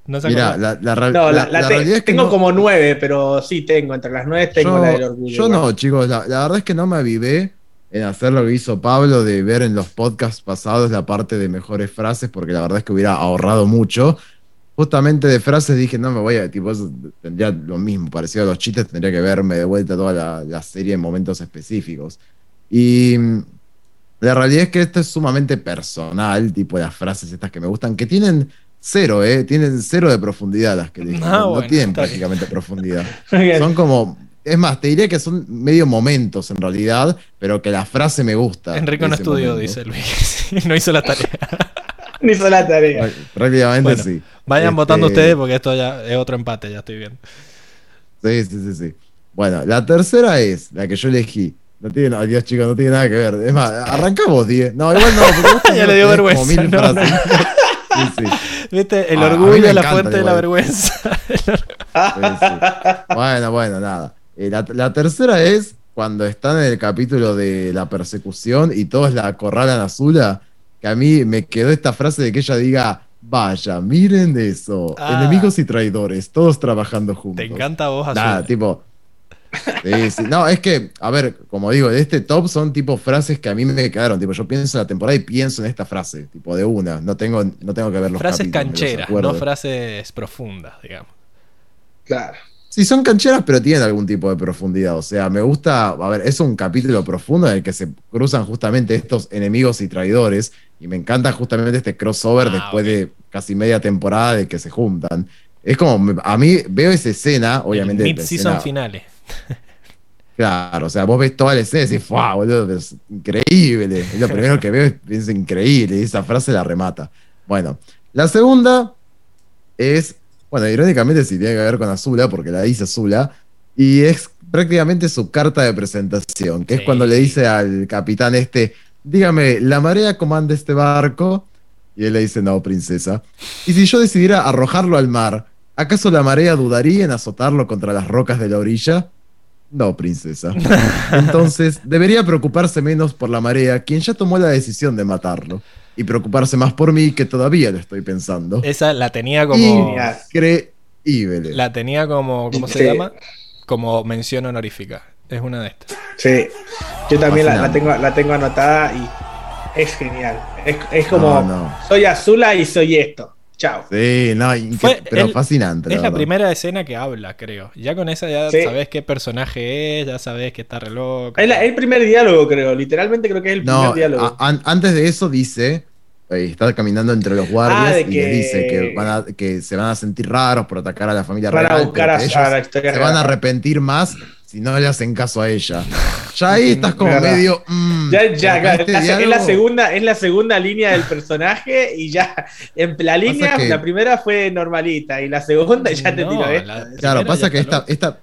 No acuerdan? la, la, real- No, la, la- la la te- realidad es que tengo no- como nueve, pero sí tengo. Entre las nueve tengo yo, la del orgullo. yo igual. no, chicos, la, la verdad es que no me avivé en hacer lo que hizo Pablo, de ver en los podcasts pasados la parte de mejores frases, porque la verdad es que hubiera ahorrado mucho. Justamente de frases dije, no me voy a, tipo, eso tendría lo mismo, parecido a los chistes, tendría que verme de vuelta toda la, la serie en momentos específicos. Y mm, la realidad es que esto es sumamente personal, tipo las frases estas que me gustan, que tienen cero, ¿eh? Tienen cero de profundidad las que dije. Ah, no, no bueno, tienen está bien. prácticamente profundidad. Son como. Es más, te diría que son medio momentos en realidad, pero que la frase me gusta. Enrico no estudió, momento. dice Luis. no hizo la tarea. Ni hizo la tarea. Prá- Prácticamente Bueno, sí. Vayan Este, votando ustedes porque esto ya es otro empate, ya estoy viendo. Sí, sí, sí, sí. Bueno, la tercera es la que yo elegí. No tiene, ay, Dios, chicos, no tiene nada que ver. Es más, arrancamos 10. No, igual no, porque vos Ya le dio vergüenza, mil no, frases. Sí, sí. ¿Viste? El Ah, orgullo es la fuente de la vergüenza. Sí, sí. Bueno, bueno, nada. Eh, la, la tercera es cuando están en el capítulo de la persecución y todos la acorralan a Zula, que a mí me quedó esta frase de que ella diga, vaya, miren eso, Ah. enemigos y traidores, todos trabajando juntos. Te encanta vos, Nada, Azul. tipo... Sí, sí. No, es que, a ver, como digo, de este top son tipo frases que a mí me quedaron. Tipo, yo pienso en la temporada y pienso en esta frase, tipo de una. No tengo, no tengo que ver los Frases cancheras, no frases profundas, digamos. Claro. Sí, son cancheras, pero tienen algún tipo de profundidad. O sea, me gusta. A ver, es un capítulo profundo en el que se cruzan justamente estos enemigos y traidores. Y me encanta justamente este crossover Ah, después de casi media temporada de que se juntan. Es como, a mí veo esa escena, obviamente. Mid-season finales. Claro, o sea, vos ves toda la escena y decís, ¡wow, boludo! Es increíble. Es lo primero que veo, es, es increíble. Y esa frase la remata. Bueno, la segunda es, bueno, irónicamente sí tiene que ver con Azula, porque la dice Azula, y es prácticamente su carta de presentación, que es cuando le dice al capitán este, dígame, ¿la marea comanda este barco? Y él le dice, no, princesa. Y si yo decidiera arrojarlo al mar, ¿acaso la marea dudaría en azotarlo contra las rocas de la orilla? No, princesa. Entonces, debería preocuparse menos por la marea, quien ya tomó la decisión de matarlo. Y preocuparse más por mí, que todavía lo estoy pensando. Esa la tenía como. Increíble. La tenía como. ¿Cómo se llama? Como mención honorífica. Es una de estas. Sí. Yo también la, tengo, la tengo anotada y es genial. Es, es como, No, no. soy Azula y soy esto. Chao. Sí, no, Fue- pero fascinante. Es la verdad. primera escena que habla, creo. Ya con esa ya Sí. sabes qué personaje es, ya sabes que está re loco. Es el primer diálogo, creo. Literalmente creo que es el primer diálogo. a- an- antes de eso dice, está caminando entre los guardias Ah, y que- les dice que, van a- que se van a sentir raros por atacar a la familia Van a buscar a- ellos a la historia se van a arrepentir más si no le hacen caso a ella. Ya ahí estás como Verdad. medio... mm, Ya, ya, pero claro, este es, la, es la segunda, es la segunda línea del personaje y ya en la línea, que- la primera fue normalita y la segunda ya te tiró la- esta. Claro, pasa ya que esta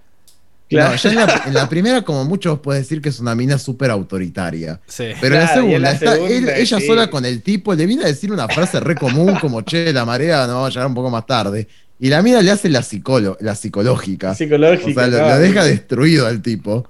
Claro. no, ya en la, en la primera, como muchos puedes decir que es una mina súper autoritaria. Sí. Pero en la Claro, en segunda, la está segunda, él- ella sí. sola con el tipo, le viene a decir una frase re común como, che, la marea no va a llegar un poco más tarde. Y la mina le hace la, psicolo- la psicológica. Psicológica. O sea, lo, no. lo deja destruido al tipo.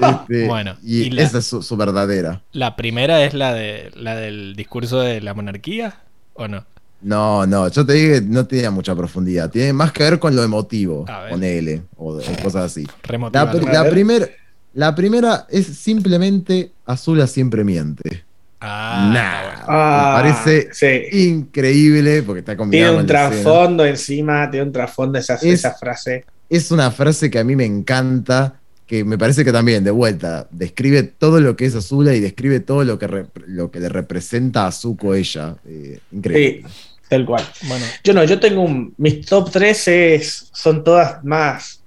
Este, Bueno, y, y la- esa es su, su verdadera. La primera es la de la del discurso de la monarquía, ¿o no? No, no, yo te digo que no tiene mucha profundidad. Tiene más que ver con lo emotivo, con L o, o cosas así. La, A la primer- la primera es simplemente Azula siempre miente. Ah, Nah. Ah, Me parece sí. increíble porque está Tiene combinado un la escena. trasfondo encima, tiene un trasfondo esa, Es- esa frase. es una frase que a mí me encanta, que me parece que también, de vuelta, describe todo lo que es Azula y describe todo lo que, lo que le representa a Zuko ella. Eh, increíble. Tal cual. Bueno, Yo no, yo tengo un. Mis top 3 es, son todas más,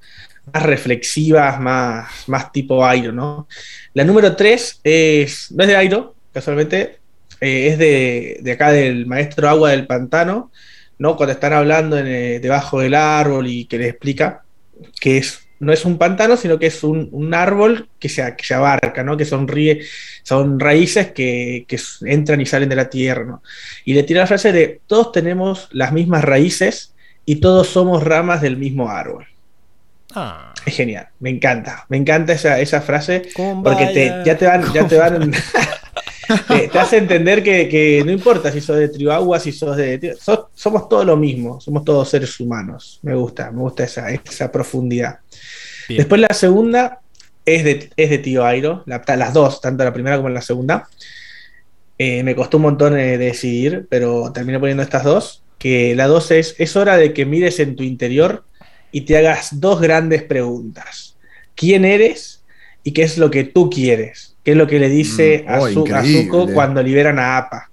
más reflexivas, más, más tipo Airo, ¿no? La número 3 es. No es de Airo, casualmente. eh, es de, de acá del maestro Agua del Pantano, ¿no? Cuando están hablando en, eh, debajo del árbol y que les explica que es. No es un pantano, sino que es un, un árbol que se, que se abarca, ¿no? Que sonríe, son raíces que, que entran y salen de la tierra, ¿no? y le tira la frase de todos tenemos las mismas raíces y todos somos ramas del mismo árbol. ah, Es genial, me encanta, me encanta esa, esa frase porque te, ya te van, ya te van, te, te hace entender que, que no importa si sos de Triagua, si sos de, sos- somos todos lo mismo, somos todos seres humanos. Me gusta, me gusta esa, esa profundidad. Bien. Después la segunda es de, es de Tío Airo, la- las dos, tanto la primera como la segunda. Eh, me costó un montón eh, decidir, pero terminé poniendo estas dos. Que la dos es, es hora de que mires en tu interior y te hagas dos grandes preguntas. ¿Quién eres y qué es lo que tú quieres? ¿Qué es lo que le dice Mm, a, oh, a. Zuko cuando liberan a Appa?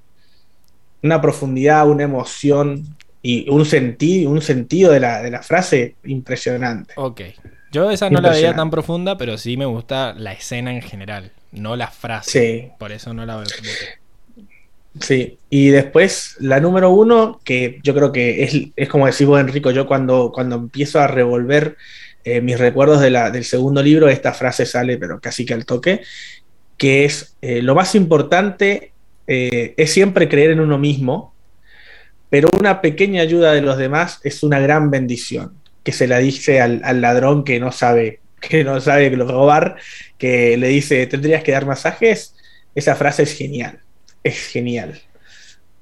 Una profundidad, una emoción y un, senti- un sentido de la, de la frase impresionante. ok. Yo esa no la veía tan profunda, pero sí me gusta la escena en general, no la frase. Sí. Por eso no la veo. Sí, y después la número uno, que yo creo que es, es como decís vos, Enrico, yo cuando, cuando empiezo a revolver eh, mis recuerdos de la- del segundo libro, esta frase sale, pero casi que al toque, que es, eh, lo más importante eh, es siempre creer en uno mismo, pero una pequeña ayuda de los demás es una gran bendición, que se la dice al, al ladrón que no sabe, que no sabe robar, que le dice, tendrías que dar masajes, esa frase es genial es genial.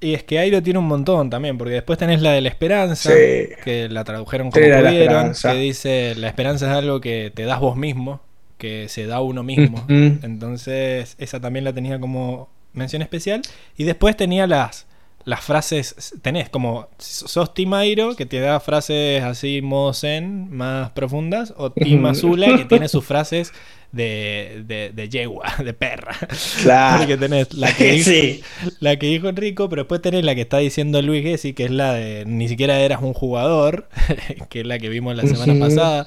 Y es que Airo tiene un montón también, porque después tenés la de la esperanza, Sí. que la tradujeron como pudieron, que dice la esperanza es algo que te das vos mismo, que se da uno mismo. Entonces, esa también la tenía como mención especial. Y después tenía las, las frases, tenés como sos Team Airo, que te da frases así modo zen, más profundas, o Team Ujú. Azula, que tiene sus frases de, de, de yegua, de perra. Claro. Porque tenés la que, dijo, Sí. la que dijo Enrico, pero después tenés la que está diciendo Luis Gessi, que es la de ni siquiera eras un jugador, que es la que vimos la semana pasada.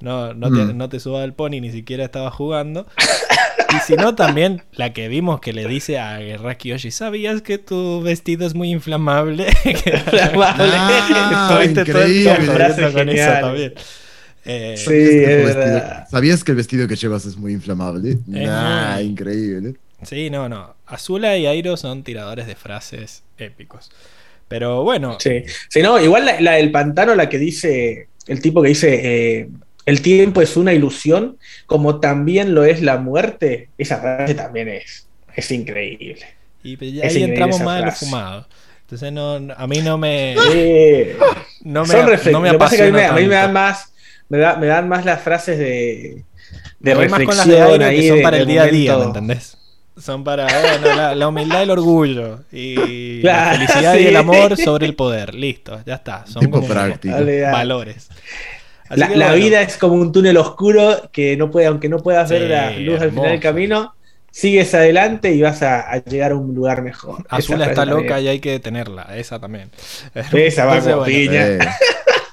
No, no, te, Mm. no te subas al pony, ni siquiera estaba jugando. Y si no, también la que vimos que le dice a Gerraki Yoshi, ¿sabías que tu vestido es muy inflamable? Inflamable. Ah, increíble. Frase con eso también. Eh, Sí, ¿Sabías que tu es vestido- verdad. ¿Sabías que el vestido que llevas es muy inflamable? Nah, muy- increíble. Sí, no, no. Azula y Airo son tiradores de frases épicos. Pero bueno. Sí. sí no, igual la, la, del pantano, la que dice, el tipo que dice, eh, el tiempo es una ilusión, como también lo es la muerte, esa frase también es, es increíble. Y pues ahí entramos más en lo fumado. Entonces no, a mí no me. no me, no me apasiona. a mí me dan más. Me, da, me, dan más las frases de. De reflexión más con las de aire que son para el día a día, ¿me entendés? Son para bueno, la, humildad y el orgullo. Y la felicidad y el amor sobre el poder. Listo, ya está. Son como valores. La, la vida es como un túnel oscuro que no puede, aunque no puedas ver la luz al final del camino, sigues adelante y vas a, llegar a un lugar mejor. Azula está loca y hay que detenerla, esa también. Esa va como piña.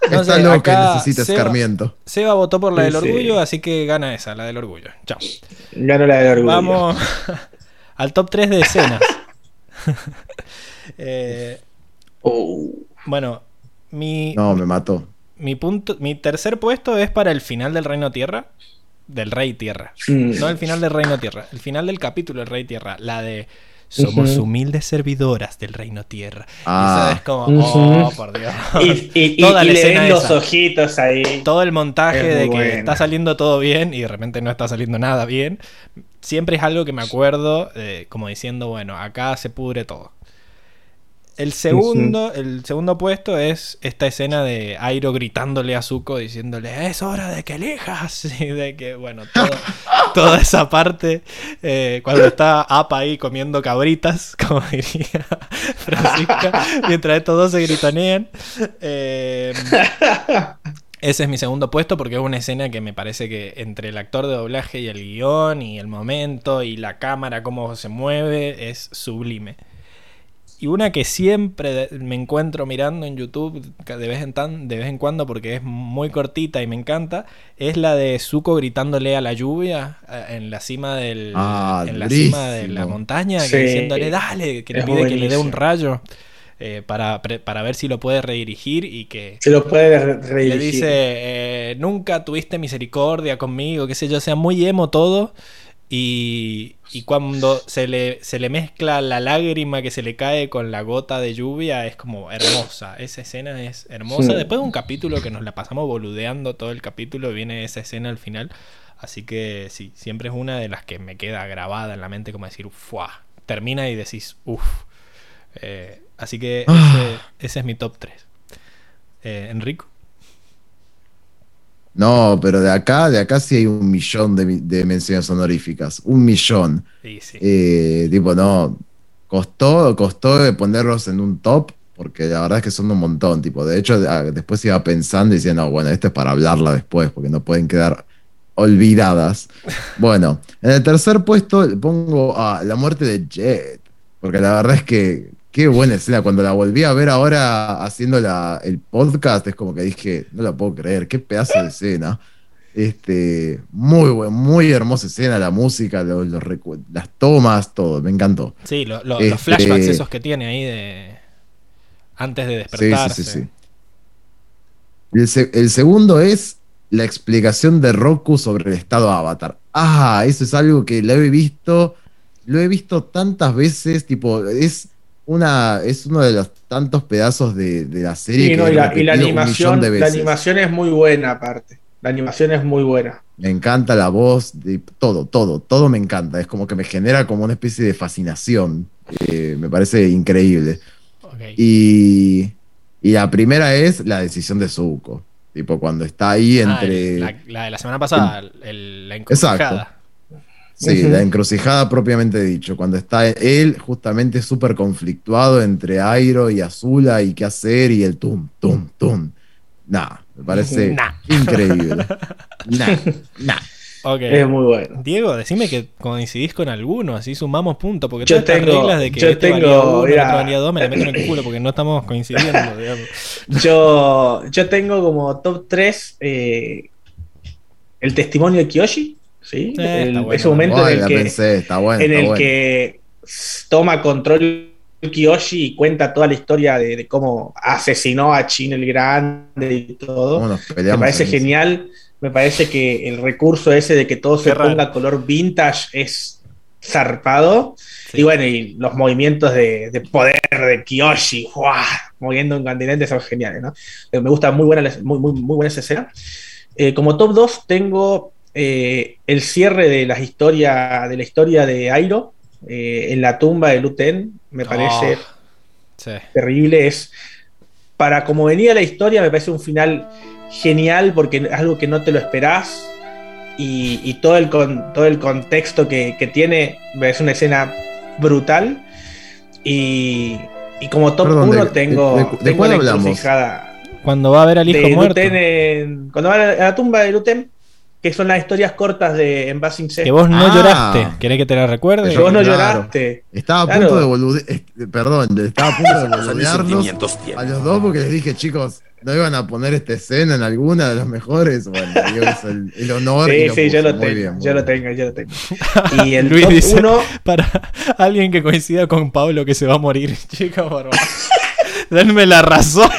No está loca, necesita escarmiento. Seba votó por la del orgullo, así que gana esa, la del orgullo. Chao. Gano la del orgullo. Vamos al top 3 de escenas. eh, oh. Bueno, mi. No, me mató. Mi, punto, mi tercer puesto es para el final del Reino Tierra del Rey Tierra. No el final del Reino Tierra, el final del capítulo del Rey Tierra, la de somos humildes servidoras del Reino Tierra. Ah. es como, oh, por Dios. Y, Toda la escena los ojitos ahí. Todo el montaje de que está saliendo todo bien y de repente no está saliendo nada bien. Siempre es algo que me acuerdo, eh, como diciendo, bueno, acá se pudre todo. El segundo, el segundo puesto es esta escena de Airo gritándole a Zuko, diciéndole, es hora de que elijas. Y de que, bueno, toda esa parte, eh, cuando está Apa ahí comiendo cabritas, como diría Francisca, mientras estos dos se gritanean. Eh, ese es mi segundo puesto porque es una escena que me parece que entre el actor de doblaje y el guion y el momento y la cámara, cómo se mueve, es sublime. Y una que siempre me encuentro mirando en YouTube de vez en, tan, de vez en cuando porque es muy cortita y me encanta, es la de Zuko gritándole a la lluvia en la cima del ah, en la cima de la montaña, diciéndole dale, que le pide que le dé un rayo. Eh, para, para, ver si lo puede redirigir y que se lo puede redirigir. Le dice, eh, nunca tuviste misericordia conmigo, qué sé yo, sea, muy emo todo. Y, y cuando se le, se le mezcla la lágrima que se le cae con la gota de lluvia, es como hermosa. Esa escena es hermosa. Después de un capítulo que nos la pasamos boludeando todo el capítulo, viene esa escena al final. Así que sí, siempre es una de las que me queda grabada en la mente, como decir, ¡fuah! Termina y decís, uff. Eh, así que ah. ese, es mi top 3. Eh, Enrico. No, pero de acá, de acá sí hay un millón de, menciones honoríficas. Un millón. Sí, sí. Eh, tipo, no. Costó, costó ponerlos en un top, porque la verdad es que son un montón. Tipo, de hecho, después iba pensando y decía, no, bueno, esto es para hablarla después, porque no pueden quedar olvidadas. Bueno, en el tercer puesto pongo a la muerte de Jet. Porque la verdad es que Qué buena escena. Cuando la volví a ver ahora haciendo el podcast, es como que dije, no la puedo creer, qué pedazo de escena. Este, muy buen, muy hermosa escena, la música, las tomas, todo, me encantó. Sí, los este, flashbacks esos que tiene ahí de antes de despertarse. Sí, sí, sí, el, segundo es la explicación de Roku sobre el estado Avatar. Ah, eso es algo que lo he visto, lo he visto tantas veces, tipo, es una, es uno de los tantos pedazos de, la serie. y, la, animación, la animación es muy buena aparte. La animación es muy buena. Me encanta la voz, de todo, todo, todo me encanta. Es como que me genera como una especie de fascinación. Eh, me parece increíble. Y, y, la primera es la decisión de Zuko. Tipo, cuando está ahí ah, entre. la, de la semana pasada, la encrucijada. Exacto. Sí, la encrucijada propiamente dicho, cuando está él justamente súper conflictuado entre Airo y Azula y qué hacer y el tum, tum, tum. Nah, me parece increíble. nah, nah. Es muy bueno. Diego, decime que coincidís con alguno, así sumamos puntos, porque yo tengo, reglas de que yo este tengo, valía uno, dos, me la meto en el culo porque no estamos coincidiendo. Yo, yo tengo como top 3 eh, el testimonio de Kiyoshi. ¿Sí? ese momento en el, que, toma control Kiyoshi y cuenta toda la historia de, cómo asesinó a Chin el Grande y todo. Me parece genial. Me parece que el recurso ese de que todo se ponga color vintage es zarpado. Y bueno, y los movimientos de, de poder de Kiyoshi, ¡guau! moviendo un continente son geniales, ¿no? Eh, me gusta muy buena, muy, muy, muy buena esa escena. Eh, como top 2 tengo eh, el cierre de, las historia, de la historia de Airo eh, en la tumba de Luten. Me parece Oh, sí. terrible. Es para como venía la historia, me parece un final genial porque es algo que no te lo esperás. Y, y todo, el con- todo el contexto que, que tiene parece una escena brutal. Y, y como top Perdón, 1 ¿de- tengo, de- de- de tengo cuál la hablamos? Cuando va a ver al hijo de muerto. Luten en- cuando va a la, a la tumba de Luten, que son las historias cortas de En Basing C. Que vos no Ah. lloraste. ¿Querés que te la recuerde? Que vos no Claro. lloraste. Estaba a Claro. punto de boludear. Perdón, estaba a punto de boludearlos a los dos porque les dije, chicos, ¿no iban a poner esta escena en alguna de las mejores? Bueno, yo hice el, el honor. y Sí, lo sí, yo lo Muy tengo, bien, yo lo tengo, yo lo tengo. Y el Luis top dice- 1, Para alguien que coincida con Pablo que se va a morir. Chica. Denme la razón.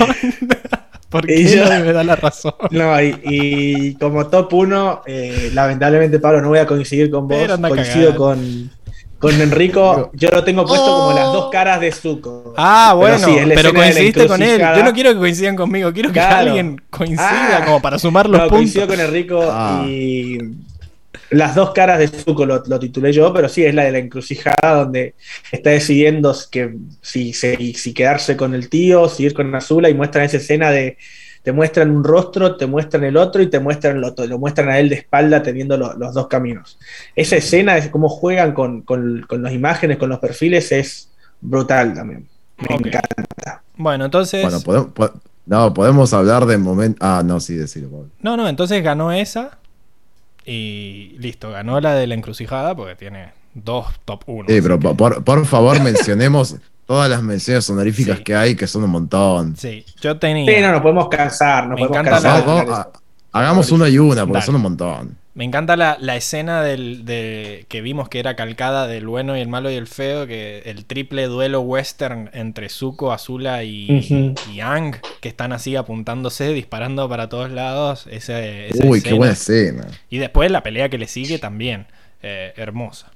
¿Por qué Y yo- nadie me da la razón? no, y, y como top 1, lamentablemente, Pablo, no voy a coincidir con vos. Coincido con, con Enrico. Yo lo tengo puesto como las dos caras de Zuko. Ah, Pero bueno, sí, pero la coincidiste con él. Yo no quiero que coincidan conmigo, quiero que Claro. alguien coincida Ah. como para sumar los No, puntos. coincido con Enrico Ah. y las dos caras de Zuko lo, lo titulé yo, pero sí es la de la encrucijada donde está decidiendo que si, se- si quedarse con el tío, si ir con Azula y muestran esa escena de te muestran un rostro, te muestran el otro y te muestran lo, lo muestran a él de espalda teniendo lo- los dos caminos. Esa escena es cómo juegan con, con, con las imágenes, con los perfiles, es brutal también. Me encanta. Bueno, entonces. Bueno, podemos, po- no, podemos hablar de momento. Ah, no, sí, decirlo. No, no, entonces ganó esa. Y listo, ganó la de la encrucijada porque tiene dos top 1. Sí, pero po- por, por favor mencionemos todas las menciones honoríficas Sí. que hay, que son un montón. Sí, yo tenía. Sí, no nos podemos cansar, nos Me podemos cansar. Vamos, de vamos, eso. a- hagamos una y una, porque Dale. son un montón. Me encanta la, la escena del, de, que vimos que era calcada del bueno y el malo y el feo, que el triple duelo western entre Zuko, Azula y, y Ang, que están así apuntándose, disparando para todos lados. Ese, esa Uy, qué escena. buena escena. Y después la pelea que le sigue también. eh, hermosa.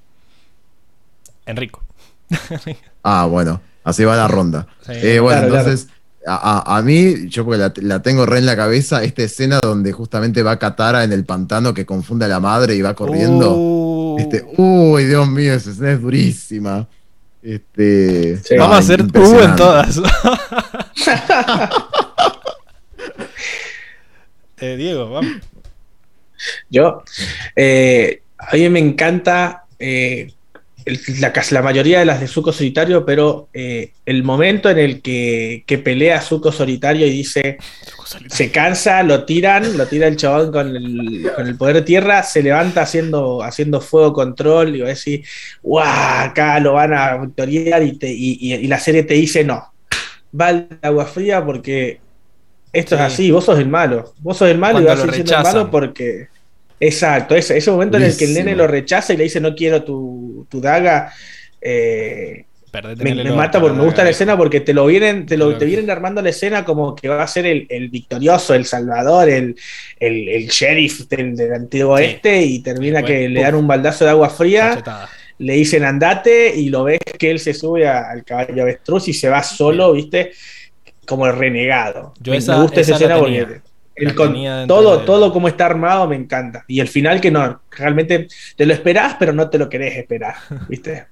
Enrico. Ah, bueno, así va la ronda. Sí, Eh, bueno, claro, entonces, a- a mí, yo porque la, la tengo re en la cabeza, esta escena donde justamente va Katara en el pantano que confunde a la madre y va corriendo. Uh, Este, uy, Dios mío, esa escena es durísima. Este, Sí. Vamos a hacer U en todas. Eh, Diego, vamos. Yo, eh, a mí me encanta eh, el- la, mayoría de las de Zuko Solitario, pero eh, el momento en el que, que pelea Zuko Solitario y dice, se cansa, lo tiran, lo tira el chabón con el, con el poder de tierra, se levanta haciendo, haciendo fuego control y va a decir, ¡guau! Acá lo van a victoriar y, te- y- y- y la serie te dice, no, va al agua fría porque esto Sí. es así, vos sos el malo, vos sos el malo Cuando y vas a siendo el malo porque... Exacto, ese, ese momento en el que el nene lo rechaza y le dice no quiero tu, tu daga, eh, me, mata porque me gusta la escena porque te lo vienen, te lo, te vienen armando la escena como que va a ser el, el victorioso, el salvador, el, el, el sheriff del, del antiguo Sí. oeste y termina que le dan un baldazo de agua fría, Cachetada. le dicen andate y lo ves que él se sube a- al caballo avestruz y se va solo, viste, como el renegado. Yo me, esa- me gusta esa, esa escena porque el con- todo, todo como está armado me encanta. Y el final que no, realmente te lo esperás, pero no te lo querés esperar, viste.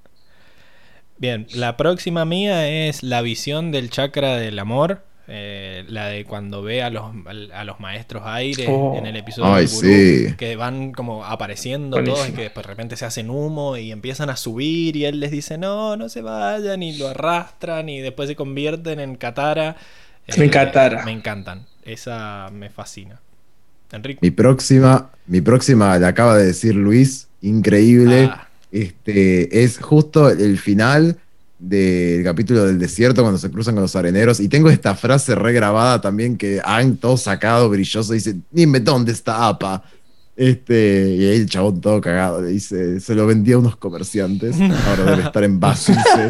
Bien, la próxima mía es la visión del chakra del amor. eh, la de cuando ve a los, a los maestros aire Oh. en el episodio Ay, de Gurú, sí. que van como apareciendo Buenísimo. todos y que después de repente se hacen humo y empiezan a subir y él les dice no, no se vayan y lo arrastran y después se convierten en Katara. Eh, En Katara. Me encantan, esa me fascina. Enrique. Mi próxima, mi próxima la acaba de decir Luis, increíble. Ah, Este, es justo el final del capítulo del desierto cuando se cruzan con los areneros. Y tengo esta frase regrabada también que han todo sacado, brilloso, dice, dime dónde está APA. Este, y ahí el chabón todo cagado le dice, se lo vendía a unos comerciantes, ahora debe estar en Basunce.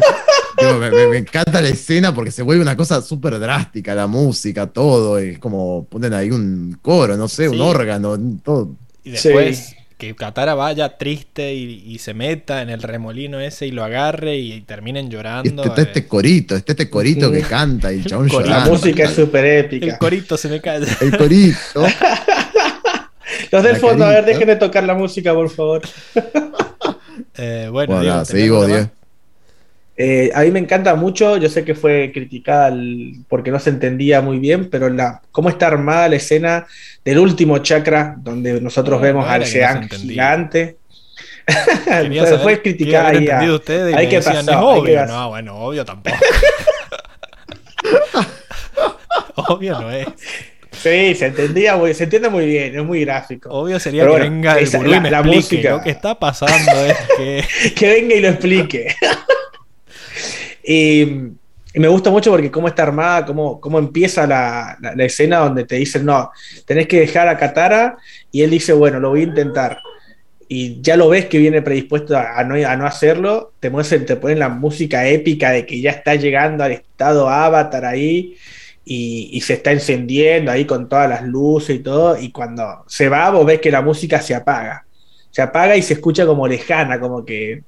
Digo, me, me- me encanta la escena porque se vuelve una cosa súper drástica, la música, todo, es como ponen ahí un coro, no sé, Sí. un órgano, todo. y después Sí. que Katara vaya triste y, y se meta en el remolino ese y lo agarre y, terminen llorando. Este, eh. este corito, este, este corito que canta y el chabón Corito. La música es súper épica. El corito se me cae. El corito. Los del La fondo, a ver, carita. dejen de tocar la música, por favor. Eh, bueno, Bueno, Diego, nada, ¿tenés seguí algo vos, más? Diego. Eh, a mí me encanta mucho, yo sé que fue criticada el- porque no se entendía muy bien, pero la, cómo está armada la escena del último chakra, donde nosotros No, vemos al que no gigante. Quería fue, criticada ahí. a- entendido ustedes y ahí me que decían, pasó, es ahí que obvio. No, bueno, obvio tampoco. obvio no es. Sí, se entendía, muy- se entiende muy bien, es muy gráfico. Obvio sería Pero que bueno, venga el esa- gurú la- y me la explique. música. Lo que está pasando es que. que venga y lo explique. Y, y me gusta mucho porque cómo está armada, cómo, cómo empieza la, la- escena donde te dicen, no, tenés que dejar a Katara, y él dice, bueno, lo voy a intentar. Y ya lo ves que viene predispuesto a, a no, a no hacerlo, te, muestran, te ponen la música épica de que ya está llegando al estado avatar ahí, y, y se está encendiendo ahí con todas las luces y todo, y cuando se va, vos ves que la música se apaga. Se apaga y se escucha como lejana, como que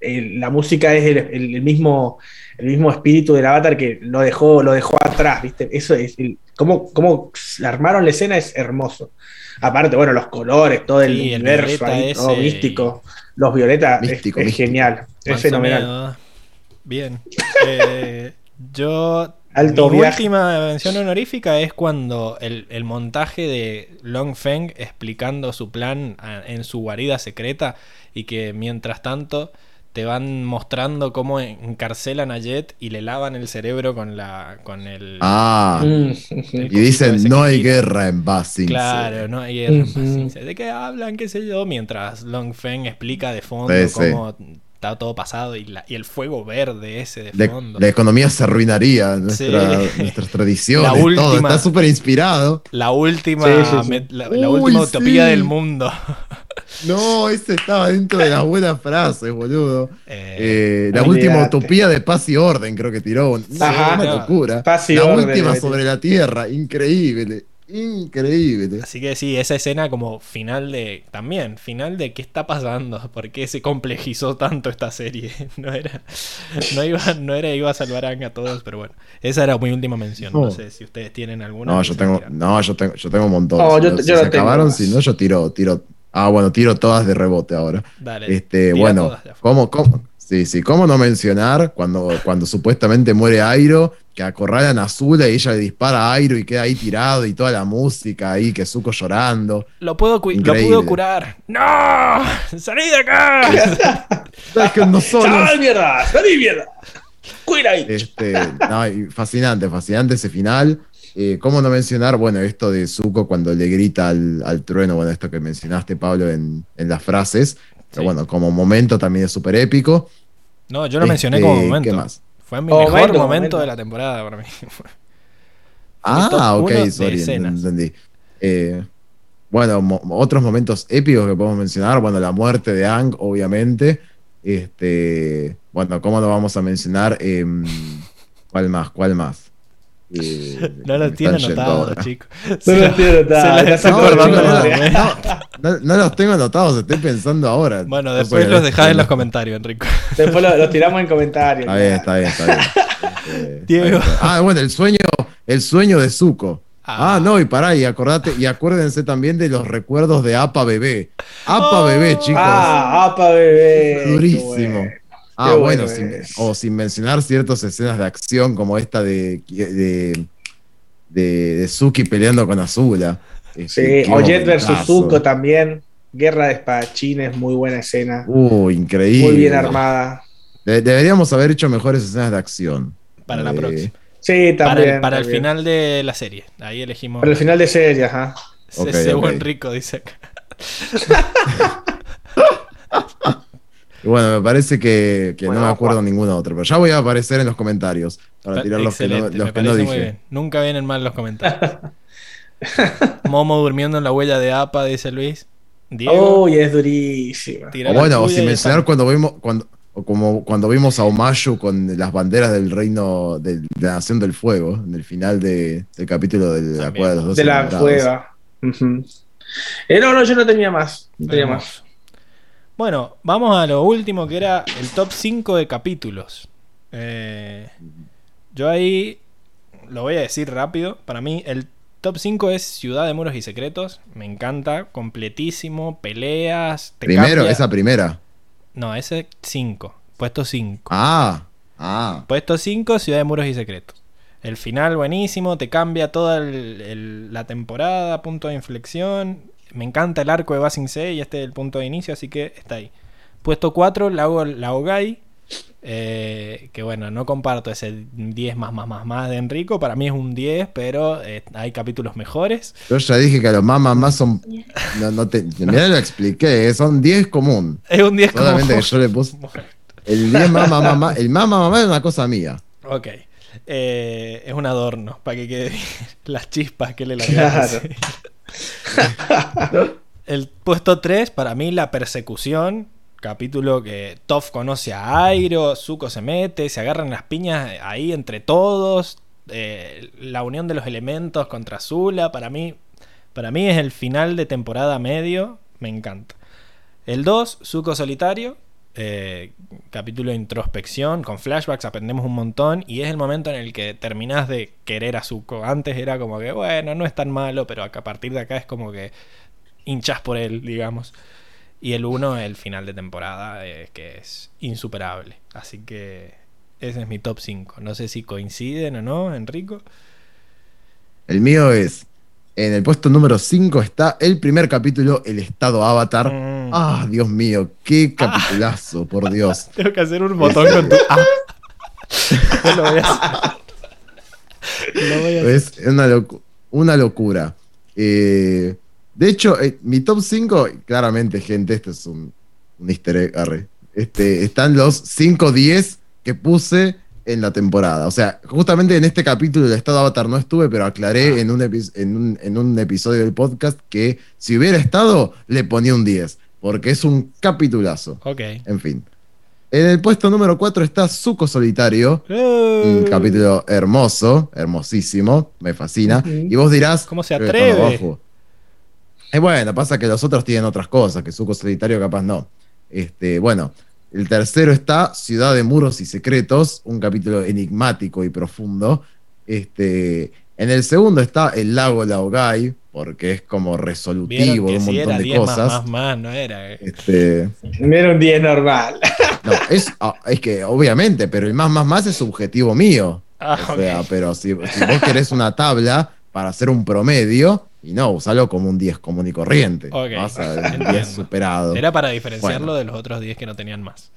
el- la música es el, el- el mismo, el mismo espíritu del avatar que lo dejó, lo dejó atrás, ¿viste? Eso es, el, cómo, cómo armaron la escena es hermoso. Aparte, bueno, los colores, todo el Sí, universo ahí, todo ese místico. Los violetas es- Místico, es, místico. genial, es fenomenal. miedo. Bien. Eh, yo. Alto mi viaje. última mención honorífica es cuando el, el montaje de Long Feng explicando su plan a- en su guarida secreta y que mientras tanto te van mostrando cómo encarcelan a Jet y le lavan el cerebro con la con el Ah, Mm, el y dicen, no hay gira". guerra en Basing. Claro, no hay guerra. Ujú. ¿De qué hablan? ¿Qué sé yo? Mientras Long Feng explica de fondo Sí, sí. Está todo pasado y, la- y el fuego verde ese de La, fondo. la economía se arruinaría, nuestra, Sí. nuestras tradiciones, La todo. última- Está súper inspirado. La última, Sí, sí, sí. met- la, Uy, última utopía sí. del mundo. No, ese estaba dentro de las buenas frases, boludo. Eh, Eh, la última utopía de paz y orden, creo que tiró. Una, Ajá. una locura. Paz y la orden, última Betty. sobre la tierra, increíble. Increíble. así que sí, esa escena como final de. También, final de qué está pasando. ¿Por qué se complejizó tanto esta serie? No era. No iba, no era iba a salvar a todos, pero bueno. Esa era mi última mención. No No. sé si ustedes tienen alguna. No, yo tengo, no, yo tengo, yo tengo un montón. No, Si yo- no- yo si se tengo acabaron, más. si no, yo tiro, tiro. Ah, bueno, tiro todas de rebote ahora. Dale. Este, bueno. ¿cómo, cómo? Sí, sí, ¿cómo no mencionar cuando, cuando supuestamente muere Airo, que acorralan a Azula y ella le dispara a Airo y queda ahí tirado y toda la música ahí, que Zuko llorando? Lo puedo, lo curar. ¡No! ¡Salí de acá! Solos. ¡Chaval, mierda! ¡Salí, mierda! ¡Cuida ahí! Este, no, fascinante, fascinante ese final. Eh, ¿Cómo no mencionar, bueno, esto de Zuko cuando le grita al, al trueno, bueno, esto que mencionaste, Pablo, en, en las frases? Pero Sí. bueno, como momento también es súper épico. No, yo lo mencioné Este, como momento. ¿qué más? Fue mi mejor momento, de la temporada para mí. Ah, ok, sorry, entendí. Eh, bueno, mo- otros momentos épicos que podemos mencionar, bueno, la muerte de Ang, obviamente. Este, bueno, ¿cómo lo vamos a mencionar? Em, ¿Cuál más? ¿Cuál más? No lo me tiene anotado, chicos. No lo tiene anotado, No, los tengo anotados, estoy pensando ahora. Bueno, No después los dejás en los comentarios, Enrico. Después lo, lo tiramos en comentarios. Está bien, está bien, está bien. Este, Diego. Ah, bueno, el sueño, el sueño de Zuko. Ah. Ah, no, y pará, y acordate, y acuérdense también de los recuerdos de Apa Bebé. Apa Bebé, chicos. Ah, apa, bebé. Durísimo. Bueno. Ah, qué bueno, bueno sin- o sin mencionar ciertas escenas de acción como esta de, de, de, de Suki peleando con Azula. Este, Sí, Ojet versus. Zuko también. Guerra de espadachines, muy buena escena. Uh, increíble. Muy bien armada. De- deberíamos haber hecho mejores escenas de acción. Para la Eh, próxima. Sí, Para, también. el, para el final de la serie. Ahí elegimos. Para el final de serie, ajá. Ok, ese buen rico, dice acá. Y bueno, me parece que, que Bueno, no me acuerdo Juan. ninguna otra, pero ya voy a aparecer en los comentarios para tirar los que no, los me que no parece muy dije. bien. Nunca vienen mal los comentarios. Momo durmiendo en la huella de APA, dice Luis. Diego, Uy, es durísima. O la bueno, o sin y mencionar cuando vimos, cuando, o como cuando vimos a Omayu con las banderas del reino de la Nación del Fuego, en el final de- del capítulo de la También. Cueva de los Dos De la cueva. Eh, no, no, yo no tenía más. No tenía más. Bueno, vamos a lo último que era el top 5 de capítulos. Eh, yo ahí lo voy a decir rápido. Para mí el top 5 es Ciudad de Muros y Secretos. Me encanta, completísimo, peleas. te Primero, cambia- esa primera. No, ese 5. Puesto 5. Ah, ah. Puesto 5, Ciudad de Muros y Secretos. El final buenísimo, te cambia toda el- el- la temporada, punto de inflexión. Me encanta el arco de Basing C y este es el punto de inicio, así que está ahí. Puesto 4, Lago Laogai. eh, que bueno, no comparto ese 10 más más más más de Enrico. Para mí es un 10, pero eh, hay capítulos mejores. Yo ya dije que los más más más son. No, no te, mirá, lo expliqué, eh, son 10 común. Es un 10 como... Solamente que yo le puse. El 10 más más más más. El más más más más es una cosa mía. Ok. Eh, es un adorno, para que quede bien. Las chispas que le la Claro. El puesto 3, para mí, la persecución. Capítulo que Toph conoce a Airo, Zuko se mete, se agarran las piñas ahí entre todos. eh, la unión de los elementos contra Zula. Para mí, para mí es el final de temporada medio. Me encanta. El 2, Zuko solitario. Eh, capítulo de introspección. Con flashbacks aprendemos un montón. Y es el momento en el que terminás de querer a Zuko. Antes era como que, bueno, no es tan malo. Pero a partir de acá es como que hinchás por él, digamos. Y el 1, el final de temporada, que es insuperable. Así que ese es mi top 5. No sé si coinciden o no, Enrico. El mío es. En el puesto número 5 está el primer capítulo, El Estado Avatar. Mm. Ah, Dios mío, qué capitulazo, por Dios. Tengo que hacer un botón con tu. Ah. No lo voy a hacer. Lo voy a hacer. Es una, locu- una locura. Eh, de hecho, eh, mi top 5, claramente, gente, este es un, un easter egg, arre. Este, están los 5 10 que puse en la temporada. O sea, justamente en este capítulo del estado Avatar no estuve, pero aclaré en, un epi- en, un, en un episodio del podcast que si hubiera estado, le ponía un 10, porque es un capitulazo. Ok. En fin. En el puesto número 4 está Zuko Solitario. Un Eh, capítulo hermoso, hermosísimo, me fascina. Y vos dirás. ¿Cómo se "Pero atreve?" está abajo". Eh, bueno, pasa que los otros tienen otras cosas, que Zuko Solitario capaz no. Este, bueno, el tercero está Ciudad de Muros y Secretos, un capítulo enigmático y profundo. Este, en el segundo está El Lago Laogai, porque es como resolutivo de un si montón era de 10 más, cosas. más, más, no era. eh. Este, No era un 10 normal. no, es, ah, es que obviamente, pero el más más más es subjetivo mío. Ah, O sea, pero si, si vos querés una tabla para hacer un promedio, y no, usalo como un 10 común y corriente. Ok, Vas a un entiendo. 10 superado. Era para diferenciarlo Bueno. de los otros 10 que no tenían más.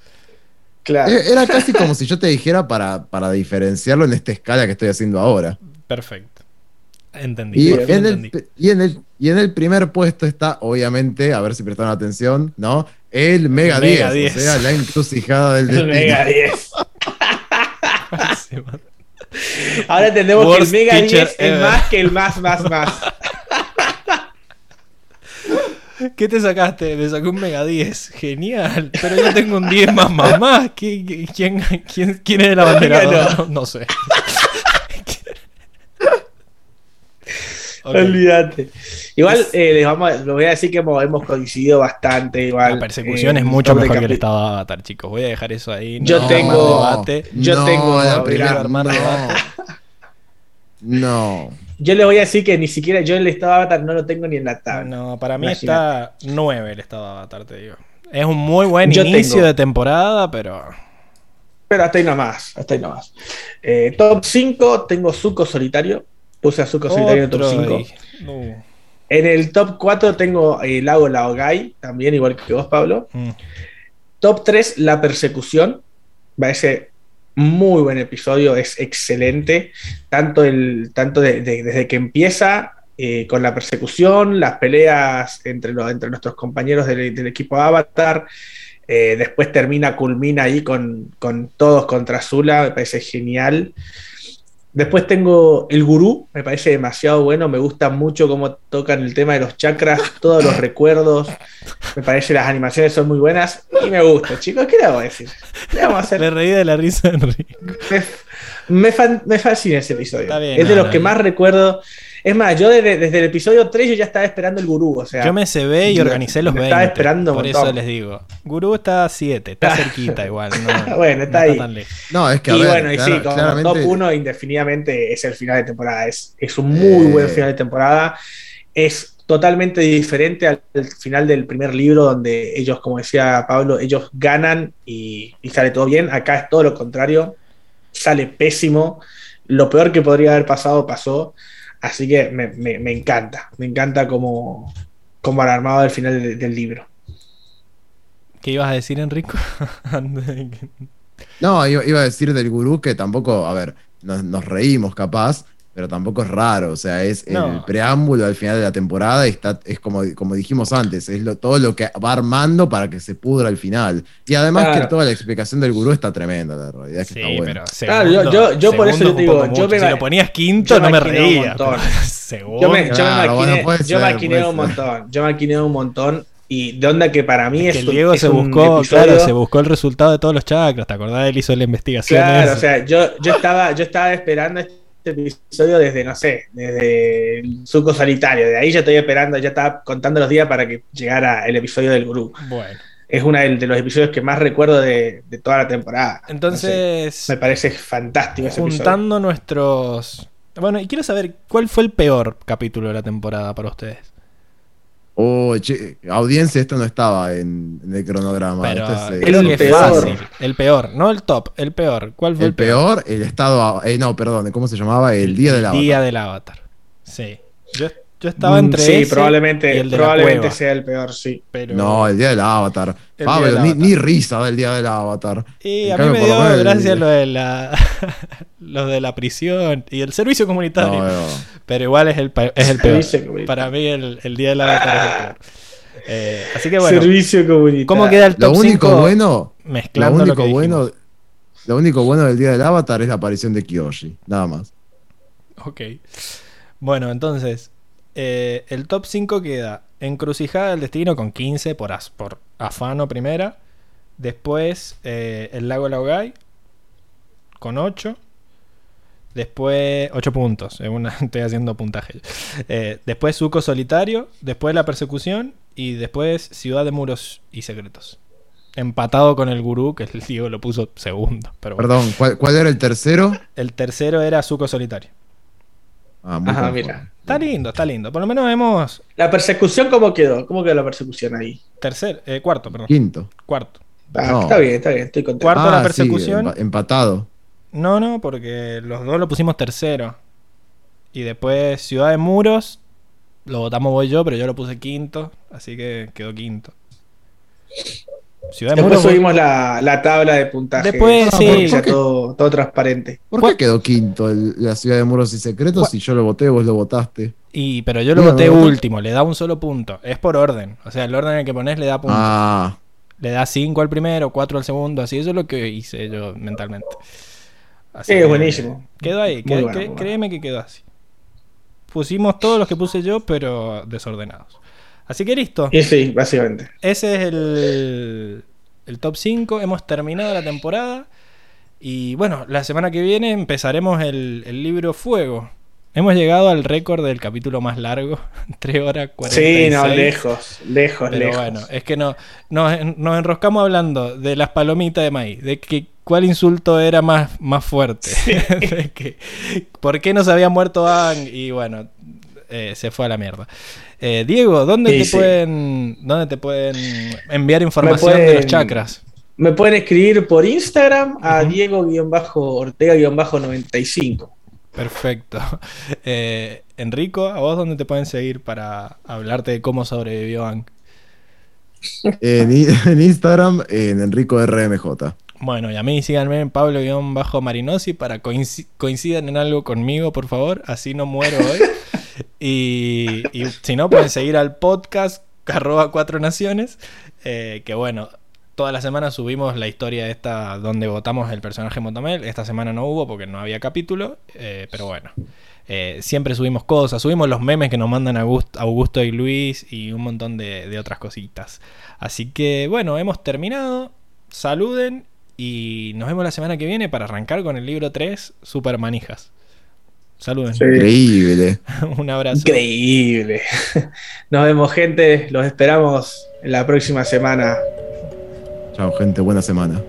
Claro. Eh, Era casi como si yo te dijera para, para diferenciarlo en esta escala que estoy haciendo ahora. Perfecto. Entendí. Y en, el, y, en el, y en el primer puesto está, obviamente, a ver si prestaron atención, ¿no? El Mega, Mega 10, 10. o sea, la encrucijada del El destino. Mega 10. Sí, man. Ahora entendemos que el Mega teacher 10 es más que el más, más, más. ¿Qué te sacaste? Me saqué un Mega 10. Genial. Pero yo tengo un 10 más más más. ¿Qué- qué- quién, quién, quién es el abanderado? No. No, no sé. Olvídate. Igual eh, les vamos, a- les voy a decir que hemos, hemos coincidido bastante. Igual, La persecución eh, es mucho top de mejor que el estado de Avatar, chicos. Voy a dejar eso ahí. Yo tengo- debate. Yo no, tengo- la mira, primera- armar no. debate. No. Yo les voy a decir que ni siquiera yo el estado Avatar no lo tengo ni en la tabla. No, para mí Imagínate. está 9 el estado de Avatar, te digo. Es un muy buen Yo inicio tengo- de temporada, pero. Pero hasta ahí nomás, hasta ahí nomás. Eh, top 5, tengo Zuko solitario. Puse a Zuko solitario en el top Otro 5. ahí. No. En el top 4 tengo el lago Laogai, también igual que vos, Pablo. Mm. Top 3, La Persecución. Parece muy buen episodio, es excelente. Tanto, el, tanto de- de- desde que empieza eh, con la persecución, las peleas entre, los, entre nuestros compañeros del, del equipo Avatar. eh, después termina, culmina ahí con, con todos contra Zula, me parece genial. Después tengo El Gurú, me parece demasiado bueno, me gusta mucho cómo tocan el tema de los chakras, todos los recuerdos, me parece las animaciones son muy buenas y me gusta, chicos, ¿qué le vamos a decir? ¿Qué vamos a hacer? Le reí de la risa de Enrique. Me, me fan- me fascina ese episodio. Bien, es de no, los no, que no. más recuerdo. Es más, yo desde, desde el episodio 3 yo ya estaba esperando el gurú. O sea, Yo me cebé y organicé los lo 20. estaba esperando por montón. eso les digo. Gurú está a 7, está cerquita igual. No, Bueno, está no ahí. tan lejos. No, es que a y ver, bueno, y sí, como claramente- top 1 indefinidamente es el final de temporada. Es, es un muy Eh. buen final de temporada. Es totalmente diferente al, al final del primer libro donde ellos, como decía Pablo, ellos ganan y, y sale todo bien. Acá es todo lo contrario. Sale pésimo. Lo peor que podría haber pasado pasó. Así que me, me- me encanta. Me encanta cómo, cómo han armado el final de- del libro. ¿Qué ibas a decir, Enrico? No, iba, iba a decir del gurú que tampoco, a ver, nos, nos reímos capaz, pero tampoco es raro. O sea, es el No. preámbulo al final de la temporada y está, es como, como dijimos antes, es lo, todo lo que va armando para que se pudra al final. Y además Claro. que toda la explicación del gurú está tremenda, la realidad es que Sí, está buena. pero Claro, yo- yo- yo por eso segundo yo te digo, un yo me si lo ponías quinto yo no me un reía. pero segundo. Yo me, Claro, maquiné, bueno, puede yo maquiné un montón. Yo maquiné un montón. Y de onda que para mí Es que el un- Diego es se un buscó, episodio- claro, se buscó el resultado de todos los chakras, ¿te acordás? Él hizo la investigación. Claro, esa. o sea, yo, yo estaba, yo estaba esperando este episodio desde, no sé, desde el suco solitario. De ahí ya estoy esperando, ya estaba contando los días para que llegara el episodio del gurú. Bueno, Es uno de los episodios que más recuerdo de, de toda la temporada. No sé, entonces, me parece fantástico ese episodio. juntando nuestros... Bueno, y quiero saber, ¿cuál fue el peor capítulo de la temporada para ustedes? Oh, che, audiencia, esto no estaba en, en el cronograma. Pero es, eh, creo el que peor. fácil. El peor, no el top, el peor. ¿Cuál fue el, el peor, el estado. eh, no, perdón, ¿cómo se llamaba? El día del avatar. Día del Avatar. Sí. Yo, yo estaba Mm, entre Sí, ese probablemente, y el de la probablemente cueva, sea el peor, sí. pero... No, el día del avatar. El Pablo, del ni, Avatar. ni risa del día del avatar. Y En a mí me lo dio menos el- gracia lo de la lo de la prisión y el servicio comunitario. No, no. Pero igual es el, es el peor. Servicio comunitario. Para mí el, el día del avatar es el peor. Eh, así que bueno, Servicio comunitario. ¿cómo queda el Lo top único 5? bueno, lo Mezclando lo, único que dijimos. bueno, lo único bueno del día del avatar es la aparición de Kyoshi, nada más. Ok. Bueno, entonces, eh, el top 5 queda Encrucijada del Destino con 15 por, as- por afano primera. Después eh, El Lago Laogai con 8. Después 8 puntos. según estoy haciendo puntaje. Eh, después Suco Solitario. Después La Persecución. Y después Ciudad de Muros y Secretos. Empatado con el gurú, que el Diego lo puso segundo. Pero bueno. Perdón, ¿cuál, cuál era el tercero? El tercero era Suco Solitario. Ah, muy Ajá, conforme. mira. Está lindo, está lindo. Por lo menos hemos La persecución, ¿cómo quedó? ¿Cómo quedó la persecución ahí? Tercer, eh, cuarto, perdón. Quinto. Cuarto. Ah, No. Está bien, está bien, estoy contento. Cuarto la Ah, persecución. empa- empatado. No, no, porque los dos lo pusimos tercero. Y después Ciudad de Muros. Lo votamos voy yo, pero yo lo puse quinto. Así que quedó quinto. Ciudad de Después subimos la, la tabla de puntaje. Después, sí. que sea ¿Por qué? todo, todo transparente. ¿Por ¿Cuál- qué quedó quinto el- la ciudad de muros y secretos ¿Cuál- si yo lo voté, vos lo votaste? Y, pero yo lo voté último, le da un solo punto. Es por orden. O sea, el orden en el que pones le da punto. Ah, Le da 5 al primero, 4 al segundo, así. Eso es lo que hice yo mentalmente. Así Sí, que buenísimo. Quedó ahí, bueno, bueno. créeme que quedó así. Pusimos todos los que puse yo, pero desordenados. Así que listo. Y sí, básicamente. Ese es el, el top 5. Hemos terminado la temporada. Y bueno, la semana que viene empezaremos el, el libro Fuego. Hemos llegado al récord del capítulo más largo, 3 horas 46. Sí, no, lejos, lejos, Pero lejos. bueno, es que no, nos, nos enroscamos hablando de las palomitas de maíz, de que cuál insulto era más, más fuerte, de que por qué no se había muerto Ang y bueno, eh, se fue a la mierda. Eh, Diego, ¿dónde Sí, te sí. pueden dónde te pueden enviar información de los chakras? Me pueden escribir por Instagram a Diego-Ortega-95. Perfecto. Eh, Enrico, ¿a vos dónde te pueden seguir para hablarte de cómo sobrevivió Ang? en, i- en Instagram, en Enrico RMJ. Bueno, y a mí síganme en Pablo-Marinosi para coinci- coincidan en algo conmigo, por favor. Así no muero hoy. y, si no, pueden seguir al podcast arroba cuatro naciones. eh, que bueno, toda la semana subimos la historia esta donde votamos el personaje Motomel. Esta semana no hubo porque no había capítulo. eh, pero bueno. eh, siempre subimos cosas, subimos los memes que nos mandan August- Augusto y Luis y un montón de, de otras cositas. Así que bueno, hemos terminado. Saluden y nos vemos la semana que viene para arrancar con el libro 3, Super Manijas. Saluden. Increíble. Un abrazo. Increíble. Nos vemos, gente. Los esperamos en la próxima semana. Chao, gente. Buena semana.